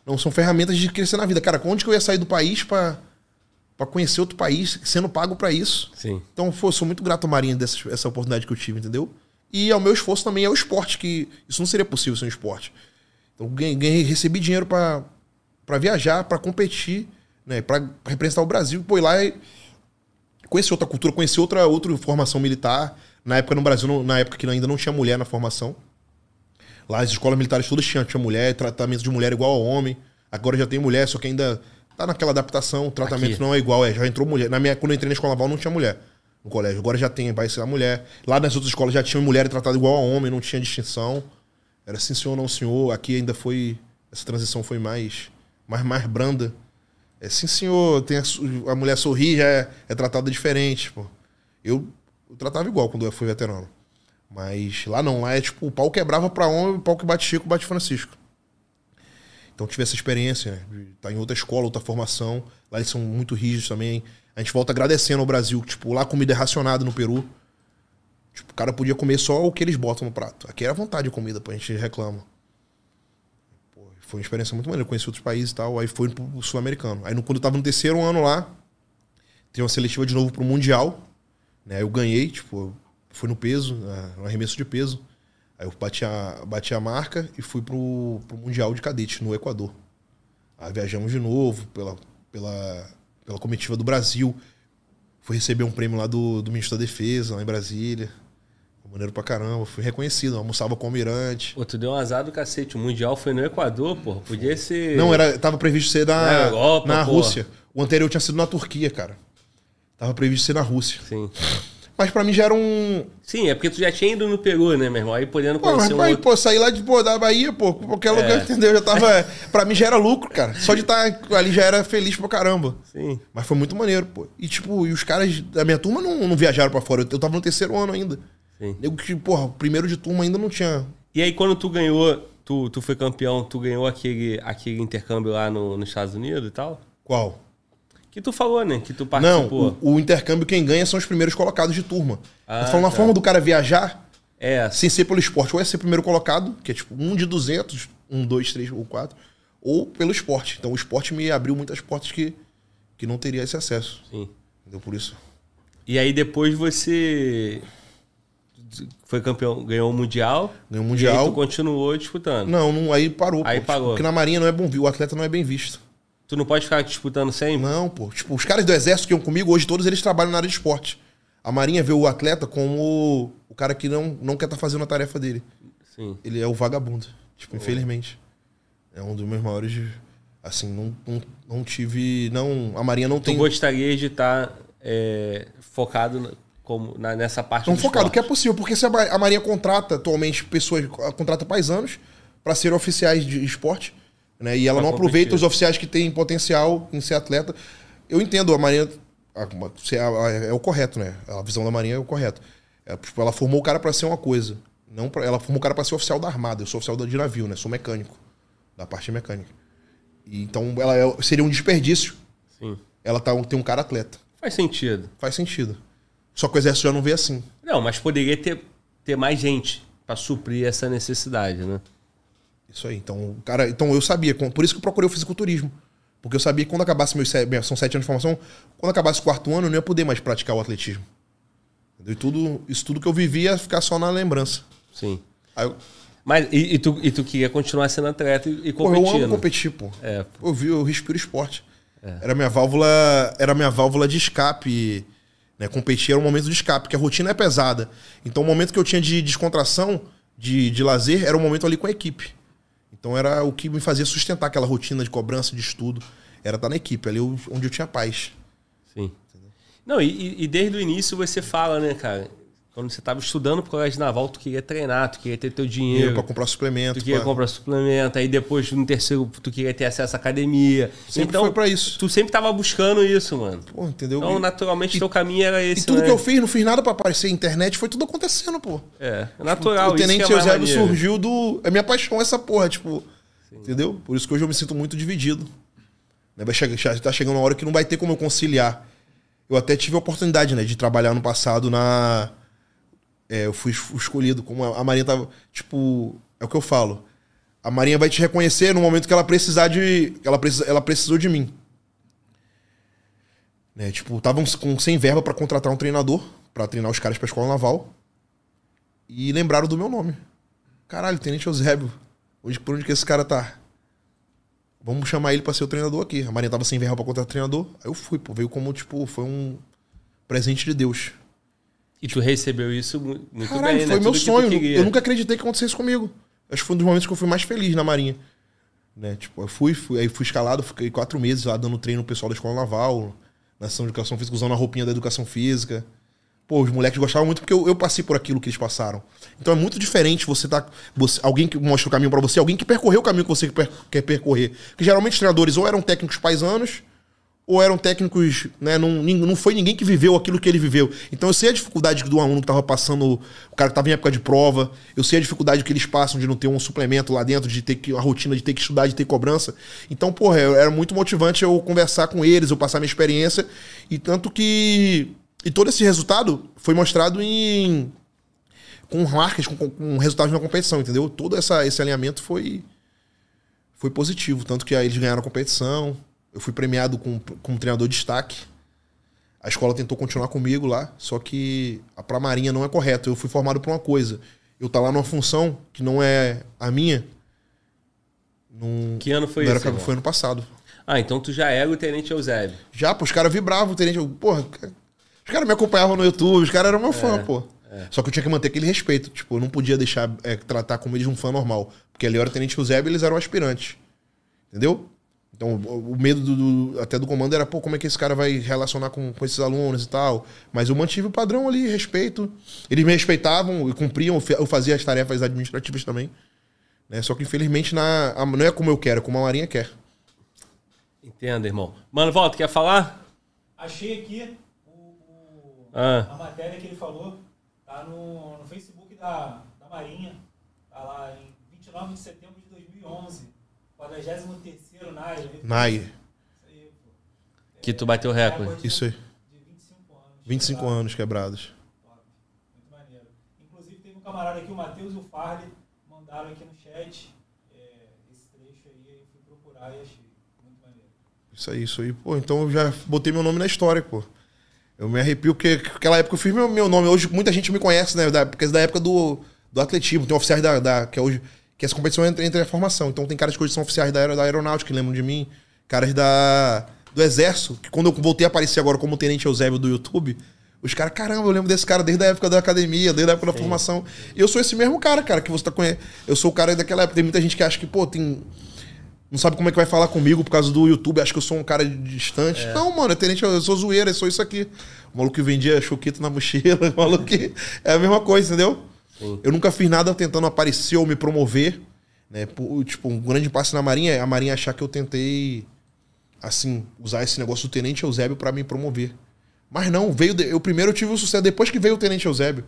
Não são ferramentas de crescer na vida. Cara, onde que eu ia sair do país pra, pra conhecer outro país, sendo pago pra isso? Sim. Então, pô, sou muito grato ao Marinha dessa essa oportunidade que eu tive, entendeu? E ao meu esforço também é o esporte, que isso não seria possível sem o esporte. Então, ganhei, recebi dinheiro pra viajar, pra competir, né, para representar o Brasil, pô, ir lá e conhecer outra cultura, conhecer outra, outra formação militar. Na época no Brasil, não- na época que ainda não tinha mulher na formação. Lá as escolas militares todas tinham, tinha mulher, tratamento de mulher igual ao homem. Agora já tem mulher, só que ainda tá naquela adaptação, o tratamento Aqui. não é igual, é, já entrou mulher. Na minha, quando eu entrei na escola naval não tinha mulher no colégio. Agora já tem, vai a mulher. Lá nas outras escolas já tinha mulher tratada igual ao homem, não tinha distinção. Era sim senhor, não senhor. Aqui ainda foi essa transição foi mais mais mais branda. É sim senhor, tem a, a mulher sorri já é, é tratada diferente, pô. Eu, eu tratava igual quando eu fui veterano. Mas lá não, lá é tipo, o pau quebrava pra homem, o pau que bate Chico, bate Francisco. Então tive essa experiência, né, de estar em outra escola, outra formação. Lá eles são muito rígidos também. A gente volta agradecendo ao Brasil. Tipo, lá comida é racionada no Peru. Tipo, o cara podia comer só o que eles botam no prato. Aqui era vontade de comida, pô, a gente reclama. Pô, foi uma experiência muito maneira. Conheci outros países e tal. Aí foi pro Sul-Americano. Aí no- quando eu tava no terceiro ano lá, teve uma seletiva de novo pro Mundial. Né? Eu ganhei, tipo, fui no peso, ah, no arremesso de peso. Aí eu bati a, bati a marca e fui pro, pro Mundial de Cadete, no Equador. Aí viajamos de novo pela, pela, pela comitiva do Brasil. Fui receber um prêmio lá do, do Ministro da Defesa, lá em Brasília. Foi Maneiro pra caramba, fui reconhecido, almoçava com o almirante. Pô, tu deu um azar do cacete. O Mundial foi no Equador, porra. Podia ser. Não, era, tava previsto ser Na na, Europa, na pô. Rússia. O anterior tinha sido na Turquia, cara. Tava previsto ser na Rússia. Sim. Mas pra mim já era um. Sim, é porque tu já tinha ido no Peru, né, meu irmão? Aí podendo Pô, mas conhecer um outro. pô, sair lá de, pô, da Bahia, pô, qualquer É. lugar, entendeu? Já tava. pra mim já era lucro, cara. Só de estar ali já era feliz pra caramba. Sim. Mas foi muito maneiro, pô. E, tipo, e os caras da minha turma não, não viajaram pra fora. Eu, eu tava no terceiro ano ainda. Sim. Eu que, porra, primeiro de turma ainda não tinha. E aí, quando tu ganhou, tu, tu foi campeão, tu ganhou aquele, aquele intercâmbio lá no, nos Estados Unidos e tal? Qual? Que tu falou, né? Que tu Não, participou. o, o intercâmbio quem ganha são os primeiros colocados de turma. Ah, eu tô falando a tá. forma do cara viajar É, sem ser pelo esporte. Ou é ser primeiro colocado, que é tipo um de 200, um, dois, três ou quatro, ou pelo esporte. Então o esporte me abriu muitas portas que, que não teria esse acesso. sim. Entendeu? Por isso. E aí depois você foi campeão, ganhou o Mundial. Ganhou o E Mundial. aí tu continuou disputando. Não, não aí parou. Aí pô. parou. Porque na Marinha não é bom visto. O atleta não é bem visto. Tu não pode ficar disputando sempre? Não, pô. Tipo, os caras do exército que iam comigo, hoje todos eles trabalham na área de esporte. A Marinha vê o atleta como o cara que não, não quer estar fazendo a tarefa dele. Sim. Ele é o vagabundo. Tipo, infelizmente. É um dos meus maiores. Assim, não, não, não tive. Não, a Marinha não Tu tem. gostaria de estar é, focado na- como, na- nessa parte Não do focado, que é esporte? possível, porque se a a Marinha contrata atualmente pessoas, contrata paisanos para serem oficiais de esporte, né? E ela Pra não competir. aproveita os oficiais que têm potencial em ser atleta. Eu entendo a Marinha é, é o correto, né? A visão da Marinha é o correto. É, tipo, ela formou o cara para ser uma coisa, não pra, ela formou o cara para ser oficial da armada. Eu sou oficial de navio, né? Sou mecânico da parte mecânica. E, então ela é- seria um desperdício. Sim. Ela tá, tem um cara atleta. Faz sentido. Faz sentido. Só que o exército já não vê assim. Não, mas poderia ter, ter mais gente pra suprir essa necessidade, né? Isso aí. Então, cara, então eu sabia, por isso que eu procurei o fisiculturismo. Porque eu sabia que quando acabasse meus se- minha- são sete anos de formação, quando acabasse o quarto ano, eu não ia poder mais praticar o atletismo. E tudo, isso tudo que eu vivia ia ficar só na lembrança. Sim. Aí eu, Mas e, e tu, e tu queria continuar sendo atleta e, e pô, eu competindo? amo competir, pô. É, Eu vi, eu respiro esporte. Era minha válvula, era minha válvula de escape, né? Competir era um momento de escape, porque a rotina é pesada. Então o momento que eu tinha de descontração, de, de lazer, era um momento ali com a equipe. Então era o que me fazia sustentar aquela rotina de cobrança, de estudo. Era estar na equipe, ali onde eu tinha paz. sim. Não, e, e desde o início você fala, né, cara? Quando você tava estudando pro colégio naval, tu queria treinar, tu queria ter teu Dinheiro para comprar suplemento. tu queria pra- comprar suplemento, aí depois no terceiro tu queria ter acesso à academia. Sempre então, foi pra isso. tu sempre tava buscando isso, mano. Pô, entendeu? Então, E- naturalmente, e- teu caminho era e esse, tudo né? que eu fiz, não fiz nada para aparecer internet, foi tudo acontecendo, pô. É, é natural. o isso Tenente que é surgiu do. É minha paixão essa porra, tipo. Entendeu? Por isso que hoje eu me sinto muito dividido. Né, Vai chegar, tá chegando uma hora que não vai ter como eu conciliar. Eu até tive a oportunidade, né, de trabalhar no passado na. É, eu fui es- escolhido, como a a Marinha tava. Tipo, é o que eu falo. A Marinha vai te reconhecer no momento que ela precisar de. Ela, precisa, ela precisou de mim. Né, tipo, estavam com, sem verba para contratar um treinador para treinar os caras pra escola naval. E lembraram do meu nome. Caralho, Tenente Eusébio. Hoje, por onde que esse cara tá? Vamos chamar ele pra ser o treinador aqui. A Marinha tava sem verba pra contratar treinador. Aí eu fui, pô. Veio como, tipo, foi um presente de Deus. E tu recebeu isso mu- muito Caralho, bem, foi né? meu Tudo que tu sonho. Eu nunca acreditei que acontecesse comigo. Acho que foi um dos momentos que eu fui mais feliz na Marinha. Né? Tipo, eu fui, fui, aí fui escalado, fiquei quatro meses lá dando treino pro pessoal da escola naval, na ação de educação física, usando a roupinha da educação física. Pô, os moleques gostavam muito porque eu, eu passei por aquilo que eles passaram. Então é muito diferente você tá. Você, alguém que mostra o caminho pra você, alguém que percorreu o caminho que você per- quer percorrer. Porque geralmente os treinadores ou eram técnicos paisanos, ou eram técnicos, né? Não, não foi ninguém que viveu aquilo que ele viveu. Então eu sei a dificuldade do aluno que tava passando, o cara que tava em época de prova, eu sei a dificuldade que eles passam de não ter um suplemento lá dentro, de ter que, a rotina de ter que estudar, de ter cobrança. Então, porra, era muito motivante eu conversar com eles, eu passar minha experiência. E tanto que. E todo esse resultado foi mostrado em. com marcas, com- com resultados na competição, entendeu? Todo essa, esse alinhamento foi foi positivo. Tanto que aí eles ganharam a competição. Eu fui premiado com, com um treinador de destaque. A escola tentou continuar comigo lá, só que a pra Marinha não é correto. Eu fui formado por uma coisa. eu tá lá numa função que não é a minha. Não, Que ano foi não era? Foi ano passado. Ah, então tu já era o Tenente Eusébio. Já, pô, os caras vibravam, o tenente. Porra, os caras me acompanhavam no YouTube, os caras eram meu fã, pô. Só que eu tinha que manter aquele respeito. Tipo, eu não podia deixar é, tratar como eles um fã normal. Porque ali era tenente Eusébio e eles eram aspirantes. Entendeu? Então, o, medo do, do- até do comando era, pô, como é que esse cara vai relacionar com, com esses alunos e tal. Mas eu mantive o padrão ali, respeito. Eles me respeitavam e cumpriam, eu fa- eu fazia as tarefas administrativas também. Né? Só que, infelizmente, na, a- não é como eu quero, é como a Marinha quer. Entenda, irmão. Mano, volta, quer falar? Achei aqui o, o- Ah. a matéria que ele falou. Tá no, no Facebook da, da Marinha. Tá lá em 29 de setembro de 2011. 43º NAI. Nai, Isso aí, pô. Que tu bateu o recorde. isso aí. De 25 anos. 25 Tá. anos quebrados. Muito maneiro. Inclusive, teve um camarada aqui, o Matheus e o Farley, mandaram aqui no chat é, esse trecho aí. Eu fui procurar e achei. Muito maneiro. Isso aí, isso aí. Pô, então eu já botei meu nome na história, pô. Eu me arrepio porque naquela época eu fiz meu, meu nome. Hoje muita gente me conhece, né? Da, porque é da época do, do atletismo. Tem oficiais da, da- que é hoje. Que essa competição entra entre a formação. Então tem caras hoje são oficiais da, da aeronáutica, que lembram de mim. Caras da, do exército, que quando eu voltei a aparecer agora como tenente Eusébio do YouTube, os caras, caramba, eu lembro desse cara desde a época da academia, desde a época da formação. E eu sou esse mesmo cara, cara, que você tá conhecendo. Eu sou o cara daquela época. Tem muita gente que acha que, pô, tem não sabe como é que vai falar comigo por causa do YouTube, acho que eu sou um cara distante. Não, mano, é tenente, eu sou zoeira, eu sou isso aqui. O maluco que vendia choquito na mochila, o maluco que... É a mesma coisa, entendeu? Eu nunca fiz nada tentando aparecer ou me promover. Né? Por- tipo, um grande passo na Marinha é a Marinha achar que eu tentei, assim, usar esse negócio do Tenente Eusébio pra me promover. Mas não, veio. de- eu primeiro eu tive o sucesso depois que veio o Tenente Eusébio.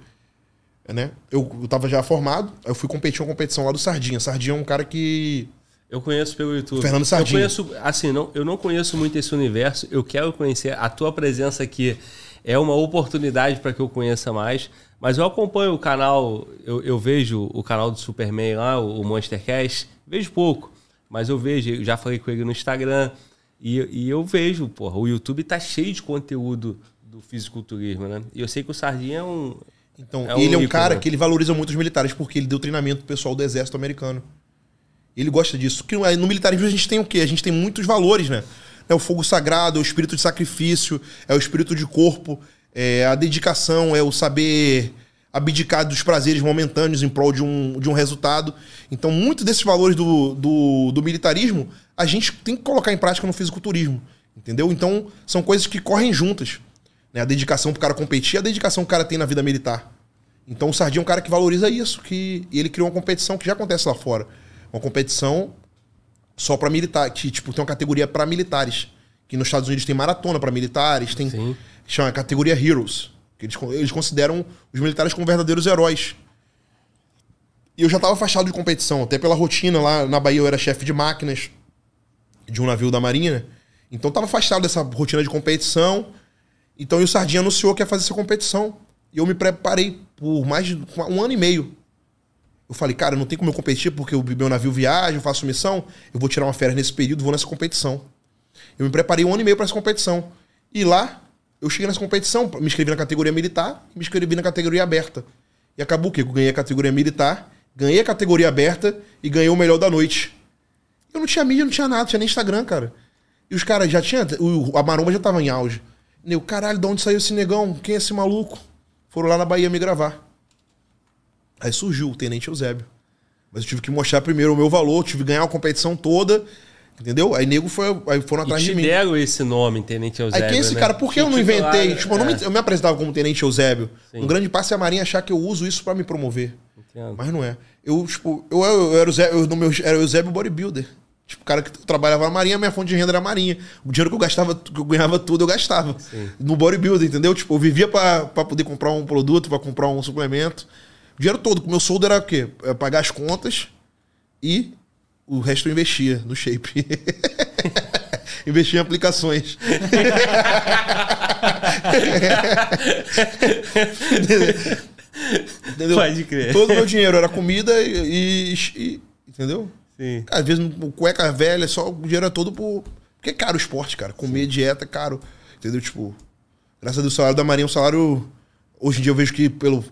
Né? Eu, eu tava já formado, aí eu fui competir uma competição lá do Sardinha. Sardinha é um cara que. Eu conheço pelo YouTube. Fernando Sardinha. Eu conheço, assim, não, eu não conheço muito esse universo. Eu quero conhecer. A tua presença aqui é uma oportunidade para que eu conheça mais. Mas eu acompanho o canal, eu, eu vejo o canal do Superman lá, o Monstercast. Vejo pouco, mas eu vejo, eu já falei com ele no Instagram. E, e eu vejo, porra, o YouTube tá cheio de conteúdo do fisiculturismo, né? E eu sei que o Sardinha é um. Então, É um ele é um ícone, cara né? que ele valoriza muito os militares, porque ele deu treinamento pro pessoal do exército americano. Ele gosta disso. Que no militarismo a gente tem o quê? A gente tem muitos valores, né? É o fogo sagrado, é o espírito de sacrifício, é o espírito de corpo, é a dedicação, é o saber abdicar dos prazeres momentâneos em prol de um, de um resultado. Então, muitos desses valores do, do, do militarismo a gente tem que colocar em prática no fisiculturismo. Entendeu? Então, são coisas que correm juntas. Né? A dedicação pro cara competir e a dedicação que o cara tem na vida militar. Então o Sardinha é um cara que valoriza isso, que ele criou uma competição que já acontece lá fora. Uma competição só para militar, que tipo tem uma categoria para militares, que nos Estados Unidos tem maratona para militares, tem Sim. Chama a categoria Heroes, que eles, eles consideram os militares como verdadeiros heróis. E eu já tava afastado de competição, até pela rotina lá na Bahia eu era chefe de máquinas de um navio da Marinha, então tava afastado dessa rotina de competição. Então e o Sardinha anunciou que ia fazer essa competição. E eu me preparei por mais de um ano e meio. Eu falei, cara, não tem como eu competir porque o meu navio viaja, eu faço missão, eu vou tirar uma férias nesse período, vou nessa competição. Eu me preparei um ano e meio para essa competição. E lá, eu cheguei nessa competição, me inscrevi na categoria militar me inscrevi na categoria aberta. E acabou o quê? Eu ganhei a categoria militar, ganhei a categoria aberta e ganhei o melhor da noite. Eu não tinha mídia, não tinha nada, não tinha nem Instagram, cara. E os caras já tinham. A maromba já tava em auge. E eu, caralho, de onde saiu esse negão? Quem é esse maluco? Foram lá na Bahia me gravar. Aí surgiu o Tenente Eusébio. Mas eu tive que mostrar primeiro o meu valor, tive que ganhar a competição toda. Entendeu? Aí nego foi, aí foram E atrás te de mim. deram esse nome, Tenente Eusébio. Aí quem é esse né? cara? Por que eu não Titular, inventei? Tipo, eu, não me, É, eu me apresentava como Tenente Eusébio. Sim. Um grande passo é a Marinha achar que eu uso isso pra me promover. entendo. Mas não é. Eu, tipo, eu, eu era o Zé, eu, no meu, era o Eusébio Bodybuilder. Tipo, o cara que trabalhava na Marinha, minha fonte de renda era a Marinha. O dinheiro que eu gastava, que eu ganhava tudo, eu gastava. No bodybuilder, entendeu? Tipo, eu vivia pra, pra poder comprar um produto, pra comprar um suplemento. O dinheiro todo. O meu soldo era o quê? É pagar as contas e o resto eu investia no shape. investia em aplicações. entendeu? Pode crer. Todo o meu dinheiro era comida e. e- entendeu? Sim. Às vezes, o cueca velha, só o dinheiro é todo por. Porque é caro o esporte, cara. Comer dieta é caro. Entendeu? Tipo, graças a Deus, o salário da Marinha é um salário. Hoje em dia eu vejo que pelo.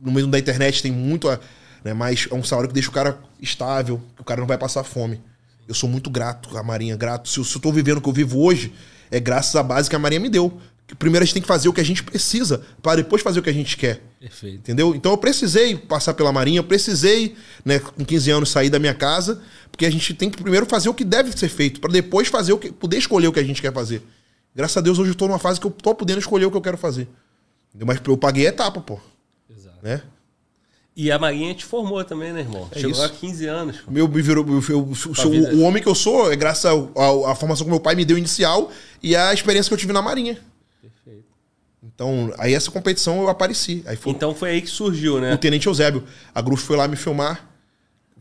No meio da internet tem muito. A, né? Mas é um salário que deixa o cara estável, que o cara não vai passar fome. Eu sou muito grato à Marinha, grato. Se eu, se eu tô vivendo o que eu vivo hoje, é graças à base que a Marinha me deu. Primeiro a gente tem que fazer o que a gente precisa, para depois fazer o que a gente quer. Perfeito. Entendeu? Então eu precisei passar pela Marinha, eu precisei, né, com 15 anos, sair da minha casa, porque a gente tem que primeiro fazer o que deve ser feito, para depois fazer o que. poder escolher o que a gente quer fazer. Graças a Deus, hoje eu tô numa fase que eu tô podendo escolher o que eu quero fazer. Mas eu paguei a etapa, pô. Exato. Né? E a Marinha te formou também, né, irmão? É Chegou isso. a 15 anos. pô. Meu, me virou, eu, eu- sou- vida. o homem que eu sou é graças à formação que meu pai me deu inicial e a experiência que eu tive na Marinha. Perfeito. Então, aí essa competição eu apareci. Aí foi Então foi aí que surgiu, o né? Tenente Eusébio. A Gruf foi lá me filmar.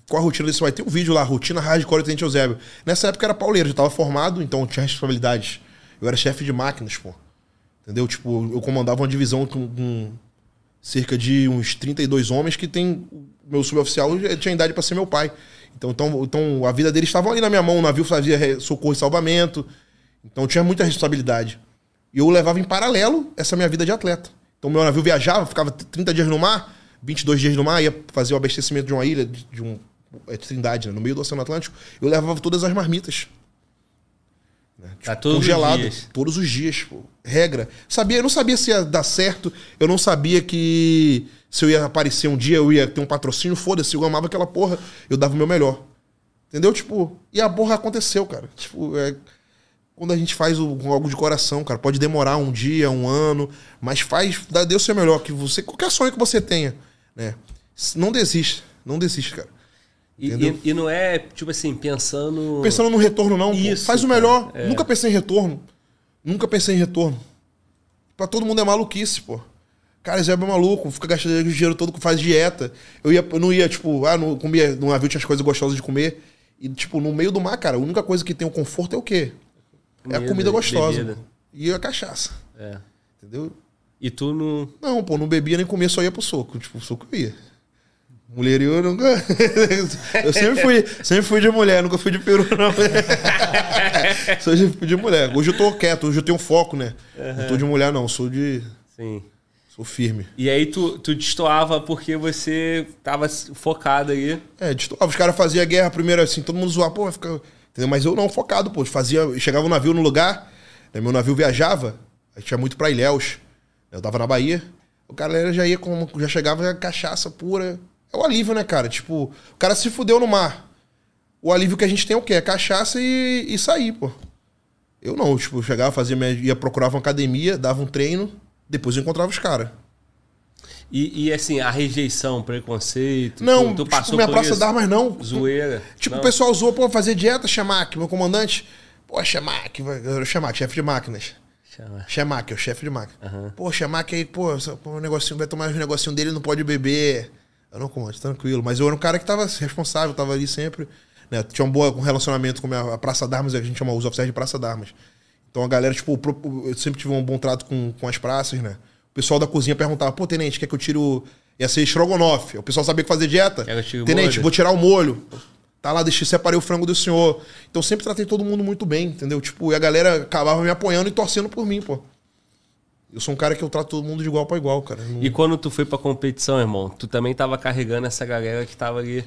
Qual a rotina desse? Vai ter um vídeo lá, rotina hardcore do Tenente Eusébio. Nessa época eu era pauleiro, já tava formado, então tinha responsabilidades. Eu era chefe de máquinas, pô. Entendeu? Tipo, eu comandava uma divisão com, com cerca de uns 32 homens que tem. Meu suboficial tinha idade para ser meu pai. Então, então, então a vida deles estava ali na minha mão. O navio fazia socorro e salvamento. Então tinha muita responsabilidade. E eu levava em paralelo essa minha vida de atleta. Então meu navio viajava, ficava 30 dias no mar, 22 dias no mar, ia fazer o abastecimento de uma ilha, de de um. É Trindade, né? no meio do Oceano Atlântico. Eu levava todas as marmitas. Né? Tá todos os congelado. dias. Todos os dias, pô. Regra. Sabia, eu não sabia se ia dar certo, eu não sabia que se eu ia aparecer um dia, eu ia ter um patrocínio, foda-se, eu amava aquela porra, eu dava o meu melhor. Entendeu? Tipo, e a porra aconteceu, cara. Tipo, é. Quando a gente faz o- algo de coração, cara, pode demorar um dia, um ano, mas faz, dá Deus seu melhor, que você, qualquer sonho que você tenha, né? Não desiste, não desiste, cara. E, e- e não é, tipo assim, pensando. Pensando no retorno, não. Isso, Faz o melhor. é. Nunca pensei em retorno. Nunca pensei em retorno. Pra todo mundo é maluquice, pô. Cara, Zé é maluco, fica gastando dinheiro todo que faz dieta. Eu, ia, eu não ia, tipo, ah, não comia, no navio tinha as coisas gostosas de comer. E, tipo, no meio do mar, cara, a única coisa que tem o conforto é o quê? é a Comida, comida gostosa. bebida. E a cachaça. É. Entendeu? E tu não. Não, pô, não bebia nem comia, só ia pro soco. Tipo, o soco eu ia. Mulher eu nunca. eu sempre fui, sempre fui de mulher, nunca fui de peru, não. sempre fui de mulher. Hoje eu tô quieto, hoje eu tenho foco, né? Não tô de mulher, não, sou de. Sim. Sou firme. E aí tu, tu destoava porque você tava focado aí. É, destoava. Os caras faziam guerra primeiro assim, todo mundo zoava, pô, vai ficar. Entendeu? Mas eu não, focado, pô. Fazia, chegava o navio no lugar, né, meu navio viajava, a gente ia muito pra Ilhéus. Eu tava na Bahia, o cara já ia com. Já chegava cachaça pura. É o alívio, né, cara? Tipo, o cara se fudeu no mar. O alívio que a gente tem é o quê? É cachaça e, e sair, pô. Eu não, tipo, eu chegava, fazia minha, ia procurava uma academia, dava um treino, depois eu encontrava os caras. E, e, assim, a rejeição, preconceito. Não, tu, tu tipo, passou minha por praça isso? d'armas não. Zoeira. Tipo, Não. o pessoal usou, pô, fazer dieta, Chamac, meu comandante. Pô, Chamac, vai- Chamac, chefe de máquinas. Chama. Chamac, é o chefe de máquina. Aham. Pô, Chamac aí, pô, o negocinho, vai tomar os negocinho dele, não pode beber. Eu não, comandante, tranquilo. Mas eu era um cara que tava responsável, tava ali sempre. Né? Tinha um bom relacionamento com a Praça d'Armas, a gente chama os oficiais de Praça d'Armas. Então a galera, tipo, eu sempre tive um bom trato com, com as praças, né? O pessoal da cozinha perguntava, pô, tenente, quer que eu tire o. Ia ser estrogonofe. O pessoal sabia que fazer dieta. Tenente, molho? vou tirar o molho. Tá lá, deixei, separei o frango do senhor. Então sempre tratei todo mundo muito bem, entendeu? Tipo, e a galera acabava me apoiando e torcendo por mim, pô. Eu sou um cara que eu trato todo mundo de igual para igual, cara. Não- E quando tu foi pra competição, irmão, tu também tava carregando essa galera que tava ali.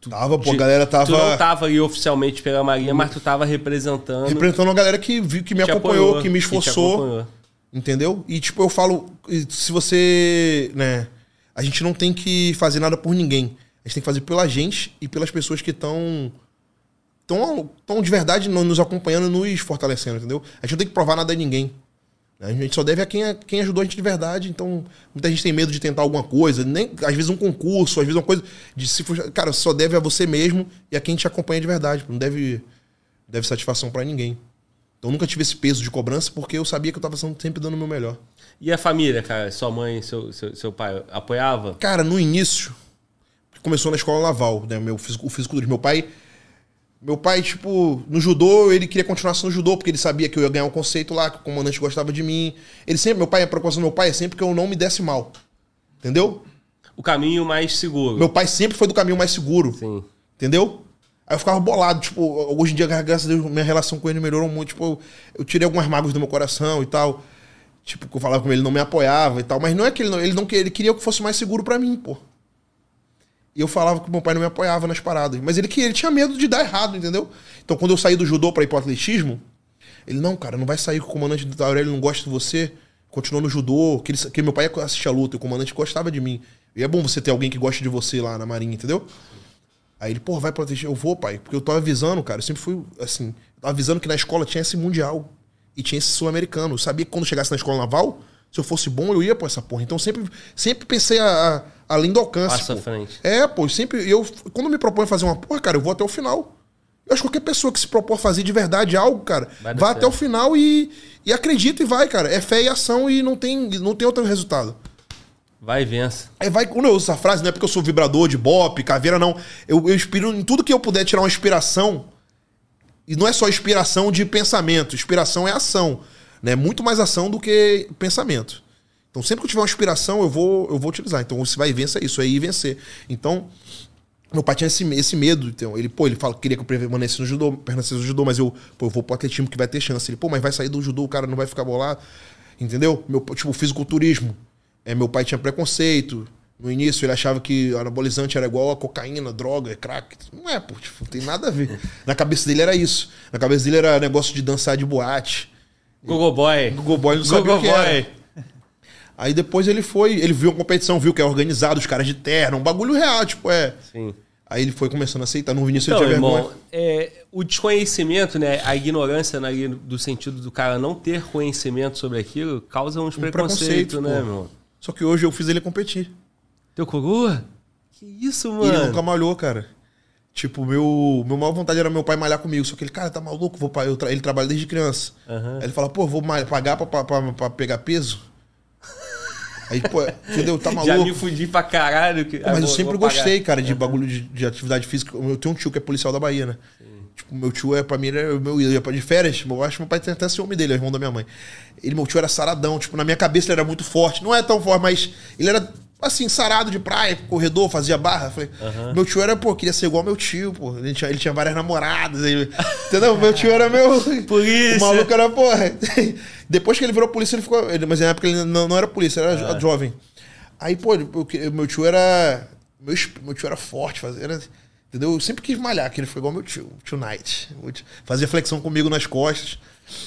Tu, Tava, pô, a de- galera tava- Tu não tava ali oficialmente pela Marinha, mas tu tava representando. Representando uma galera que, viu, que me acompanhou, apoiou, que me esforçou. acompanhou. Entendeu? E tipo, eu falo, se você, né, a gente não tem que fazer nada por ninguém. A gente tem que fazer pela gente e pelas pessoas que estão tão, tão de verdade no- nos acompanhando, nos fortalecendo, entendeu? A gente não tem que provar nada a ninguém. A gente só deve a quem, quem ajudou a gente de verdade. Então, muita gente tem medo de tentar alguma coisa, nem às vezes um concurso, às vezes uma coisa de se cara, só deve a você mesmo e a quem te acompanha de verdade. Não deve deve satisfação pra ninguém. Então, eu nunca tive esse peso de cobrança porque eu sabia que eu tava sempre dando o meu melhor. E a família, cara? Sua mãe, seu, seu, seu pai, apoiava? Cara, no início, começou na escola naval, né? Meu físico, o fisiculturismo. Meu pai, meu pai, tipo, no judô, ele queria continuar no judô, porque ele sabia que eu ia ganhar um conceito lá, que o comandante gostava de mim. Ele sempre, meu pai, a preocupação do meu pai é sempre que eu não me desse mal. Entendeu? O caminho mais seguro. Meu pai sempre foi do caminho mais seguro. Sim. Entendeu? Aí eu ficava bolado, tipo, hoje em dia, graças a Deus, minha relação com ele melhorou muito. Tipo, eu, eu tirei algumas mágoas do meu coração e tal. Tipo, que eu falava com ele, ele não me apoiava e tal. Mas não é que ele não, ele não queria, ele queria que fosse mais seguro pra mim, pô. E eu falava que meu pai não me apoiava nas paradas. Mas ele, que- ele tinha medo de dar errado, entendeu? Então quando eu saí do judô pra ir pro atletismo, ele, não, cara, não vai sair que o comandante do Aurélio não gosta de você. Continuou no judô, que, ele, que meu pai assistia a luta, e o comandante gostava de mim. E é bom você ter alguém que gosta de você lá na marinha, entendeu? Aí ele, pô, vai pro atletismo. Eu vou, pai. Porque eu tava avisando, cara. Eu sempre fui, assim, avisando que na escola tinha esse mundial. E tinha esse sul-americano. Eu sabia que quando chegasse na escola naval, se eu fosse bom, eu ia pra essa porra. Então sempre, sempre pensei a- a- além do alcance. Passa à pô. frente. É, pô, sempre. Eu, quando me proponho fazer uma porra, cara, eu vou até o final. Eu acho que qualquer pessoa que se propor fazer de verdade algo, cara, Vai vai, até o final e, e acredita e vai, cara. É fé e ação e não tem, não tem outro resultado. Vai e vença. É, vai, quando eu uso essa frase, não é porque eu sou vibrador de bop, caveira, não. Eu, eu inspiro em tudo que eu puder tirar uma inspiração. E não é só inspiração de pensamento. Inspiração é ação. Né? Muito mais ação do que pensamento. Então, sempre que eu tiver uma inspiração, eu vou, eu vou utilizar. Então, você vai vencer isso, é ir vencer. Então, meu pai tinha esse, esse medo. Então, ele, pô, ele fala que queria que eu permanecesse no judô, permanecesse no judô, mas eu, pô, eu vou pro atletismo que vai ter chance. Ele, pô, mas vai sair do judô, o cara não vai ficar bolado. Entendeu? Meu, tipo, fisiculturismo. É, meu pai tinha preconceito. No início ele achava que anabolizante era igual a cocaína, droga, crack. Não é, pô, tipo, não tem nada a ver. Na cabeça dele era isso. Na cabeça dele era negócio de dançar de boate. Google Boy. Google Boy não sabia Google era. Boy. Aí depois ele foi, ele viu a competição, viu que é organizado, os caras de terno, um bagulho real, tipo, é. Sim. Aí ele foi começando a aceitar. No início Então, ele tinha irmão, vergonha. é, o desconhecimento, né, a ignorância ali do sentido do cara não ter conhecimento sobre aquilo, causa uns preconceitos, preconceito, né, pô. meu? Só que hoje eu fiz ele competir. Teu coroa? Que isso, E ele mano? nunca malhou, cara. Tipo, meu, meu maior vontade era meu pai malhar comigo. Só que ele, cara, tá maluco? Vou, eu tra- ele trabalha desde criança. Aham. Aí ele fala, pô, vou malhar, pagar pra, pra, pra- pra pegar peso? Aí, pô, entendeu? Tá Já maluco? me fudi pra caralho. Que, Pô, Mas eu sempre pagar. gostei, cara, de bagulho de, de atividade física. Eu tenho um tio que é policial da Bahia, né? Tipo, meu tio é, pra mim, ele é meu ia de férias, eu acho que meu pai tem até ciúme dele, é irmão da minha mãe. Ele, meu tio era saradão, tipo, na minha cabeça ele era muito forte. Não é tão forte, mas ele era, assim, sarado de praia, corredor, fazia barra. Falei, meu tio era, pô, queria ser igual meu tio, pô. Ele tinha, ele tinha várias namoradas, ele- entendeu? Meu tio era meu... Polícia. O maluco era, porra. Depois que ele virou polícia, ele ficou. ele- mas na época ele não, não era polícia, era jo- jovem. Aí, pô, eu meu tio era. Meu, meu tio era forte, fazia, era- entendeu? Eu sempre quis malhar, que ele foi igual meu tio, tio Knight. Tio- Fazia flexão comigo nas costas.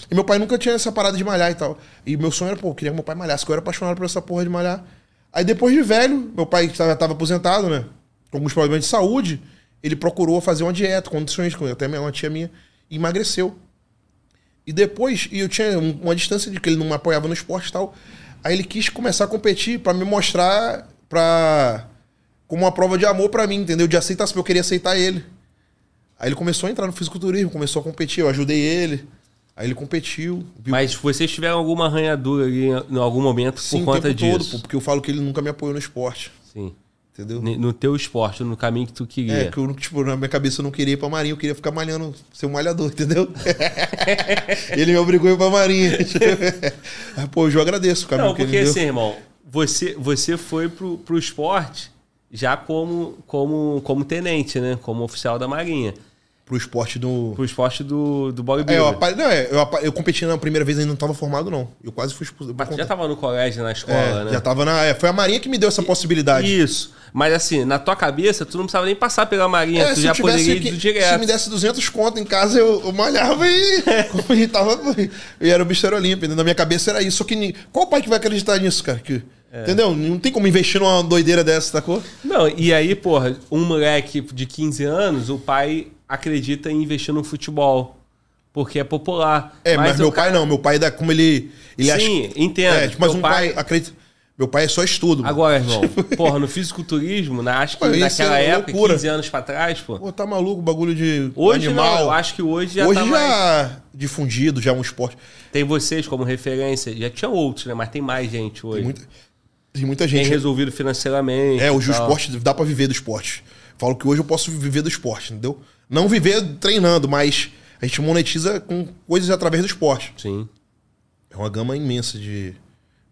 E meu pai nunca tinha essa parada de malhar e tal. E meu sonho era, pô, eu queria que meu pai malhasse, que eu era apaixonado por essa porra de malhar. Aí depois de velho, meu pai já estava aposentado, né? Com alguns problemas de saúde, ele procurou fazer uma dieta, condições até uma tia minha, emagreceu. E depois, e eu tinha um- uma distância de que ele não me apoiava no esporte e tal. Aí ele quis começar a competir pra me mostrar pra como uma prova de amor pra mim, entendeu? De aceitação, eu queria aceitar ele. Aí ele começou a entrar no fisiculturismo, começou a competir, eu ajudei ele. Aí ele competiu. viu? Mas vocês tiveram alguma arranhadura ali em algum momento Sim, por o conta tempo disso? todo, porque eu falo que ele nunca me apoiou no esporte, Sim. entendeu? No teu esporte, no caminho que tu queria. É, que eu, tipo, na minha cabeça eu não queria ir pra marinha, eu queria ficar malhando, ser um malhador, entendeu? ele me obrigou a ir pra marinha. Pô, eu agradeço o caminho Não, que ele porque assim, irmão, você, você foi pro, pro esporte já como, como, como tenente, né? Como oficial da Marinha. Pro esporte do. Pro esporte do, do É, bodybuilder. eu, apa- não, é, eu, apa- eu competi na primeira vez ainda não tava formado, não. Eu quase fui expulso. Mas tu já tava no colégio, na escola, é, né? Já tava na. é, foi a Marinha que me deu essa possibilidade. Isso. Mas assim, na tua cabeça, tu não precisava nem passar pela Marinha. É, tu se já eu poderia que- ir Se direto. me desse 200 conto em casa, eu, eu malhava e, e tava. E era o Mister Olímpia. Na minha cabeça era isso. Só que qual pai que vai acreditar nisso, cara? Que, É. Entendeu? Não tem como investir numa doideira dessa, sacou? Não, e aí, porra, um moleque de 15 anos, o pai acredita em investir no futebol. Porque é popular. É, mas, o meu cara- pai não. Meu pai, dá, como ele. ele Sim, entendo. É, tipo, mas Teu um pai, acredita. Meu pai é só estudo. mano. Agora, irmão, porra, no fisiculturismo, na, acho que Pô, naquela é época, loucura. 15 anos pra trás, pô. Pô, tá maluco, bagulho de Hoje animal. não, eu acho que hoje já Hoje tá já mais... difundido, já é um esporte. Tem vocês como referência, já tinha outros, né? Mas tem mais gente hoje. Tem muita, tem muita Tem gente. resolvido financeiramente. É, hoje o esporte dá pra viver do esporte. Falo que hoje eu posso viver do esporte, entendeu? Não viver treinando, mas a gente monetiza com coisas através do esporte. Sim. É uma gama imensa de.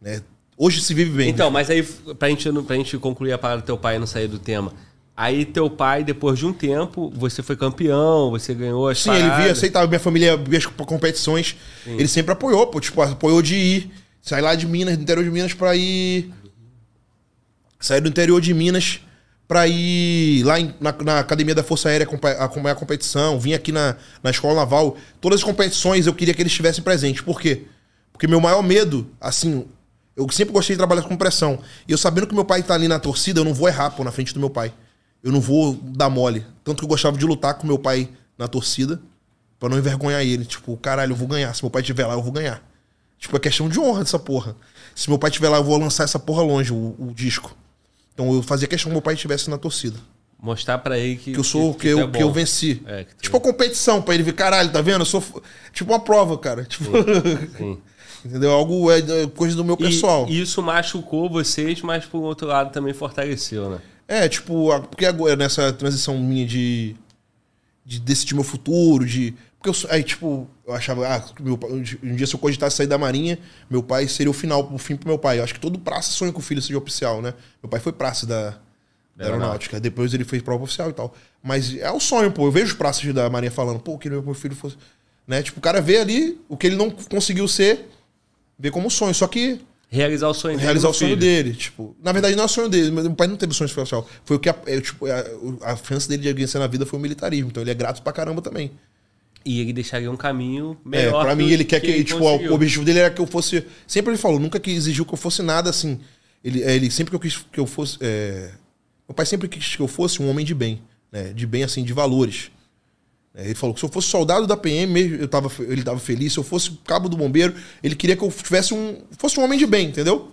né? Hoje se vive bem. Então, mas aí, pra gente, pra gente concluir a parada do teu pai e não sair do tema. Aí teu pai, depois de um tempo, você foi campeão, você ganhou as Sim, ele paradas. via, aceitava. Minha família via as competições. Ele sempre apoiou, pô. Tipo, apoiou de ir. Sair lá de Minas, do interior de Minas, pra ir. Sair do interior de Minas pra ir lá em- na, na academia da Força Aérea acompa- acompanhar a competição, vim aqui na, na escola naval. Todas as competições eu queria que eles estivessem presentes. Por quê? Porque meu maior medo, assim, eu sempre gostei de trabalhar com pressão. E eu sabendo que meu pai tá ali na torcida, eu não vou errar, pô, na frente do meu pai. Eu não vou dar mole. Tanto que eu gostava de lutar com meu pai na torcida, pra não envergonhar ele. Tipo, caralho, eu vou ganhar. Se meu pai estiver lá, eu vou ganhar. Tipo, é questão de honra dessa porra. Se meu pai estiver lá, eu vou lançar essa porra longe, o, o disco. Então eu fazia questão que meu pai estivesse na torcida. Mostrar pra ele que, Que eu sou, que, tu eu, que eu venci. É, que tu- Tipo competição, pra ele ver, caralho, tá vendo? Eu sou. Tipo uma prova, cara. Tipo. Sim. Entendeu? Algo é é coisa do meu pessoal. E isso machucou vocês, mas por outro lado também fortaleceu, né? É, tipo, porque agora nessa transição minha de, de decidir meu futuro, de. Porque eu, aí, tipo, eu achava, ah, meu, um dia se eu cogitasse sair da Marinha, meu pai seria o final, o fim pro meu pai. Eu acho que todo praça sonha que o filho seja oficial, né? Meu pai foi praça da, da aeronáutica. Depois ele fez prova oficial e tal. Mas é o sonho, pô. Eu vejo os praças da Marinha falando, pô, que meu filho fosse. Né? Tipo, o cara vê ali o que ele não conseguiu ser, vê como sonho. Só que Realizar o sonho dele realizar o sonho filho. dele. Tipo, na verdade, não é o sonho dele, meu pai não teve sonho especial. Foi o que a, é, tipo, a, a dele de vencer na vida foi o militarismo. Então ele é grato pra caramba também. E ele deixaria um caminho É, melhor. pra mim, que- ele quer que, tipo, conseguiu. o objetivo dele era que eu fosse. Sempre ele falou, nunca que exigiu que eu fosse nada assim. Ele, é, ele sempre que eu quis que eu fosse. é, Meu pai sempre quis que eu fosse um homem de bem, né? De bem, assim, de valores. É, Ele falou que se eu fosse soldado da PM, mesmo, eu tava, ele tava feliz. Se eu fosse cabo do bombeiro, ele queria que eu tivesse um. fosse um homem de bem, entendeu?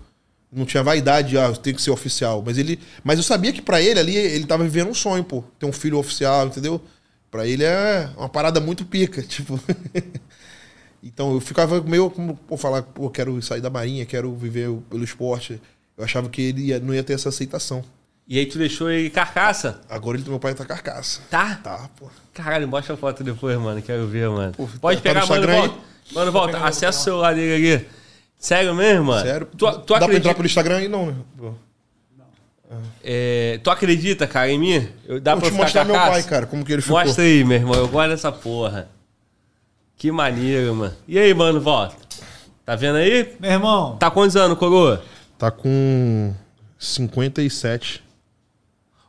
Não tinha vaidade, ah, eu tenho que ser oficial. Mas ele. Mas eu sabia que pra ele ali, ele tava vivendo um sonho, pô. Ter um filho oficial, entendeu? Pra ele é uma parada muito pica, tipo. então eu ficava meio como, pô, falar, pô, quero sair da marinha, quero viver pelo esporte. Eu achava que ele ia- não ia ter essa aceitação. E aí tu deixou ele carcaça? Agora ele, meu pai tá carcaça. Tá? Tá, pô. Caralho, mostra a foto depois, mano. Quero ver, mano. Pô, Pode tá pegar, mano, Instagram aí? volta. Mano, volta. Acessa o celular dele ali. Sério mesmo, mano? Sério? Tu, tu, Dá pra acredita, entrar pelo Instagram aí? Não, né? Pô. É, tu acredita, cara, em mim? Eu, dá Vou pra te ficar mostrar meu pai, cara, como que ele ficou. Mostra aí, meu irmão. Eu gosto dessa porra. Que maneiro, mano. E aí, mano, volta. Tá vendo aí? Meu irmão, Tá quantos anos, coroa? Tá com 57.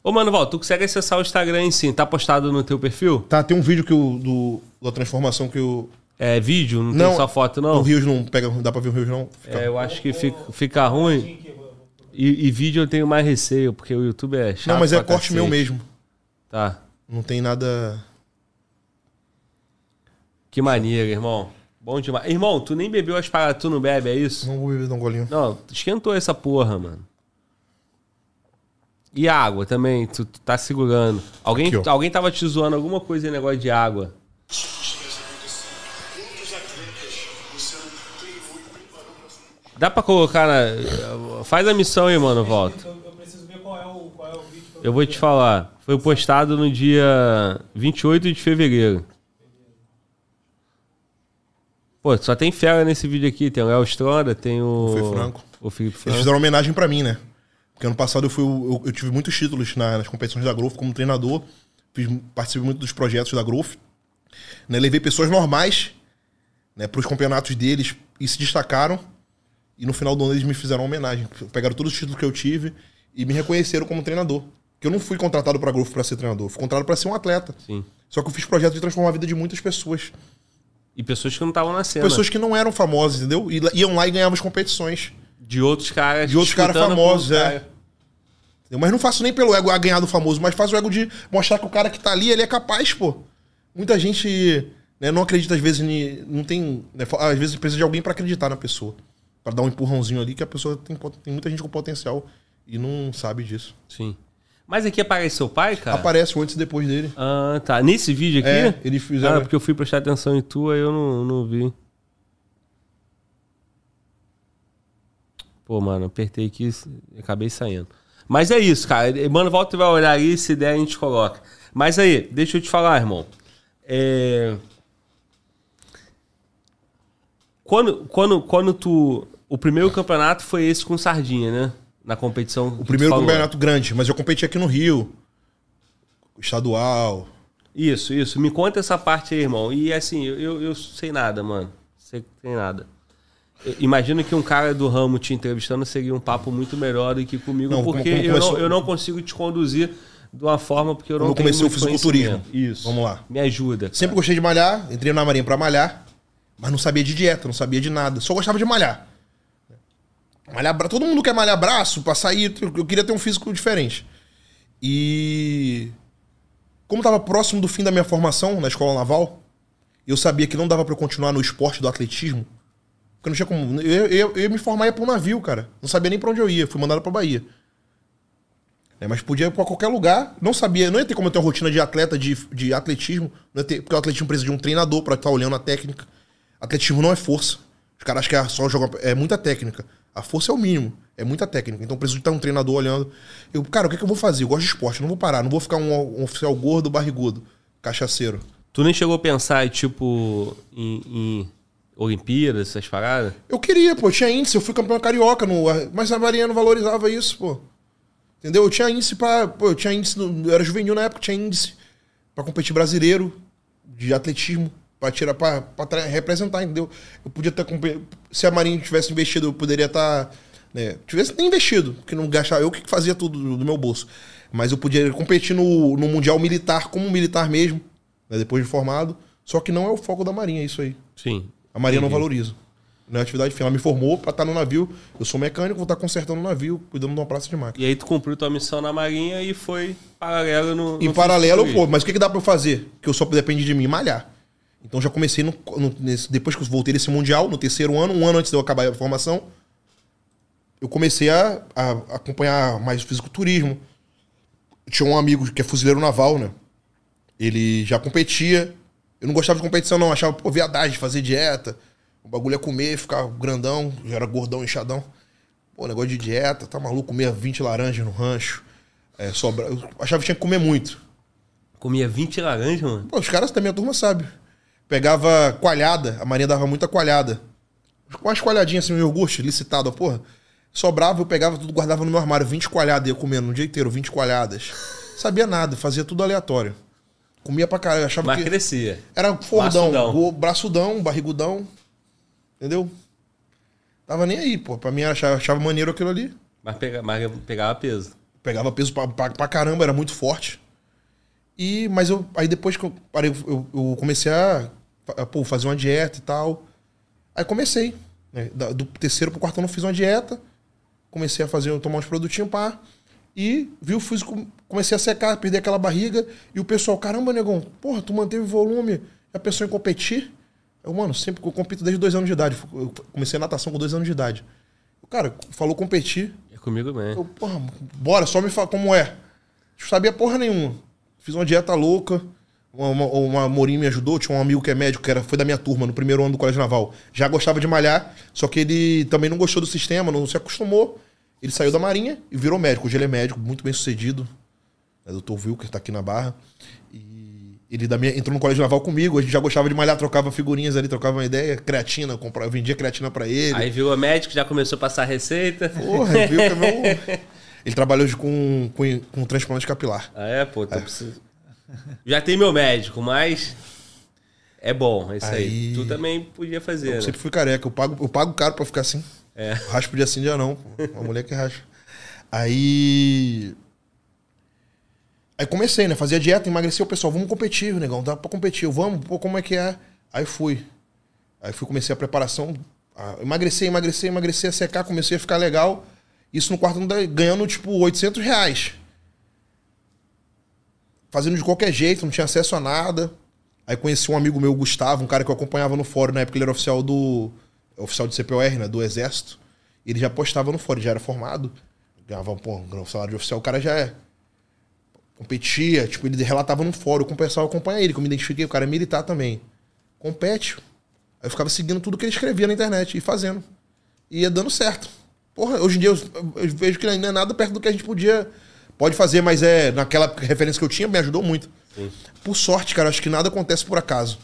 Ô, mano, volta. Tu consegue acessar o Instagram em si? Tá postado no teu perfil? Tá, tem um vídeo que o, do, da transformação que o. É vídeo? Não, Não, tem só foto, O não? Rios não pega, não dá pra ver o Rios não. Fica- É, eu acho que fica, fica ruim. E, e vídeo eu tenho mais receio, porque o YouTube é chato. não, mas é corte cacete. meu mesmo. Tá. Não tem nada. Que maneiro, irmão. Bom demais. Irmão, tu nem bebeu as paradas, tu não bebe, é isso? Não vou beber um golinho. Não, esquentou essa porra, mano. E água também, tu, tu tá segurando. Alguém, Aqui, alguém tava te zoando alguma coisa em negócio de água. Dá pra colocar na. Faz a missão aí, mano, volta. Eu, eu preciso ver qual é o, qual é o vídeo. pra Eu vou te falar. Foi postado no dia 28 de fevereiro. Pô, só tem fera nesse vídeo aqui. Tem o Léo Stronda, tem o. Felipe Franco. O Felipe Eles Franco. fizeram uma homenagem pra mim, né? Porque ano passado eu, fui, o- eu, eu tive muitos títulos na- nas competições da Growth como treinador. Fiz, participei muito dos projetos da Growth. Né? Levei pessoas normais né, para os campeonatos deles e se destacaram. E no final do ano eles me fizeram uma homenagem. Pegaram todos os títulos que eu tive e me reconheceram como treinador. Porque eu não fui contratado pra Growth pra ser treinador. Fui contratado pra ser um atleta. Sim. Só que eu fiz projeto de transformar a vida de muitas pessoas. E pessoas que não estavam na cena. Pessoas que não eram famosas, entendeu? E iam lá e ganhavam as competições. De outros caras. De outros caras famosos, é. Entendeu? Mas não faço nem pelo ego a ganhar do famoso, mas faço o ego de mostrar que o cara que tá ali, ele é capaz, pô. Muita gente né, não acredita, às vezes, ni- não tem. né, às vezes precisa de alguém pra acreditar na pessoa. Pra dar um empurrãozinho ali, que a pessoa tem, tem muita gente com potencial e não sabe disso. Sim. Mas aqui aparece seu pai, cara? Aparece antes e depois dele. Ah, tá. Nesse vídeo aqui? É, eles fizeram. Ah, porque eu fui prestar atenção em tu, aí eu não, não vi. Pô, mano, apertei aqui e acabei saindo. Mas é isso, cara. Mano, volta e vai olhar aí, se der a gente coloca. Mas aí, deixa eu te falar, irmão. É... Quando, quando, quando tu... O primeiro campeonato foi esse com Sardinha, né? Na competição. O primeiro campeonato grande, mas eu competi aqui no Rio. Estadual. Isso, isso. Me conta essa parte aí, irmão. E assim, eu, eu, sei nada, mano. Sei tem nada. Imagino que um cara do ramo te entrevistando seria um papo muito melhor do que comigo, Não, porque como- como eu, começou- não, eu não consigo te conduzir de uma forma porque eu não Como tenho comecei o fisiculturismo. Isso. Vamos lá. Me ajuda. cara. Sempre gostei de malhar, entrei na marinha pra malhar, mas não sabia de dieta, não sabia de nada. Só gostava de malhar. Malhar. Todo mundo quer malhar braço pra sair. Eu queria ter um físico diferente. E como tava próximo do fim da minha formação na escola naval, eu sabia que não dava eu continuar no esporte do atletismo. Porque não tinha como. Eu, eu, eu me formar ia pra um navio, cara. Não sabia nem pra onde eu ia. Fui mandado pra Bahia. É, mas podia ir pra qualquer lugar. Não sabia, não ia ter como eu ter uma rotina de atleta, de, de atletismo. Ter, porque o atletismo precisa de um treinador pra estar olhando a técnica. Atletismo não é força. Os caras acham que é só jogar. É muita técnica. A força é o mínimo. É muita técnica. Então preciso de ter um treinador olhando. Eu, cara, o que, que eu vou fazer? Eu gosto de esporte, não vou parar. Não vou ficar um, um oficial gordo, barrigudo, cachaceiro. Tu nem chegou a pensar, tipo, em, em Olimpíadas, essas paradas? Eu queria, pô, eu tinha índice, eu fui campeão carioca, no, mas a Marinha não valorizava isso, pô. Entendeu? Eu tinha índice pra. Pô, eu tinha índice. no- eu era juvenil na época, tinha índice pra competir brasileiro de atletismo, pra tirar, tra- representar, entendeu? Eu podia ter. compe- Se a Marinha tivesse investido, eu poderia estar. né, tivesse nem investido, porque não gastava. Eu que fazia tudo do, meu bolso. Mas eu podia competir no, no Mundial Militar, como militar mesmo, né, depois de formado. Só que não é o foco da Marinha, isso aí. Sim. A Marinha não Entendi. valoriza. Não é atividade fim. Ela me formou pra estar no navio. Eu sou mecânico, vou estar consertando o navio, cuidando de uma praça de máquina. E aí tu cumpriu tua missão na Marinha e foi paralelo no. Em no paralelo, pô, mas o que, que dá pra eu fazer? Que eu só depende de mim malhar. Então já comecei no, no- nesse- depois que eu voltei desse mundial, no terceiro ano, um ano antes de eu acabar a formação, eu comecei a, a acompanhar mais o fisiculturismo. Tinha um amigo que é fuzileiro naval, né? Ele já competia. Eu não gostava de competição, não. Achava, pô, viadagem, fazer dieta. O bagulho é comer, ficar grandão. Já era gordão, inchadão. Pô, negócio de dieta, tá maluco? Comia 20 laranjas no rancho. É, sobra... Eu achava que tinha que comer muito. Comia 20 laranjas, mano. Pô, os caras da minha turma sabem. Pegava coalhada, a Marinha dava muita coalhada. Umas coalhadinhas assim, um iogurte licitado, porra. Sobrava, eu pegava tudo, guardava no meu armário. 20 coalhadas, ia comendo no dia inteiro, 20 coalhadas. Sabia nada, fazia tudo aleatório. Comia pra caralho, achava Mas que. crescia. Era fordão, Braçudão. braçudão, barrigudão. Entendeu? Tava nem aí, pô. Pra mim, achava, achava maneiro aquilo ali. Mas, pega, mas pegava peso. Pegava peso pra, pra, pra caramba, era muito forte. E, mas eu, aí depois que eu parei, eu, eu comecei a, a, pô, fazer uma dieta e tal. Aí comecei. né? Do terceiro pro quarto ano eu fiz uma dieta. Comecei a fazer, tomar uns produtinhos, pá. E vi o físico, comecei a secar, perder aquela barriga. E o pessoal, caramba, negão, porra, tu manteve volume. Já pensou em competir? Eu, mano, sempre eu compito desde dois anos de idade. Eu comecei a natação com dois anos de idade. O cara falou competir. É comigo mesmo. Eu, porra, bora, só me fala como é. Não sabia porra nenhuma. Fiz uma dieta louca. Uma, uma, uma Morim me ajudou. Tinha um amigo que é médico, que era, foi da minha turma, no primeiro ano do Colégio Naval. Já gostava de malhar, só que ele também não gostou do sistema, não se acostumou. Ele saiu da Marinha e virou médico. Hoje ele é médico, muito bem sucedido. É doutor Wilker, tá aqui na Barra. E ele da minha, entrou no Colégio Naval comigo. A gente já gostava de malhar, trocava figurinhas ali, trocava uma ideia. Creatina, comprava, vendia creatina pra ele. Aí virou médico, já começou a passar receita. Porra, viu que é meu... Ele trabalhou hoje com, com, com transplante capilar. Ah, é, pô. Então preciso... Já tem meu médico, mas. É bom, é isso aí. Aí- Tu também podia fazer, Eu né? sempre fui careca. Eu pago, eu pago caro pra ficar assim. É. Raspo de assim dia não. Uma mulher que raspa. Aí. Aí comecei, né? Fazia dieta, emagrecia o pessoal. Vamos competir, negão. Dá pra competir. Vamos, pô, como é que é? Aí fui. Aí fui, comecei a preparação. A emagrecer, emagrecer, emagrecer, a secar. Comecei a ficar legal. Isso no quarto ganhando, tipo, 800 reais. Fazendo de qualquer jeito, não tinha acesso a nada. Aí conheci um amigo meu, Gustavo, um cara que eu acompanhava no fórum. Na época ele era oficial do. Oficial de CPOR, né? Do Exército. Ele já postava no fórum, já era formado. Ganhava, pô, um salário de oficial, o cara já é. Competia, tipo, ele relatava no fórum, com o pessoal acompanha ele, que eu me identifiquei, o cara é militar também. Compete. Aí eu ficava seguindo tudo que ele escrevia na internet e fazendo. E ia dando certo. Porra, hoje em dia eu, eu vejo que não é nada perto do que a gente podia. Pode fazer, mas é. Naquela referência que eu tinha, me ajudou muito. Por sorte, cara, acho que nada acontece por acaso.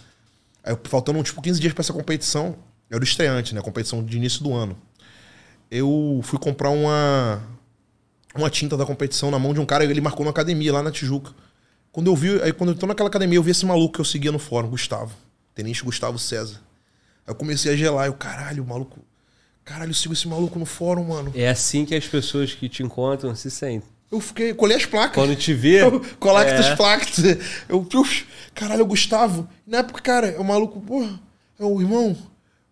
Aí, faltando tipo 15 dias pra essa competição, eu era o estreante, né? Competição de início do ano. Eu fui comprar uma uma tinta da competição na mão de um cara, ele marcou numa academia lá na Tijuca. Quando eu vi, aí quando eu tô naquela academia, eu vi esse maluco que eu seguia no fórum, Gustavo. Tenente Gustavo César. Aí eu comecei a gelar, eu, caralho, o maluco. Caralho, eu sigo esse maluco no fórum, mano. É assim que as pessoas que te encontram se sentem. Eu fiquei, colhei as placas. Quando te vê. Eu, colactas é. placas. Eu, pux, caralho, é o Gustavo. Na época, cara, é o maluco, porra, é o irmão.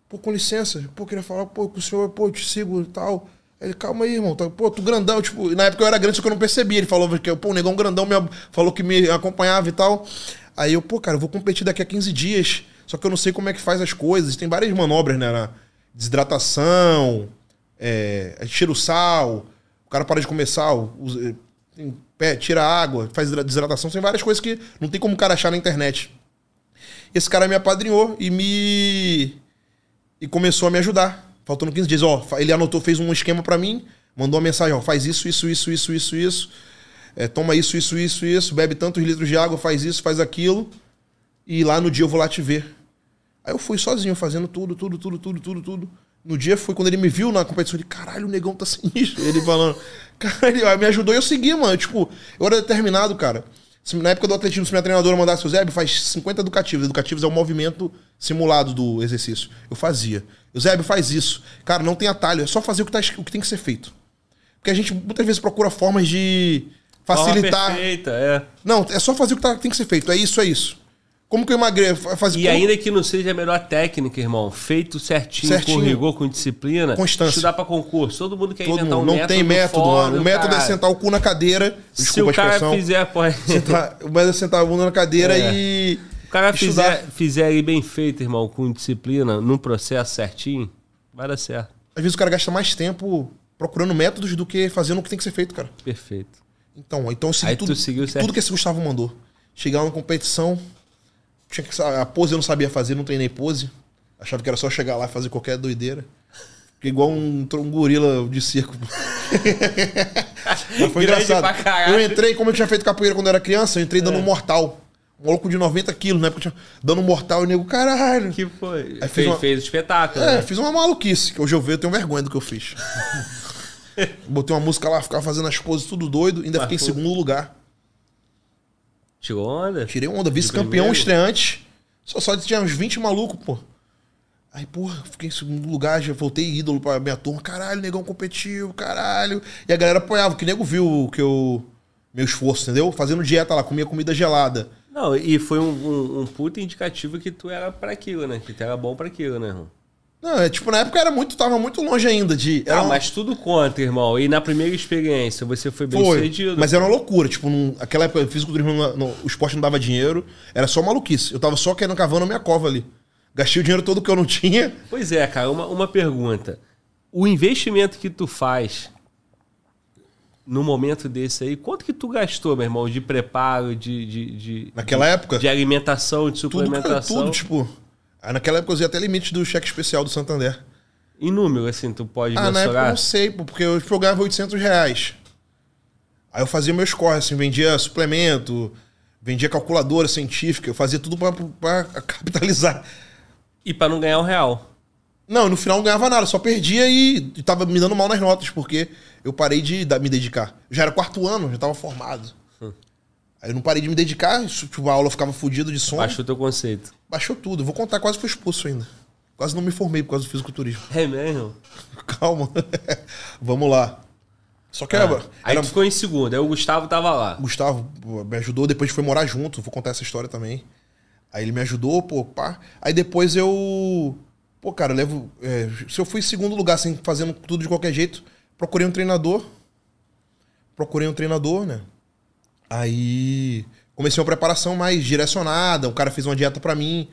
Pô, com licença. Pô, queria falar, pô, com o senhor, pô, eu te sigo e tal. Ele, calma aí, irmão. Tá, pô, tu grandão, tipo, na época eu era grande, só que eu não percebi. Ele falou que, pô, o negão grandão me, falou que me acompanhava e tal. Aí eu, pô, cara, eu vou competir daqui a 15 dias. Só que eu não sei como é que faz as coisas. Tem várias manobras, né? Na desidratação, é, tira o sal, o cara para de comer sal, usa, pé, tira água, faz desidratação. Tem várias coisas que não tem como o cara achar na internet. Esse cara me apadrinhou e me. E começou a me ajudar. Faltando 15 dias, ó, ele anotou, fez um esquema para mim, mandou uma mensagem, ó, faz isso, isso, isso, isso, isso, isso. É, toma isso, isso, isso, isso, bebe tantos litros de água, faz isso, faz aquilo. E lá no dia eu vou lá te ver. Aí eu fui sozinho, fazendo tudo, tudo, tudo, tudo, tudo, tudo. No dia foi quando ele me viu na competição, ele, caralho, o negão tá sinistro. Ele falando, caralho, aí me ajudou e eu segui, mano. Tipo, eu era determinado, cara. Se Na época do atletismo, se minha treinadora mandasse o Zébio, faz 50 educativos. Educativos é o movimento simulado do exercício. Eu fazia. O Zébio faz isso. Cara, não tem atalho, é só fazer o que, tá, o que tem que ser feito. Porque a gente muitas vezes procura formas de facilitar. Forma perfeita, é. Não, é só fazer o que tá, tem que ser feito. É isso, é isso. Como que eu emagreço? Faz, E como- ainda que não seja a melhor técnica, irmão, feito certinho, Certinho. com rigor, com disciplina, Constância. estudar pra concurso. Todo mundo quer Todo inventar mundo. um não método. tem método, foda, mano. O método é sentar o cu na cadeira. Se Desculpa o cara a expressão. fizer, pô, Sentar, o método é sentar a bunda na cadeira É. e. o cara estudar. fizer, fizer aí bem feito, irmão, com disciplina, num processo certinho, vai dar certo. Às vezes o cara gasta mais tempo procurando métodos do que fazendo o que tem que ser feito, cara. Perfeito. Então, então eu segui Aí tudo, tu tudo que esse Gustavo mandou. Chegar na competição, tinha que, a pose eu não sabia fazer, não treinei pose. Achava que era só chegar lá e fazer qualquer doideira. Fiquei igual um, um gorila de circo. Mas foi Grande engraçado. Eu entrei, como eu tinha feito capoeira quando eu era criança, eu entrei dando um mortal. Um maluco de 90 quilos, né? Porque eu tinha dando um mortal e nego, caralho. que foi? Aí fez, uma- fez espetáculo, É, né? fiz uma maluquice, que hoje eu vejo, eu tenho vergonha do que eu fiz. Botei uma música lá, ficava fazendo as poses tudo doido, ainda fiquei em Mas, segundo lugar. Tirou onda? Tirei onda, vice-campeão estreante. Só, só tinha uns 20 malucos, pô. Aí, porra, fiquei em segundo lugar, já voltei ídolo pra minha turma. Caralho, negão competiu, caralho. E a galera apoiava, que nego viu que eu. Meu esforço, entendeu? Fazendo dieta lá, comia comida gelada. Não, e foi um, um, um puta indicativo que tu era pra aquilo, né? Que tu era bom pra aquilo, né, irmão? Não, é tipo, na época era muito, tava muito longe ainda de. Era Ah, uma- mas tudo conta, irmão. E na primeira experiência você foi bem Foi. sucedido. Mas era uma loucura. Tipo, num, aquela época, fisiculturismo, não- não- o esporte não dava dinheiro. Era só maluquice. Eu tava só querendo cavando a minha cova ali. Gastei o dinheiro todo que eu não tinha. Pois é, cara, uma, uma pergunta. O investimento que tu faz no momento desse aí, quanto que tu gastou, meu irmão, de preparo, de, de, de, Naquela época, de alimentação, de tudo, cara, suplementação? tudo, tipo. Aí naquela época eu usei até limite do cheque especial do Santander. Em número, assim, tu pode Ah, na época eu mensurar? não sei, pô, porque eu, ganhava 800 reais. Aí eu fazia meus corres, assim, vendia suplemento, vendia calculadora científica, eu fazia tudo pra, pra capitalizar. E pra não ganhar um real. Não, no final não ganhava nada, só perdia e, e tava me dando mal nas notas, porque eu parei de me dedicar. Eu já era quarto ano, já tava formado. Aí eu não parei de me dedicar, tipo, a aula ficava fodida de sono. Baixou teu conceito. Baixou tudo. Vou contar, quase fui expulso ainda. Quase não me formei por causa do fisiculturismo. É mesmo? Calma. Vamos lá. Só que Ah, era, aí era- ficou em segundo, aí o Gustavo tava lá. Gustavo pô, me ajudou, depois foi morar junto, vou contar essa história também. Aí ele me ajudou, pô, pá. Aí depois eu. Pô, cara, eu levo. é, se eu fui em segundo lugar, assim, fazendo tudo de qualquer jeito, procurei um treinador. Procurei um treinador, né? Aí comecei uma preparação mais direcionada, o cara fez uma dieta pra mim.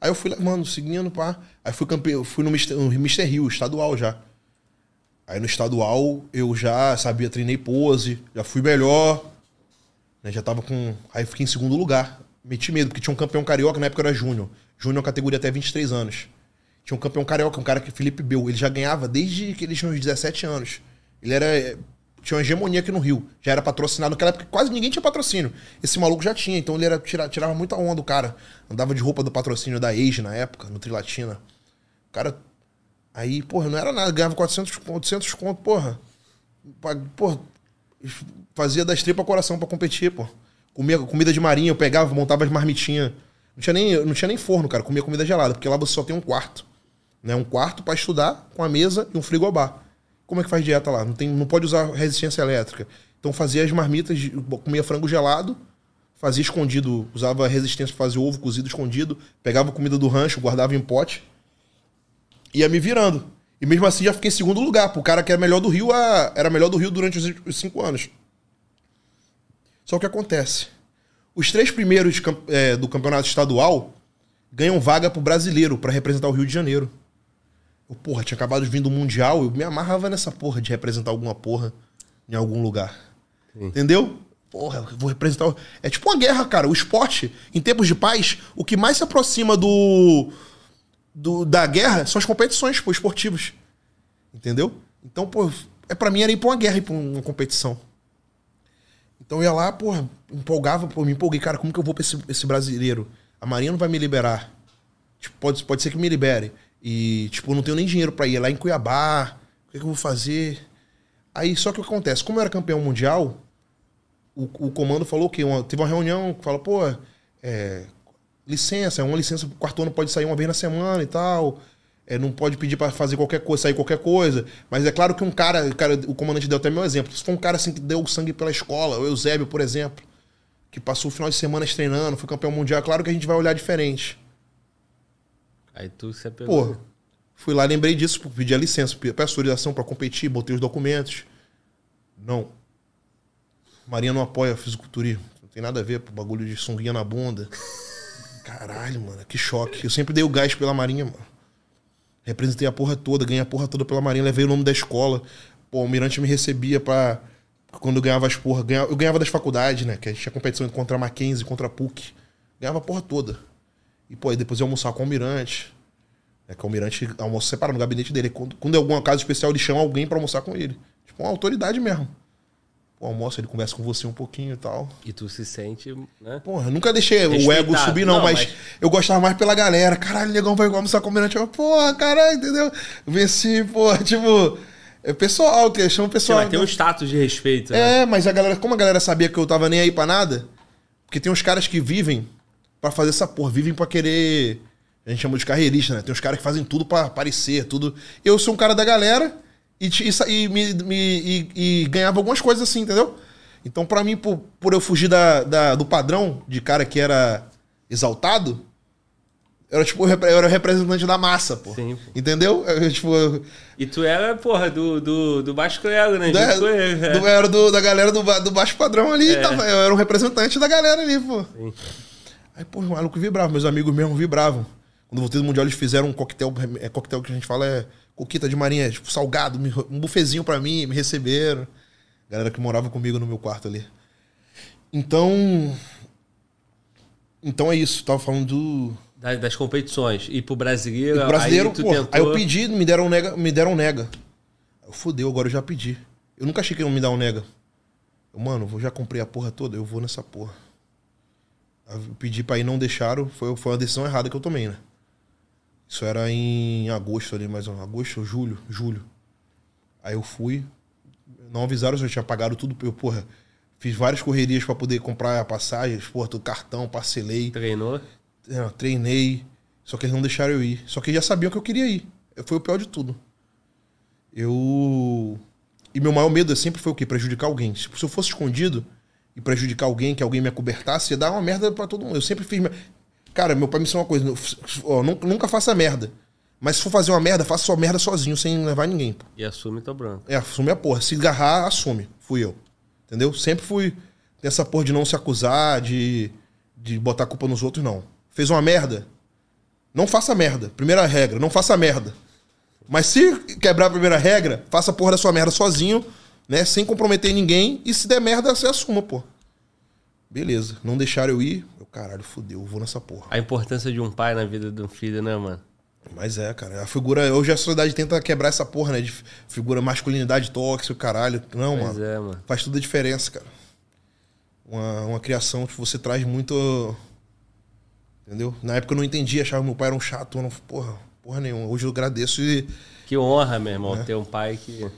Aí eu fui lá, mano, seguindo, pá. Aí fui campeão, fui no Mr. Rio, estadual já. Aí no estadual eu já sabia, treinei pose, já fui melhor. né, já tava com. Aí fiquei em segundo lugar. Meti medo, porque tinha um campeão carioca, na época era Júnior. Júnior é uma categoria até 23 anos. Tinha um campeão carioca, um cara que Felipe Bel. Ele já ganhava desde que ele tinha uns 17 anos. Ele era. Tinha uma hegemonia aqui no Rio. Já era patrocinado. Naquela época quase ninguém tinha patrocínio. Esse maluco já tinha, então ele era, tira- tirava muita onda do cara. Andava de roupa do patrocínio da Age na época, no Trilatina. O cara. Aí, porra, não era nada. Ganhava 400, 800 conto, porra. Porra, fazia das tripas coração pra competir, pô. Comia comida de marinha, eu pegava, montava as marmitinhas. Não tinha nem, não tinha nem forno, cara. Comia comida gelada, porque lá você só tem um quarto. né? Um quarto pra estudar, com a mesa e um frigobar. Como é que faz dieta lá? Não, tem, não pode usar resistência elétrica. Então fazia as marmitas, comia frango gelado, fazia escondido, usava resistência pra fazer ovo cozido escondido, pegava comida do rancho, guardava em pote, ia me virando. E mesmo assim já fiquei em segundo lugar, pro cara que era melhor do Rio, a- era melhor do Rio durante os, os cinco anos. Só que acontece. Os três primeiros é, do campeonato estadual ganham vaga pro brasileiro pra representar o Rio de Janeiro. Eu, porra, tinha acabado de vir do Mundial, eu me amarrava nessa porra de representar alguma porra em algum lugar. Entendeu? Porra, eu vou representar. É tipo uma guerra, cara. O esporte, em tempos de paz, o que mais se aproxima do, do da guerra são as competições pô, esportivas. Entendeu? Então, pô, é para mim era ir pra uma guerra, ir pra uma competição. Então eu ia lá, porra, empolgava, pô, me empolguei, cara, como que eu vou pra esse, esse brasileiro? A Marinha não vai me liberar. Tipo, pode, pode ser que me libere. E, tipo, não tenho nem dinheiro pra ir É lá em Cuiabá. O que, que eu vou fazer? Aí, só que o que acontece? Como eu era campeão mundial, o, o comando falou que uma, teve uma reunião que falou, pô, é, licença, uma licença pro quarto ano pode sair uma vez na semana e tal. É, não pode pedir pra fazer qualquer coisa, sair qualquer coisa. Mas é claro que um cara, o, cara, o comandante deu até meu exemplo. Se for um cara assim que deu sangue pela escola, o Eusébio, por exemplo, que passou o final de semana treinando, foi campeão mundial, é claro que a gente vai olhar diferente. Aí tu se apegou. Pô, fui lá, lembrei disso, pedi a licença, pe- peço autorização pra competir, botei os documentos. Não. Marinha não apoia fisiculturismo. Não tem nada a ver, pô, bagulho de sunguinha na bunda. Caralho, mano, que choque. Eu sempre dei o gás pela Marinha, mano. Representei a porra toda, ganhei a porra toda pela Marinha, levei o nome da escola. Pô, o Almirante me recebia pra. Quando eu ganhava as porra. eu ganhava das faculdades, né? Que a gente tinha competição contra a Mackenzie, contra a PUC. Ganhava a porra toda. E, pô, aí depois ia almoçar com o Almirante. É que o Almirante almoça separado no gabinete dele. Quando, quando é alguma caso especial, ele chama alguém pra almoçar com ele. Tipo, uma autoridade mesmo. Pô, almoça, ele conversa com você um pouquinho e tal. E tu se sente, né? Porra, eu nunca deixei o Respeitado. ego subir, não, Não, mas, mas- eu gostava mais pela galera. Caralho, negão vai almoçar com o Almirante. Eu, Porra, caralho, entendeu? Venci, porra, tipo. É pessoal, que chama o pessoal. mas tem um status de respeito, né? É, mas a galera, como a galera sabia que eu tava nem aí pra nada, porque tem uns caras que vivem pra fazer essa porra, vivem pra querer. A gente chama de carreirista, né? Tem uns caras que fazem tudo pra aparecer, tudo. Eu sou um cara da galera e, e, e me, me- e- e ganhava algumas coisas assim, entendeu? Então, pra mim, por, por eu fugir da, da- do padrão de cara que era exaltado, eu era tipo, eu eu era o representante da massa, pô. Sim, pô. Entendeu? Eu, tipo, eu- E tu era, porra, do, do, do Baixo Clero, né? da, Junto com ele, é. do- era do- da galera do, do baixo padrão ali. É. tava- eu era um representante da galera ali, pô. Sim. Aí, pô, os malucos vibravam, meus amigos mesmo vibravam. Quando eu voltei do Mundial, eles fizeram um coquetel. É, coquetel que a gente fala é coquita de marinha, tipo, salgado, um bufezinho pra mim, me receberam. Galera que morava comigo no meu quarto ali. Então. Então é isso, tava falando do. Das, das competições. E pro brasileiro, do brasileiro, aí pô. tentou... Aí eu pedi, me deram nega. Me deram nega. Eu fudeu, agora eu já pedi. Eu nunca achei que iam me dar um nega. Eu, mano, eu já comprei a porra toda, eu vou nessa porra. Eu pedi pra ir, não deixaram. Foi, foi uma decisão errada que eu tomei, né? Isso era em agosto ali, mais ou menos. Agosto, julho, julho. Aí eu fui. Não avisaram, eu já tinha pagado tudo. Eu, porra, fiz várias correrias pra poder comprar passagens, porra, todo cartão, parcelei. Treinou. É, treinei. Só que eles não deixaram eu ir. Só que eles já sabiam que eu queria ir. Foi o pior de tudo. Eu. E meu maior medo sempre foi o quê? Prejudicar alguém. Se eu fosse escondido e prejudicar alguém, que alguém me acobertasse, ia dar uma merda pra todo mundo. Eu sempre fiz. Cara, meu pai me ensinou uma coisa. ó, nunca faça merda. Mas se for fazer uma merda, faça sua merda sozinho, sem levar ninguém. Pô. E assume teu branco. É, assume a porra. Se agarrar, assume. Fui eu. Entendeu? Sempre fui. Tem essa porra de não se acusar, de, de botar a culpa nos outros, não. Fez uma merda? Não faça merda. Primeira regra, não faça merda. Mas se quebrar a primeira regra, faça a porra da sua merda sozinho, né? Sem comprometer ninguém. E se der merda, você assuma, pô. Beleza. Não deixaram eu ir. Eu, caralho, fudeu, eu vou nessa porra. A importância de um pai na vida de um filho, né, mano? Mas é, cara. A figura. Hoje a sociedade tenta quebrar essa porra, né? De figura masculinidade tóxica, caralho. Não, mano. é, mano. Faz toda a diferença, cara. Uma, uma criação que você traz muito. Entendeu? Na época eu não entendia, achava que meu pai era um chato. Eu não, porra, porra nenhuma. Hoje eu agradeço e Que honra, meu irmão, É. ter um pai que.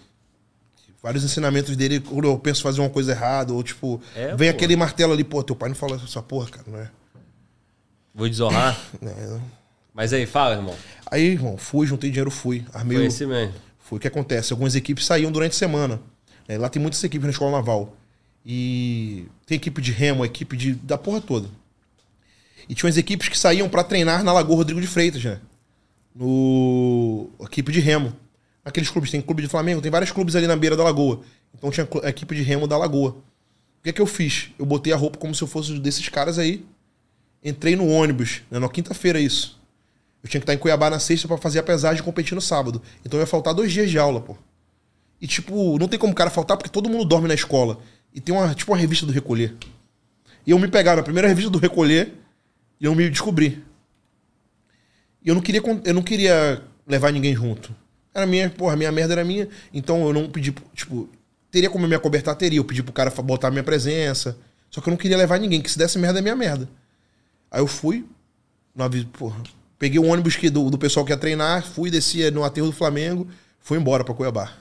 Vários ensinamentos dele, quando eu penso fazer uma coisa errada, ou tipo, É, vem pô. aquele martelo ali, pô, teu pai não fala essa porra, cara, não é? Vou desonrar. É, Mas aí, fala, irmão. Aí, irmão, fui, juntei dinheiro, fui. Armei Foi esse mesmo. Foi o que acontece. Algumas equipes saíam durante a semana. É, lá tem muitas equipes na escola naval. E tem equipe de remo, equipe de, da porra toda. E tinha umas equipes que saíam pra treinar na Lagoa Rodrigo de Freitas, né? No. Equipe de remo. Aqueles clubes, tem clube de Flamengo, tem vários clubes ali na beira da lagoa. Então tinha a equipe de remo da lagoa. O que é que eu fiz? Eu botei a roupa como se eu fosse desses caras aí. Entrei no ônibus, né, na quinta-feira isso. Eu tinha que estar em Cuiabá na sexta pra fazer a pesagem e competir no sábado. Então ia faltar dois dias de aula, pô. E tipo, não tem como o cara faltar porque todo mundo dorme na escola. E tem uma, tipo, uma revista do Recolher. E eu me pegaram na primeira revista do Recolher e eu me descobri. E eu não queria, eu não queria levar ninguém junto. Era minha, porra, minha merda era minha. Então eu não pedi, tipo, teria como me acobertar? Teria. Eu pedi pro cara botar minha presença. Só que eu não queria levar ninguém, que se desse merda é minha merda. Aí eu fui, no aviso, porra, peguei o ônibus que, do, do pessoal que ia treinar, fui, desci no aterro do Flamengo, fui embora pra Cuiabá.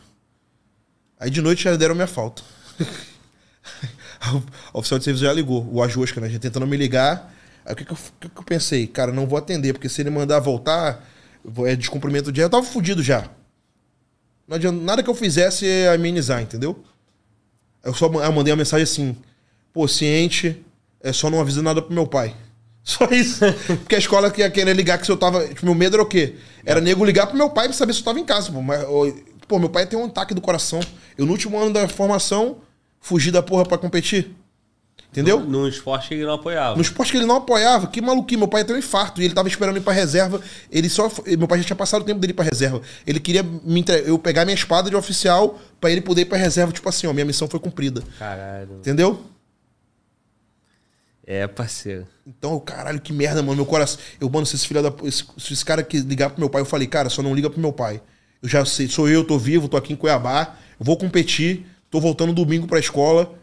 Aí de noite já deram minha falta. o oficial de serviço já ligou, o Ajusca, né? Já tentando me ligar. Aí o que, que, que que eu pensei? Cara, não vou atender, porque se ele mandar voltar, é descumprimento de. Eu tava fudido já. Não adianta, nada que eu fizesse ia amenizar, entendeu? Eu só eu mandei uma mensagem assim: pô, ciente, é só não avisa nada pro meu pai. Só isso. Porque a escola que ia querer ligar que se eu tava. Tipo, meu medo era o quê? Era nego ligar pro meu pai pra saber se eu tava em casa. Pô, Mas, pô meu pai tem um ataque do coração. Eu, no último ano da formação, fugi da porra pra competir. Entendeu? No, no esporte que ele não apoiava. No esporte que ele não apoiava, que maluquinho, meu pai ia ter um infarto e ele tava esperando ir pra reserva. Ele só. Meu pai já tinha passado o tempo dele pra reserva. Ele queria me entre- eu pegar minha espada de oficial pra ele poder ir pra reserva, tipo assim, ó, minha missão foi cumprida. Caralho. Entendeu? É, parceiro. Então, caralho, que merda, mano. Meu coração. Eu, mano, se esse filho da. Esse, se esse cara que ligar pro meu pai, eu falei, cara, só não liga pro meu pai. Eu já sei, sou eu, tô vivo, tô aqui em Cuiabá, vou competir, tô voltando domingo pra escola.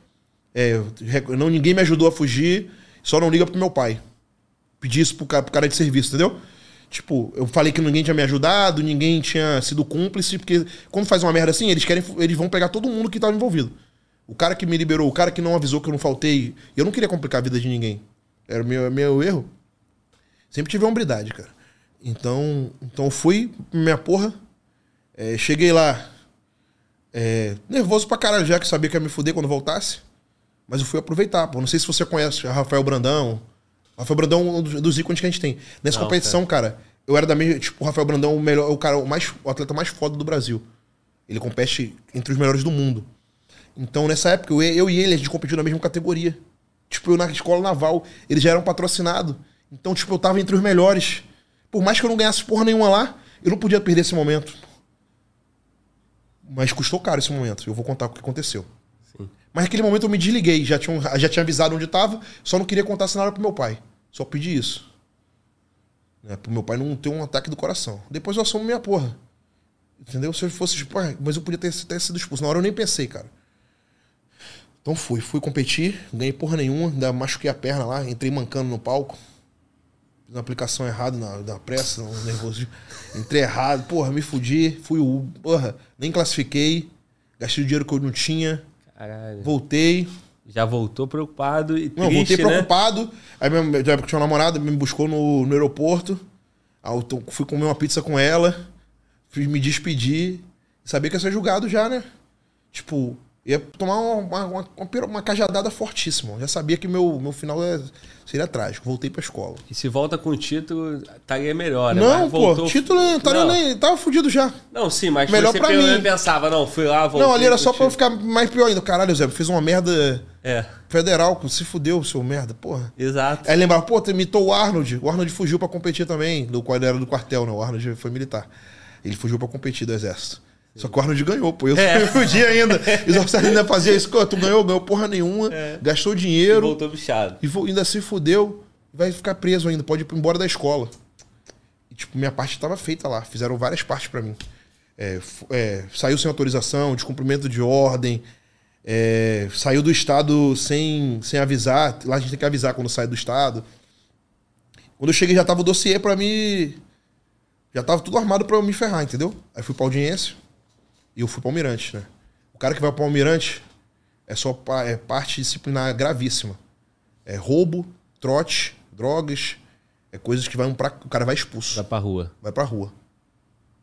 É, não, ninguém me ajudou a fugir, só não liga pro meu pai. Pedi isso pro cara, pro cara de serviço, entendeu? Tipo, eu falei que ninguém tinha me ajudado, ninguém tinha sido cúmplice, porque quando faz uma merda assim, eles querem, eles vão pegar todo mundo que tava envolvido. O cara que me liberou, o cara que não avisou que eu não faltei, eu não queria complicar a vida de ninguém. Era o meu, meu erro. Sempre tive hombridade, cara. Então, então fui, minha porra. é, cheguei lá, é, nervoso pra caralho, já que sabia que ia me fuder quando voltasse. Mas eu fui aproveitar, pô. Não sei se você conhece o Rafael Brandão. O Rafael Brandão é um dos, ícones que a gente tem. Nessa Não, competição, cara, eu era da mesma. Tipo, o Rafael Brandão é o melhor, o cara, o, mais, o atleta mais foda do Brasil. Ele compete entre os melhores do mundo. Então, nessa época, eu, eu e ele, a gente competiu na mesma categoria. Tipo, eu na escola naval, eles já eram patrocinados. Então, tipo, eu tava entre os melhores. Por mais que eu não ganhasse porra nenhuma lá, eu não podia perder esse momento. Mas custou caro esse momento. Eu vou contar o que aconteceu. Mas naquele momento eu me desliguei. Já tinha, um- já tinha avisado onde tava, só não queria contar nada pro meu pai. Só pedi isso. Né, pro meu pai não ter um ataque do coração. Depois eu assumo minha porra. Entendeu? Se eu fosse, tipo, ah, mas eu podia ter, ter sido expulso. Na hora eu nem pensei, cara. Então fui, fui competir, ganhei porra nenhuma, ainda machuquei a perna lá, entrei mancando no palco. Fiz uma aplicação errada na, na pressa, no nervoso. Entrei errado, porra, me fudi, fui o. Porra, nem classifiquei, gastei o dinheiro que eu não tinha, Caralho. voltei. Já voltou preocupado e Não, triste, voltei né? preocupado. Aí minha, na época tinha uma namorada, me buscou no, no aeroporto. Aí eu fui comer uma pizza com ela. Fui me despedir. Sabia que ia ser julgado já, né? Tipo, ia tomar uma, uma, uma, uma cajadada fortíssima. Já sabia que meu, meu final é- seria trágico. Voltei pra escola. E se volta com o título, estaria melhor, né? não, Mas pô, voltou- título não estaria Não. nem. Tava fudido já. Não, sim, mas Melhor você pra mim. pensava, não, fui lá, voltei. não, ali era só pra eu ficar mais pior ainda. Caralho, Zé, fiz uma merda É, federal. Se fudeu, seu merda, porra. exato. Aí lembrava, pô, tu imitou o Arnold. O Arnold fugiu pra competir também, do qual ele era do quartel, né? O Arnold foi militar. Ele fugiu pra competir do exército. Só que o Arnold ganhou, pô. Eu É. fudi ainda. E os oficiais ainda faziam isso. "Pô, Tu ganhou, ganhou porra nenhuma. É. Gastou E dinheiro. voltou bichado. E ainda se fudeu. Vai ficar preso ainda. Pode ir embora da escola. E, tipo, minha parte tava feita lá. Fizeram várias partes pra mim. É, é, saiu sem autorização, descumprimento de ordem. é, saiu do estado sem, sem avisar. Lá a gente tem que avisar quando sai do estado. Quando eu cheguei já tava o dossiê pra me. Já tava tudo armado pra eu me ferrar, entendeu? Aí fui pra audiência e eu fui pra Almirante, né? O cara que vai pra Almirante é só é parte disciplinar gravíssima. É roubo, trote, drogas, É coisas que vai um pra, o cara vai expulso. Vai pra rua. Vai pra rua.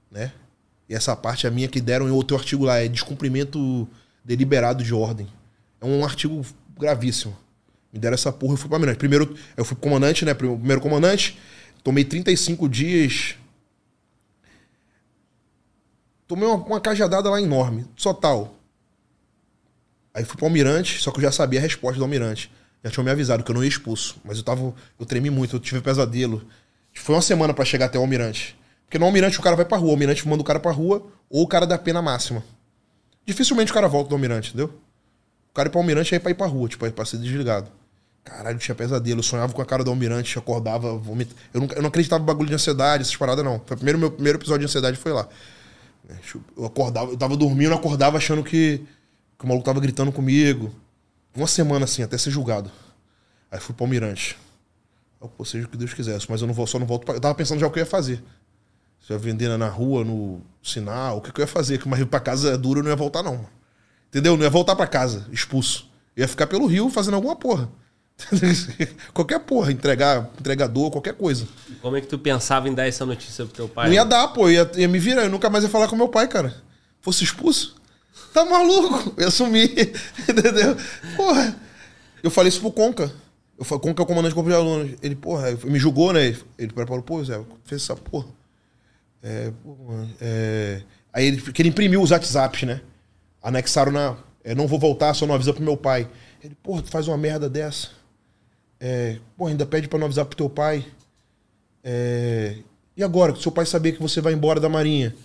Né? E essa parte é a minha que deram em outro artigo lá, é descumprimento deliberado de ordem. É um artigo gravíssimo. Me deram essa porra, eu fui pra Mirante. Primeiro, eu fui comandante, né? Primeiro comandante, tomei 35 dias. Tomei uma, uma cajadada lá enorme, só tal. Aí fui pro almirante, só que eu já sabia a resposta do almirante. Já tinham me avisado que eu não ia expulso. Mas eu tava. Eu tremi muito, eu tive pesadelo. Foi uma semana para chegar até o almirante. Porque no almirante o cara vai pra rua, o almirante manda o cara pra rua, ou o cara dá pena máxima. Dificilmente o cara volta do almirante, entendeu? O cara ir pro almirante é pra ir pra rua, tipo, é pra ser desligado. Caralho, tinha pesadelo. Eu sonhava com a cara do almirante, acordava, vomit... eu, não, eu não acreditava em bagulho de ansiedade, essas paradas, não. Foi o primeiro, meu primeiro episódio de ansiedade foi lá. Eu acordava, eu tava dormindo, acordava achando que, que o maluco tava gritando comigo. Uma semana assim, até ser julgado. Aí fui pro almirante. Eu, pô, seja o que Deus quisesse, mas eu não vou, só não volto pra... Eu tava pensando já o que eu ia fazer. Se eu ia vender na rua, no sinal, o que, que eu ia fazer? Mas pra casa duro eu não ia voltar, não. Entendeu? Não ia voltar pra casa, expulso. Eu ia ficar pelo rio fazendo alguma porra. qualquer porra, entregar, entregador, qualquer coisa. Como é que tu pensava em dar essa notícia pro teu pai? Não ia dar, pô, ia, ia me virar, eu nunca mais ia falar com meu pai, cara. Fosse expulso? Tá maluco? Eu ia sumir, entendeu? Porra. Eu falei isso pro Conca. Eu falei, Conca é o comandante de corpo de alunos. Ele, porra, me julgou, né? Ele preparou, pô, Zé, fez essa porra. É, porra, é... Aí ele, que ele imprimiu os WhatsApps, né? Anexaram na. É, não vou voltar, só não avisa pro meu pai. Ele, porra, tu faz uma merda dessa. É, pô, ainda pede pra não avisar pro teu pai. É, e agora, se seu pai saber que você vai embora da Marinha?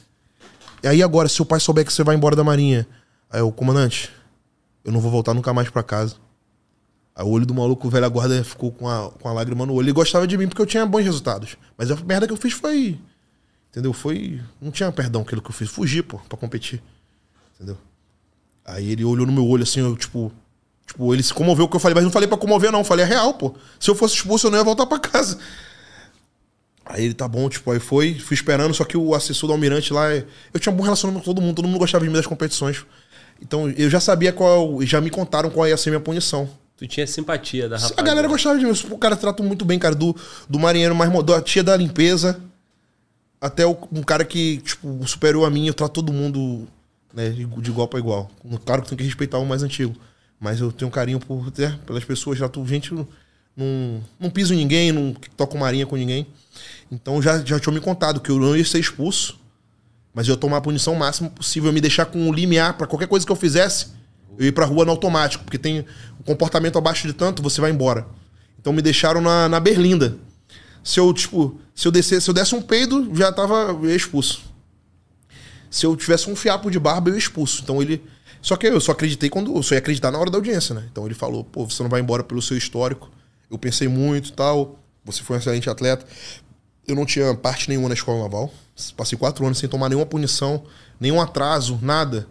E aí agora, se seu pai souber que você vai embora da Marinha? Aí o comandante, eu não vou voltar nunca mais para casa. Aí o olho do maluco, o velho guarda, ficou com a, com a lágrima no olho. Ele gostava de mim porque eu tinha bons resultados. Mas a merda que eu fiz foi. Entendeu? Foi. Não tinha perdão aquilo que eu fiz. Fugir, pô, pra competir. Entendeu? Aí ele olhou no meu olho assim, eu, tipo. Tipo, ele se comoveu o que eu falei, mas não falei pra comover, não. Falei a real, pô. Se eu fosse expulso, eu não ia voltar pra casa. Aí ele tá bom, tipo, aí foi, fui esperando, só que o assessor do Almirante lá, eu tinha um bom relacionamento com todo mundo, todo mundo gostava de mim das competições. Então eu já sabia qual, já me contaram qual ia ser minha punição. Tu tinha simpatia da rapaz. A galera gostava de mim, o cara trata muito bem, cara, do, do marinheiro mais da tia da limpeza, até o, um cara que, tipo, superior a mim, eu trato todo mundo, né, de, de igual para igual. Claro que tem que respeitar o mais antigo, mas eu tenho um carinho por, né, pelas pessoas, trato gente, não, não piso ninguém, não toco marinha com ninguém. Então já, já tinham me contado que eu não ia ser expulso, mas eu ia tomar a punição máxima possível, me deixar com um limiar para qualquer coisa que eu fizesse, eu ir pra rua no automático, porque tem o comportamento abaixo de tanto, você vai embora. Então me deixaram na, na berlinda. Se eu, tipo, se eu descer, se eu desse um peido, já tava expulso. Se eu tivesse um fiapo de barba, eu expulso. Então ele. Só que eu só acreditei quando. Eu só ia acreditar na hora da audiência, né? Então ele falou, pô, você não vai embora pelo seu histórico. Eu pensei muito tal. Você foi um excelente atleta. Eu não tinha parte nenhuma na escola naval. Passei quatro anos sem tomar nenhuma punição, nenhum atraso, nada.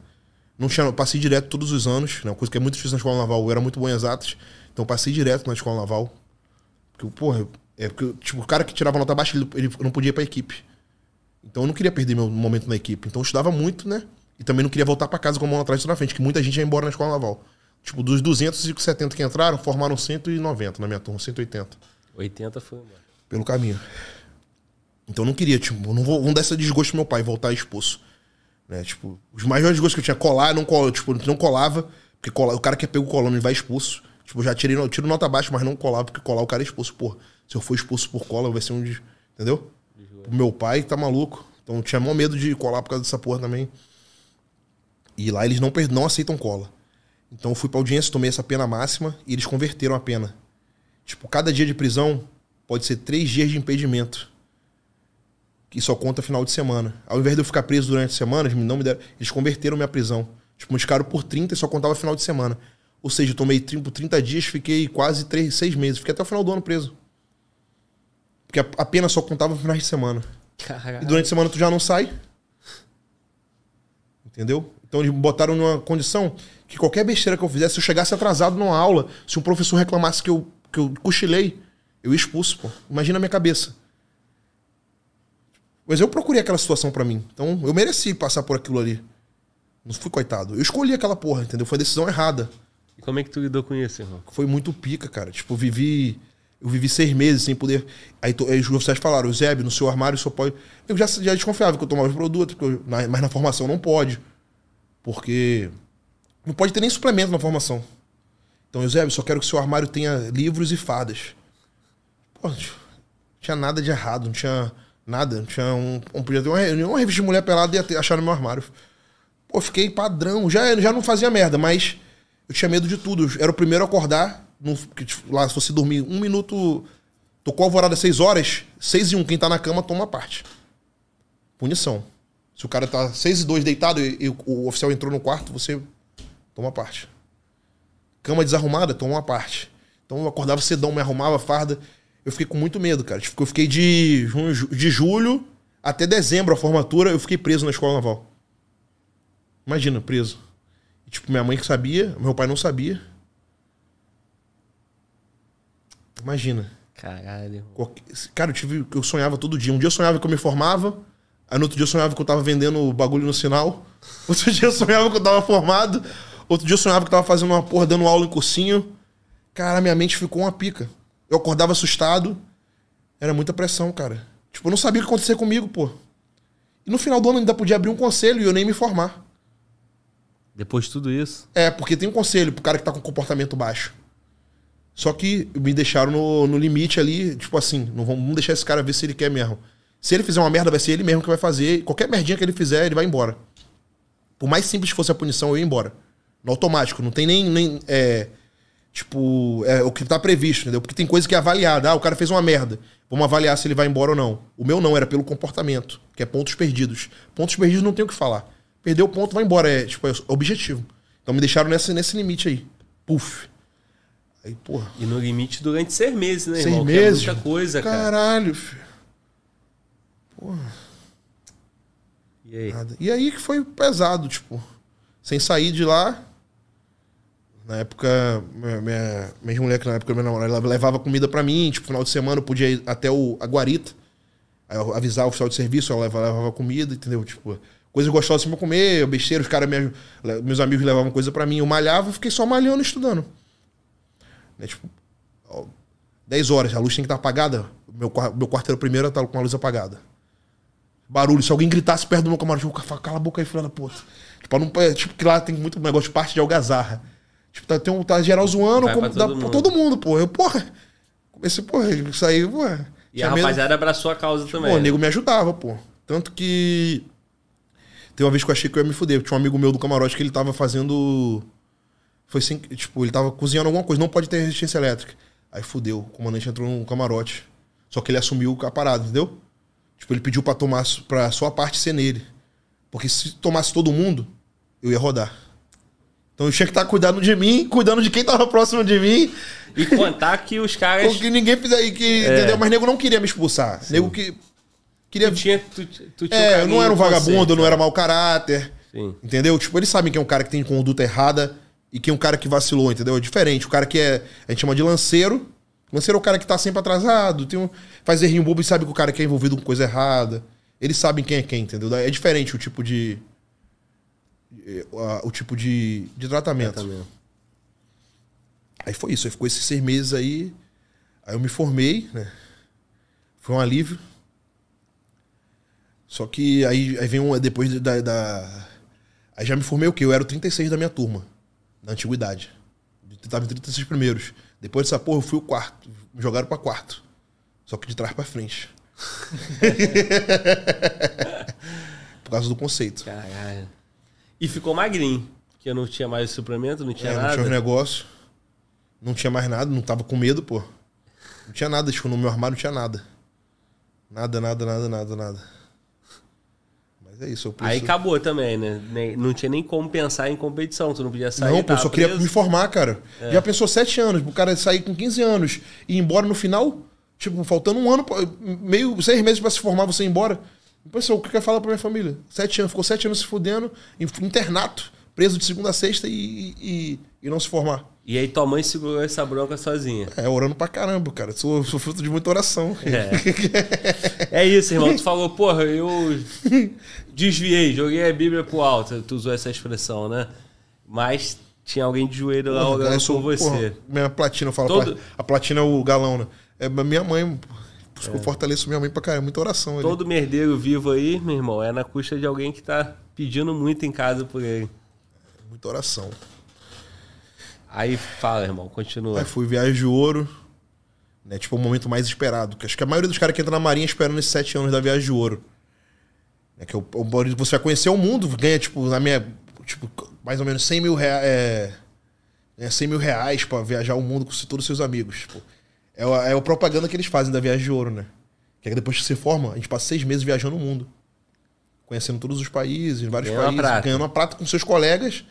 Não tinha, passei direto todos os anos, né? uma coisa que é muito difícil na escola naval. Eu era muito bom em exatas, então passei direto na escola naval. Porque, porra, é porque, tipo, o cara que tirava nota baixa, ele, ele não podia ir pra equipe. Então eu não queria perder meu momento na equipe. Então eu estudava muito, né? E também não queria voltar para casa com a mão atrás e na frente, que muita gente ia embora na escola naval. Tipo, dos 270 que entraram, formaram 190 na minha turma, 180. 80 foi embora. Pelo caminho. Então eu não queria, tipo, não vou, não dar esse desgosto pro meu pai, voltar expulso. Né? Tipo, os maiores desgostos que eu tinha, colar, não, col, tipo, não colava, porque cola, o cara que pega o colando, ele vai expulso. Tipo, já tirei, tiro nota baixa, mas não colava, porque colar o cara é expulso. Pô, se eu for expulso por cola, vai ser um. De, entendeu? O meu pai tá maluco. Então eu tinha maior medo de colar por causa dessa porra também. E lá eles não, não aceitam cola. Então eu fui pra audiência, tomei essa pena máxima e eles converteram a pena. Tipo, cada dia de prisão pode ser três dias de impedimento que só conta final de semana. Ao invés de eu ficar preso durante a semana, eles não me deram, eles converteram minha prisão. Tipo, multiplicaram por 30 e só contava final de semana. Ou seja, eu tomei por 30 dias, fiquei quase 3, 6 meses. Fiquei até o final do ano preso. Porque a, a pena só contava finais de semana. Caralho. E durante a semana tu já não sai. Entendeu? Então eles botaram numa condição que qualquer besteira que eu fizesse, se eu chegasse atrasado numa aula, se um professor reclamasse que eu, que eu cochilei, eu ia expulso, pô. Imagina a minha cabeça. Mas eu procurei aquela situação para mim. Então eu mereci passar por aquilo ali. Não fui coitado. Eu escolhi aquela porra, entendeu? Foi a decisão errada. E como é que tu lidou com isso, irmão? Foi muito pica, cara. Tipo, vivi. Eu vivi seis meses sem poder. Aí, to- aí os oficiais falaram, Zeb, no seu armário só pode. Eu já, já desconfiava que eu tomava os produtos, eu- na- mas na formação não pode. Porque não pode ter nem suplemento na formação. Então, Eusébio, só quero que seu armário tenha livros e fadas. Pô, não tinha nada de errado, não tinha nada. Não tinha um. um podia ter uma, uma revista de mulher pelada e achar no meu armário. Pô, fiquei padrão. Já, já não fazia merda, mas eu tinha medo de tudo. Era o primeiro a acordar. No, lá, se fosse dormir um minuto. Tocou a alvorada seis horas, seis e um, quem tá na cama toma parte. Punição. Se o cara tá seis e dois deitado e, e o oficial entrou no quarto, você toma parte. Cama desarrumada, toma uma parte. Então eu acordava cedão, me arrumava, farda. Eu fiquei com muito medo, cara. Tipo, eu fiquei de, de julho até dezembro, a formatura, eu fiquei preso na escola naval. Imagina, preso. E, tipo, minha mãe que sabia, meu pai não sabia. Imagina. Caralho. Cara, eu tive. Eu sonhava todo dia. Um dia eu sonhava que eu me formava. Aí no outro dia eu sonhava que eu tava vendendo bagulho no sinal. Outro dia eu sonhava que eu tava formado. Outro dia eu sonhava que eu tava fazendo uma porra, dando aula em cursinho. Cara, minha mente ficou uma pica. Eu acordava assustado. Era muita pressão, cara. Tipo, eu não sabia o que acontecer comigo, pô. E no final do ano ainda podia abrir um conselho e eu nem me formar. Depois de tudo isso. É, porque tem um conselho pro cara que tá com comportamento baixo. Só que me deixaram no, no limite ali, tipo assim, não vamos deixar esse cara ver se ele quer mesmo. Se ele fizer uma merda, vai ser ele mesmo que vai fazer. Qualquer merdinha que ele fizer, ele vai embora. Por mais simples que fosse a punição, eu ia embora. No automático, não tem nem. nem é, tipo, é o que tá previsto, entendeu? Porque tem coisa que é avaliada. Ah, o cara fez uma merda. Vamos avaliar se ele vai embora ou não. O meu não, era pelo comportamento, que é pontos perdidos. Pontos perdidos não tem o que falar. Perdeu o ponto, vai embora. É, tipo, é objetivo. Então me deixaram nesse, nesse limite aí. Puf. Aí, porra. E no limite durante seis meses, né, Seis irmão? meses. Que é muita coisa, cara. Caralho, filho. E aí? Nada. E aí que foi pesado, tipo. Sem sair de lá. Na época, minha, minha, minha mulher, que na época minha namorada, ela levava comida pra mim. Tipo, final de semana eu podia ir até o, a guarita. Aí eu avisar o oficial de serviço, ela levava, levava comida, entendeu? Tipo, coisas gostosas pra comer, besteira, os caras, me- meus amigos levavam coisa pra mim. Eu malhava, fiquei só malhando e estudando. Né, tipo, ó, 10 horas, a luz tem que estar apagada. Meu, meu quarto era o primeiro, tava com a luz apagada. Barulho, se alguém gritasse perto do meu camarote, eu falava, cala a boca aí, filha da puta. Tipo, não, tipo, que lá tem muito negócio de parte de algazarra. Tipo, tá, tem um, tá geral zoando, como, dá todo pra mundo. todo mundo, pô. Eu, porra, comecei, porra, isso aí, porra. E a rapaziada abraçou a causa também. Pô, o né? nego me ajudava, pô. Tanto que. Tem uma vez que eu achei que eu ia me fuder. Tinha um amigo meu do camarote que ele tava fazendo. Foi sem. Tipo, ele tava cozinhando alguma coisa, não pode ter resistência elétrica. Aí fudeu. O comandante entrou no camarote. Só que ele assumiu a parada, entendeu? Tipo, ele pediu pra tomar pra sua parte ser nele. Porque se tomasse todo mundo, eu ia rodar. Então eu tinha que estar cuidando de mim, cuidando de quem tava próximo de mim. E contar que os caras. Com que ninguém fizer aí que. É. Entendeu? Mas nego não queria me expulsar. Nego que. Queria. Tu tinha, tu, tu tinha um É, eu carinho, não era um vagabundo, eu não era mau caráter. Sim. Entendeu? Tipo, eles sabem quem é um cara que tem conduta errada e quem é um cara que vacilou, entendeu? É diferente. O cara que é. A gente chama de lanceiro. Lanceiro é o cara que tá sempre atrasado, tem um, faz errinho bobo e sabe que o cara que é envolvido com coisa errada. Eles sabem quem é quem, entendeu? É diferente o tipo de. eh, O tipo de, de tratamento. Também. Aí foi isso, aí ficou esses seis meses aí. Aí eu me formei, né? Foi um alívio. Só que aí, aí vem um. Depois da, da. Aí já me formei o quê? Eu era o 36 da minha turma, na antiguidade. Eu tava em 36 primeiros. Depois dessa porra, eu fui o quarto. Me jogaram pra quarto. Só que de trás pra frente. Por causa do conceito. Caralho. E ficou magrinho. Que eu não tinha mais suplemento, não tinha É, não nada. tinha os negócios. Não tinha mais nada, não tava com medo, pô. Não tinha nada, tipo, no meu armário não tinha nada. Nada, nada, nada, nada, nada. Mas é isso, eu Aí preciso- acabou também, né? Nem- Não tinha nem como pensar em competição. Tu não podia sair. Não, pô, eu só queria preso. me formar, cara. Já pensou sete anos, o cara sair com 15 anos e ir embora no final? Tipo, faltando um ano, meio, seis meses pra se formar, você ir embora. Pensou, o que eu quero falar pra minha família? Sete anos, ficou sete anos se fudendo, em internato, preso de segunda a sexta e, e, e não se formar. E aí tua mãe segurou essa bronca sozinha. É, orando pra caramba, cara. Sou, sou fruto de muita oração. É. é isso, irmão. Tu falou, porra, eu desviei, joguei a Bíblia pro alto. Tu usou essa expressão, né? Mas tinha alguém de joelho lá Porra, orando sou- por você. porra, minha platina, eu falo. Todo- A platina é o galão, né? É minha mãe. Por isso que eu fortaleço minha mãe pra caramba. Muita oração ali. Todo merdeiro vivo aí, meu irmão, é na custa de alguém que tá pedindo muito em casa por ele. Muita oração. Aí fala, irmão, continua. Aí fui viagem de ouro. Né, tipo, o momento mais esperado. Que acho que a maioria dos caras que entra na marinha esperando esses sete anos da viagem de ouro. É que o, o, você vai conhecer o mundo, ganha, tipo, na minha. Tipo, mais ou menos 100 mil reais. É, ganha 100 mil reais pra viajar o mundo com todos os seus amigos. Tipo, é, a, é a propaganda que eles fazem da viagem de ouro, né? Que é que depois que você forma, a gente passa seis meses viajando o mundo. Conhecendo todos os países, vários Ganhando países, prata. ganhando uma prata com seus colegas.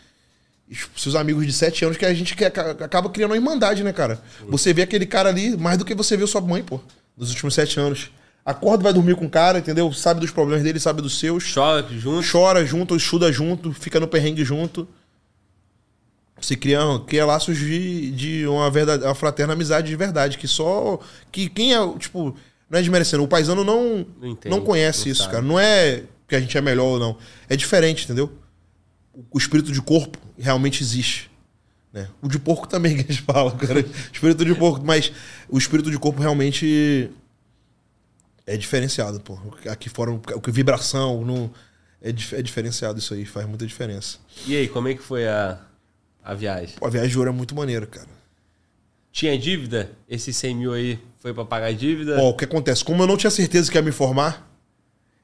E seus amigos de sete anos que a gente acaba criando uma irmandade, né, cara? Você vê aquele cara ali mais do que você vê sua mãe, pô, nos últimos sete anos. Acorda vai dormir com o cara, entendeu? Sabe dos problemas dele, sabe dos seus. Chora junto. Chora junto, estuda junto, fica no perrengue junto. Você cria, cria laços de, de uma, verdade, uma fraterna amizade de verdade. Que só. Que quem é, tipo. Não é desmerecendo. O paisano não, Não entende, não conhece não isso, sabe. cara. Não é que a gente é melhor ou não. É diferente, entendeu? O, espírito de corpo realmente existe. Né? O de porco também que a gente fala, cara. espírito de porco. Mas o espírito de corpo realmente é diferenciado, pô. Aqui fora, o que vibração, não, é, é diferenciado isso aí, faz muita diferença. E aí, como é que foi a, a viagem? Pô, a viagem de ouro é muito maneira, cara. Tinha dívida? Esses 100 mil aí foi pra pagar a dívida? Ó, o que acontece? Como eu não tinha certeza que ia me formar,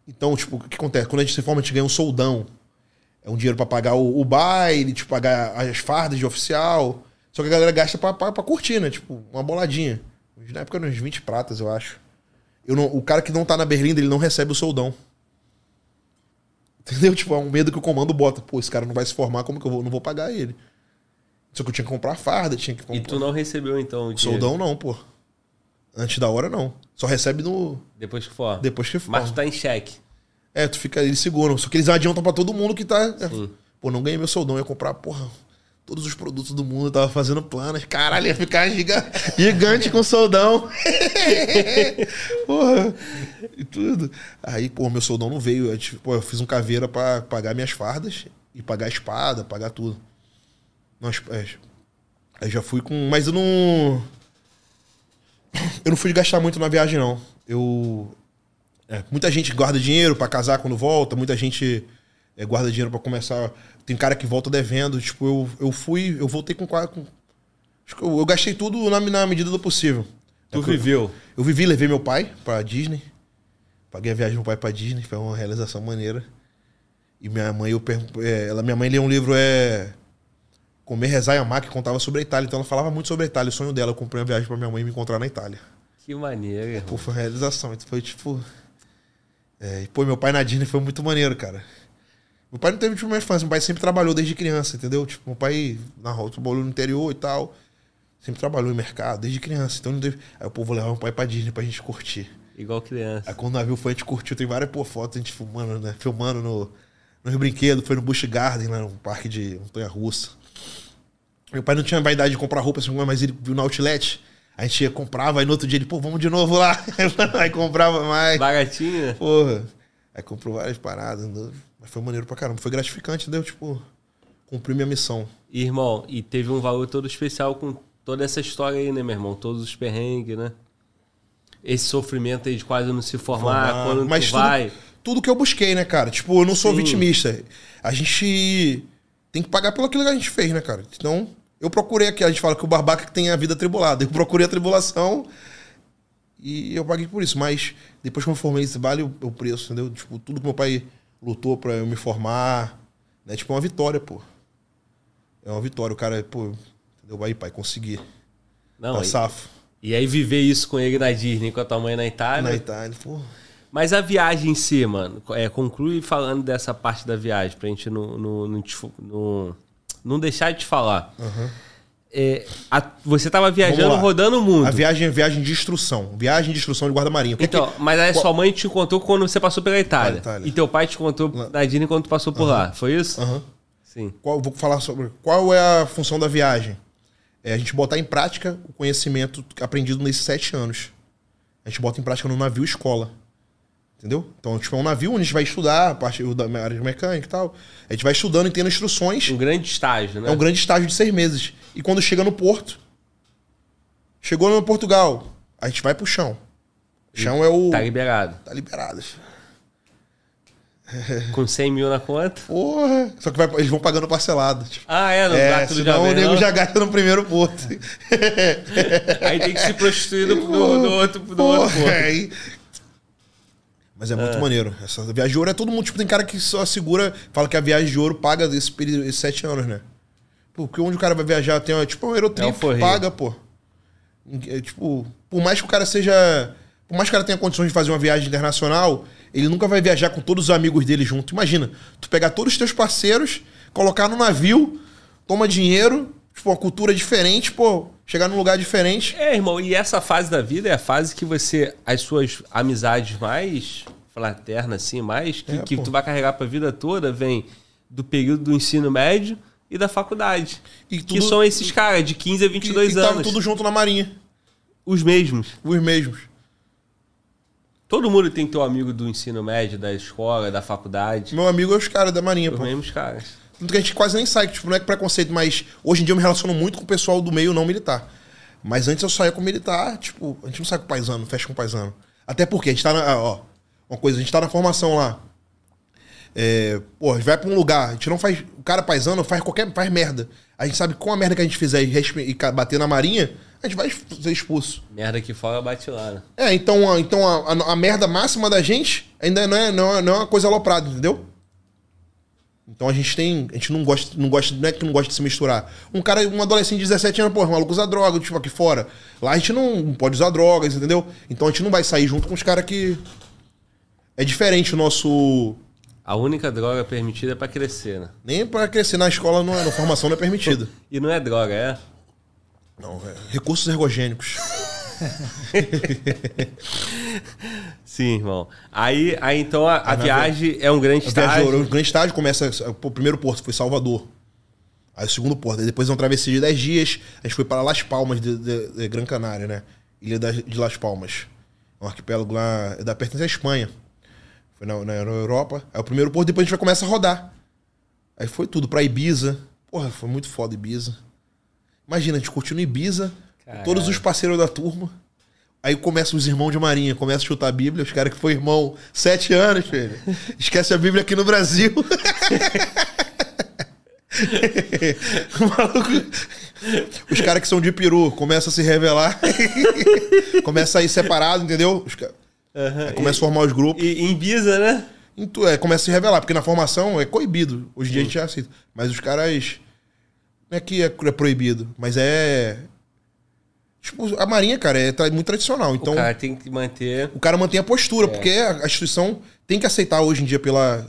então, tipo, o que acontece? Quando a gente se forma, a gente ganha um soldão. É um dinheiro pra pagar o, o baile, tipo, pagar as fardas de oficial. Só que a galera gasta pra, pra, pra curtir, né? Tipo, uma boladinha. Na época, uns 20 pratas, eu acho. Eu não, o cara que não tá na Berlinda, ele não recebe o soldão. Entendeu? Tipo, é um medo que o comando bota. Pô, esse cara não vai se formar, como que eu vou, não vou pagar ele? Só que eu tinha que comprar farda, tinha que comprar. E tu não recebeu então o dinheiro? Soldão não, pô. Antes da hora, não. Só recebe no. Depois que for. Depois que Mas for. tu tá em cheque. É, tu fica, eles seguram. Só que eles adiantam pra todo mundo que tá. Sim. Pô, não ganhei meu soldão, ia comprar, porra, todos os produtos do mundo, eu tava fazendo planos. Caralho, ia ficar giga- gigante com soldão. porra, e tudo. Aí, pô, meu soldão não veio. Eu, tive- pô, eu fiz um caveira pra pagar minhas fardas e pagar a espada, pagar tudo. Nós, é, aí já fui com. Mas eu não. Eu não fui gastar muito na viagem, não. Eu. É, muita gente guarda dinheiro pra casar quando volta, muita gente é, guarda dinheiro pra começar. Tem cara que volta devendo. Tipo, eu, eu fui, eu voltei com quase. Com, acho que eu, eu gastei tudo na, na medida do possível. Tu É que eu- viveu. eu vivi, levei meu pai pra Disney. Paguei a viagem do meu pai pra Disney, foi uma realização maneira. E minha mãe, eu é, ela, minha mãe leu um livro, é. Comer, Rezar e Amar, que contava sobre a Itália. Então ela falava muito sobre a Itália. O sonho dela, eu comprei uma viagem pra minha mãe me encontrar na Itália. Que maneiro, irmão. Pô, foi uma realização. Então foi tipo. É, e, pô, meu pai na Disney foi muito maneiro, cara. Meu pai não teve tipo, uma infância, meu pai sempre trabalhou desde criança, entendeu? Tipo, meu pai na rua trabalhou no interior e tal. Sempre trabalhou em mercado, desde criança. Então não teve. Aí o povo levava meu pai pra Disney pra gente curtir. Igual criança. Aí quando o navio foi, a gente curtiu. Tem várias pô, fotos, a gente filmando, né? Filmando no, nos brinquedos. Foi no Busch Garden, lá no parque de montanha russa. Meu pai não tinha vaidade de comprar roupa, assim, mas ele viu no outlet. A gente ia, comprava, aí no outro dia ele, pô, vamos de novo lá. aí comprava mais. Baratinho, né? Porra. Aí comprou várias paradas. Mas foi maneiro pra caramba. Foi gratificante, entendeu? Tipo, cumpri minha missão. Irmão, e teve um valor todo especial com toda essa história aí, né, meu irmão? Todos os perrengues, né? Esse sofrimento aí de quase não se formar, Formar. quando Mas tu tudo- vai. Tudo que eu busquei, né, cara? Tipo, eu não sou Sim. vitimista. A gente tem que pagar pelo aquilo que a gente fez, né, cara? Então, eu procurei aqui. A gente fala que o barbaca que tem a vida tribulada. Eu procurei a tribulação e eu paguei por isso. Mas depois que eu me formei, isso vale o, o preço, entendeu? Tipo, tudo que meu pai lutou pra eu me formar. Né? Tipo, é uma vitória, pô. É uma vitória. O cara, pô, entendeu? Aí, pai, consegui. Não, tá e, safo. e aí viver isso com ele na Disney, com a tua mãe na Itália. Na Itália, pô. Mas a viagem em si, mano, é, conclui falando dessa parte da viagem, pra gente não, não, não deixar de te falar. É, a- você tava viajando, rodando o mundo. A viagem é viagem de instrução. Viagem de instrução de guarda-marinha. Então, que- mas aí qual- sua mãe te contou quando você passou pela Itália. Itália. E teu pai te contou na Disney quando tu passou por lá. Foi isso? Aham. Sim. Qual, vou falar sobre qual é a função da viagem. É a gente botar em prática o conhecimento aprendido nesses sete anos. A gente bota em prática no navio escola. Entendeu? Então, tipo, é um navio onde a gente vai estudar a parte da área de mecânica e tal. A gente vai estudando e tendo instruções. Um grande estágio, né? É um grande estágio de seis meses. E quando chega no porto, chegou no Portugal, a gente vai pro chão. Chão é o. Tá liberado. Tá liberado. Com 100 mil na conta. Porra. Só que vai- eles vão pagando parcelado. Tipo. Ah, é, no É, gato do senão o nego não? já gasta no primeiro porto. Aí tem que se prostituir do, do, do outro, Porra, outro porto. aí- Mas é muito maneiro. Essa viagem de ouro é todo mundo. Tipo, tem cara que só segura, fala que a viagem de ouro paga esse período, esses sete anos, né? Porque onde o cara vai viajar tem, tipo, um É um forreio. paga, pô. É, tipo, por mais que o cara seja. Por mais que o cara tenha condições de fazer uma viagem internacional, ele nunca vai viajar com todos os amigos dele junto. Imagina, tu pegar todos os teus parceiros, colocar no navio, toma dinheiro, tipo, uma cultura diferente, pô, chegar num lugar diferente. É, irmão, e essa fase da vida é a fase que você. As suas amizades mais fraternas, assim, mais, que, É, que tu vai carregar pra vida toda, vem do período do ensino médio e da faculdade. E que tudo- são esses caras de 15 a E, 22 e tava anos. tudo junto na marinha. Os mesmos. Os mesmos. Todo mundo tem teu amigo do ensino médio, da escola, da faculdade. Meu amigo é os caras da marinha, Os pô. mesmos caras. Tanto que a gente quase nem sai, que, tipo, não é preconceito, mas hoje em dia eu me relaciono muito com o pessoal do meio não militar. Mas antes eu saía com militar, tipo, a gente não sai com paisano, fecha com paisano. Até porque a gente tá na. Ó, uma coisa, a gente tá na formação lá. É, pô, a gente vai pra um lugar, a gente não faz. O cara paisano faz qualquer. faz merda. A gente sabe que com a merda que a gente fizer e, e bater na marinha, a gente vai ser expulso. Merda aqui fora bate lá, né? É, então, a, então a, a- a merda máxima da gente ainda não é, não é, não é uma coisa aloprada, entendeu? Então a gente tem. A gente não gosta, não gosta. Não é que não gosta de se misturar. Um cara, um adolescente de 17 anos, pô, o maluco usa droga, tipo, aqui fora. Lá a gente não pode usar drogas, entendeu? Então a gente não vai sair junto com os caras que. É diferente o nosso. A única droga permitida é pra crescer, né? Nem pra crescer na escola, não, é- na formação não é permitido. E não é droga, é? Não, é recursos ergogênicos. Sim, irmão. Aí, aí então a, a viagem é um grande viagem, estágio. o grande estágio começa. O primeiro porto foi Salvador. Aí o segundo porto. Aí depois é uma travessia de 10 dias. A gente foi para Las Palmas, de, de- de Gran Canária, né? Ilha das- de Las Palmas. Um arquipélago lá. É da pertence à Espanha. Foi na, na Europa. Aí o primeiro porto, depois a gente vai começar a rodar. Aí foi tudo pra Ibiza. Porra, foi muito foda Ibiza. Imagina, a gente curtindo Ibiza, Caralho. todos os parceiros da turma. Aí começam os irmãos de Marinha, começa a chutar a Bíblia, os caras que foi irmão sete anos, filho. Esquece a Bíblia aqui no Brasil. Maluco- Os caras que são de peru começam a se revelar. começa a ir separado, entendeu? Os Aí começa a formar os grupos. E em Ibiza, né? Então, é, começa a se revelar, porque na formação é coibido. Hoje em dia a gente já aceita. Mas os caras. Não é que é, é proibido, mas é. Tipo, a Marinha, cara, é muito tradicional. Então, o cara tem que manter. o cara mantém a postura, porque a instituição tem que aceitar hoje em dia pela.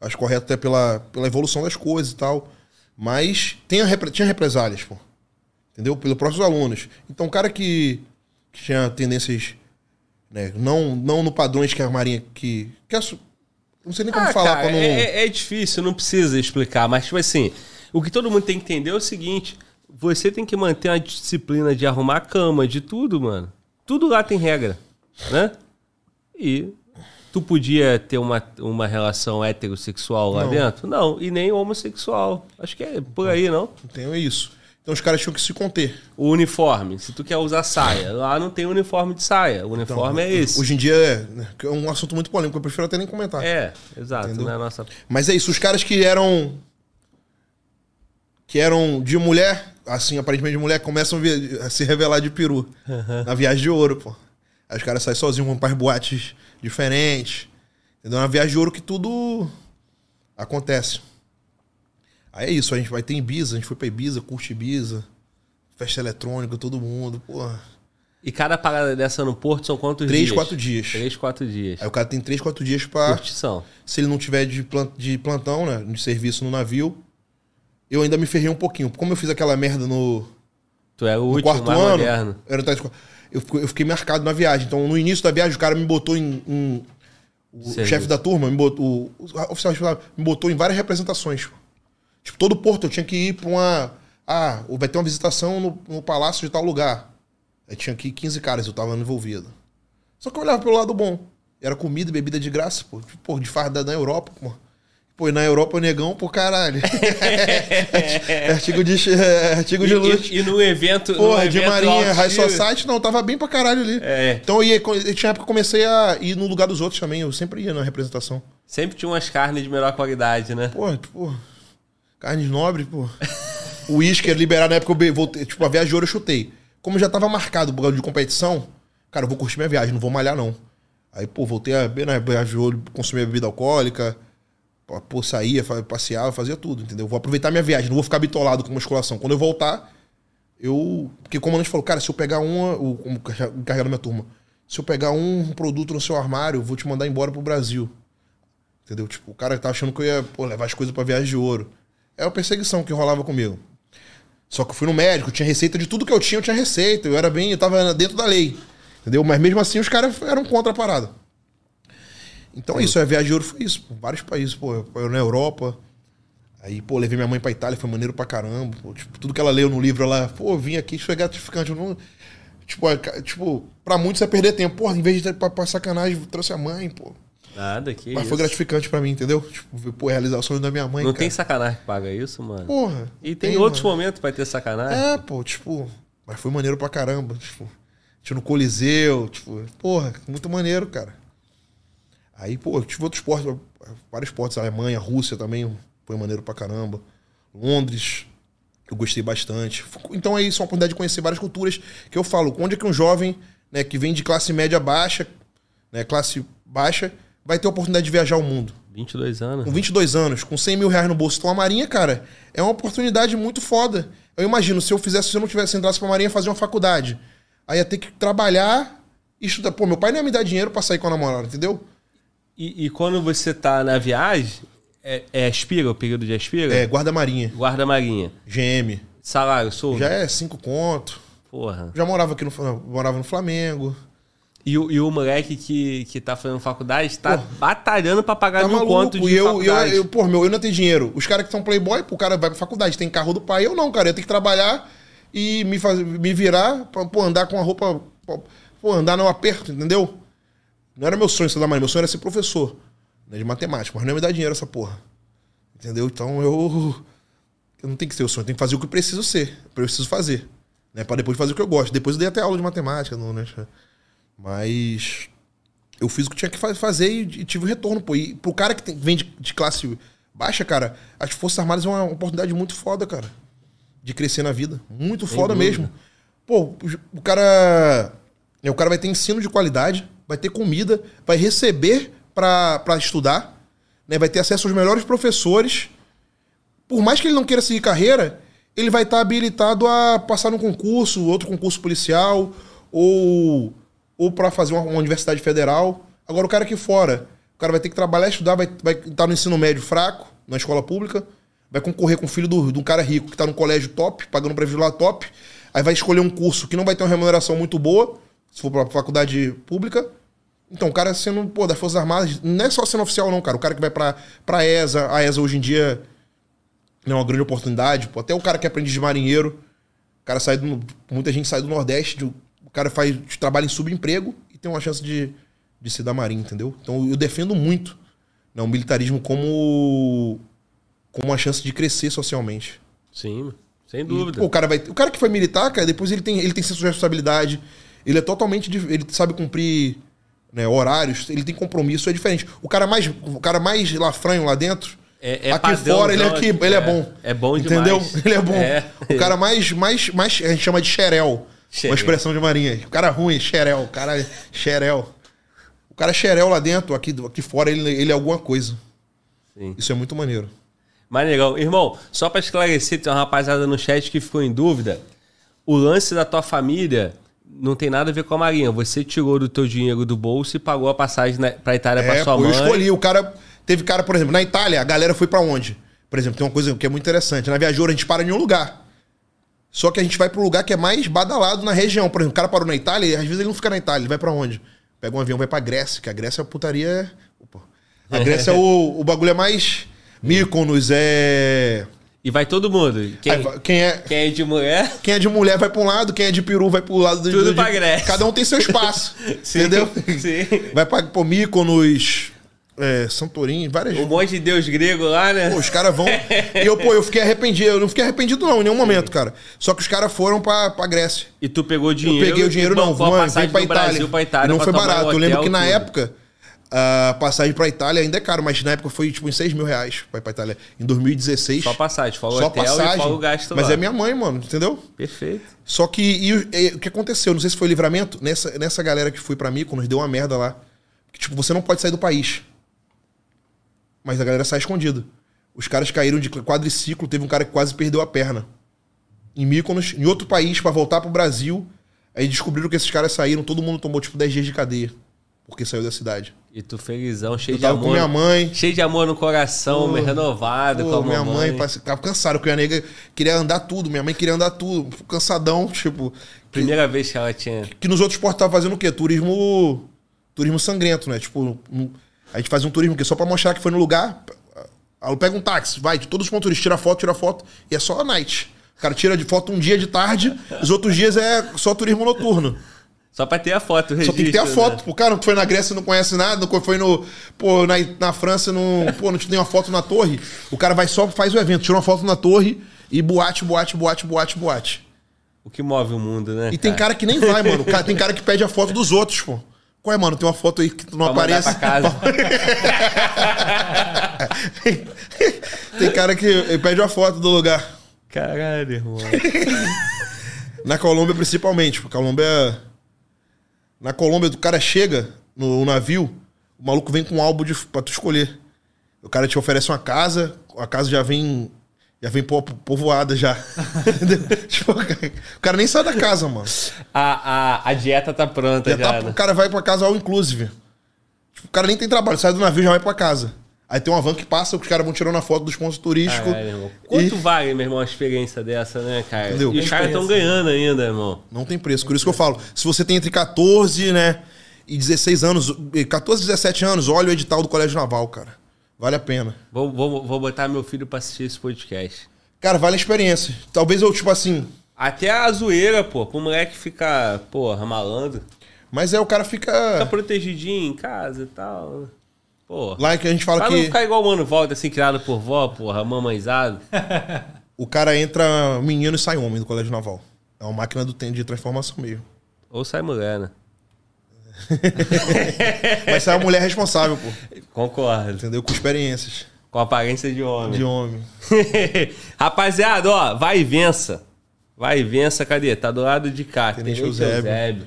Acho correto até pela, pela evolução das coisas e tal. Mas tem a tinha represálias, pô. Entendeu? Pelos próprios alunos. Então, o cara que, que tinha tendências. Né, não, não no padrões que a Marinha. Que, que não sei nem como Ah, falar cara, não. é, é difícil, não precisa explicar, mas tipo assim, o que todo mundo tem que entender é o seguinte: você tem que manter a disciplina de arrumar a cama, de tudo, mano. Tudo lá tem regra, né? E tu podia ter uma, uma relação heterossexual lá Não. dentro? Não, e nem homossexual. Acho que é por aí, não? Então é isso. Então os caras tinham que se conter. O uniforme, se tu quer usar saia, lá não tem uniforme de saia. O Então, uniforme é esse. Hoje em dia é, né, é um assunto muito polêmico, eu prefiro até nem comentar. É, exato, Entendeu? é a nossa. Mas é isso, os caras que eram. Que eram de mulher, assim, aparentemente de mulher, começam a, se revelar de peru. Na viagem de ouro, pô. Aí os caras saem sozinhos, vão para boates diferentes. Entendeu? Na viagem de ouro que tudo acontece. Aí é isso, a gente vai ter Ibiza, a gente foi pra Ibiza, curte Ibiza, festa eletrônica, todo mundo, porra. E cada parada dessa no Porto são quantos Três, dias? quatro dias. Três, quatro dias. Aí o cara tem três, quatro dias pra. Curtição. Se ele não tiver de, de plantão, né? De serviço no navio. Eu ainda me ferrei um pouquinho. Como eu fiz aquela merda no, Tu é o último, quarto mais ano. moderno. Eu, era eu, fiquei- eu fiquei marcado na viagem. Então, no início da viagem, o cara me botou em. em- o Serviço. chefe da turma me botou. O, o oficial me botou em várias representações. Tipo, todo porto eu tinha que ir pra uma. Ah, vai ter uma visitação no, no palácio de tal lugar. Aí tinha aqui 15 caras, eu tava envolvido. Só que eu olhava pelo lado bom. Era comida e bebida de graça, pô. Pô, de farda na Europa, pô. Pô, e na Europa o negão, pô, caralho. é artigo de, é artigo de luxo. E, e, no evento. Porra, no de evento Marinha, High Society, não, tava bem pra caralho ali. É. Então eu ia, tinha época que eu comecei a ir no lugar dos outros também, eu sempre ia na representação. Sempre tinha umas carnes de melhor qualidade, né? Pô, pô, carnes nobres, pô. O uísque era liberado na época que eu voltei, tipo, a viagem de ouro eu chutei. Como já tava marcado por causa de competição, cara, eu vou curtir minha viagem, não vou malhar não. Aí, pô, voltei a beber na viagem de ouro, consumir bebida alcoólica, pô, saía, passeava, fazia tudo, entendeu? Vou aproveitar minha viagem, não vou ficar bitolado com musculação. Quando eu voltar, eu. Porque como a gente falou, cara, se eu pegar uma. O, encarregado da minha turma, se eu pegar um produto no seu armário, eu vou te mandar embora pro Brasil. Entendeu? Tipo, o cara tá achando que eu ia pô, levar as coisas pra viagem de ouro. É a perseguição que rolava comigo. Só que eu fui no médico, tinha receita de tudo que eu tinha, eu tinha receita. Eu era bem, eu tava dentro da lei. Entendeu? Mas mesmo assim os caras eram contra a parada. Então é isso, a viagem de ouro foi isso. Pô, vários países, pô, eu na Europa. Aí, pô, levei minha mãe pra Itália, foi maneiro pra caramba. Pô, tipo, tudo que ela leu no livro, ela, pô, vim aqui, isso é gratificante. Eu não, tipo, é, tipo, pra muitos é perder tempo. Porra, em vez de ter pra, pra sacanagem, trouxe a mãe, pô. Nada, que Mas isso. foi gratificante pra mim, entendeu? Tipo, pô, realizar o sonho da minha mãe. Não cara. tem sacanagem que paga isso, mano. Porra. e tem, outros mano. momentos pra ter sacanagem. É, pô, tipo, mas foi maneiro pra caramba. Tipo, tinha no Coliseu, tipo, porra, muito maneiro, cara. Aí, pô, eu tive outros esportes, vários esportes, Alemanha, Rússia também, foi maneiro pra caramba. Londres, eu gostei bastante. Então aí, isso é uma oportunidade de conhecer várias culturas que eu falo, onde é que um jovem, né, que vem de classe média baixa, né, classe baixa, vai ter a oportunidade de viajar o mundo? 22 anos. Com 22 anos, com 100 mil reais no bolso, então a Marinha, cara, é uma oportunidade muito foda. Eu imagino, se eu fizesse, se eu não tivesse entrasse pra Marinha fazer uma faculdade, aí ia ter que trabalhar e estudar. Pô, meu pai não ia me dar dinheiro pra sair com a namorada, entendeu? E, e quando você tá na viagem, é, é aspira, o período de aspira? É, guarda-marinha, Guarda marinha. GM. Salário, sou. Já é cinco conto. Porra. Já morava aqui no, morava no Flamengo. E, o- e o moleque que, que tá fazendo faculdade tá batalhando pra pagar Tá mil maluco. conto de E eu, eu, faculdade. eu, pô, meu, eu não tenho dinheiro. Os caras que são playboy, pô, o cara vai pra faculdade, tem carro do pai. Eu não, cara. Eu tenho que trabalhar e me, faz, me virar pra pô, andar com a roupa. Pô, andar no aperto, entendeu? Não era meu sonho estudar mais. Meu sonho era ser professor né, de matemática, mas não ia me dar dinheiro essa porra. Entendeu? Então eu. Eu não tenho que ser o sonho, eu tenho que fazer o que eu preciso ser. Eu preciso fazer. Né, pra depois fazer o que eu gosto. Depois eu dei até aula de matemática, não, né? Mas eu fiz o que tinha que fa- fazer e, tive o retorno, pô. E pro cara que tem- vem de, de classe baixa, cara, as Forças Armadas é uma oportunidade muito foda, cara. De crescer na vida. Muito foda mesmo. Pô, o, cara. né, O cara vai ter ensino de qualidade, vai ter comida, vai receber pra estudar, né? Vai ter acesso aos melhores professores. Por mais que ele não queira seguir carreira, ele vai estar habilitado a passar num concurso, outro concurso policial, ou, ou para fazer uma, uma universidade federal. Agora, o cara aqui fora, o cara vai ter que trabalhar, estudar, vai estar vai tá no ensino médio fraco, na escola pública, vai concorrer com o filho de um cara rico que está no colégio top, pagando para vestibular top, aí vai escolher um curso que não vai ter uma remuneração muito boa, se for para faculdade pública. Então, o cara sendo, pô, das Forças Armadas, não é só sendo oficial, não, cara. O cara que vai pra, pra ESA, a ESA hoje em dia é uma grande oportunidade. Pô, até o cara que aprende de marinheiro, o cara sai do, muita gente sai do Nordeste, de- o cara faz trabalha em subemprego e tem uma chance de, de ser da Marinha, entendeu? Então eu defendo muito né, o militarismo como, como uma chance de crescer socialmente. Sim, sem E, dúvida. pô, o, cara vai, o cara que foi militar, cara, depois ele tem, ele tem senso de responsabilidade, ele é totalmente. Ele sabe cumprir né, horários, ele tem compromisso, é diferente. O cara mais, o cara mais lafranho lá dentro. É- é aqui padrãozão fora ele, é aqui, aqui, ele é, é. bom. É bom Entendeu? demais. Ele é bom. É. O cara mais, mais, mais. A gente chama de xerel. Xerel. Uma expressão de marinha. O cara ruim, xerel. O cara é xerel. O cara é xerel lá dentro, aqui, aqui fora ele, ele é alguma coisa. Sim. Isso é muito maneiro. Manegão. Irmão, só pra esclarecer, tem uma rapaziada no chat que ficou em dúvida. O lance da tua família não tem nada a ver com a Marinha. Você tirou do teu dinheiro do bolso e pagou a passagem na, pra Itália pra É, sua pô, mãe. eu escolhi. O cara. Teve cara, por exemplo, na Itália, a galera foi pra onde? Por exemplo, tem uma coisa que é muito interessante. Na Viajoura a gente para em um lugar. Só que a gente vai pro lugar que é mais badalado na região. Por exemplo, o cara parou na Itália e às vezes ele não fica na Itália, ele vai pra onde? Pega um avião, vai pra Grécia, que a Grécia é a putaria. Opa. A Grécia é o, o bagulho é mais. Mykonos é. E vai todo mundo. Quem, vai- Quem é. quem é de mulher, Quem é de mulher vai pra um lado, quem é de peru vai pro lado do. Tudo do- pra de- Grécia. Cada um tem seu espaço. Sim, entendeu? sim. Vai pra pô, Mykonos, é, Santorini, várias. Um monte de deus grego lá, né? Pô, os caras vão. e eu, pô, eu fiquei arrependido. Eu não fiquei arrependido, não, em nenhum momento, cara. Só que os caras foram pra, pra Grécia. E tu pegou dinheiro? Eu peguei o dinheiro, não. passagem vem pra Itália. Brasil pra Itália. Não pra foi barato. um Eu lembro hotel, que na tudo. época, a passagem pra Itália ainda é caro, mas na época foi tipo em 6 mil reais pra ir pra Itália. Em 2016. Só passagem, o Só hotel passagem. e o gasto mas lá. é minha mãe, mano, entendeu? Perfeito. Só que e o- e o que aconteceu? Não sei se foi livramento. Nessa, nessa galera que foi pra Mykonos, deu uma merda lá. Que, tipo, você não pode sair do país. Mas a galera sai escondido. Os caras caíram de quadriciclo, teve um cara que quase perdeu a perna. Em Mykonos, em outro país, pra voltar pro Brasil. Aí descobriram que esses caras saíram, todo mundo tomou tipo 10 dias de cadeia. Porque saiu da cidade. E tu felizão, cheio Eu de tava amor. com minha mãe. Cheio de amor no coração, Pô, renovado Pô, com a minha mãe tava cansada, porque a nega queria andar tudo, minha mãe queria andar tudo, cansadão, tipo. Primeira vez que ela tinha... Que nos outros portos tava fazendo o quê? Turismo. Turismo sangrento, né? Tipo, a gente fazia um turismo que só pra mostrar que foi no lugar. Aí pega um táxi, vai, de todos os pontos turísticos, tira foto, tira foto, e é só a night. O cara tira de foto um dia de tarde, os outros dias é só turismo noturno. Só pra ter a foto, o Só tem que ter a registro, foto. né? Pô, cara, tu foi na Grécia não conhece nada, não foi no. Pô, na, na França não. Pô, não te tem uma foto na torre. O cara vai só, faz o evento, tira uma foto na torre e boate, boate, boate, boate, boate. O que move o mundo, né? E tem cara que nem vai, mano. Cara, tem cara que pede a foto dos outros, pô. Qual é, mano? Tem uma foto aí que tu não Pra aparece. pra casa. tem cara que pede uma foto do lugar. Caralho, irmão. Na Colômbia, principalmente. Porque a Colômbia. Na Colômbia, o cara chega no navio, o maluco vem com um álbum de, pra tu escolher. O cara te oferece uma casa, a casa já vem. Já vem po- povoada já. Tipo, o cara nem sai da casa, mano. A, a, a dieta tá pronta Já já, tá- né? o cara vai pra casa all inclusive. Tipo, o cara nem tem trabalho, sai do navio já vai pra casa. Aí tem uma van que passa, os caras vão tirando a foto dos pontos turísticos. Caralho. Quanto E vale, meu irmão, uma experiência dessa, né, cara? Entendeu? E os caras estão ganhando ainda, irmão. não tem preço. Por isso que eu falo, se você tem entre 14, né, e 16 anos, eh, 14 e 17 anos, olha o edital do Colégio Naval, cara. Vale a pena. Vou, vou, vou botar meu filho pra assistir esse podcast. Cara, vale a experiência. Talvez eu, tipo assim, Até a zoeira, pô, pro moleque ficar, porra, malandro. mas é o cara Fica fica protegidinho em casa e tal. Pô. lá que a gente fala Pra não que ficar igual o Mano Volta, assim, criado por vó, porra, mamãezado. o cara entra menino e sai homem do Colégio Naval. É uma máquina do tempo de transformação mesmo. Ou sai mulher, né? Mas sai uma mulher responsável, pô. Concordo. Entendeu? Com experiências Com aparência de homem. de homem. Rapaziada, ó, vai e vença. Vai e vença, cadê? Tá do lado de cá. Tenente Tenente Eusébio. Eusébio.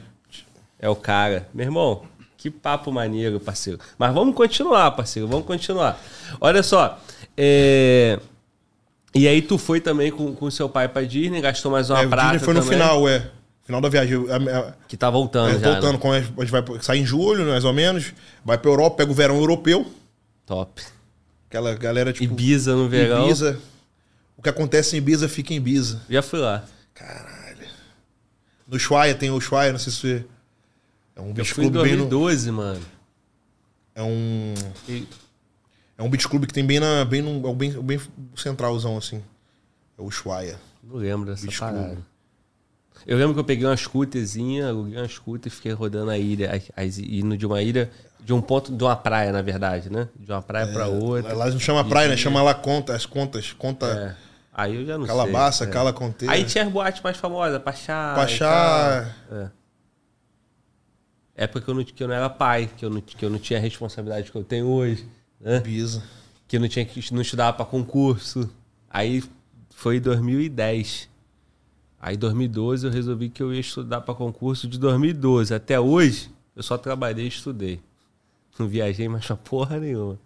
É o cara. Meu irmão, que papo maneiro, parceiro. Mas vamos continuar, parceiro. Vamos continuar. Olha só. é, E aí tu foi também com, com seu pai pra Disney, gastou mais uma É, prata Disney foi no também, final, é. Final da viagem. A- a- Que tá voltando É, já, voltando, né? com a gente vai sair em julho, mais ou menos. Vai pra Europa, pega o verão europeu. Top. Aquela galera, tipo. Ibiza no verão. Ibiza. O que acontece em Ibiza fica em Ibiza. Já fui lá. Caralho. No Ushuaia tem o Ushuaia, não sei se você. É um beach club bem no. 2012, mano. É um. E- É um beach club que tem bem na. Bem no, é o bem, bem centralzão, assim. É o Ushuaia. Não lembro dessa Beach parada. Club. Eu lembro que eu peguei uma scooterzinha, aluguei uma scooter e fiquei rodando a ilha, as- indo de uma ilha, de um ponto, de uma praia, na verdade, né? De uma praia pra outra. Lá não chama praia, né? Chama lá conta, as contas. Conta. É. Aí eu já não Calabaça, sei. é. Cala Conteira. Aí tinha as boates mais famosas, Pachá. Pachá. É. Época que eu, não, que eu não era pai, que eu não, que eu não tinha a responsabilidade que eu tenho hoje, né? Ibiza. que não tinha que não estudava para concurso. Aí foi em 2010. Aí em 2012 eu resolvi que eu ia estudar para concurso de 2012 até hoje. Eu só trabalhei e estudei. Não viajei mais pra porra nenhuma.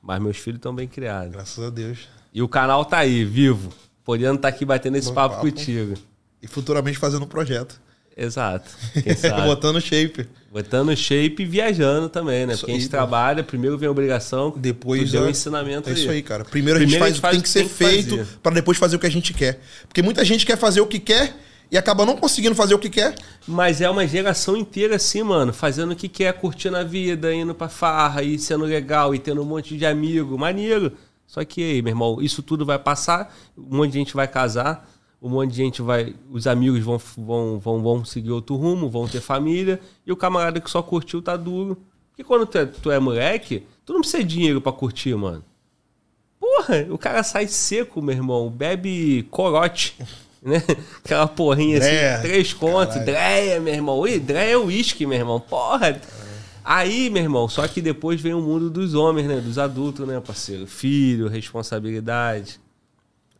Mas meus filhos estão bem criados. Graças a Deus. E o canal tá aí, vivo. Podendo estar aqui batendo esse papo, papo. contigo. E futuramente fazendo um projeto. Exato. Botando shape. Botando shape e viajando também, né? Isso Porque a gente aí, trabalha, primeiro vem a obrigação, Depois deu é- um ensinamento É isso aí, cara. Primeiro Primeiro, a gente faz, gente faz tem o que que ser tem que feito para depois fazer o que a gente quer. Porque muita gente quer fazer o que quer e acaba não conseguindo fazer o que quer. Mas é uma geração inteira assim, mano, fazendo o que quer, curtindo a vida, indo pra farra, e sendo legal, e tendo um monte de amigo, maneiro. Só que aí, meu irmão, isso tudo vai passar, um monte de gente vai casar, um monte de gente vai. Os amigos vão, vão, vão, vão seguir outro rumo, vão ter família, e o camarada que só curtiu tá duro. Porque quando tu é, tu é moleque, Tu não precisa de dinheiro pra curtir, mano. Porra, o cara sai seco, meu irmão. Bebe corote. Né? Aquela porrinha Dreia. assim, três contos, dreia, meu irmão. Ih, dreia é uísque, meu irmão. Porra. Aí, meu irmão, só que depois vem o mundo dos homens, né? Dos adultos, né, parceiro? Filho, responsabilidade.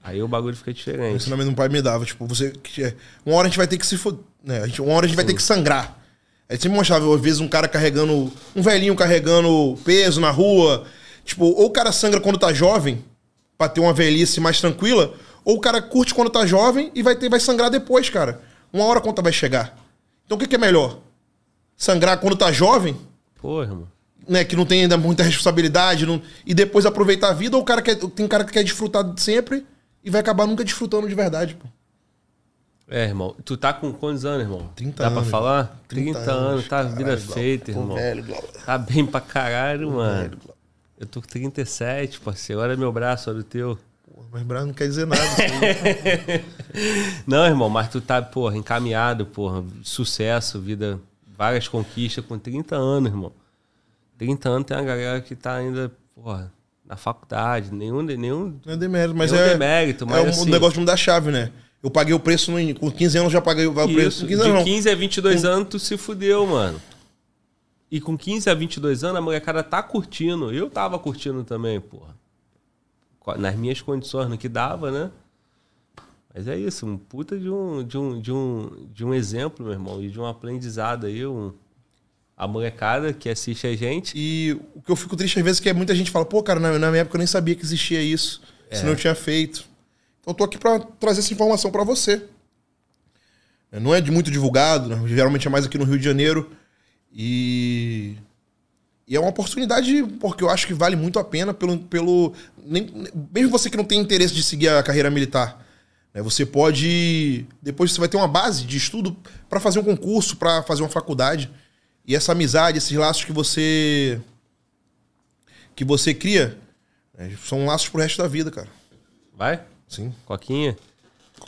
Aí o bagulho fica O diferente. ensinamento do pai me dava, tipo, você. é- Uma hora a gente vai ter que se foder. Né? A gente- Uma hora a gente vai ter que sangrar. Aí sempre mostrava, às vezes, um cara carregando. Um velhinho carregando peso na rua. Tipo, ou o cara sangra quando tá jovem, pra ter uma velhice mais tranquila, ou o cara curte quando tá jovem e vai, ter, vai sangrar depois, cara. Uma hora a conta vai chegar. Então o que, que é melhor? Sangrar quando tá jovem, Porra, irmão. né, que não tem ainda muita responsabilidade, não- e depois aproveitar a vida, ou o cara quer, tem cara que quer desfrutar sempre e vai acabar nunca desfrutando de verdade, pô. É, irmão. Tu tá com quantos anos, irmão? 30 Dá anos. pra falar? 30, 30 anos, anos, tá vida caralho, feita, irmão. velho. Tá bem pra caralho, mano. velho. Eu tô com 37, parceiro. Olha meu braço, olha o teu. Porra, Mas braço não quer dizer nada. Não, irmão, mas tu tá, porra, encaminhado, porra. Sucesso, vida, várias conquistas com 30 anos, irmão. 30 anos tem uma galera que tá ainda, porra, na faculdade. Nenhum, nenhum não é demérito, mas é. demérito, mas é um assim- negócio de mudar chave, né? Eu paguei o preço no, com 15 anos, já paguei o preço. Com 15 de anos, não. 15 a 22 anos tu se fudeu, mano. E com 15 a 22 anos a molecada tá curtindo. Eu tava curtindo também, porra. Nas minhas condições, no que dava, né? Mas é isso, um puta de um, de um, de um, de um exemplo, meu irmão, e de um aprendizado aí. Um, a molecada que assiste a gente. E o que eu fico triste às vezes é que muita gente fala, pô, cara, na, minha época eu nem sabia que existia isso. É. Senão eu tinha feito. Então eu tô aqui pra trazer essa informação pra você. Não é de muito divulgado, né? geralmente é mais aqui no Rio de Janeiro. E. E é uma oportunidade, porque eu acho que vale muito a pena pelo. pelo nem, mesmo você que não tem interesse de seguir a carreira militar. né? Você pode. Depois você vai ter uma base de estudo pra fazer um concurso, pra fazer uma faculdade. E essa amizade, esses laços que você. que você cria, né, são laços pro resto da vida, cara. Vai? Sim. Coquinha?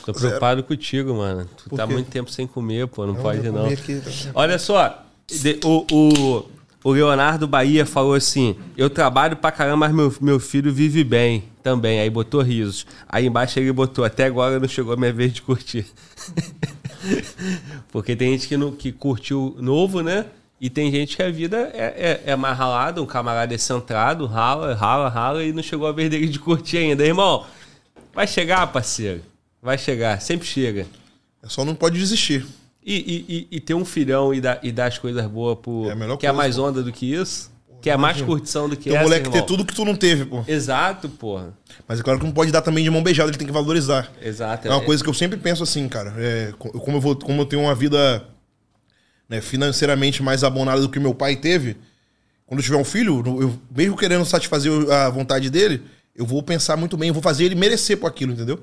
Tô Zero. preocupado contigo, mano. Tu Por tá quê? muito tempo sem comer, pô. Não, pode, não. aqui, tá? Olha só, de- o, o, o Leonardo Bahia falou assim: Eu trabalho pra caramba, mas meu, meu filho vive bem também. Aí botou risos. Aí embaixo ele botou: Até agora não chegou a minha vez de curtir. Porque tem gente que, não, que curtiu novo, né? E tem gente que a vida é, é, é mais ralada, um camarada é centrado, rala, rala, rala e não chegou a dele de curtir ainda. Irmão, vai chegar, parceiro. Vai chegar, sempre chega. Só não pode desistir. E, e, e, e ter um filhão e dar, e dar as coisas boas pro. É que é coisa, mais onda do que isso? que é mais curtição do que Tem um essa, moleque ter irmão. tudo que tu não teve, pô. Exato, porra. Mas é claro que não pode dar também de mão beijada, ele tem que valorizar. Exato. É uma coisa que eu sempre penso assim, cara. É, co- como, eu vou, como eu tenho uma vida né, financeiramente mais abonada do que meu pai teve, quando eu tiver um filho, eu, mesmo querendo satisfazer a vontade dele, eu vou pensar muito bem, eu vou fazer ele merecer por aquilo, entendeu?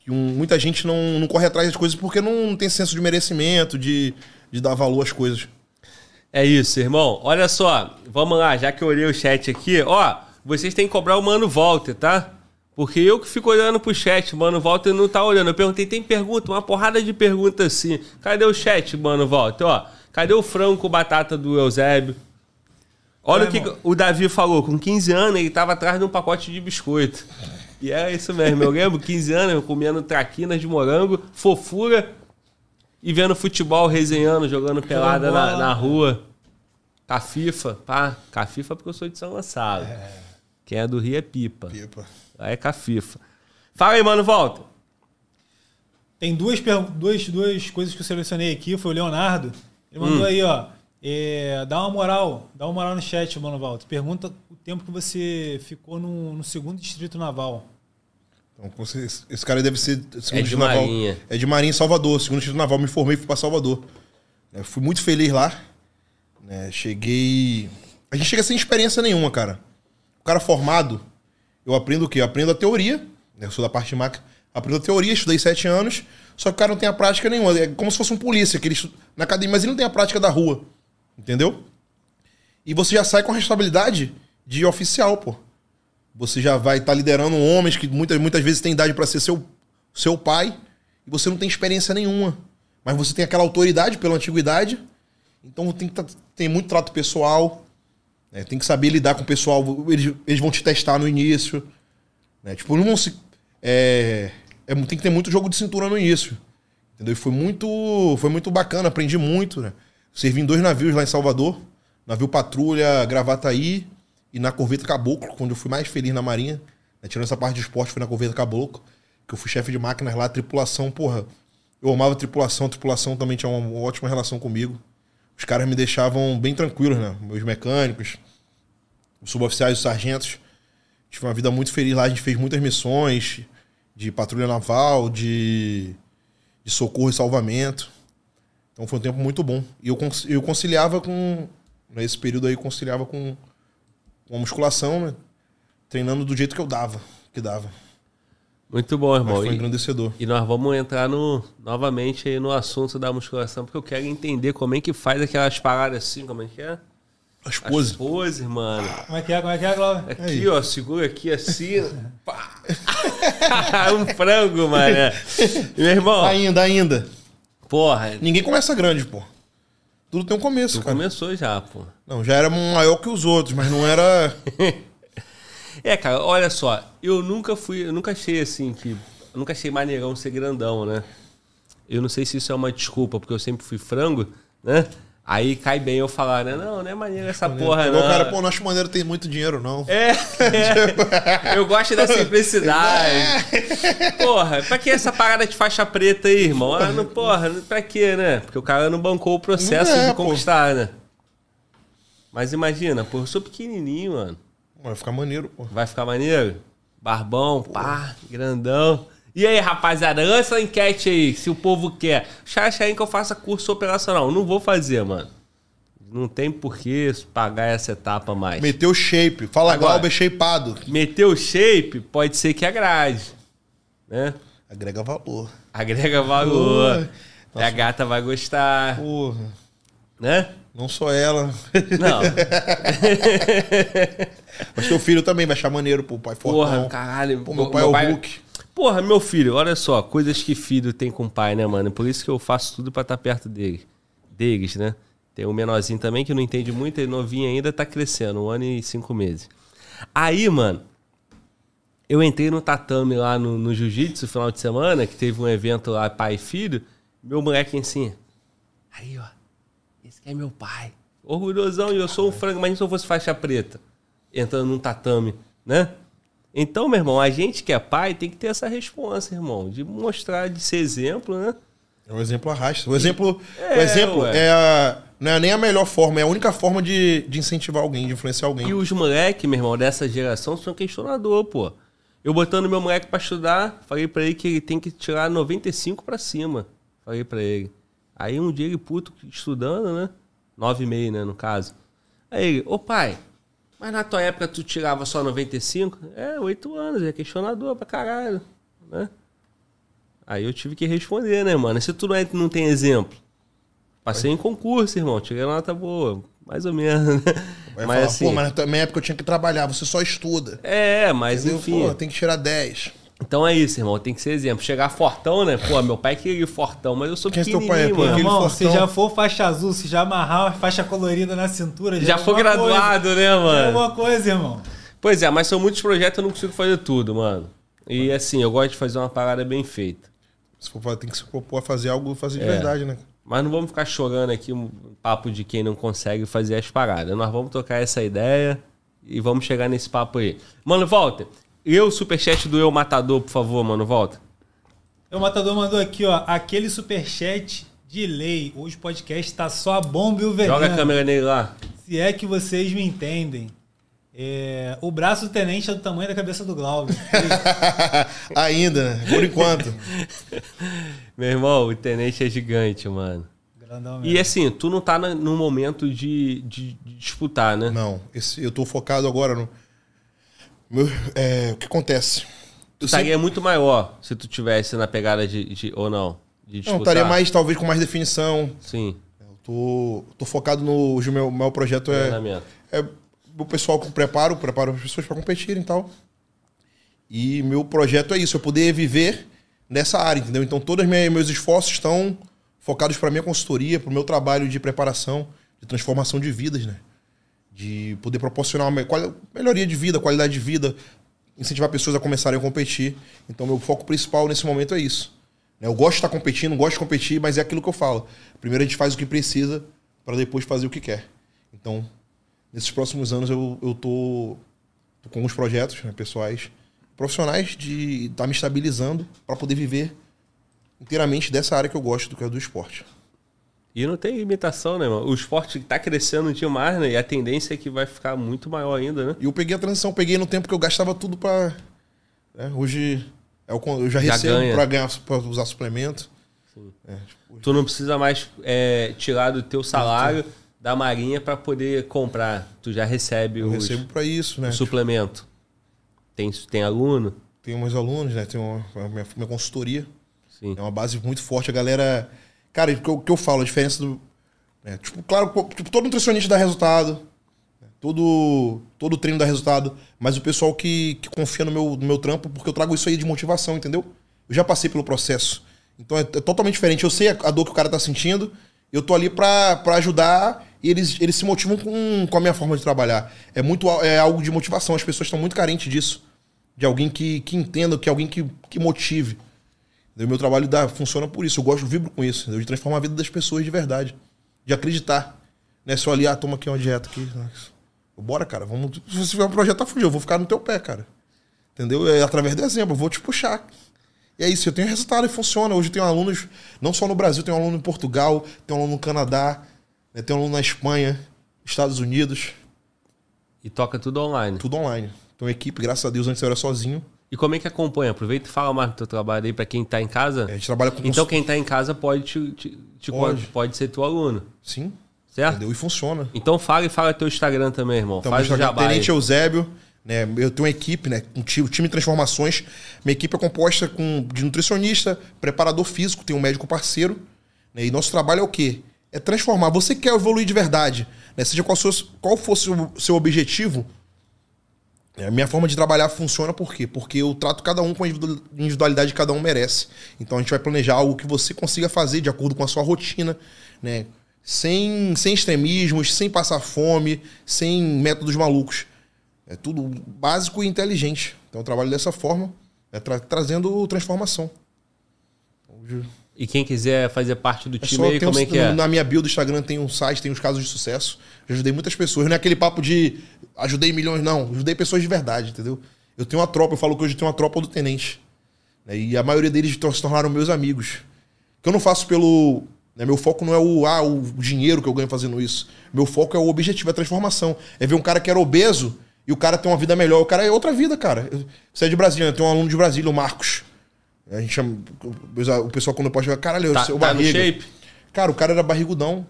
Que um- muita gente não, não corre atrás das coisas porque não tem senso de merecimento, de, de dar valor às coisas. É isso, irmão. Olha só, vamos lá, já que eu olhei o chat aqui, ó, vocês têm que cobrar o Mano Walter, tá? Porque eu que fico olhando pro chat, Mano Walter não tá olhando. Eu perguntei, tem pergunta? Uma porrada de perguntas assim. Cadê o chat, Mano Walter? Ó, cadê o frango com batata do Eusébio? Olha É, o que irmão. o Davi falou, com 15 anos ele tava atrás de um pacote de biscoito. E é isso mesmo, eu lembro, 15 anos, eu comendo traquinas de morango, fofura, e vendo futebol, resenhando, jogando pelada na, na rua. Cafifa, pá. Cafifa porque eu sou de São Gonçalo. Quem é do Rio é pipa. Pipa. É cafifa. Fala aí, mano, volta. Tem duas, duas, duas coisas que eu selecionei aqui. Foi o Leonardo. Ele Hum. mandou aí, ó. é, dá uma moral. Dá uma moral no chat, mano, Walter. Pergunta o tempo que você ficou no, no segundo distrito naval. Então, esse cara deve ser segundo É de distrito naval. Marinha. É de Marinha, em Salvador. Segundo distrito naval, me formei e fui pra Salvador. É, fui muito feliz lá. né, cheguei. A gente chega sem experiência nenhuma, cara. O cara formado, eu aprendo o quê? Eu aprendo a teoria. né, Eu sou da parte de máquina. Aprendo a teoria, estudei sete anos. Só que o cara não tem a prática nenhuma. É como se fosse um polícia, que ele estu... na academia, mas ele não tem a prática da rua. Entendeu? E você já sai com a responsabilidade de oficial, pô. Você já vai estar liderando homens que muitas, muitas vezes têm idade para ser seu, seu pai e você não tem experiência nenhuma. Mas você tem aquela autoridade pela antiguidade. Então tem, tá- tem muito trato pessoal. Né? Tem que saber lidar com o pessoal. Eles, eles vão te testar no início. Né? Tipo, não se. É, é, tem que ter muito jogo de cintura no início. Entendeu? E foi muito, foi muito bacana, aprendi muito, né? Servi em dois navios lá em Salvador. Navio Patrulha Gravataí e na Corveta Caboclo, quando eu fui mais feliz na Marinha. Né? Tirando essa parte de esporte, fui na Corveta Caboclo, que eu fui chefe de máquinas lá, tripulação, porra. Eu amava tripulação, tripulação também tinha uma ótima relação comigo. Os caras me deixavam bem tranquilos, né? Meus mecânicos, os suboficiais, os sargentos. Tive uma vida muito feliz lá, a gente fez muitas missões de patrulha naval, de, de socorro e salvamento. Então foi um tempo muito bom. E eu, eu conciliava com. Nesse período aí, conciliava com, com a musculação, né? Treinando do jeito que eu dava, que dava. Muito bom, irmão. Mas foi engrandecedor. E, e nós vamos entrar no, novamente aí no assunto da musculação, porque eu quero entender como é que faz aquelas paradas assim, como é que é? As poses. As poses, mano. Como é que é? Como é que é, Glauber? Aqui, aí. ó, segura aqui assim. um frango, mano. Meu irmão. Ainda, ainda. Porra. Ninguém começa grande, pô. Tudo tem um começo, tu cara. começou já, pô. Não, já era maior que os outros, mas não era. é, cara, olha só. Eu nunca fui. Eu nunca achei assim que. Eu nunca achei maneirão ser grandão, né? Eu não sei se isso é uma desculpa, porque eu sempre fui frango, né? Aí cai bem eu falar, né? Não, não é maneiro essa porra, não. O cara, pô, não acho maneiro ter muito dinheiro, não. É, é. eu gosto da simplicidade. É. Porra, pra que essa parada de faixa preta aí, irmão? Ah, não, porra, pra quê, né? Porque o cara não bancou o processo é, de conquistar, pô. né? Mas imagina, pô, eu sou pequenininho, mano. Vai ficar maneiro, pô. Vai ficar maneiro? Barbão, pá, grandão. E aí, rapaziada, lança a enquete aí, se o povo quer. Acha aí que eu faça curso operacional. Não vou fazer, mano. Não tem por que pagar essa etapa mais. Meteu shape. Fala Agora, Glauber shapeado. Meteu shape, pode ser que agrade. Né? Agrega valor. Agrega valor. Porra. A gata vai gostar. Porra. Né? Não só ela. Não. Mas teu filho também vai achar maneiro, pô. Pai fortão. Porra, caralho. Pô, meu pai meu é o Hulk. Porra, meu filho, olha só, coisas que filho tem com o pai, né, mano? Por isso que eu faço tudo para estar tá perto dele, deles, né? Tem um menorzinho também que não entende muito, ele novinho ainda, tá crescendo, um ano e cinco meses. Aí, mano, eu entrei no tatame lá no, no jiu-jitsu final de semana, que teve um evento lá, pai e filho, meu moleque assim, aí, ó, esse aqui é meu pai. Orgulhosão, e eu sou um frango, imagina se eu fosse faixa preta, entrando num tatame, né? Então, meu irmão, a gente que é pai tem que ter essa resposta, irmão, de mostrar, de ser exemplo, né? É exemplo arrasta. O exemplo é, o exemplo é a, não é nem a melhor forma, é a única forma de, de incentivar alguém, de influenciar alguém. E os moleques, meu irmão, dessa geração são questionador, pô. Eu botando meu moleque para estudar, falei para ele que ele tem que tirar 95 para cima. Falei para ele. Aí um dia ele puto estudando, né? 9,5, né, no caso. Aí ele, ô pai, mas na tua época tu tirava só 95? É, oito anos, é questionador pra caralho, né? Aí eu tive que responder, né, mano? Se tu não, é, não tem exemplo. Passei em concurso, irmão, tirei nota boa, mais ou menos, né? Vai mas falar, assim, pô, mas na minha época eu tinha que trabalhar, você só estuda. É, mas Entendeu? enfim. Pô, tem que tirar 10. Então é isso, irmão. Tem que ser exemplo. Chegar fortão, né? Pô, meu pai queria fortão, mas eu sou Quem pequenininho, é teu pai? É, mano. Irmão, se já for faixa azul, se já amarrar uma faixa colorida na cintura... Já, já for graduado, coisa. né, mano? É alguma coisa, irmão. Pois é, mas são muitos projetos eu não consigo fazer tudo, mano. E assim, eu gosto de fazer uma parada bem feita. Se for, tem que se propor a fazer algo, fazer de é. verdade, né? Mas não vamos ficar chorando aqui um papo de quem não consegue fazer as paradas. Nós vamos tocar essa ideia e vamos chegar nesse papo aí. Mano, Walter, eu, superchat do Eu Matador, por favor, mano, volta. Eu Matador mandou aqui, ó, aquele superchat de lei. Hoje o podcast tá só a bomba e o veneno. Joga a câmera nele lá. Se é que vocês me entendem. É, o braço do tenente é do tamanho da cabeça do Glauber. Ainda, né? por enquanto. Meu irmão, o tenente é gigante, mano. Grandão mesmo. E assim, tu não tá no momento de, de, de disputar, né? Não, esse, eu tô focado agora no, meu, é, o que acontece? Tu estaria sempre... muito maior se tu tivesse na pegada de. de ou não? De Não, estaria mais, talvez, com mais definição. Sim. Eu tô, tô focado no. O meu, meu projeto é. É o pessoal que preparo, preparo as pessoas para competirem e tal. E meu projeto é isso, eu poder viver nessa área, entendeu? Então todos os meus esforços estão focados para minha consultoria, para o meu trabalho de preparação, de transformação de vidas, né? De poder proporcionar uma melhoria de vida, qualidade de vida, incentivar pessoas a começarem a competir. Então, meu foco principal nesse momento é isso. né? Eu gosto de estar competindo, gosto de competir, mas é aquilo que eu falo. Primeiro a gente faz o que precisa para depois fazer o que quer. Então, nesses próximos anos eu, eu tô, tô com alguns projetos né, pessoais, profissionais de estar me estabilizando para poder viver inteiramente dessa área que eu gosto, do que é do esporte. E não tem limitação, né, mano? O esporte tá crescendo demais, né? E a tendência é que vai ficar muito maior ainda, né? E eu peguei a transição, peguei no tempo que eu gastava tudo pra. né, hoje é o eu já recebo pra ganhar pra usar suplemento. É, tipo, Tu não precisa mais é, tirar do teu salário da marinha pra poder comprar. Tu já recebe eu os- recebo pra isso, né? o suplemento. Tem, tem aluno? Tem meus alunos, né? Tem uma, minha, minha consultoria. Sim. É uma base muito forte. A galera. Cara, o que que eu falo, a diferença do. né, tipo, claro, tipo, todo nutricionista dá resultado. né, Todo, todo treino dá resultado. Mas o pessoal que, que confia no meu, no meu trampo, porque eu trago isso aí de motivação, entendeu? Eu já passei pelo processo. Então é, é totalmente diferente. Eu sei a, a dor que o cara tá sentindo. Eu tô ali pra, pra ajudar e eles, eles se motivam com, com a minha forma de trabalhar. É muito é algo de motivação. As pessoas estão muito carentes disso. De alguém que, que entenda, que alguém que, que motive. O meu trabalho dá, funciona por isso. Eu gosto, vibro com isso. entendeu? De transformar a vida das pessoas de verdade. De acreditar. Não é só ali, ah, toma aqui uma dieta aqui. Bora, cara. Vamos, se você tiver um projeto, tá fudido. Eu vou ficar no teu pé, cara. Entendeu? É através do exemplo. Eu vou te puxar. E é isso. Eu tenho resultado e funciona. Hoje eu tenho alunos, não só no Brasil, tenho aluno em Portugal, tenho aluno no Canadá, né, tenho aluno na Espanha, Estados Unidos. E toca tudo online. Tudo online. Então, equipe, graças a Deus, antes eu era sozinho. E como é que acompanha? Aproveita e fala mais do teu trabalho aí pra quem tá em casa. A gente trabalha com Então quem tá em casa pode, te, te- te- Pode. pode ser teu aluno, Sim, certo? entendeu? E funciona. Então fala e fala teu Instagram também, irmão. Então, Faz o jabá é aí. Tenente Eusébio, né? Eu tenho uma equipe, né? Um time, time de transformações. Minha equipe é composta com, de nutricionista, preparador físico, tem um médico parceiro. né? E nosso trabalho é o quê? É transformar. Você quer evoluir de verdade, né? Seja qual, fosse, qual o seu objetivo, é, a minha forma de trabalhar funciona por quê? Porque eu trato cada um com a individu- individualidade que cada um merece. Então a gente vai planejar algo que você consiga fazer de acordo com a sua rotina, né? Sem, sem extremismos, sem passar fome, sem métodos malucos. É tudo básico e inteligente. Então eu trabalho dessa forma, é tra- trazendo transformação. Hoje- E quem quiser fazer parte do é time aí, tem um- como é que é? Na minha bio do Instagram tem um site, tem os casos de sucesso. Já ajudei muitas pessoas. Não é aquele papo de ajudei milhões, não. Ajudei pessoas de verdade, entendeu? Eu tenho uma tropa, eu falo que hoje eu tenho uma tropa do tenente. né? E a maioria deles se tornaram meus amigos. Que eu não faço pelo. né, meu foco não é o, ah, o dinheiro que eu ganho fazendo isso. Meu foco é o objetivo, é a transformação. É ver um cara que era obeso e o cara tem uma vida melhor. O cara é outra vida, cara. Eu- Você é de Brasília, eu tenho um aluno de Brasília, o Marcos. A gente chama. O pessoal, quando jogar, caralho, Tá, seu tá no barriga. shape? Cara, o cara era barrigudão.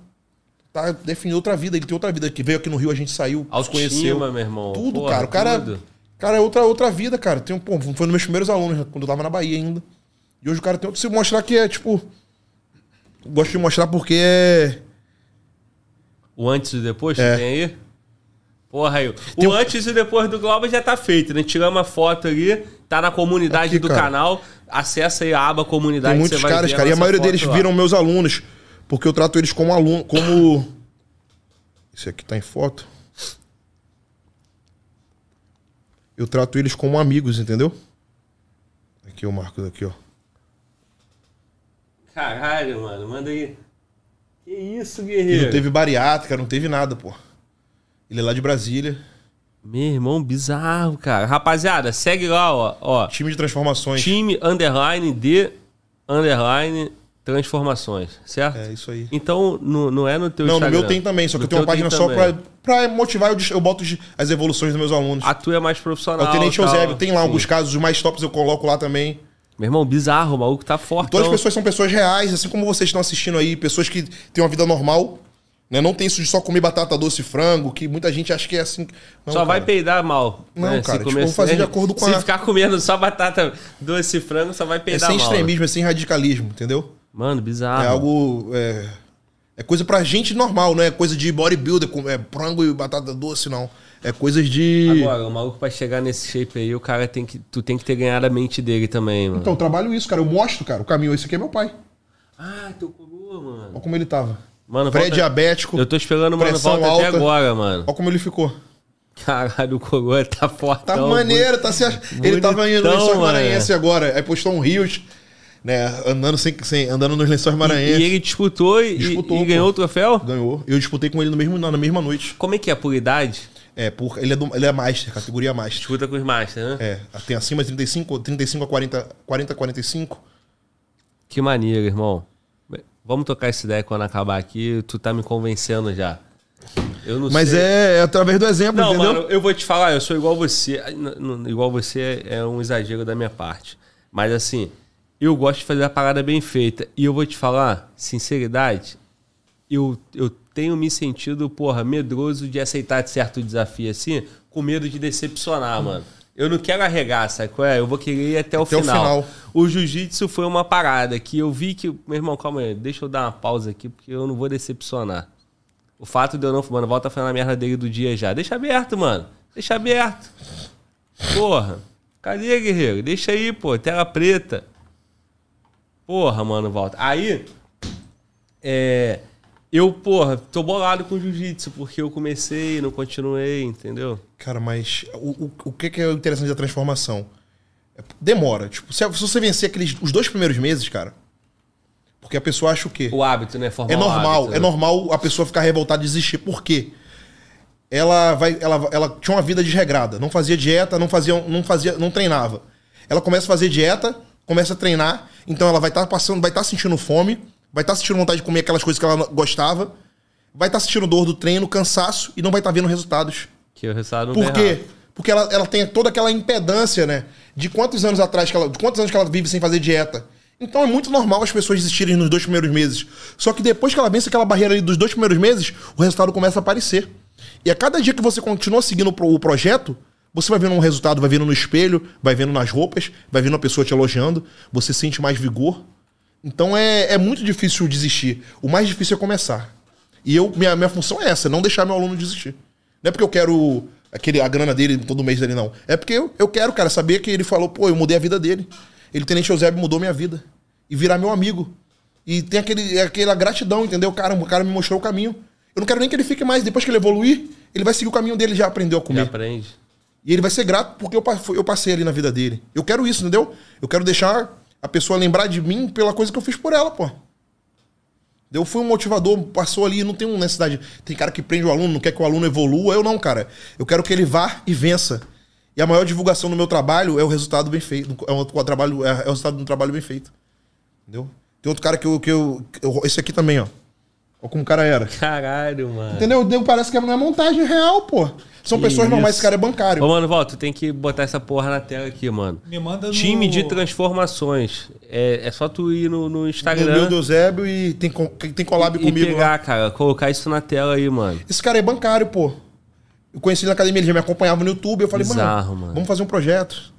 Tá definindo outra vida, ele tem outra vida. Que veio aqui no Rio, a gente saiu, se conheceu. Meu irmão. Tudo, Porra, cara. O cara, tudo. cara é outra, outra vida, cara. Tem um, pô, foi um dos meus primeiros alunos, né, quando eu tava na Bahia ainda. E hoje o cara tem outro. Se mostrar que é, tipo. Gosto de mostrar porque é. O antes e depois, É. tem aí? Porra, aí. O um- antes e depois do Globo já tá feito, né? Tiramos uma foto ali, tá na comunidade Aqui, do cara. canal. Acessa aí a aba comunidade. Tem muitos caras, cara. E a maioria deles lá. viram meus alunos. Porque eu trato eles como aluno. Como. Esse aqui tá em foto. Eu trato eles como amigos, entendeu? Aqui o Marcos, aqui, ó. Caralho, mano. Manda aí. Que isso, E guerreiro? não teve bariátrica, não teve nada, pô. Ele é lá de Brasília. Meu irmão, bizarro, cara. Rapaziada, segue lá, ó. ó Time de transformações. time underline de underline transformações, certo? É isso aí. Então, no, não é no teu Não, no Instagram. meu tem também, só que No eu tenho uma página só pra, pra motivar, eu, eu boto as evoluções dos meus alunos. A tua é mais É profissional. o Tenente. Eusébio, tem lá Sim. alguns casos, os mais tops eu coloco lá também. Meu irmão, bizarro, o maluco tá forte. Todas as pessoas são pessoas reais, assim como vocês estão assistindo aí, pessoas que têm uma vida normal, né? Não tem isso de só comer batata doce e frango, que muita gente acha que é assim. Não, Só vai cara. peidar mal. Não, né? cara, Se tipo, comer fazer de acordo com Se a- ficar comendo só batata doce e frango, só vai É peidar sem mal. extremismo, é sem radicalismo, entendeu? Mano, bizarro. É algo. É, é coisa pra gente normal, não é coisa de bodybuilder, com é, frango e batata doce, não. É coisas de. Agora, o maluco pra chegar nesse shape aí, o cara tem que. Tu tem que ter ganhado a mente dele também, mano. Então, eu trabalho isso, cara. Eu mostro, cara, o caminho. Esse aqui é meu pai. Ah, teu coroa, mano. Olha como ele tava. Mano, pré-diabético. Eu tô esperando o mano volta até alta. agora, mano. Olha como ele ficou. Caralho, o coroa tá forte. Tá maneiro, tá se ach... Ele tava indo no Lençóis. Maranhense agora. Aí postou um Rios, né? Andando, sem, sem, andando nos Lençóis E, Maranhense. e ele disputou e, Disputou, e ganhou pô. o troféu? Ganhou. Eu disputei com ele no mesmo, na mesma noite. Como é que é por idade? É, por, ele, é do, ele é Master, categoria Master. Disputa com os Masters, né? É, tem acima de 35, 35 a 40, 40 a 45. Que maneiro, irmão. Vamos tocar essa ideia quando acabar aqui. Tu tá me convencendo já. Eu não Mas sei. é, é através do exemplo, Não, entendeu? mano, eu vou te falar, eu sou igual você. Igual você é um exagero da minha parte. Mas assim, eu gosto de fazer a parada bem feita. E eu vou te falar, sinceridade, eu, eu tenho me sentido, porra, medroso de aceitar certo desafio assim, com medo de decepcionar, mano. Eu não quero arregar, sabe qual é? Eu vou querer ir até o Até o final. final. O jiu-jitsu foi uma parada que eu vi que. Meu irmão, calma aí, deixa eu dar uma pausa aqui, porque eu não vou decepcionar. O fato de eu não. Mano, volta a merda dele do dia já. Deixa aberto, mano. Deixa aberto. Porra. Cadê, guerreiro? Deixa aí, pô. Tela preta. Porra, mano, volta. Aí. É. Eu, porra, tô bolado com jiu-jitsu, porque eu comecei e não continuei, entendeu? Cara, mas o, o, o que que é interessante da transformação? É- Demora. Tipo, se, se você vencer aqueles, os dois primeiros meses, cara. Porque a pessoa acha o quê? O hábito, né? Formar É normal, hábito, é né? normal a pessoa ficar revoltada e desistir. Por quê? Ela vai, ela, ela tinha uma vida desregrada, não fazia dieta, não fazia, não fazia, não treinava. Ela começa a fazer dieta, começa a treinar, então ela vai estar passando, vai estar sentindo fome, vai estar sentindo vontade de comer aquelas coisas que ela gostava, vai estar sentindo dor do treino, cansaço e não vai estar vendo resultados. Que o resultado não Por tá quê? Porque ela, ela tem toda aquela impedância, né? De quantos anos atrás que ela. De quantos anos que ela vive sem fazer dieta. Então é muito normal as pessoas desistirem nos dois primeiros meses. Só que depois que ela vence aquela barreira ali dos dois primeiros meses, o resultado começa a aparecer. E a cada dia que você continua seguindo o projeto, você vai vendo um resultado, vai vendo no espelho, vai vendo nas roupas, vai vendo a pessoa te elogiando, você sente mais vigor. Então é, é muito difícil desistir. O mais difícil é começar. E eu, minha, minha função é essa, não deixar meu aluno desistir. Não é porque eu quero aquele, a grana dele todo mês dele, não. É porque eu, eu quero, cara, saber que ele falou, pô, eu mudei a vida dele. Ele, Tenente Eusébio, mudou minha vida. E virar meu amigo. E tem aquele, aquela gratidão, entendeu? Cara, o cara me mostrou o caminho. Eu não quero nem que ele fique mais. Depois que ele evoluir, ele vai seguir o caminho dele, já aprendeu a Já comer. aprende. E ele vai ser grato porque eu, eu passei ali na vida dele. Eu quero isso, entendeu? Eu quero deixar a pessoa lembrar de mim pela coisa que eu fiz por ela, pô. Eu fui um motivador, passou ali, não tem necessidade. Tem cara que prende o aluno, não quer que o aluno evolua. Eu não, cara. Eu quero que ele vá e vença. E a maior divulgação do meu trabalho é o resultado bem feito. É o, trabalho, é, é o resultado de um trabalho bem feito. Entendeu? Tem outro cara que eu, que eu, eu- Esse aqui também, ó. Olha como o cara era. Caralho, mano. Entendeu? Deu- Parece que não é montagem real, pô. São Que pessoas normais, esse cara é bancário. Ô, mano, volta, tu tem que botar essa porra na tela aqui, mano. Me manda no... Time de transformações. É, é só tu ir no, no No Instagram meu do Eusébio e tem, tem collab e comigo lá. pegar, cara. Colocar isso na tela aí, mano. Esse cara é bancário, pô. Eu conheci ele na academia, ele já me acompanhava no YouTube. Eu falei, Bizarro, mano, mano. vamos fazer um projeto.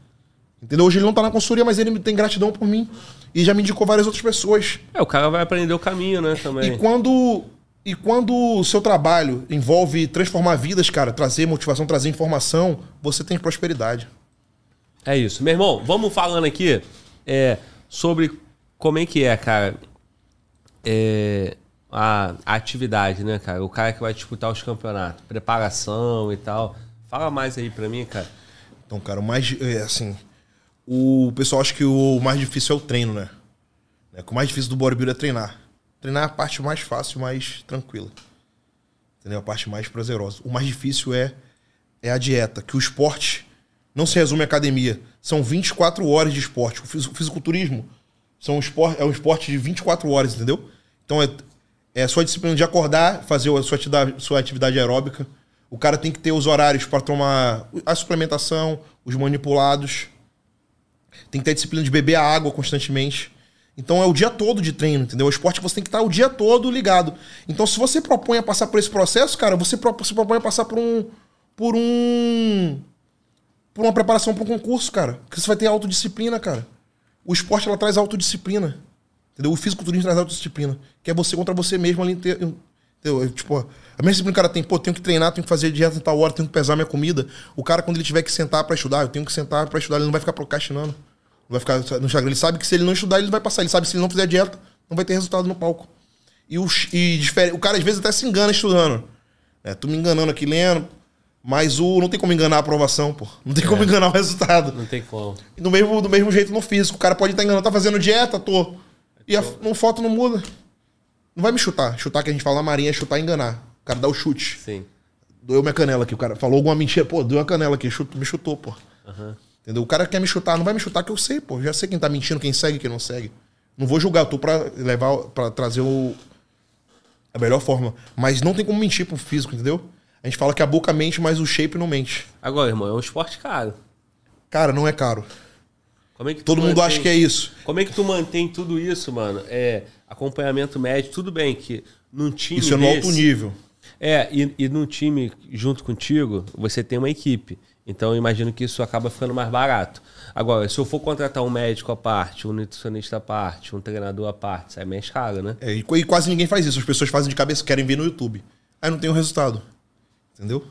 Entendeu? Hoje ele não tá na consultoria, mas ele tem gratidão por mim. E já me indicou várias outras pessoas. É, o cara vai aprender o caminho, né, também. E quando, e quando o seu trabalho envolve transformar vidas, cara, trazer motivação, trazer informação, você tem prosperidade. É isso. Meu irmão, vamos falando aqui é, sobre como é que é, cara, é, a, a atividade, né, cara? O cara que vai disputar os campeonatos, preparação e tal. Fala mais aí pra mim, cara. Então, cara, o mais. É, assim. O pessoal acha que o mais difícil é o treino, né? É, o mais difícil do bodybuilder é treinar. Treinar é a parte mais fácil, mais tranquila. Entendeu? A parte mais prazerosa. O mais difícil é, é a dieta, que o esporte não se resume à academia. São 24 horas de esporte. O fisiculturismo são um esporte, é um esporte de 24 horas, entendeu? Então é, é a sua disciplina de acordar, fazer a sua atividade, sua atividade aeróbica. O cara tem que ter os horários para tomar a suplementação, os manipulados. Tem que ter disciplina de beber a água constantemente. Então é o dia todo de treino, entendeu? O esporte você tem que estar o dia todo ligado. Então se você propõe a passar por esse processo, cara, você se propõe a passar por um por um por uma preparação para um concurso, cara. Porque você vai ter autodisciplina, cara. O esporte ela traz autodisciplina. Entendeu? O fisiculturismo traz autodisciplina. Que é você contra você mesmo ali inteiro. Tipo, a mesma disciplina que o cara tem, pô, tenho que treinar, tenho que fazer dieta em tal hora, tenho que pesar minha comida. O cara, quando ele tiver que sentar para estudar, eu tenho que sentar para estudar, ele não vai ficar procrastinando. Não vai ficar no Instagram. Ele sabe que se ele não estudar, ele vai passar. Ele sabe que se ele não fizer dieta, não vai ter resultado no palco. E, o, e difere- o cara às vezes até se engana estudando. É, tu me enganando aqui lendo, mas o não tem como enganar a aprovação, pô. Não tem como enganar o resultado. Não tem como. E do mesmo, do mesmo jeito no físico. O cara pode estar enganando, tá fazendo dieta, tô. E a, no foto não muda. Não vai me chutar. Chutar que a gente fala na marinha é chutar e enganar. O cara dá o chute. Sim. Doeu minha canela aqui. O cara falou alguma mentira. Pô, doeu a canela aqui. Chutou, me chutou, pô. Entendeu? O cara quer me chutar. Não vai me chutar que eu sei, pô. Já sei quem tá mentindo, quem segue, quem não segue. Não vou julgar. Eu tô pra levar, pra trazer o... A melhor forma. Mas não tem como mentir pro físico, entendeu? A gente fala que a boca mente, mas o shape não mente. Agora, irmão, é um esporte caro. Cara, não é caro. Como é Todo mundo mantém- acha que é isso. Como é que tu mantém tudo isso, mano? É, acompanhamento médico, tudo bem que num time Isso é no desse, alto nível. É, e, e num time junto contigo, você tem uma equipe. Então imagino que isso acaba ficando mais barato. Agora, se eu for contratar um médico à parte, um nutricionista à parte, um treinador à parte, sai mais caro, né? É, e, e quase ninguém faz isso. As pessoas fazem de cabeça, querem ver no YouTube. Aí não tem o resultado. Entendeu?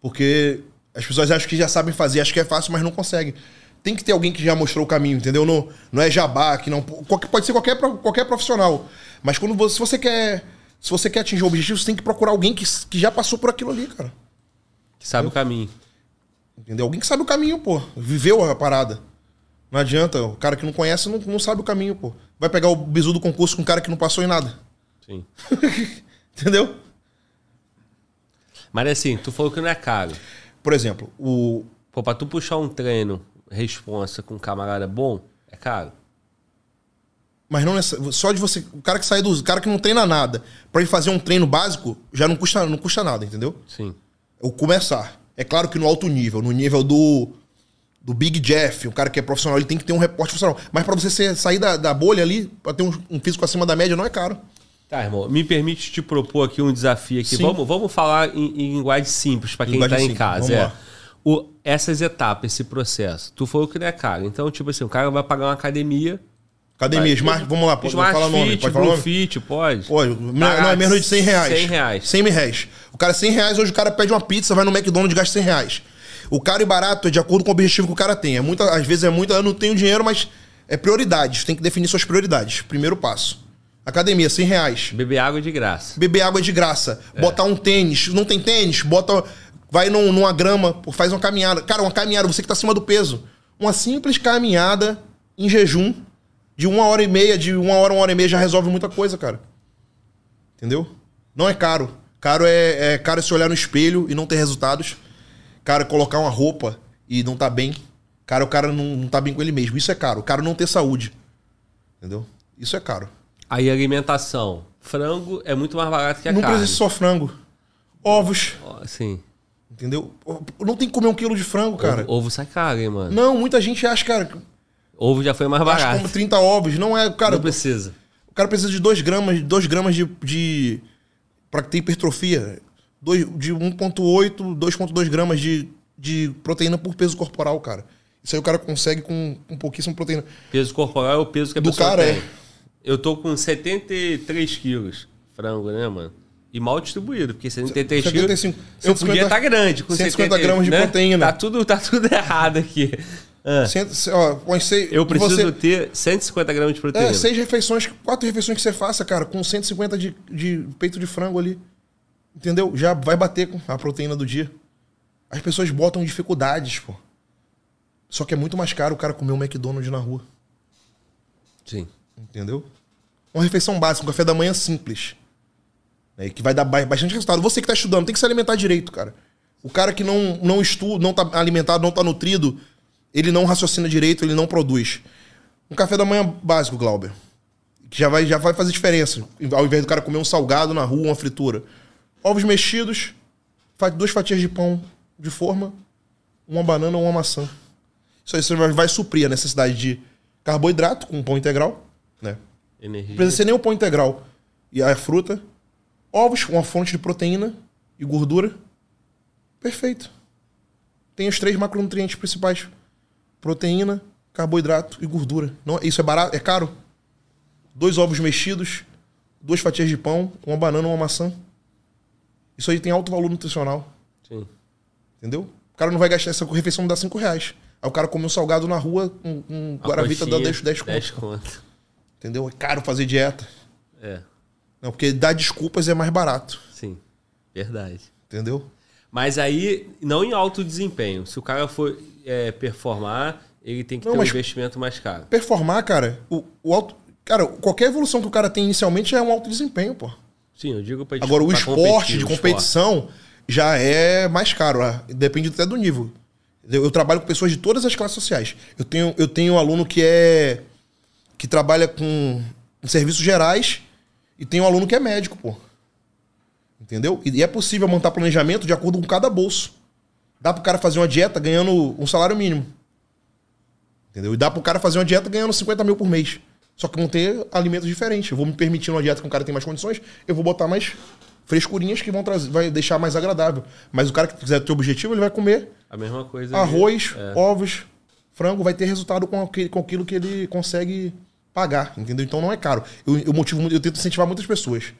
Porque as pessoas acham que já sabem fazer, acham que é fácil, mas não conseguem. Tem que ter alguém que já mostrou o caminho, entendeu? Não, não é jabá, que não. Pode ser qualquer, qualquer profissional. Mas quando você, se você quer. Se você quer atingir o objetivo, você tem que procurar alguém que, que já passou por aquilo ali, cara. Que sabe o caminho. Entendeu? Alguém que sabe o caminho, pô. Viveu a parada. Não adianta. O cara que não conhece não, não sabe o caminho, pô. Vai pegar o bizu do concurso com um cara que não passou em nada. Sim. Entendeu? Mas assim, tu falou que não é caro. Por exemplo, o. Pô, pra tu puxar um treino responsa com um camarada bom, é caro. Mas não nessa, só de você. O cara que sai do. O cara que não treina nada, pra ele fazer um treino básico, já não custa, não custa nada, entendeu? Sim. O começar. É claro que no alto nível, no nível do. Do Big Jeff, o cara que é profissional, ele tem que ter um reporte profissional. Mas pra você ser- sair da, da bolha ali, pra ter um, um físico acima da média, não é caro. Tá, irmão, me permite te propor aqui um desafio aqui. Sim. Vamos, vamos falar em, em linguagem simples para quem Linguagem tá em casa. É. O, essas etapas, esse processo. Tu falou que não é caro. Então, tipo assim, o cara vai pagar uma academia. Academia, vai- Smart, vamos lá, pode Smart falar nome. Fit, Pode falar nome? Fit, pode. Pô, não, é menos de 100 reais. 100 reais. 100 mil reais. O cara, 100 reais, hoje o cara pede uma pizza, vai no McDonald's e gasta 100 reais. O caro e barato é de acordo com o objetivo que o cara tem. É muita, às vezes é muito, eu não tenho dinheiro, mas é prioridades. Tem que definir suas prioridades. Primeiro passo. Academia, 100 reais. Beber água de graça. Beber água é de graça. Botar um tênis. Não tem tênis? Bota. Vai num- numa grama, faz uma caminhada. Cara, uma caminhada, você que tá acima do peso. Uma simples caminhada em jejum de uma hora e meia, de uma hora, uma hora e meia já resolve muita coisa, cara. Entendeu? Não é caro. Caro é, é caro é se olhar no espelho e não ter resultados. Caro é colocar uma roupa e não tá bem. Caro é o cara não, não tá bem com ele mesmo. Isso é caro. Caro não ter saúde. Entendeu? Isso é caro. Aí alimentação. Frango é muito mais barato que a não carne. precisa só frango. Ovos. Sim. Entendeu? Não tem que comer um quilo de frango, cara. Ovo, ovo sai caro, hein, mano. Não, muita gente acha, cara, Ovo já foi mais que barato. come 30 ovos. Não é, cara. não precisa. O cara precisa de 2 gramas, 2 gramas de, de. Pra ter hipertrofia. Dois, de 1,8, 2,2 gramas de, de proteína por peso corporal, cara. Isso aí o cara consegue com, com pouquíssima proteína. Peso corporal é o peso que a Do pessoa cara, tem. é. Eu tô com 73 quilos. Frango, né, mano? E mal distribuído, porque 73 quilos. 75. Eu 150 podia estar grande. Com 150 70, gramas de né? proteína. Tá tudo, tá tudo errado aqui. Cento- ó, põe sei- eu preciso você- ter 150 gramas de proteína. É, seis refeições, quatro refeições que você faça, cara, com 150 de, de peito de frango ali. Entendeu? Já vai bater com a proteína do dia. As pessoas botam dificuldades, pô. Só que é muito mais caro o cara comer um McDonald's na rua. Sim. Entendeu? Uma refeição básica, um café da manhã simples. né, que vai dar ba- bastante resultado. Você que tá estudando, tem que se alimentar direito, cara. O cara que não, não estuda, não tá alimentado, não tá nutrido, ele não raciocina direito, ele não produz. Um café da manhã básico, Glauber. Que já vai, já vai fazer diferença. Ao invés do cara comer um salgado na rua, uma fritura. Ovos mexidos, duas fatias de pão de forma, uma banana ou uma maçã. Isso aí você vai, suprir a necessidade de carboidrato com pão integral, né? Não Energia. precisa ser nem o pão integral. E a fruta. Ovos, uma fonte de proteína e gordura. Perfeito. Tem os três macronutrientes principais: proteína, carboidrato e gordura. Não, isso é barato, é caro. Dois ovos mexidos, duas fatias de pão, uma banana uma maçã. Isso aí tem alto valor nutricional. Sim. Entendeu? O cara não vai gastar essa refeição, dá 5 reais. Aí o cara come um salgado na rua, um, um Guaravita dá coxinha, 10, 10 10 conto. conto. Entendeu? É caro fazer dieta. É. Não, porque dar desculpas é mais barato. Sim, verdade. Entendeu? Mas aí, não em alto desempenho. Se o cara for é, performar, ele tem que Não, ter um investimento mais caro. Performar, cara, o, o alto. Cara, qualquer evolução que o cara tem inicialmente é um alto desempenho, pô. Sim, eu digo pra Agora, o esporte de competição já é mais caro. ah, Depende até do nível. Eu, trabalho com pessoas de todas as classes sociais. Eu tenho, eu tenho um aluno que é. que trabalha com, com serviços gerais e tem um aluno que é médico, pô. Entendeu? E, e é possível montar planejamento de acordo com cada bolso. Dá pro cara fazer uma dieta ganhando um salário mínimo. Entendeu? E dá pro cara fazer uma dieta ganhando 50 mil por mês. Só que vão ter alimentos diferentes. Eu vou me permitir uma dieta que um cara tem mais condições, eu vou botar mais frescurinhas que vão trazer, vai deixar mais agradável. Mas o cara que quiser ter objetivo, ele vai comer A mesma coisa. arroz, É. ovos, frango, vai ter resultado com aquele- com aquilo que ele consegue pagar, entendeu? Então não é caro. Eu, eu motivo, eu tento incentivar muitas pessoas.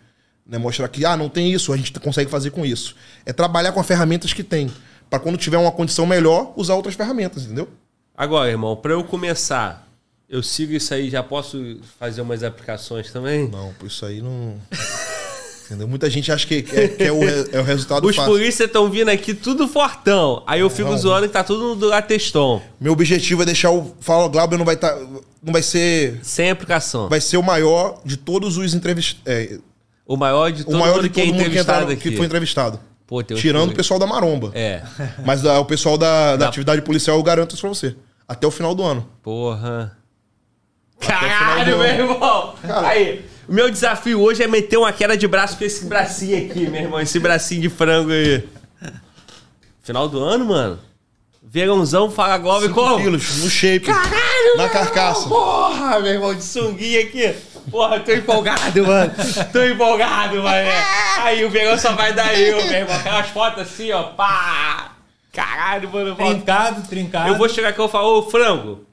Né? Mostrar que, ah, não tem isso, a gente consegue fazer com isso. É trabalhar com as ferramentas que tem. Para quando tiver uma condição melhor, usar outras ferramentas, entendeu? Agora, irmão, pra eu começar, eu sigo isso aí, já posso fazer umas aplicações também? Não, por isso aí não. entendeu? Muita gente acha que, é, que é o, é o resultado Os fácil. polícias estão vindo aqui tudo fortão. Aí eu fico Não. zoando que tá tudo no Lateston. Meu objetivo é deixar o Fala Glauber não vai estar. não vai ser. Sem aplicação. Vai ser o maior de todos os entrevistados. O maior de o todo maior mundo de que é mundo que, entrevistado entraram, aqui. que foi entrevistado. Pô, Tirando o pessoal da maromba. É. Mas ah, o pessoal da, da Da- atividade policial, eu garanto isso pra você. Até o final do ano. Porra. Caralho, meu irmão. Aí, o meu desafio hoje é meter uma queda de braço com esse bracinho aqui, meu irmão. Esse bracinho de frango aí. Final do ano, mano. Verãozão, fala e 5 como? quilos no shape. Caralho, Na meu carcaça. irmão, Porra, meu irmão, de sunguinha aqui. Porra, tô empolgado, mano. Tô empolgado, mano. Aí o verão só vai dar eu, meu irmão. Aquelas fotos assim, ó. Pá. Caralho, mano. Trincado, trincado. Eu vou chegar aqui e falar, ô frango,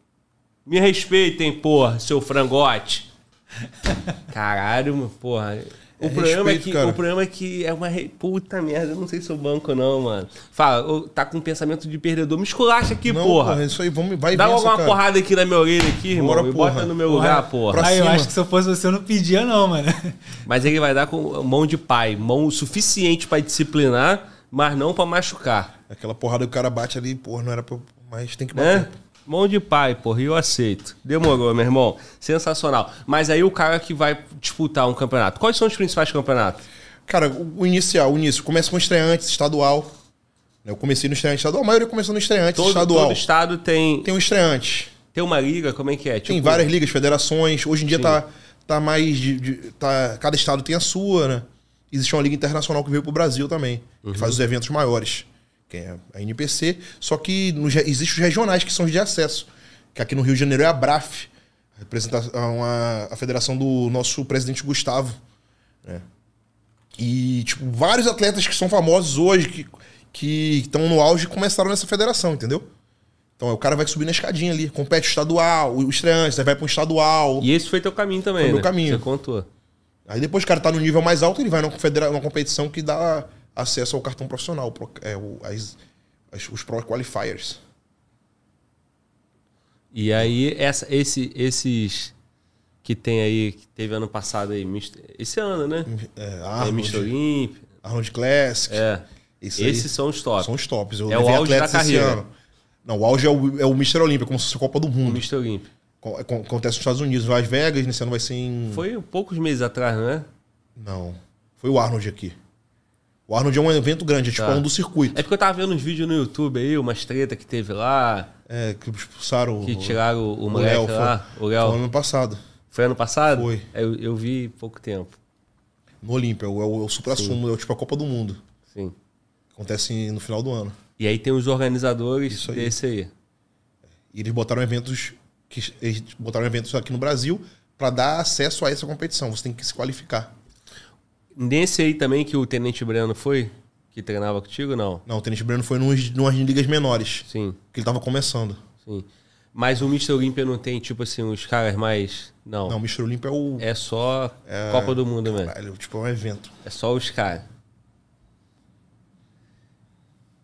me respeitem, porra, seu frangote. Caralho, porra. O, É problema é respeito, que, cara. o problema é que é uma. Re... Puta merda, eu não sei se eu banco, não, mano. Fala, tá com pensamento de perdedor. Me esculacha aqui, Não, porra. porra, isso aí, vamos, vai Dá logo uma cara. porrada aqui na minha orelha aqui, irmão. Bora, e porra. bota no meu Porra, lugar, porra. Aí eu acho que se eu fosse você, eu não pedia, não, mano. Mas ele vai dar com mão de pai. Mão suficiente pra disciplinar, mas não pra machucar. Aquela porrada que o cara bate ali, porra, não era pra. Mas tem que bater. né? Mão de pai, porra, e eu aceito. Demorou, meu irmão. Sensacional. Mas aí o cara que vai disputar um campeonato. Quais são os principais campeonatos? Cara, o, inicial, o início, começa com estreantes, estadual. Eu comecei no estreante estadual, a maioria começou no estreante Todo, estadual. todo estado tem, tem Tem um estreante. uma liga, como é que é? Tem Tipo, várias ligas, federações. Hoje em dia Sim. tá, tá mais. De, de- tá, cada estado tem a sua, né? Existe uma liga internacional que veio pro Brasil também, Uhum. que faz os eventos maiores, que é a NPC. Só que nos re- existem os regionais, que são os de acesso. Que aqui no Rio de Janeiro é a BRAF, a, representa- a, a federação do nosso presidente Gustavo. né? E, tipo, vários atletas que são famosos hoje, que que estão no auge, começaram nessa federação, entendeu? Então o cara vai subir na escadinha ali, compete o estadual, o estreante, aí vai para um estadual. E esse foi teu caminho também, Foi né? meu caminho. Você contou. Aí depois o cara tá no nível mais alto, ele vai numa, numa competição que dá acesso ao cartão profissional, pro- é, o- as- as- os Pro Qualifiers. E aí, essa, esse, esses que tem aí, que teve ano passado aí, Mr. esse ano, né? É, É Arnold, Mr. Olímpia. Arnold Classic. É. Aí Esses são os top. são os tops. Eu É o auge da esse carreira. ano. Não, o auge é o, é o Mr. Olímpia, como se fosse a Copa do O Mundo. Mr. Olímpia. Co- co- Acontece nos Estados Unidos, Las Vegas, nesse ano vai ser em. Foi poucos meses atrás, não é? Não. Foi o Arnold aqui. O Arnold é um evento grande, é tipo Tá. um do circuito. É porque eu tava vendo uns vídeos no YouTube aí, umas treta que teve lá, É, que expulsaram que o, tiraram o, o o moleque Léo. Foi, lá, o foi Léo. ano passado, Foi ano passado? Foi. É, Eu, eu vi pouco tempo. no Olímpia. É o, é o supra-sumo, é o tipo a Copa do Mundo. Sim. Acontece no final do ano. E aí tem os organizadores Isso aí. desse aí. E eles botaram eventos que eles botaram eventos aqui no Brasil para dar acesso a essa competição. Você tem que se qualificar. Nesse aí também que o Tenente Breno foi, que treinava contigo, não? Não, o Tenente Breno foi nos, numas ligas menores, Sim, que ele tava começando. sim. Mas o Mr. Olímpia não tem, tipo assim, os caras mais. Não. Não, o Mr. Olímpia é o É só Copa do Mundo mesmo. caralho, tipo é um evento. É só os caras.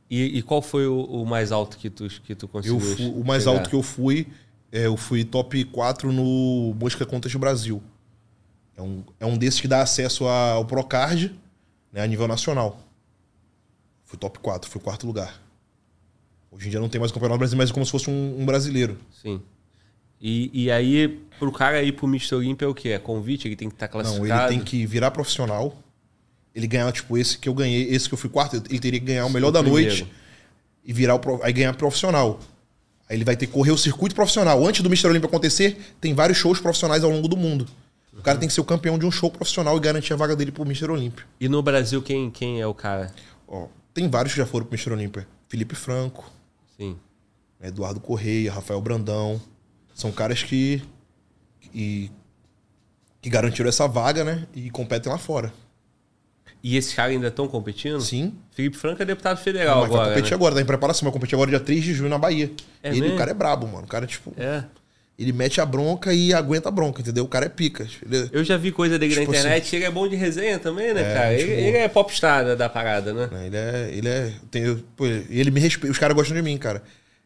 E, e qual foi o, o mais alto que tu, que tu Eu conseguiu? fu- o mais chegar? alto que eu fui, é, eu fui top 4 no Mosca Contest Brasil. É um, é um desses que dá acesso ao Procard né, a nível nacional. Fui top 4, fui quarto lugar. Hoje em dia não tem mais o campeonato brasileiro, mas é como se fosse um, um brasileiro. Sim. E, e aí, pro cara ir pro Mr. Olympia é o quê? É convite? Ele tem que estar classificado? Não, ele tem que virar profissional. Ele ganhar, tipo, esse que eu ganhei, esse que eu fui quarto, ele teria que ganhar o melhor O da primeiro. noite e virar o, aí ganhar profissional. Aí ele vai ter que correr o circuito profissional. Antes do Mr. Olympia acontecer, tem vários shows profissionais ao longo do mundo. O cara tem que ser o campeão de um show profissional e garantir a vaga dele pro Mr. Olympia. E no Brasil, quem, quem é o cara? Ó, tem vários que já foram pro Mr. Olympia. Felipe Franco, Sim. Eduardo Correia, Rafael Brandão. São caras que, que, que garantiram essa vaga, né? E competem lá fora. E esses caras ainda estão competindo? Sim. Felipe Franco é deputado federal mas vai agora. competir né? agora, tá em preparação. Vai competir agora dia 3 de junho na Bahia. É ele, mesmo? o cara é brabo, mano. O cara, tipo, É. ele mete a bronca e aguenta a bronca, entendeu? O cara é pica. Ele- Eu já vi coisa dele Tipo na internet. Ele é bom de resenha também, né, É, cara? Ele, tipo- ele é popstar da- da parada, né? Ele é. Ele é. Tem, pô, ele me respeita. Os caras gostam de mim, cara.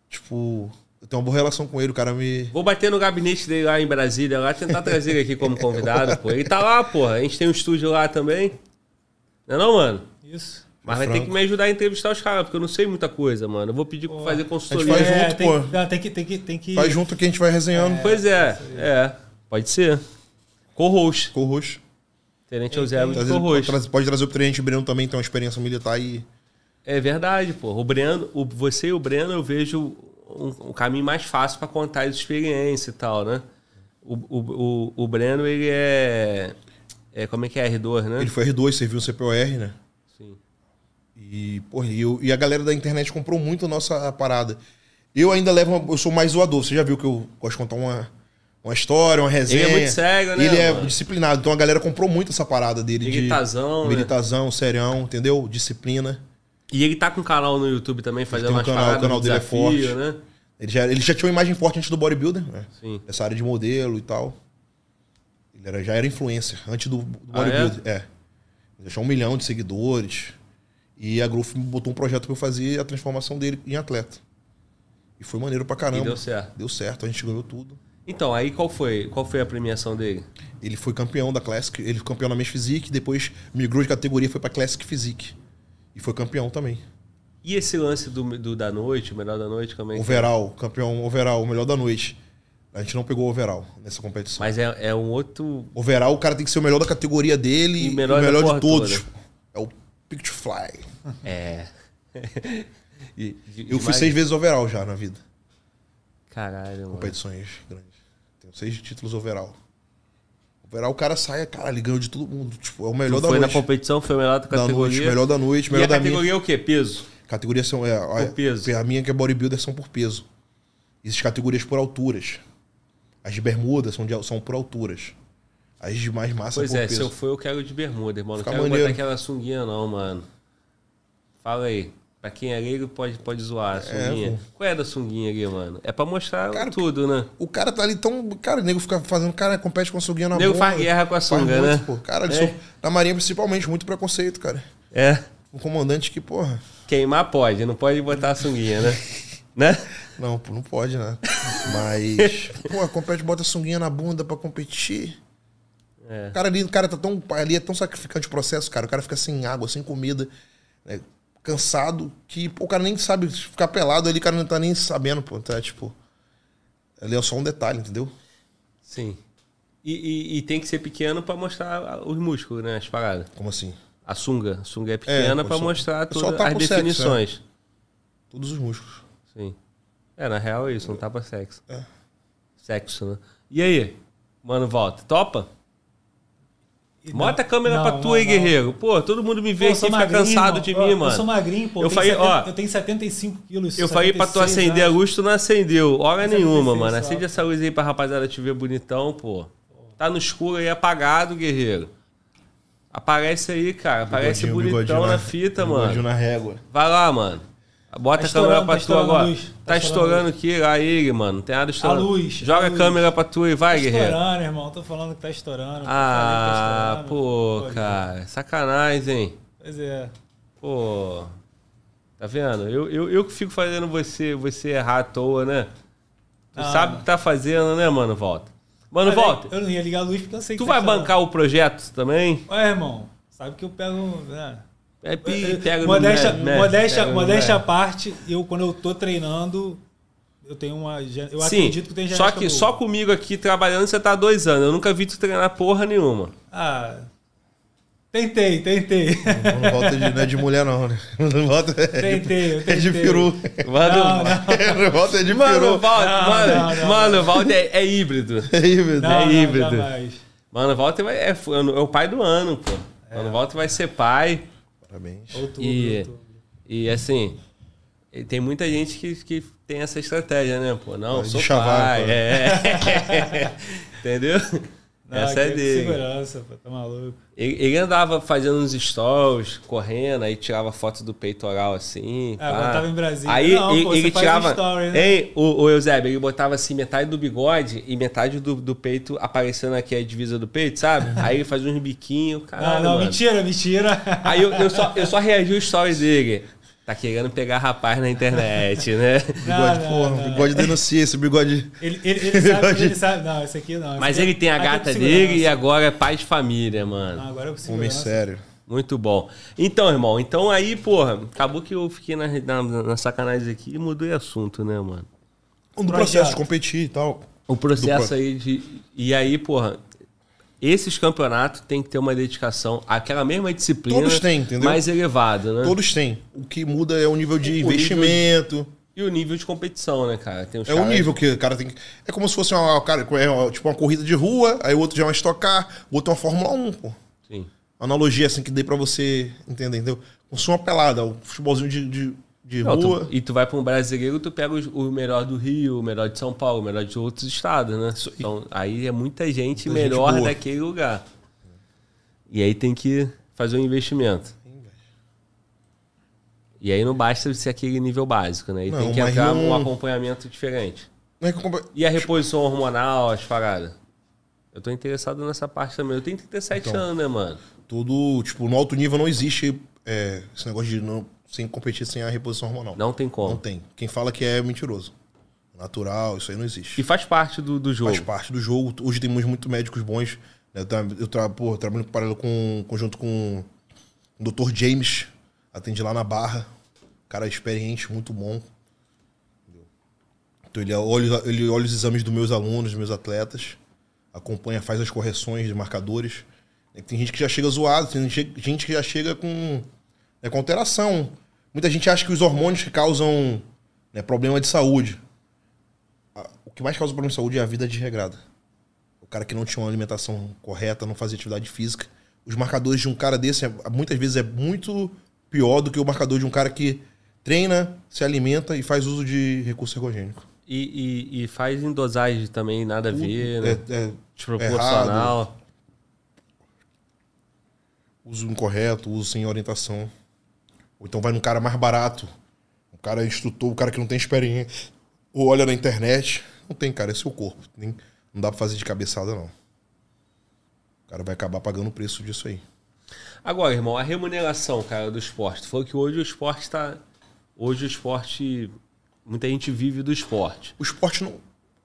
Tipo, eu tenho uma boa relação com ele, o cara me. Vou bater no gabinete dele lá em Brasília, lá tentar trazer ele aqui como convidado, pô. Ele tá lá, porra. A gente tem um estúdio lá também. Não é não, mano? Isso. Mas vai ter que me ajudar a entrevistar os caras, porque eu não sei muita coisa, mano. Eu vou pedir pra fazer consultoria. faz É, junto, tem, pô. não, tem que, tem que, tem que. Faz junto que a gente vai resenhando. Pois é, é. Pode ser. Co-host. O roxo. Tenente Eusébio de Trazer- Pode co-host. trazer, pode trazer o Tenente Breno também, tem uma experiência militar e. É verdade, pô. O Breno, o, você e o Breno, eu vejo um, um caminho mais fácil pra contar as experiências e tal, né? O, o, o, o Breno, ele é, é. Como é que é? R2, né? Ele foi R2, serviu no CPOR, né? E, porra, eu- e a galera da internet comprou muito a nossa parada. Eu ainda levo. Uma, eu sou mais zoador. Você já viu que eu gosto de contar uma, uma história, uma resenha. Ele é muito sério, né, Ele é mano? disciplinado. Então a galera comprou muito essa parada dele. Militazão, de né? Serião, entendeu? Disciplina. E ele tá com um canal no YouTube também, fazendo um umas canal, paradas o canal de dele é desafio, forte. né? Ele já, ele já tinha uma imagem forte antes do bodybuilder, né? Sim. Essa área de modelo e tal. Ele era, já era influencer antes do, do Ah, bodybuilder. é? Ele já tinha um milhão de seguidores. E a Growth botou um projeto pra eu fazer a transformação dele em atleta. E foi maneiro pra caramba. E deu certo. Deu certo, a gente ganhou tudo. Então, aí qual foi, qual foi a premiação dele? Ele foi campeão da Classic, ele foi campeão na Men's Physique, depois migrou de categoria e foi pra Classic Physique. E foi campeão também. E esse lance do, do da noite, o melhor da noite, como é que? Overall, campeão overall, o melhor da noite. A gente não pegou o overall nessa competição. Mas é, é um outro. Overall, o cara tem que ser o melhor da categoria dele E e o melhor melhor, de todos. toda. É o Picture Fly. É. E- de- Eu fui seis vezes overall já na vida. Caralho, mano. Competições grandes. Tenho seis títulos overall. Overall, o cara sai, cara, ele ganhou de todo mundo. Tipo, é o melhor Tu da foi noite. na competição, foi o melhor da da categoria. noite, melhor da noite, e melhor a da minha. categoria é o quê? Peso? Categorias são. É, a, Por peso. A minha que é bodybuilder são por peso. Existem categorias por alturas. As de bermuda são, de- são por alturas. As de mais massa Pois é, peso. se eu for, eu quero de bermuda, irmão. Não Fica quero maneiro. botar aquela sunguinha, não, mano. Fala aí. Pra quem é leigo, pode, pode zoar a sunguinha. pô. Qual é da sunguinha ali, mano? É pra mostrar Cara, tudo, né? O cara tá ali tão. Cara, o nego fica fazendo. Cara, compete com a sunguinha na O nego faz guerra com a sunga, né? Pô. Cara, É. são- na Marinha principalmente, muito preconceito, cara. É. Um comandante que, porra. Queimar pode, não pode botar a sunguinha, né? né? Não, não pode, né? Mas. pô, compete, bota a sunguinha na bunda pra competir. É. O cara ali, o cara tá tão. Ali é tão sacrificante o processo, cara. O cara fica sem água, sem comida, né, cansado, que pô, o cara nem sabe ficar pelado ali, o cara não tá nem sabendo, pô. Tá, tipo. Ali é só um detalhe, entendeu? Sim. E, e- e tem que ser pequeno pra mostrar os músculos, né? As paradas. Como assim? A sunga. A sunga é pequena pô, pra só- mostrar só todas tá as com sexo, definições. Todos os músculos. Sim. É, na real é isso, não tapa sexo. É. Sexo, né? E aí? Mano, volta. Topa? Bota a câmera não, pra não, tu aí, não. guerreiro. Pô, todo mundo me vê Pô, aqui fica magrinho, cansado de Ó, mim, mano. Eu sou magrinho, pô. Eu tenho falei, 70 ó, Eu tenho 75 quilos. Eu falei pra tu 76 acender a anos. luz, tu não acendeu. Hora nenhuma, 76 mano. só. Acende essa luz aí pra rapaziada te ver bonitão, pô. Tá no escuro aí, apagado, guerreiro. Aparece aí, cara. Aparece Bigodinho, bonitão bigodinho na fita, bigodinho mano. na régua. Vai lá, mano. Bota Tá a câmera estourando, pra tá tu estourando agora. a luz. Tá Tá estourando estourando aqui, ele, mano. Não tem nada estourando. luz, Joga a a luz. câmera pra tu e vai, Tá guerreiro. estourando, irmão. Tô falando que tá estourando. Ah, Falei que tá pô, estourando. cara. Sacanagem, hein? Pois é. Pô. Tá vendo? Eu, eu, eu que fico fazendo você, você errar à toa, né? Tu Ah. sabe o que tá fazendo, né, mano? Volta. Mano, volta. Eu não ia ligar a luz porque eu sei que Tu tá vai bancar o projeto também? Ué, irmão, sabe que eu pego. Né? É, pi- pega no modéstia, mexe, modéstia, pega no modéstia à parte, eu quando eu tô treinando, eu tenho uma. Eu Sim, acredito que tem só genética que boa. só comigo aqui trabalhando você tá há dois anos. Eu nunca vi tu treinar porra nenhuma. Ah. Tentei, tentei. Não volta de, não é de mulher, não, né? Não volta é de, Tentei, eu é de tentei. peru. Mano, Não, não. Não volta é de Mano, peru. Não, mano, não, não, mano, o Walter é, é híbrido. É híbrido. Não, É não, híbrido. Mano, o Walter vai, é, fu- é o pai do ano, pô. Mano, o Walter vai ser pai. Parabéns. Outubro, E- outubro. E assim, e tem muita gente que, que tem essa estratégia, né, pô? Não, De sou chavar, pai. pô. É. Entendeu? Não, essa é dele. Segurança, pô, tá maluco. Ele, ele andava fazendo uns stories, correndo, aí tirava foto do peitoral assim. Ah, pá. quando tava em Brasília. Aí Não, ele, pô, ele você faz tirava. story, né? Hein, o, o Eusébio, ele botava assim metade do bigode e metade do, do peito aparecendo aqui a divisa do peito, sabe? Aí ele fazia uns biquinhos, caralho. Não, não, mano. mentira, mentira. Aí eu, eu só, eu só reagi ao story dele. Tá querendo pegar rapaz na internet, né? Bigode, Não, porra, não, não. bigode denuncia esse bigode. Ele, ele, ele sabe, ele sabe. Não, esse aqui não. esse Mas aqui é- ele tem a é gata dele e agora é pai de família, mano. Não, agora é com Homem sério. Muito bom. Então, irmão, então aí, porra, acabou que eu fiquei na, na, na sacanagem aqui e mudei assunto, né, mano? Um Projeto. processo de competir e tal. O processo aí de. E aí, porra, esses campeonatos tem que ter uma dedicação àquela mesma disciplina Todos têm, entendeu? mais elevada, né? Todos têm. O que muda é o nível de O nível de- investimento. E o nível de competição, né, cara? Tem É o nível que o cara tem que. É como se fosse uma, cara, é tipo uma corrida de rua, aí o outro já é uma estocar, o outro é uma Fórmula 1, pô. Sim. Analogia assim que dê pra você entender, entendeu? Como se fosse uma pelada, o futebolzinho de, de, de Não, rua. tu- e tu vai pra um brasileiro, tu pega os- o melhor do Rio, o melhor de São Paulo, o melhor de outros estados, né? Aí. Então, aí é muita gente Muita gente melhor boa. daquele lugar. E aí tem que fazer um investimento. E aí não basta ser aquele nível básico, né? E Não, tem que entrar não- um acompanhamento diferente. É E a reposição hormonal, as paradas? Eu tô interessado nessa parte também. Eu tenho 37 Então. anos, né, mano? Tudo, tipo, no alto nível não existe é, esse negócio de não, sem competir sem a reposição hormonal. Não tem como. Não tem. Quem fala que é mentiroso. Natural, isso aí não existe. E faz parte do, do jogo. Faz parte do jogo. Hoje temos muito médicos bons. né? Eu, tra eu tra pô, trabalho em paralelo com, conjunto com o Dr. James. Atende lá na Barra. Cara experiente, muito bom. Então ele olha, ele olha os exames dos meus alunos, dos meus atletas. Acompanha, faz as correções de marcadores. Tem gente que já chega zoado, tem gente que já chega com, né, com alteração. Muita gente acha que os hormônios que causam né, problema de saúde. O que mais causa problema de saúde é a vida desregrada. O cara que não tinha uma alimentação correta, não fazia atividade física. Os marcadores de um cara desse, é- muitas vezes, é muito pior do que o marcador de um cara que treina, se alimenta e faz uso de recurso ergogênico. E, e- e faz em dosagem também, nada a ver, né? É, é Desproporcional. uso incorreto, uso sem orientação. Ou então vai num cara mais barato. Um cara instrutor, um cara que não tem experiência. Ou olha na internet. Não tem, cara, é seu corpo. Nem- não dá pra fazer de cabeçada, não. O cara vai acabar pagando o preço disso aí. Agora, irmão, a remuneração, cara, do esporte. Tu falou que hoje o esporte está. Hoje o esporte. Muita gente vive do esporte. O esporte não.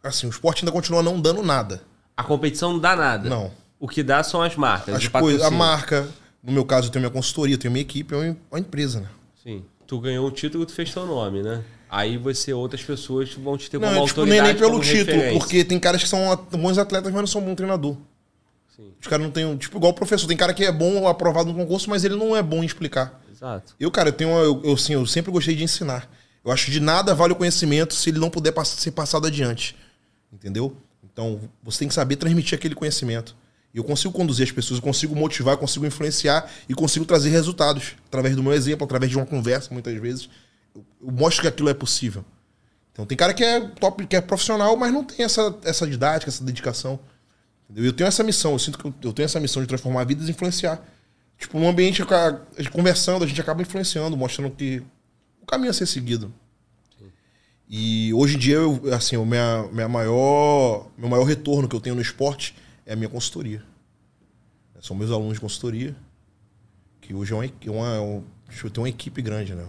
Assim, o esporte ainda continua não dando nada. A competição não dá nada. Não. O que dá são as marcas. As coisas, a marca, no meu caso, eu tenho minha consultoria, eu tenho minha equipe, é uma, empresa, né? Sim. Tu ganhou o título, tu fez teu nome, né? Aí você, outras pessoas vão te ter como Não, é, tipo, autoridade. nem, nem pelo como título, referência. porque tem caras que são bons atletas, mas não são bom treinador. Sim. Os caras não têm. Tipo, igual o professor, tem cara que é bom aprovado no concurso, mas ele não é bom em explicar. Exato. Eu, cara, eu tenho. uma- Eu, eu, assim, eu sempre gostei de ensinar. Eu acho que de nada vale o conhecimento se ele não puder pass- ser passado adiante. Entendeu? Então, você tem que saber transmitir aquele conhecimento. Eu consigo conduzir as pessoas, eu consigo motivar, eu consigo influenciar e consigo trazer resultados através do meu exemplo, através de uma conversa, muitas vezes. Eu, mostro que aquilo é possível. Então, tem cara que é top, que é profissional, mas não tem essa, essa didática, essa dedicação. Eu tenho essa missão, eu sinto que eu- tenho essa missão de transformar vidas e influenciar. Tipo, num ambiente conversando, a gente acaba influenciando, mostrando que o caminho a ser seguido. E hoje em dia, eu, assim, o minha, minha maior, meu maior retorno que eu tenho no esporte é a minha consultoria. São meus alunos de consultoria, que hoje é uma, uma, um, deixa eu ter uma equipe grande, né?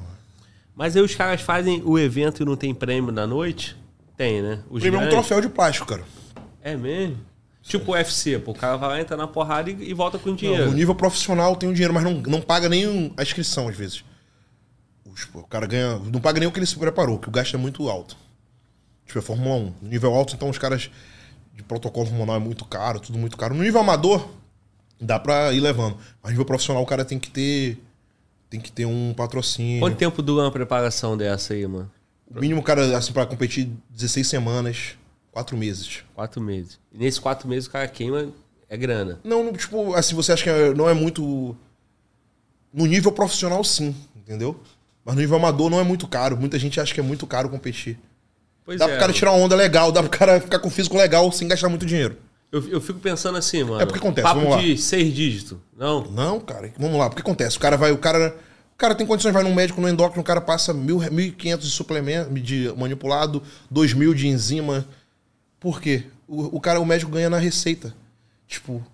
Mas aí os caras fazem o evento e não tem prêmio na noite? Tem, né? O Os prêmio é um grandes- troféu de plástico, cara. É mesmo? Tipo o UFC, pô, o cara vai lá, entra na porrada e, e volta com Não, dinheiro. no nível profissional tem o dinheiro, mas não, não paga nem a inscrição às vezes. Tipo, o cara ganha. Não paga nem o que ele se preparou, que o gasto é muito alto. Tipo, é Fórmula 1. No nível alto, então os caras de protocolo hormonal é muito caro, tudo muito caro. No nível amador, dá pra ir levando. Mas no nível profissional, o cara tem que ter. Tem que ter um patrocínio. Quanto tempo dura uma preparação dessa aí, mano? O mínimo, cara, assim, pra competir 16 semanas, 4 meses. Quatro meses. E nesses quatro meses o cara queima, é grana. Não, não, tipo, assim, você acha que é- não é muito. No nível profissional, sim, entendeu? Mas no nível amador não é muito caro. Muita gente acha que é muito caro competir. Pois dá é. pro cara tirar uma onda legal, dá pro cara ficar com físico legal sem gastar muito dinheiro. eu, eu fico pensando assim, mano. É porque acontece, Papo vamos lá. de seis dígitos. Não? Não, cara, vamos lá. Porque acontece? O cara vai, o cara. O cara tem condições, vai num médico, no endócrino, o cara passa mil, 1.500 de suplemento, de manipulado, 2.000 de enzima. Por quê? O, o cara, o médico ganha na receita. Tipo,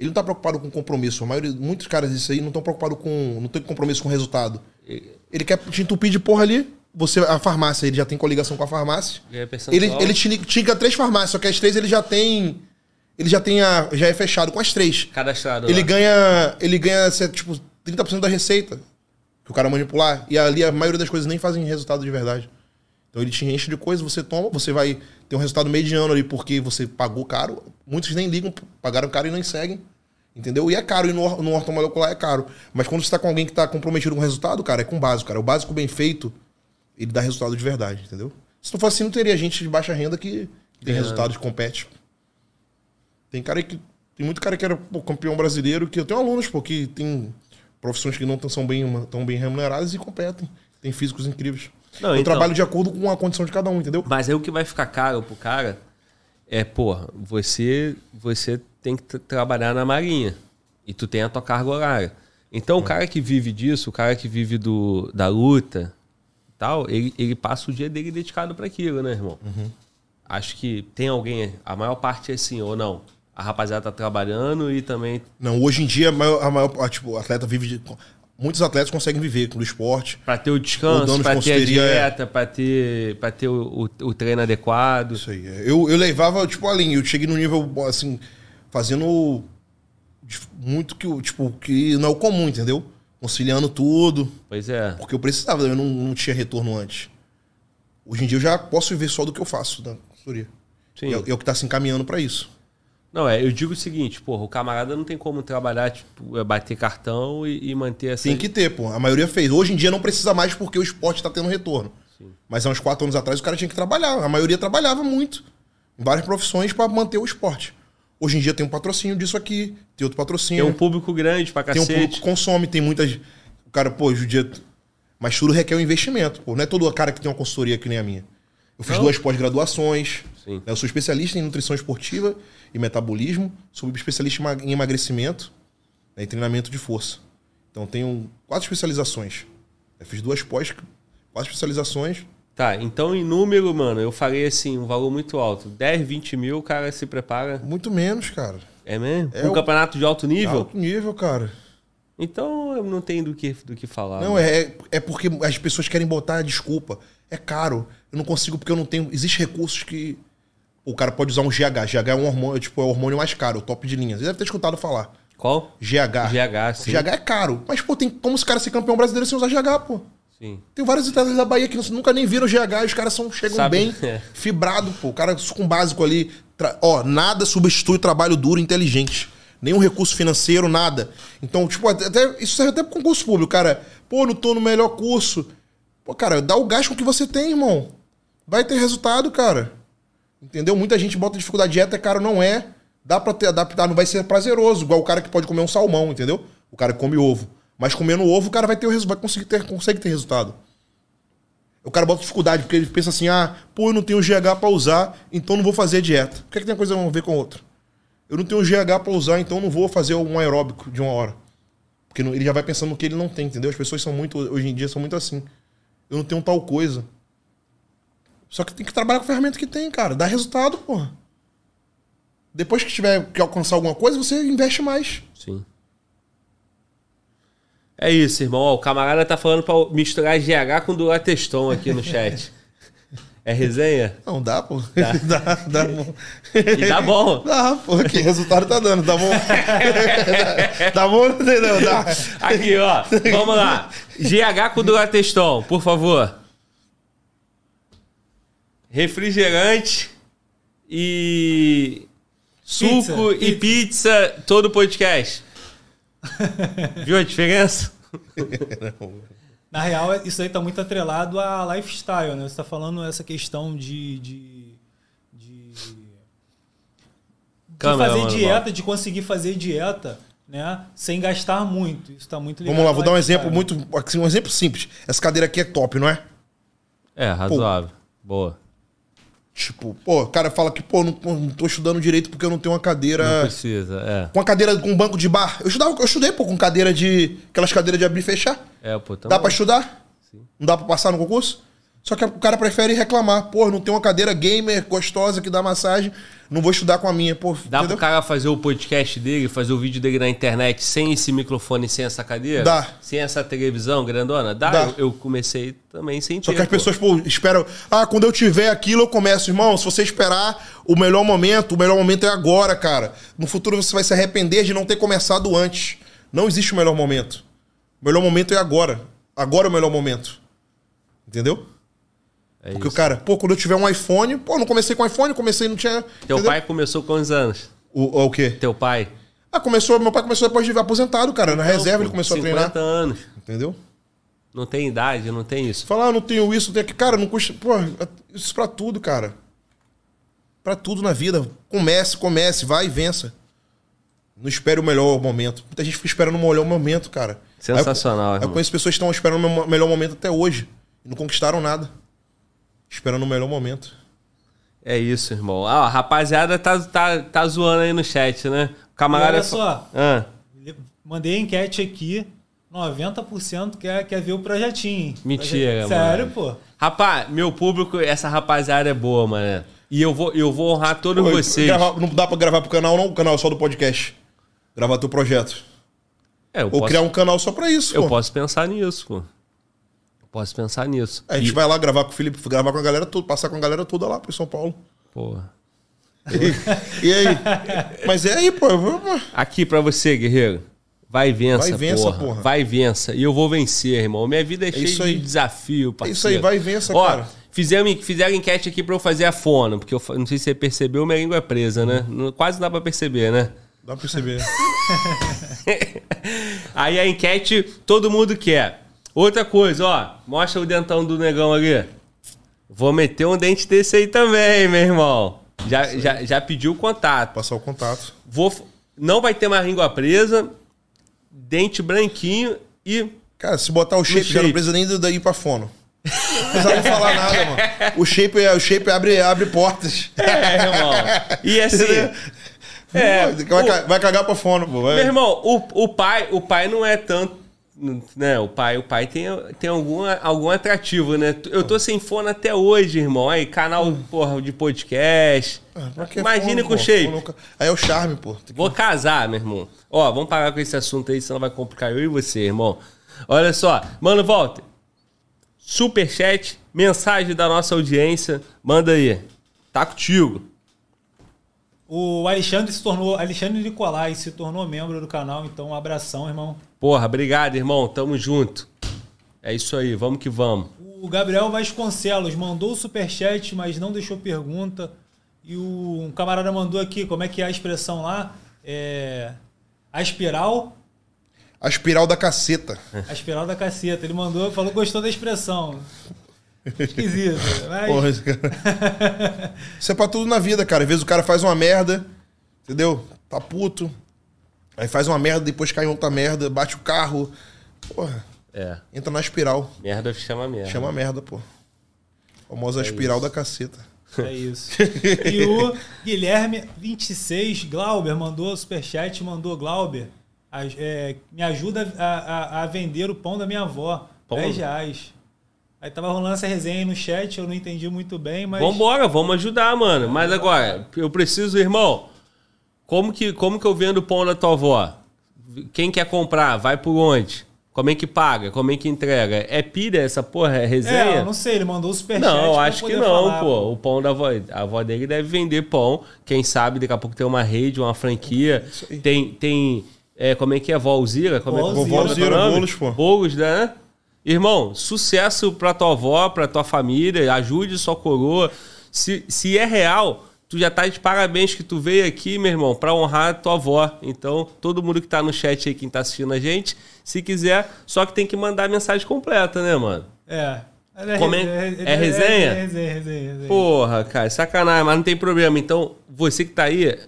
ele não tá preocupado com compromisso. A maioria, muitos caras disso aí não estão preocupados com. não tem compromisso com o resultado. Ele quer te entupir de porra ali. Você, a farmácia, ele já tem coligação com a farmácia. É Ele, ele te tinca três farmácias, só que as três ele já tem. Ele já tem a. Já é fechado com as três. Cadastrado. Ele lá. ganha. Ele ganha, tipo, 30% da receita. Que o cara manipular. E ali a maioria das coisas nem fazem resultado de verdade. Então ele te enche de coisa, você toma, você vai ter um resultado mediano ali porque você pagou caro. Muitos nem ligam, pagaram caro e não seguem. Entendeu? E é caro, e no, no ortomolecular é caro. Mas quando você tá com alguém que tá comprometido com o resultado, cara, é com básico, cara. O básico bem feito, ele dá resultado de verdade, entendeu? Se não fosse assim, não teria gente de baixa renda que tem Ganhando. resultados, compete. Tem cara que. Tem muito cara que era pô, campeão brasileiro, que eu tenho alunos, pô, que tem profissões que não tão- são bem, tão bem remuneradas e competem. Tem físicos incríveis. Não, eu então- trabalho de acordo com a condição de cada um, entendeu? Mas aí o que vai ficar caro pro cara é, porra, você, você tem que tra- trabalhar na marinha. E tu tem a tua carga horária. Então o cara que vive disso, o cara que vive do, da luta tal, ele, ele passa o dia dele dedicado para aquilo, né, irmão? Acho que tem alguém, a maior parte é assim, ou não. A rapaziada tá trabalhando e também. Não, hoje em dia, a maior, a maior tipo, o atleta vive de. Muitos atletas conseguem viver do esporte. Pra ter o descanso, pra ter a é. dieta, pra ter, pra ter o, o, o treino adequado. Isso aí. é. Eu, eu levava, tipo, além. Eu cheguei no nível, assim, fazendo dif- muito que, o- tipo, que não é o comum, entendeu? Conciliando tudo. Pois é. Porque eu precisava, eu não, não tinha retorno antes. Hoje em dia eu já posso viver só do que eu faço da consultoria. Sim. É, é o que tá se encaminhando para isso. Não, é, eu digo o seguinte, porra, o camarada não tem como trabalhar, tipo, é bater cartão e, e manter essa. Tem que ter, pô. A maioria fez. Hoje em dia não precisa mais porque o esporte tá tendo retorno. Mas há uns quatro anos atrás o cara tinha que trabalhar. A maioria trabalhava muito. Em várias profissões para manter o esporte. Hoje em dia tem um patrocínio disso aqui, tem outro Tem patrocínio. um público grande pra Tem um cacete. público que consome, tem muitas. O cara, pô, judia. Mas tudo requer um investimento, pô. Não é todo cara que tem uma consultoria que nem a minha. Eu fiz Não? duas pós-graduações. Né? Eu sou especialista em nutrição esportiva e metabolismo. Sou especialista em em emagrecimento né, e treinamento de força. Então tenho quatro especializações. Eu fiz duas pós, quatro especializações. Tá, então em número, mano, eu falei assim, um valor muito alto. 10, 20 mil, o cara se prepara. Muito menos, cara. É mesmo? É um o- campeonato de alto nível? Alto nível, cara. Então eu não tenho do que, do que falar. Não, mano. é, é porque as pessoas querem botar a desculpa. É caro. Eu não consigo porque eu não tenho. Existem recursos que. O cara pode usar um GH. GH é um hormônio, tipo, é o hormônio mais caro, o top de linha. Você deve ter escutado falar. Qual? GH. GH, sim. GH é caro. Mas, pô, tem como esse cara ser campeão brasileiro sem usar GH, pô? Sim. Tem vários atletas da Bahia que nunca nem viram GH os caras são, chegam Sabe? bem É. fibrado, pô. O cara com básico ali. Tra- Ó, nada substitui trabalho duro e inteligente. Nenhum recurso financeiro, nada. Então, tipo, até, isso serve até pro concurso público, cara. Pô, não tô no melhor curso. Pô, cara, dá o gasto com o que você tem, irmão. Vai ter resultado, cara. Entendeu? Muita gente bota dificuldade. Dieta é caro, não é. Dá pra ter adaptar, não vai ser prazeroso, igual o cara que pode comer um salmão, entendeu? O cara que come ovo. Mas comendo ovo, o cara vai ter o resu- vai conseguir ter, consegue ter resultado. O cara bota dificuldade, porque ele pensa assim: ah, pô, eu não tenho GH pra usar, então não vou fazer dieta. O que, é que tem uma coisa a ver com a outra? Eu não tenho GH pra usar, então não vou fazer um aeróbico de uma hora. Porque ele já vai pensando no que ele não tem, entendeu? As pessoas são muito, hoje em dia, são muito assim. Eu não tenho tal coisa. Só que tem que trabalhar com a ferramenta que tem, cara. Dá resultado, porra. Depois que tiver que alcançar alguma coisa, você investe mais. Sim. É isso, irmão. Ó, o camarada tá falando pra misturar GH com Durateston aqui no chat. É resenha? Não, dá, pô. dá, dá bom. E dá bom. Dá, pô. Que resultado tá dando? Dá bom. dá bom, não entendeu? Dá. Aqui, ó. Vamos lá. GH com Durateston, por favor. Refrigerante e suco Pizza, e pizza todo podcast. Viu a diferença? Na real, isso aí tá muito atrelado a lifestyle, né? Você tá falando essa questão de. de, de, de Câmera, fazer mano, dieta, bom. de conseguir fazer dieta, né? Sem gastar muito. Isso tá muito ligado. Vamos lá, vou dar um exemplo muito. assim, Um exemplo simples. Essa cadeira aqui é top, não é? É, razoável. Boa. Tipo, pô, o cara fala que, pô, não, não tô estudando direito porque eu não tenho uma cadeira. Não precisa, é. Com uma cadeira com um banco de bar. Eu, estudava, eu estudei, pô, com cadeira de. Aquelas cadeiras de abrir e fechar. É, pô, então. Dá pra estudar? Não dá pra passar no concurso? Só que o cara prefere reclamar. Pô, não tem uma cadeira gamer gostosa que dá massagem. Não vou estudar com a minha. Pô, Dá entendeu? pro cara fazer o podcast dele, fazer o vídeo dele na internet sem esse microfone, sem essa cadeira? Dá. Sem essa televisão grandona? Dá. Dá. Eu, eu comecei também sem Só ter, que as pô. pessoas, pô, esperam. Ah, quando eu tiver aquilo, eu começo. Irmão, se você esperar o melhor momento, o melhor momento é agora, cara. No futuro você vai se arrepender de não ter começado antes. Não existe o melhor momento. O melhor momento é agora. Agora é o melhor momento. Entendeu? É Porque isso. o cara, pô, quando eu tiver um iPhone, pô, não comecei com iPhone, comecei não tinha. Teu entendeu? pai começou com quantos anos? O, o quê? Teu pai? Ah, começou, meu pai começou depois de aposentado, cara. Na reserva Não, ele pô, começou a 50 treinar. anos. Entendeu? Não tem idade, não tem isso. Falar, ah, não tenho isso, não tenho aquilo. Cara, não custa. Pô, isso pra tudo, cara. Pra tudo na vida. Comece, comece, vai e vença. Não espere o melhor momento. Muita gente fica esperando o melhor momento, cara. Sensacional, Aí eu, eu irmão. conheço pessoas que estão esperando o melhor momento até hoje. E não conquistaram nada. Esperando o melhor momento. É isso, irmão. Ah, a rapaziada tá, tá, tá zoando aí no chat, né? O E camarada. olha só, Ah, mandei a enquete aqui. 90% quer, quer ver o projetinho. Mentira, Proje- Sério, mano. pô. Rapaz, meu público, essa rapaziada é boa, mano. E eu vou, eu vou honrar todos Pô, vocês. gravar- não dá pra gravar pro canal, não. O canal é só do podcast. Gravar teu projeto. É, eu Ou posso, criar um canal só pra isso, eu pô. posso pensar nisso, pô. Posso pensar nisso. A gente vai lá gravar com o Felipe, gravar com a galera toda, passar com a galera toda lá pro São Paulo. Porra. E aí? Mas é aí, pô. Aqui pra você, guerreiro. Vai e vença, Vai e vença, porra. porra. Vai e vença. E eu vou vencer, irmão. Minha vida é, cheia isso de desafio, parceiro. isso aí, vai e vença, Ó, cara. Fizeram, fizeram enquete aqui pra eu fazer a fono, porque eu não sei se você percebeu, minha língua é presa, né? Não- Quase dá pra perceber, né? Dá pra perceber. Aí a enquete todo mundo quer. Outra coisa, ó. Mostra o dentão do negão ali. Vou meter um dente desse aí também, meu irmão. Já, já, já pediu o contato. Passar o contato. Vou, não vai ter mais língua presa, dente branquinho e. Cara, se botar o shape, já não shape. precisa nem daí pra fono. Não precisa nem falar nada, mano. O shape, é- o shape abre, abre portas. É, irmão. E assim. É, vai, ca- vai cagar pra fono, pô. vai. Meu irmão, o, o pai, o pai não é tanto, né? O pai, o pai tem, tem alguma, algum atrativo, né? Eu tô sem fone até hoje, irmão. Aí, canal, porra, de podcast. Imagine fono, com shape. Nunca- Aí é o charme, pô. Que- Vou casar, meu irmão. Ó, vamos parar com esse assunto aí, senão vai complicar eu e você, irmão. Olha só, mano, Walter. Superchat, mensagem da nossa audiência, manda aí. Tá contigo. O Alexandre se tornou. Alexandre Nicolai se tornou membro do canal, então um abração, irmão. Porra, obrigado, irmão. Tamo junto. É isso aí, vamos que vamos. O Gabriel Vasconcelos mandou o superchat, mas não deixou pergunta. E o, um camarada mandou aqui, como é que é a expressão lá? É, a espiral, A espiral da caceta. a espiral da caceta. Ele mandou, falou que gostou da expressão. Esquisito. Mas, Porra, esse cara- Isso é pra tudo na vida, cara. Às vezes o cara faz uma merda, entendeu? Tá puto. Aí faz uma merda, depois cai em outra merda, bate o carro. Porra, É, entra na espiral. merda chama merda. Chama merda, pô. Famosa espiral da caceta. É isso. E o Guilherme 26 Glauber mandou superchat, mandou Glauber. a- é, me ajuda a, a- a vender o pão da minha avó. Pão? 10 reais. Aí tava rolando essa resenha aí no chat, eu não entendi muito bem, mas. Vambora, vamos ajudar, mano. Mas agora, eu preciso, irmão. Como que, como que eu vendo pão da tua avó? Quem quer comprar? Vai por onde? Como é que paga? Como é que entrega? É pilha essa porra? É É, resenha? eu não sei, ele mandou o superchat. Não, acho que não, falar, pô. O pão da avó, a avó dele deve vender pão. Quem sabe daqui a pouco tem uma rede, uma franquia. Isso aí. Tem, tem é, como é que é? Volzira? Como é que é que é nome? bolos, pô. Bolos, né? Irmão, sucesso pra tua avó, pra tua família. Ajude sua coroa. Se, se é real, tu já tá de parabéns que tu veio aqui, meu irmão, pra honrar a tua avó. Então, todo mundo que tá no chat aí, quem tá assistindo a gente, se quiser, só que tem que mandar a mensagem completa, né, mano? É. É, Como é- re- é resenha? É, resenha, resenha, resenha. Porra, cara, sacanagem, mas não tem problema. Então, você que tá aí,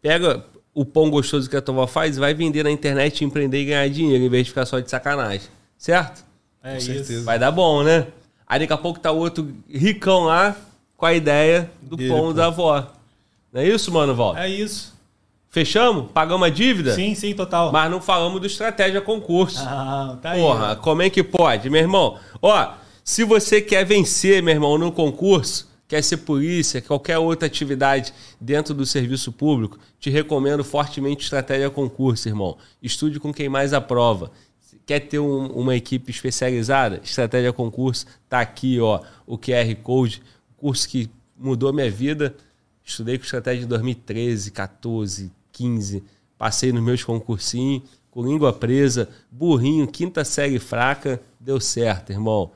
pega o pão gostoso que a tua avó faz e vai vender na internet, empreender e ganhar dinheiro, em vez de ficar só de sacanagem. Certo? É Com isso. certeza. Vai dar bom, né? Aí daqui a pouco tá outro ricão lá com a ideia do Dele, pão pô. da avó. Não é isso, mano, Walter? É isso. Fechamos? Pagamos a dívida? Sim, sim, total. Mas não falamos do estratégia concurso. Ah, tá aí. Porra, como é que pode, meu irmão? Ó, se você quer vencer, meu irmão, no concurso, quer ser polícia, qualquer outra atividade dentro do serviço público, te recomendo fortemente Estratégia Concurso, irmão. Estude com quem mais aprova. Quer ter um- uma equipe especializada? Estratégia Concurso, tá aqui, ó, o QR Code, curso que mudou minha vida. Estudei com estratégia em 2013, 14, 15. Passei nos meus concursinhos, com língua presa, burrinho, quinta série fraca. Deu certo, irmão.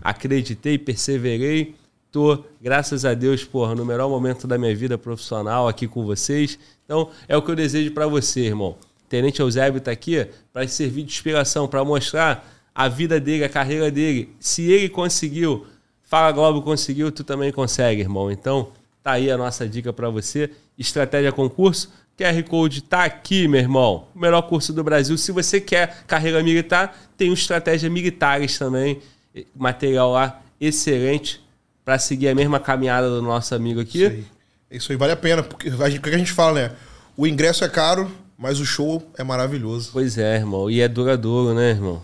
Acreditei, perseverei. Tô, graças a Deus, porra, no melhor momento da minha vida profissional aqui com vocês. Então, é o que eu desejo pra você, irmão. Tenente Eusébio tá aqui para servir de inspiração, para mostrar a vida dele, a carreira dele. Se ele conseguiu, Fala Globo conseguiu, tu também consegue, irmão. Então, tá aí a nossa dica pra você. Estratégia concurso. QR Code tá aqui, meu irmão. O melhor curso do Brasil. Se você quer carreira militar, tem o Estratégia Militares também. Material lá excelente para seguir a mesma caminhada do nosso amigo aqui. Isso aí. Isso aí vale a pena, porque a gente- o que a gente fala, né? O ingresso é caro, mas o show é maravilhoso. Pois é, irmão. E é duradouro, né, irmão?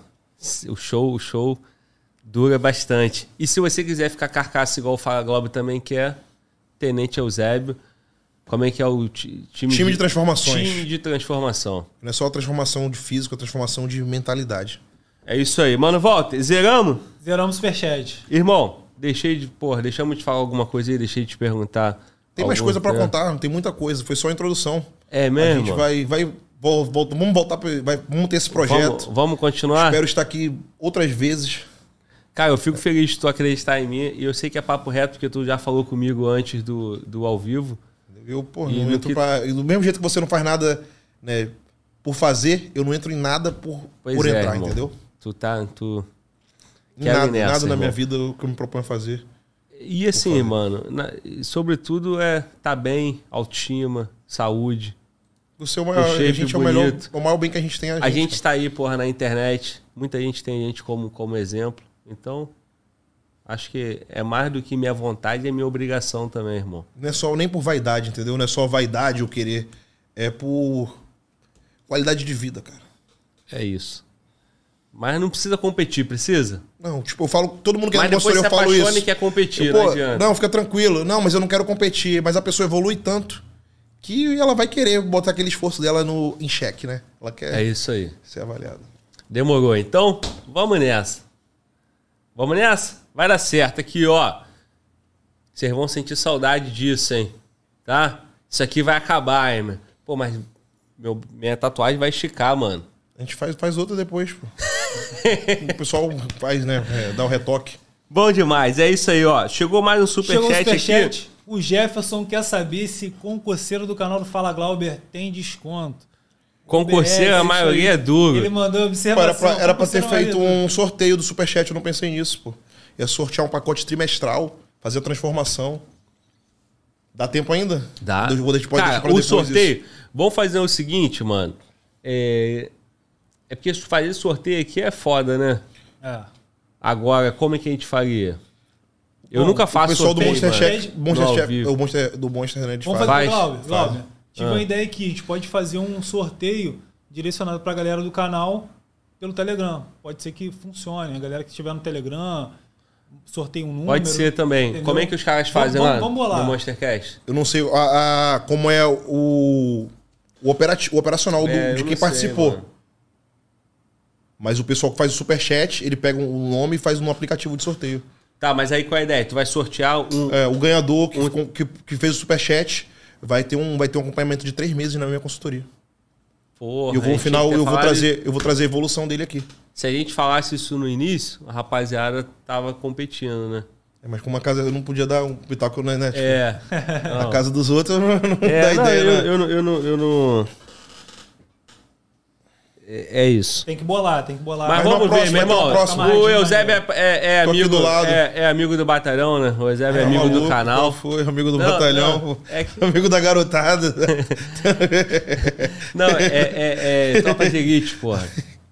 O show, o show dura bastante. E se você quiser ficar carcaça igual o Fala Globo também quer, Tenente Eusébio. Como é que é o ti- time, Time de transformações. Time de transformação. Não é só a transformação de físico, é a transformação de mentalidade. É isso aí. Mano, volta. Zeramos? Zeramos o superchat. Irmão, deixei de. Porra, deixamos de falar alguma coisa aí, deixei de te perguntar. Tem mais coisa pra coisa. contar, tem muita coisa. Foi só a introdução. É A mesmo? gente vai, vai, vol- vol- vamos voltar, pra, vai, vamos ter esse projeto. Vamos, vamos continuar? Espero estar aqui outras vezes. Cara, eu fico feliz de tu acreditar em mim. E eu sei que é papo reto, porque tu já falou comigo antes do, do ao vivo. Eu, pô, E não entro que- pra, do mesmo jeito que você não faz nada, né, por fazer, eu não entro em nada por, Pois por é, entrar, irmão. entendeu? Tu tá. Tu... Nada, nessa, nada na minha vida que eu me proponho a fazer. E assim, mano, na- sobretudo é tá bem, autoestima, saúde. O seu maior, shape a gente é o melhor, o maior bem que a gente tem é a gente. A gente tá aí, porra, na internet. Muita gente tem a gente como, como exemplo. Então, acho que é mais do que minha vontade, é minha obrigação também, irmão. Não é só nem por vaidade, entendeu? Não é só vaidade ou querer. É por qualidade de vida, cara. É isso. Mas não precisa competir, precisa? Não, tipo, eu falo, todo mundo que é Mas consultoria, se eu falo isso. e quer competir, Eu, não pô, adianta. não, fica tranquilo. Não, mas eu não quero competir. Mas a pessoa evolui tanto que ela vai querer botar aquele esforço dela no, em xeque, né? Ela quer É isso aí. ser avaliada. Demorou. Então, vamos nessa. Vamos nessa? Vai dar certo aqui, ó. Vocês vão sentir saudade disso, hein? Tá? Isso aqui vai acabar, hein, mano? Pô, mas meu, minha tatuagem vai esticar, mano. A gente faz, faz outra depois, pô. o pessoal faz, né? é, dá o retoque. Bom demais. É isso aí, ó. Chegou mais um Chegou o superchat aqui. superchat. O Jefferson quer saber se concurseiro do canal do Fala Glauber tem desconto. Concurseiro, BS, a maioria aí. é duro. Ele mandou Pô, observação. era pra, era pra ter feito é um sorteio do Superchat, eu não pensei nisso, pô. Ia sortear um pacote trimestral, fazer a transformação. Dá tempo ainda? Dá. Eu vou deixar- pode Cara, deixar pra o depois sorteio. isso. Vamos fazer o seguinte, mano. É, é porque fazer sorteio aqui é foda, né? É. Agora, como é que a gente faria? Eu Bom, nunca O faço pessoal do sorteio, Monster mano. Chef, No Monster ao Chef vivo. o Monster, do Monster Net Vamos faz. fazer, Faz, Glauber, faz. Glauber. Tive Ah. uma ideia aqui. A gente pode fazer um sorteio direcionado pra galera do canal pelo Telegram. Pode ser que funcione. A galera que estiver no Telegram, sorteia um número. Pode ser também. entendeu? Como é que os caras Vamos- fazem vamos- lá vamos bolar. no Monstercast? Eu não sei a, a- como é o, o, operati- o operacional do- É, eu de quem sei, participou. mano. Mas o pessoal que faz o superchat, ele pega um nome e faz um aplicativo de sorteio. Tá, mas aí qual é a ideia? Tu vai sortear um. É, o ganhador que, ficou- que, que fez o superchat vai ter, um, vai ter um acompanhamento de três meses na minha consultoria. Porra, e eu a vou, no final, eu vou, trazer, eu vou trazer a evolução dele aqui. Se a gente falasse isso no início, a rapaziada tava competindo, né? É, mas como a casa eu não podia dar um pitaco na net. É. A Não. casa dos outros não, não É, dá não, ideia, eu, né? eu, não- eu não. Eu não... É, é isso. Tem que bolar, tem que bolar. Mas Mas vamos ver, meu irmão. O Eusébio é, é, é amigo do lado. É, é amigo do batalhão, né? O Eusébio é, amigo do maluco, canal. qual Foi amigo do Não, batalhão, não, é que- amigo da garotada. Não, é, é, é tropa de elite, porra.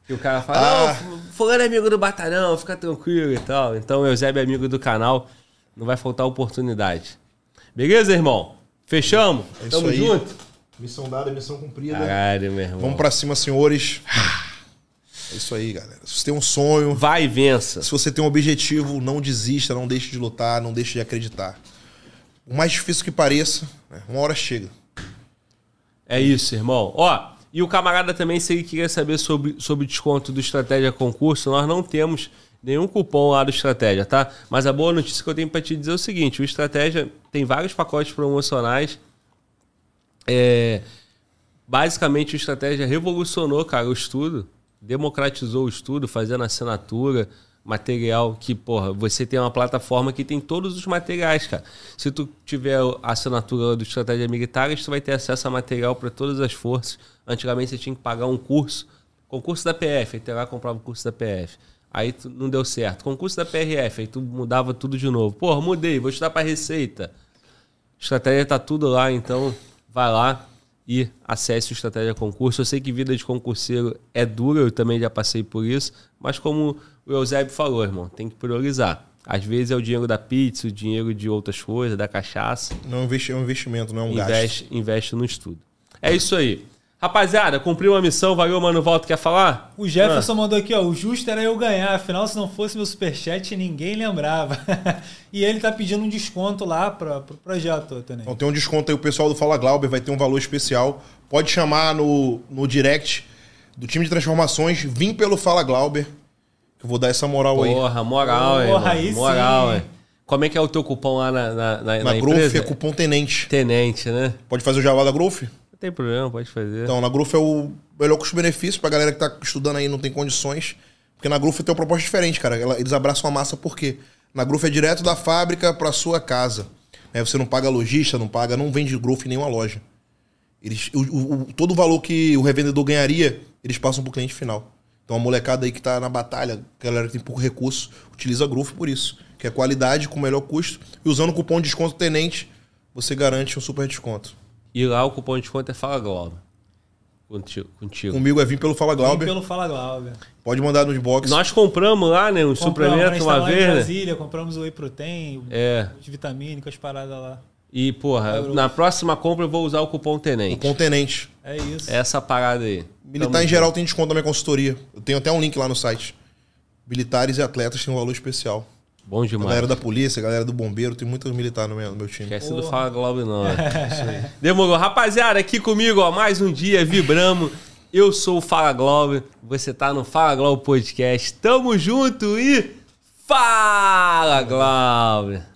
Que o cara fala, Ah. não, fulano é amigo do batalhão, fica tranquilo e tal. Então o Eusébio é amigo do canal, não vai faltar oportunidade. Beleza, irmão? Fechamos? É isso Tamo aí. junto? Missão dada, missão cumprida. Caralho, meu irmão. Vamos pra cima, senhores. É isso aí, galera. Se você tem um sonho, Vai e vença. se você tem um objetivo, não desista, não deixe de lutar, não deixe de acreditar. O mais difícil que pareça, né, uma hora chega. É isso, irmão. Ó, e o camarada também, se ele queria saber sobre, sobre o desconto do Estratégia Concurso, nós não temos nenhum cupom lá do Estratégia, tá? Mas a boa notícia que eu tenho pra te dizer é o seguinte: o Estratégia tem vários pacotes promocionais. É, basicamente, o Estratégia revolucionou, cara, o estudo, democratizou o estudo, fazendo assinatura, material que, porra, você tem uma plataforma que tem todos os materiais, cara. Se tu tiver a assinatura do Estratégia Militar, tu vai ter acesso a material para todas as forças. Antigamente você tinha que pagar um curso, concurso da PF, aí lá comprava o curso da PF. Aí tu, não deu certo. Concurso da PRF, aí tu mudava tudo de novo. Porra, mudei, vou estudar para Receita. Estratégia tá tudo lá, então vai lá e acesse o Estratégia Concurso. Eu sei que vida de concurseiro é dura, eu também já passei por isso, mas como o Eusébio falou, irmão, tem que priorizar. Às vezes é o dinheiro da pizza, o dinheiro de outras coisas, da cachaça. Não é um é um investimento, não é um gasto. investe, investe no estudo. É isso aí. Rapaziada, cumpriu a missão, valeu, mano. Volta, quer falar? O Jefferson mandou aqui, ó. O justo era eu ganhar, afinal, se não fosse meu superchat, ninguém lembrava. e ele tá pedindo um desconto lá pra, pro projeto, Tenente. Então tem um desconto aí, o pessoal do Fala Glauber vai ter um valor especial. Pode chamar no, no direct do time de transformações, vim pelo Fala Glauber, que eu vou dar essa moral aí. Porra, moral, hein, Porra, mano. aí sim. Moral, hein. Como é que é o teu cupom lá na, na, na, Na na Growth é cupom tenente. Tenente, né? Pode fazer o jabá da Growth? Tem problema, pode fazer. Então, na Growth é o melhor custo-benefício pra galera que tá estudando aí e não tem condições. Porque na Growth tem uma proposta diferente, cara. Eles abraçam a massa por quê? Na Growth é direto da fábrica pra sua casa. Aí você não paga lojista, não paga, não vende Growth em nenhuma loja. Eles, o, o- todo o valor que o revendedor ganharia, eles passam pro cliente final. Então a molecada aí que tá na batalha, galera que tem pouco recurso, utiliza a Growth por isso. Que é qualidade com melhor custo. E usando o cupom de desconto tenente, você garante um super desconto. E lá o cupom de desconto é Fala Globo. Contigo. contigo. Comigo é vir pelo Fala Glauber. pelo Fala Glauber. Pode mandar nos box. Nós compramos lá, né? Um suplemento uma lá em vez, né? Brasília, compramos o Whey Protein, É. os vitamínicos, as paradas lá. E, porra, na próxima compra eu vou usar o cupom Tenente. Cupom tenente. É isso. Essa parada aí. Militar Tamo em geral tem desconto na minha consultoria. Eu tenho até um link lá no site. Militares e atletas têm um valor especial. Bom demais. galera da polícia, galera do bombeiro, tem muitos militares no meu, no meu time. Esquece do Fala Globo, não. né? Demorou. Rapaziada, aqui comigo, ó, mais um dia, vibramos. Eu sou o Fala Globo, você tá no Fala Globo Podcast. Tamo junto e Fala Globo!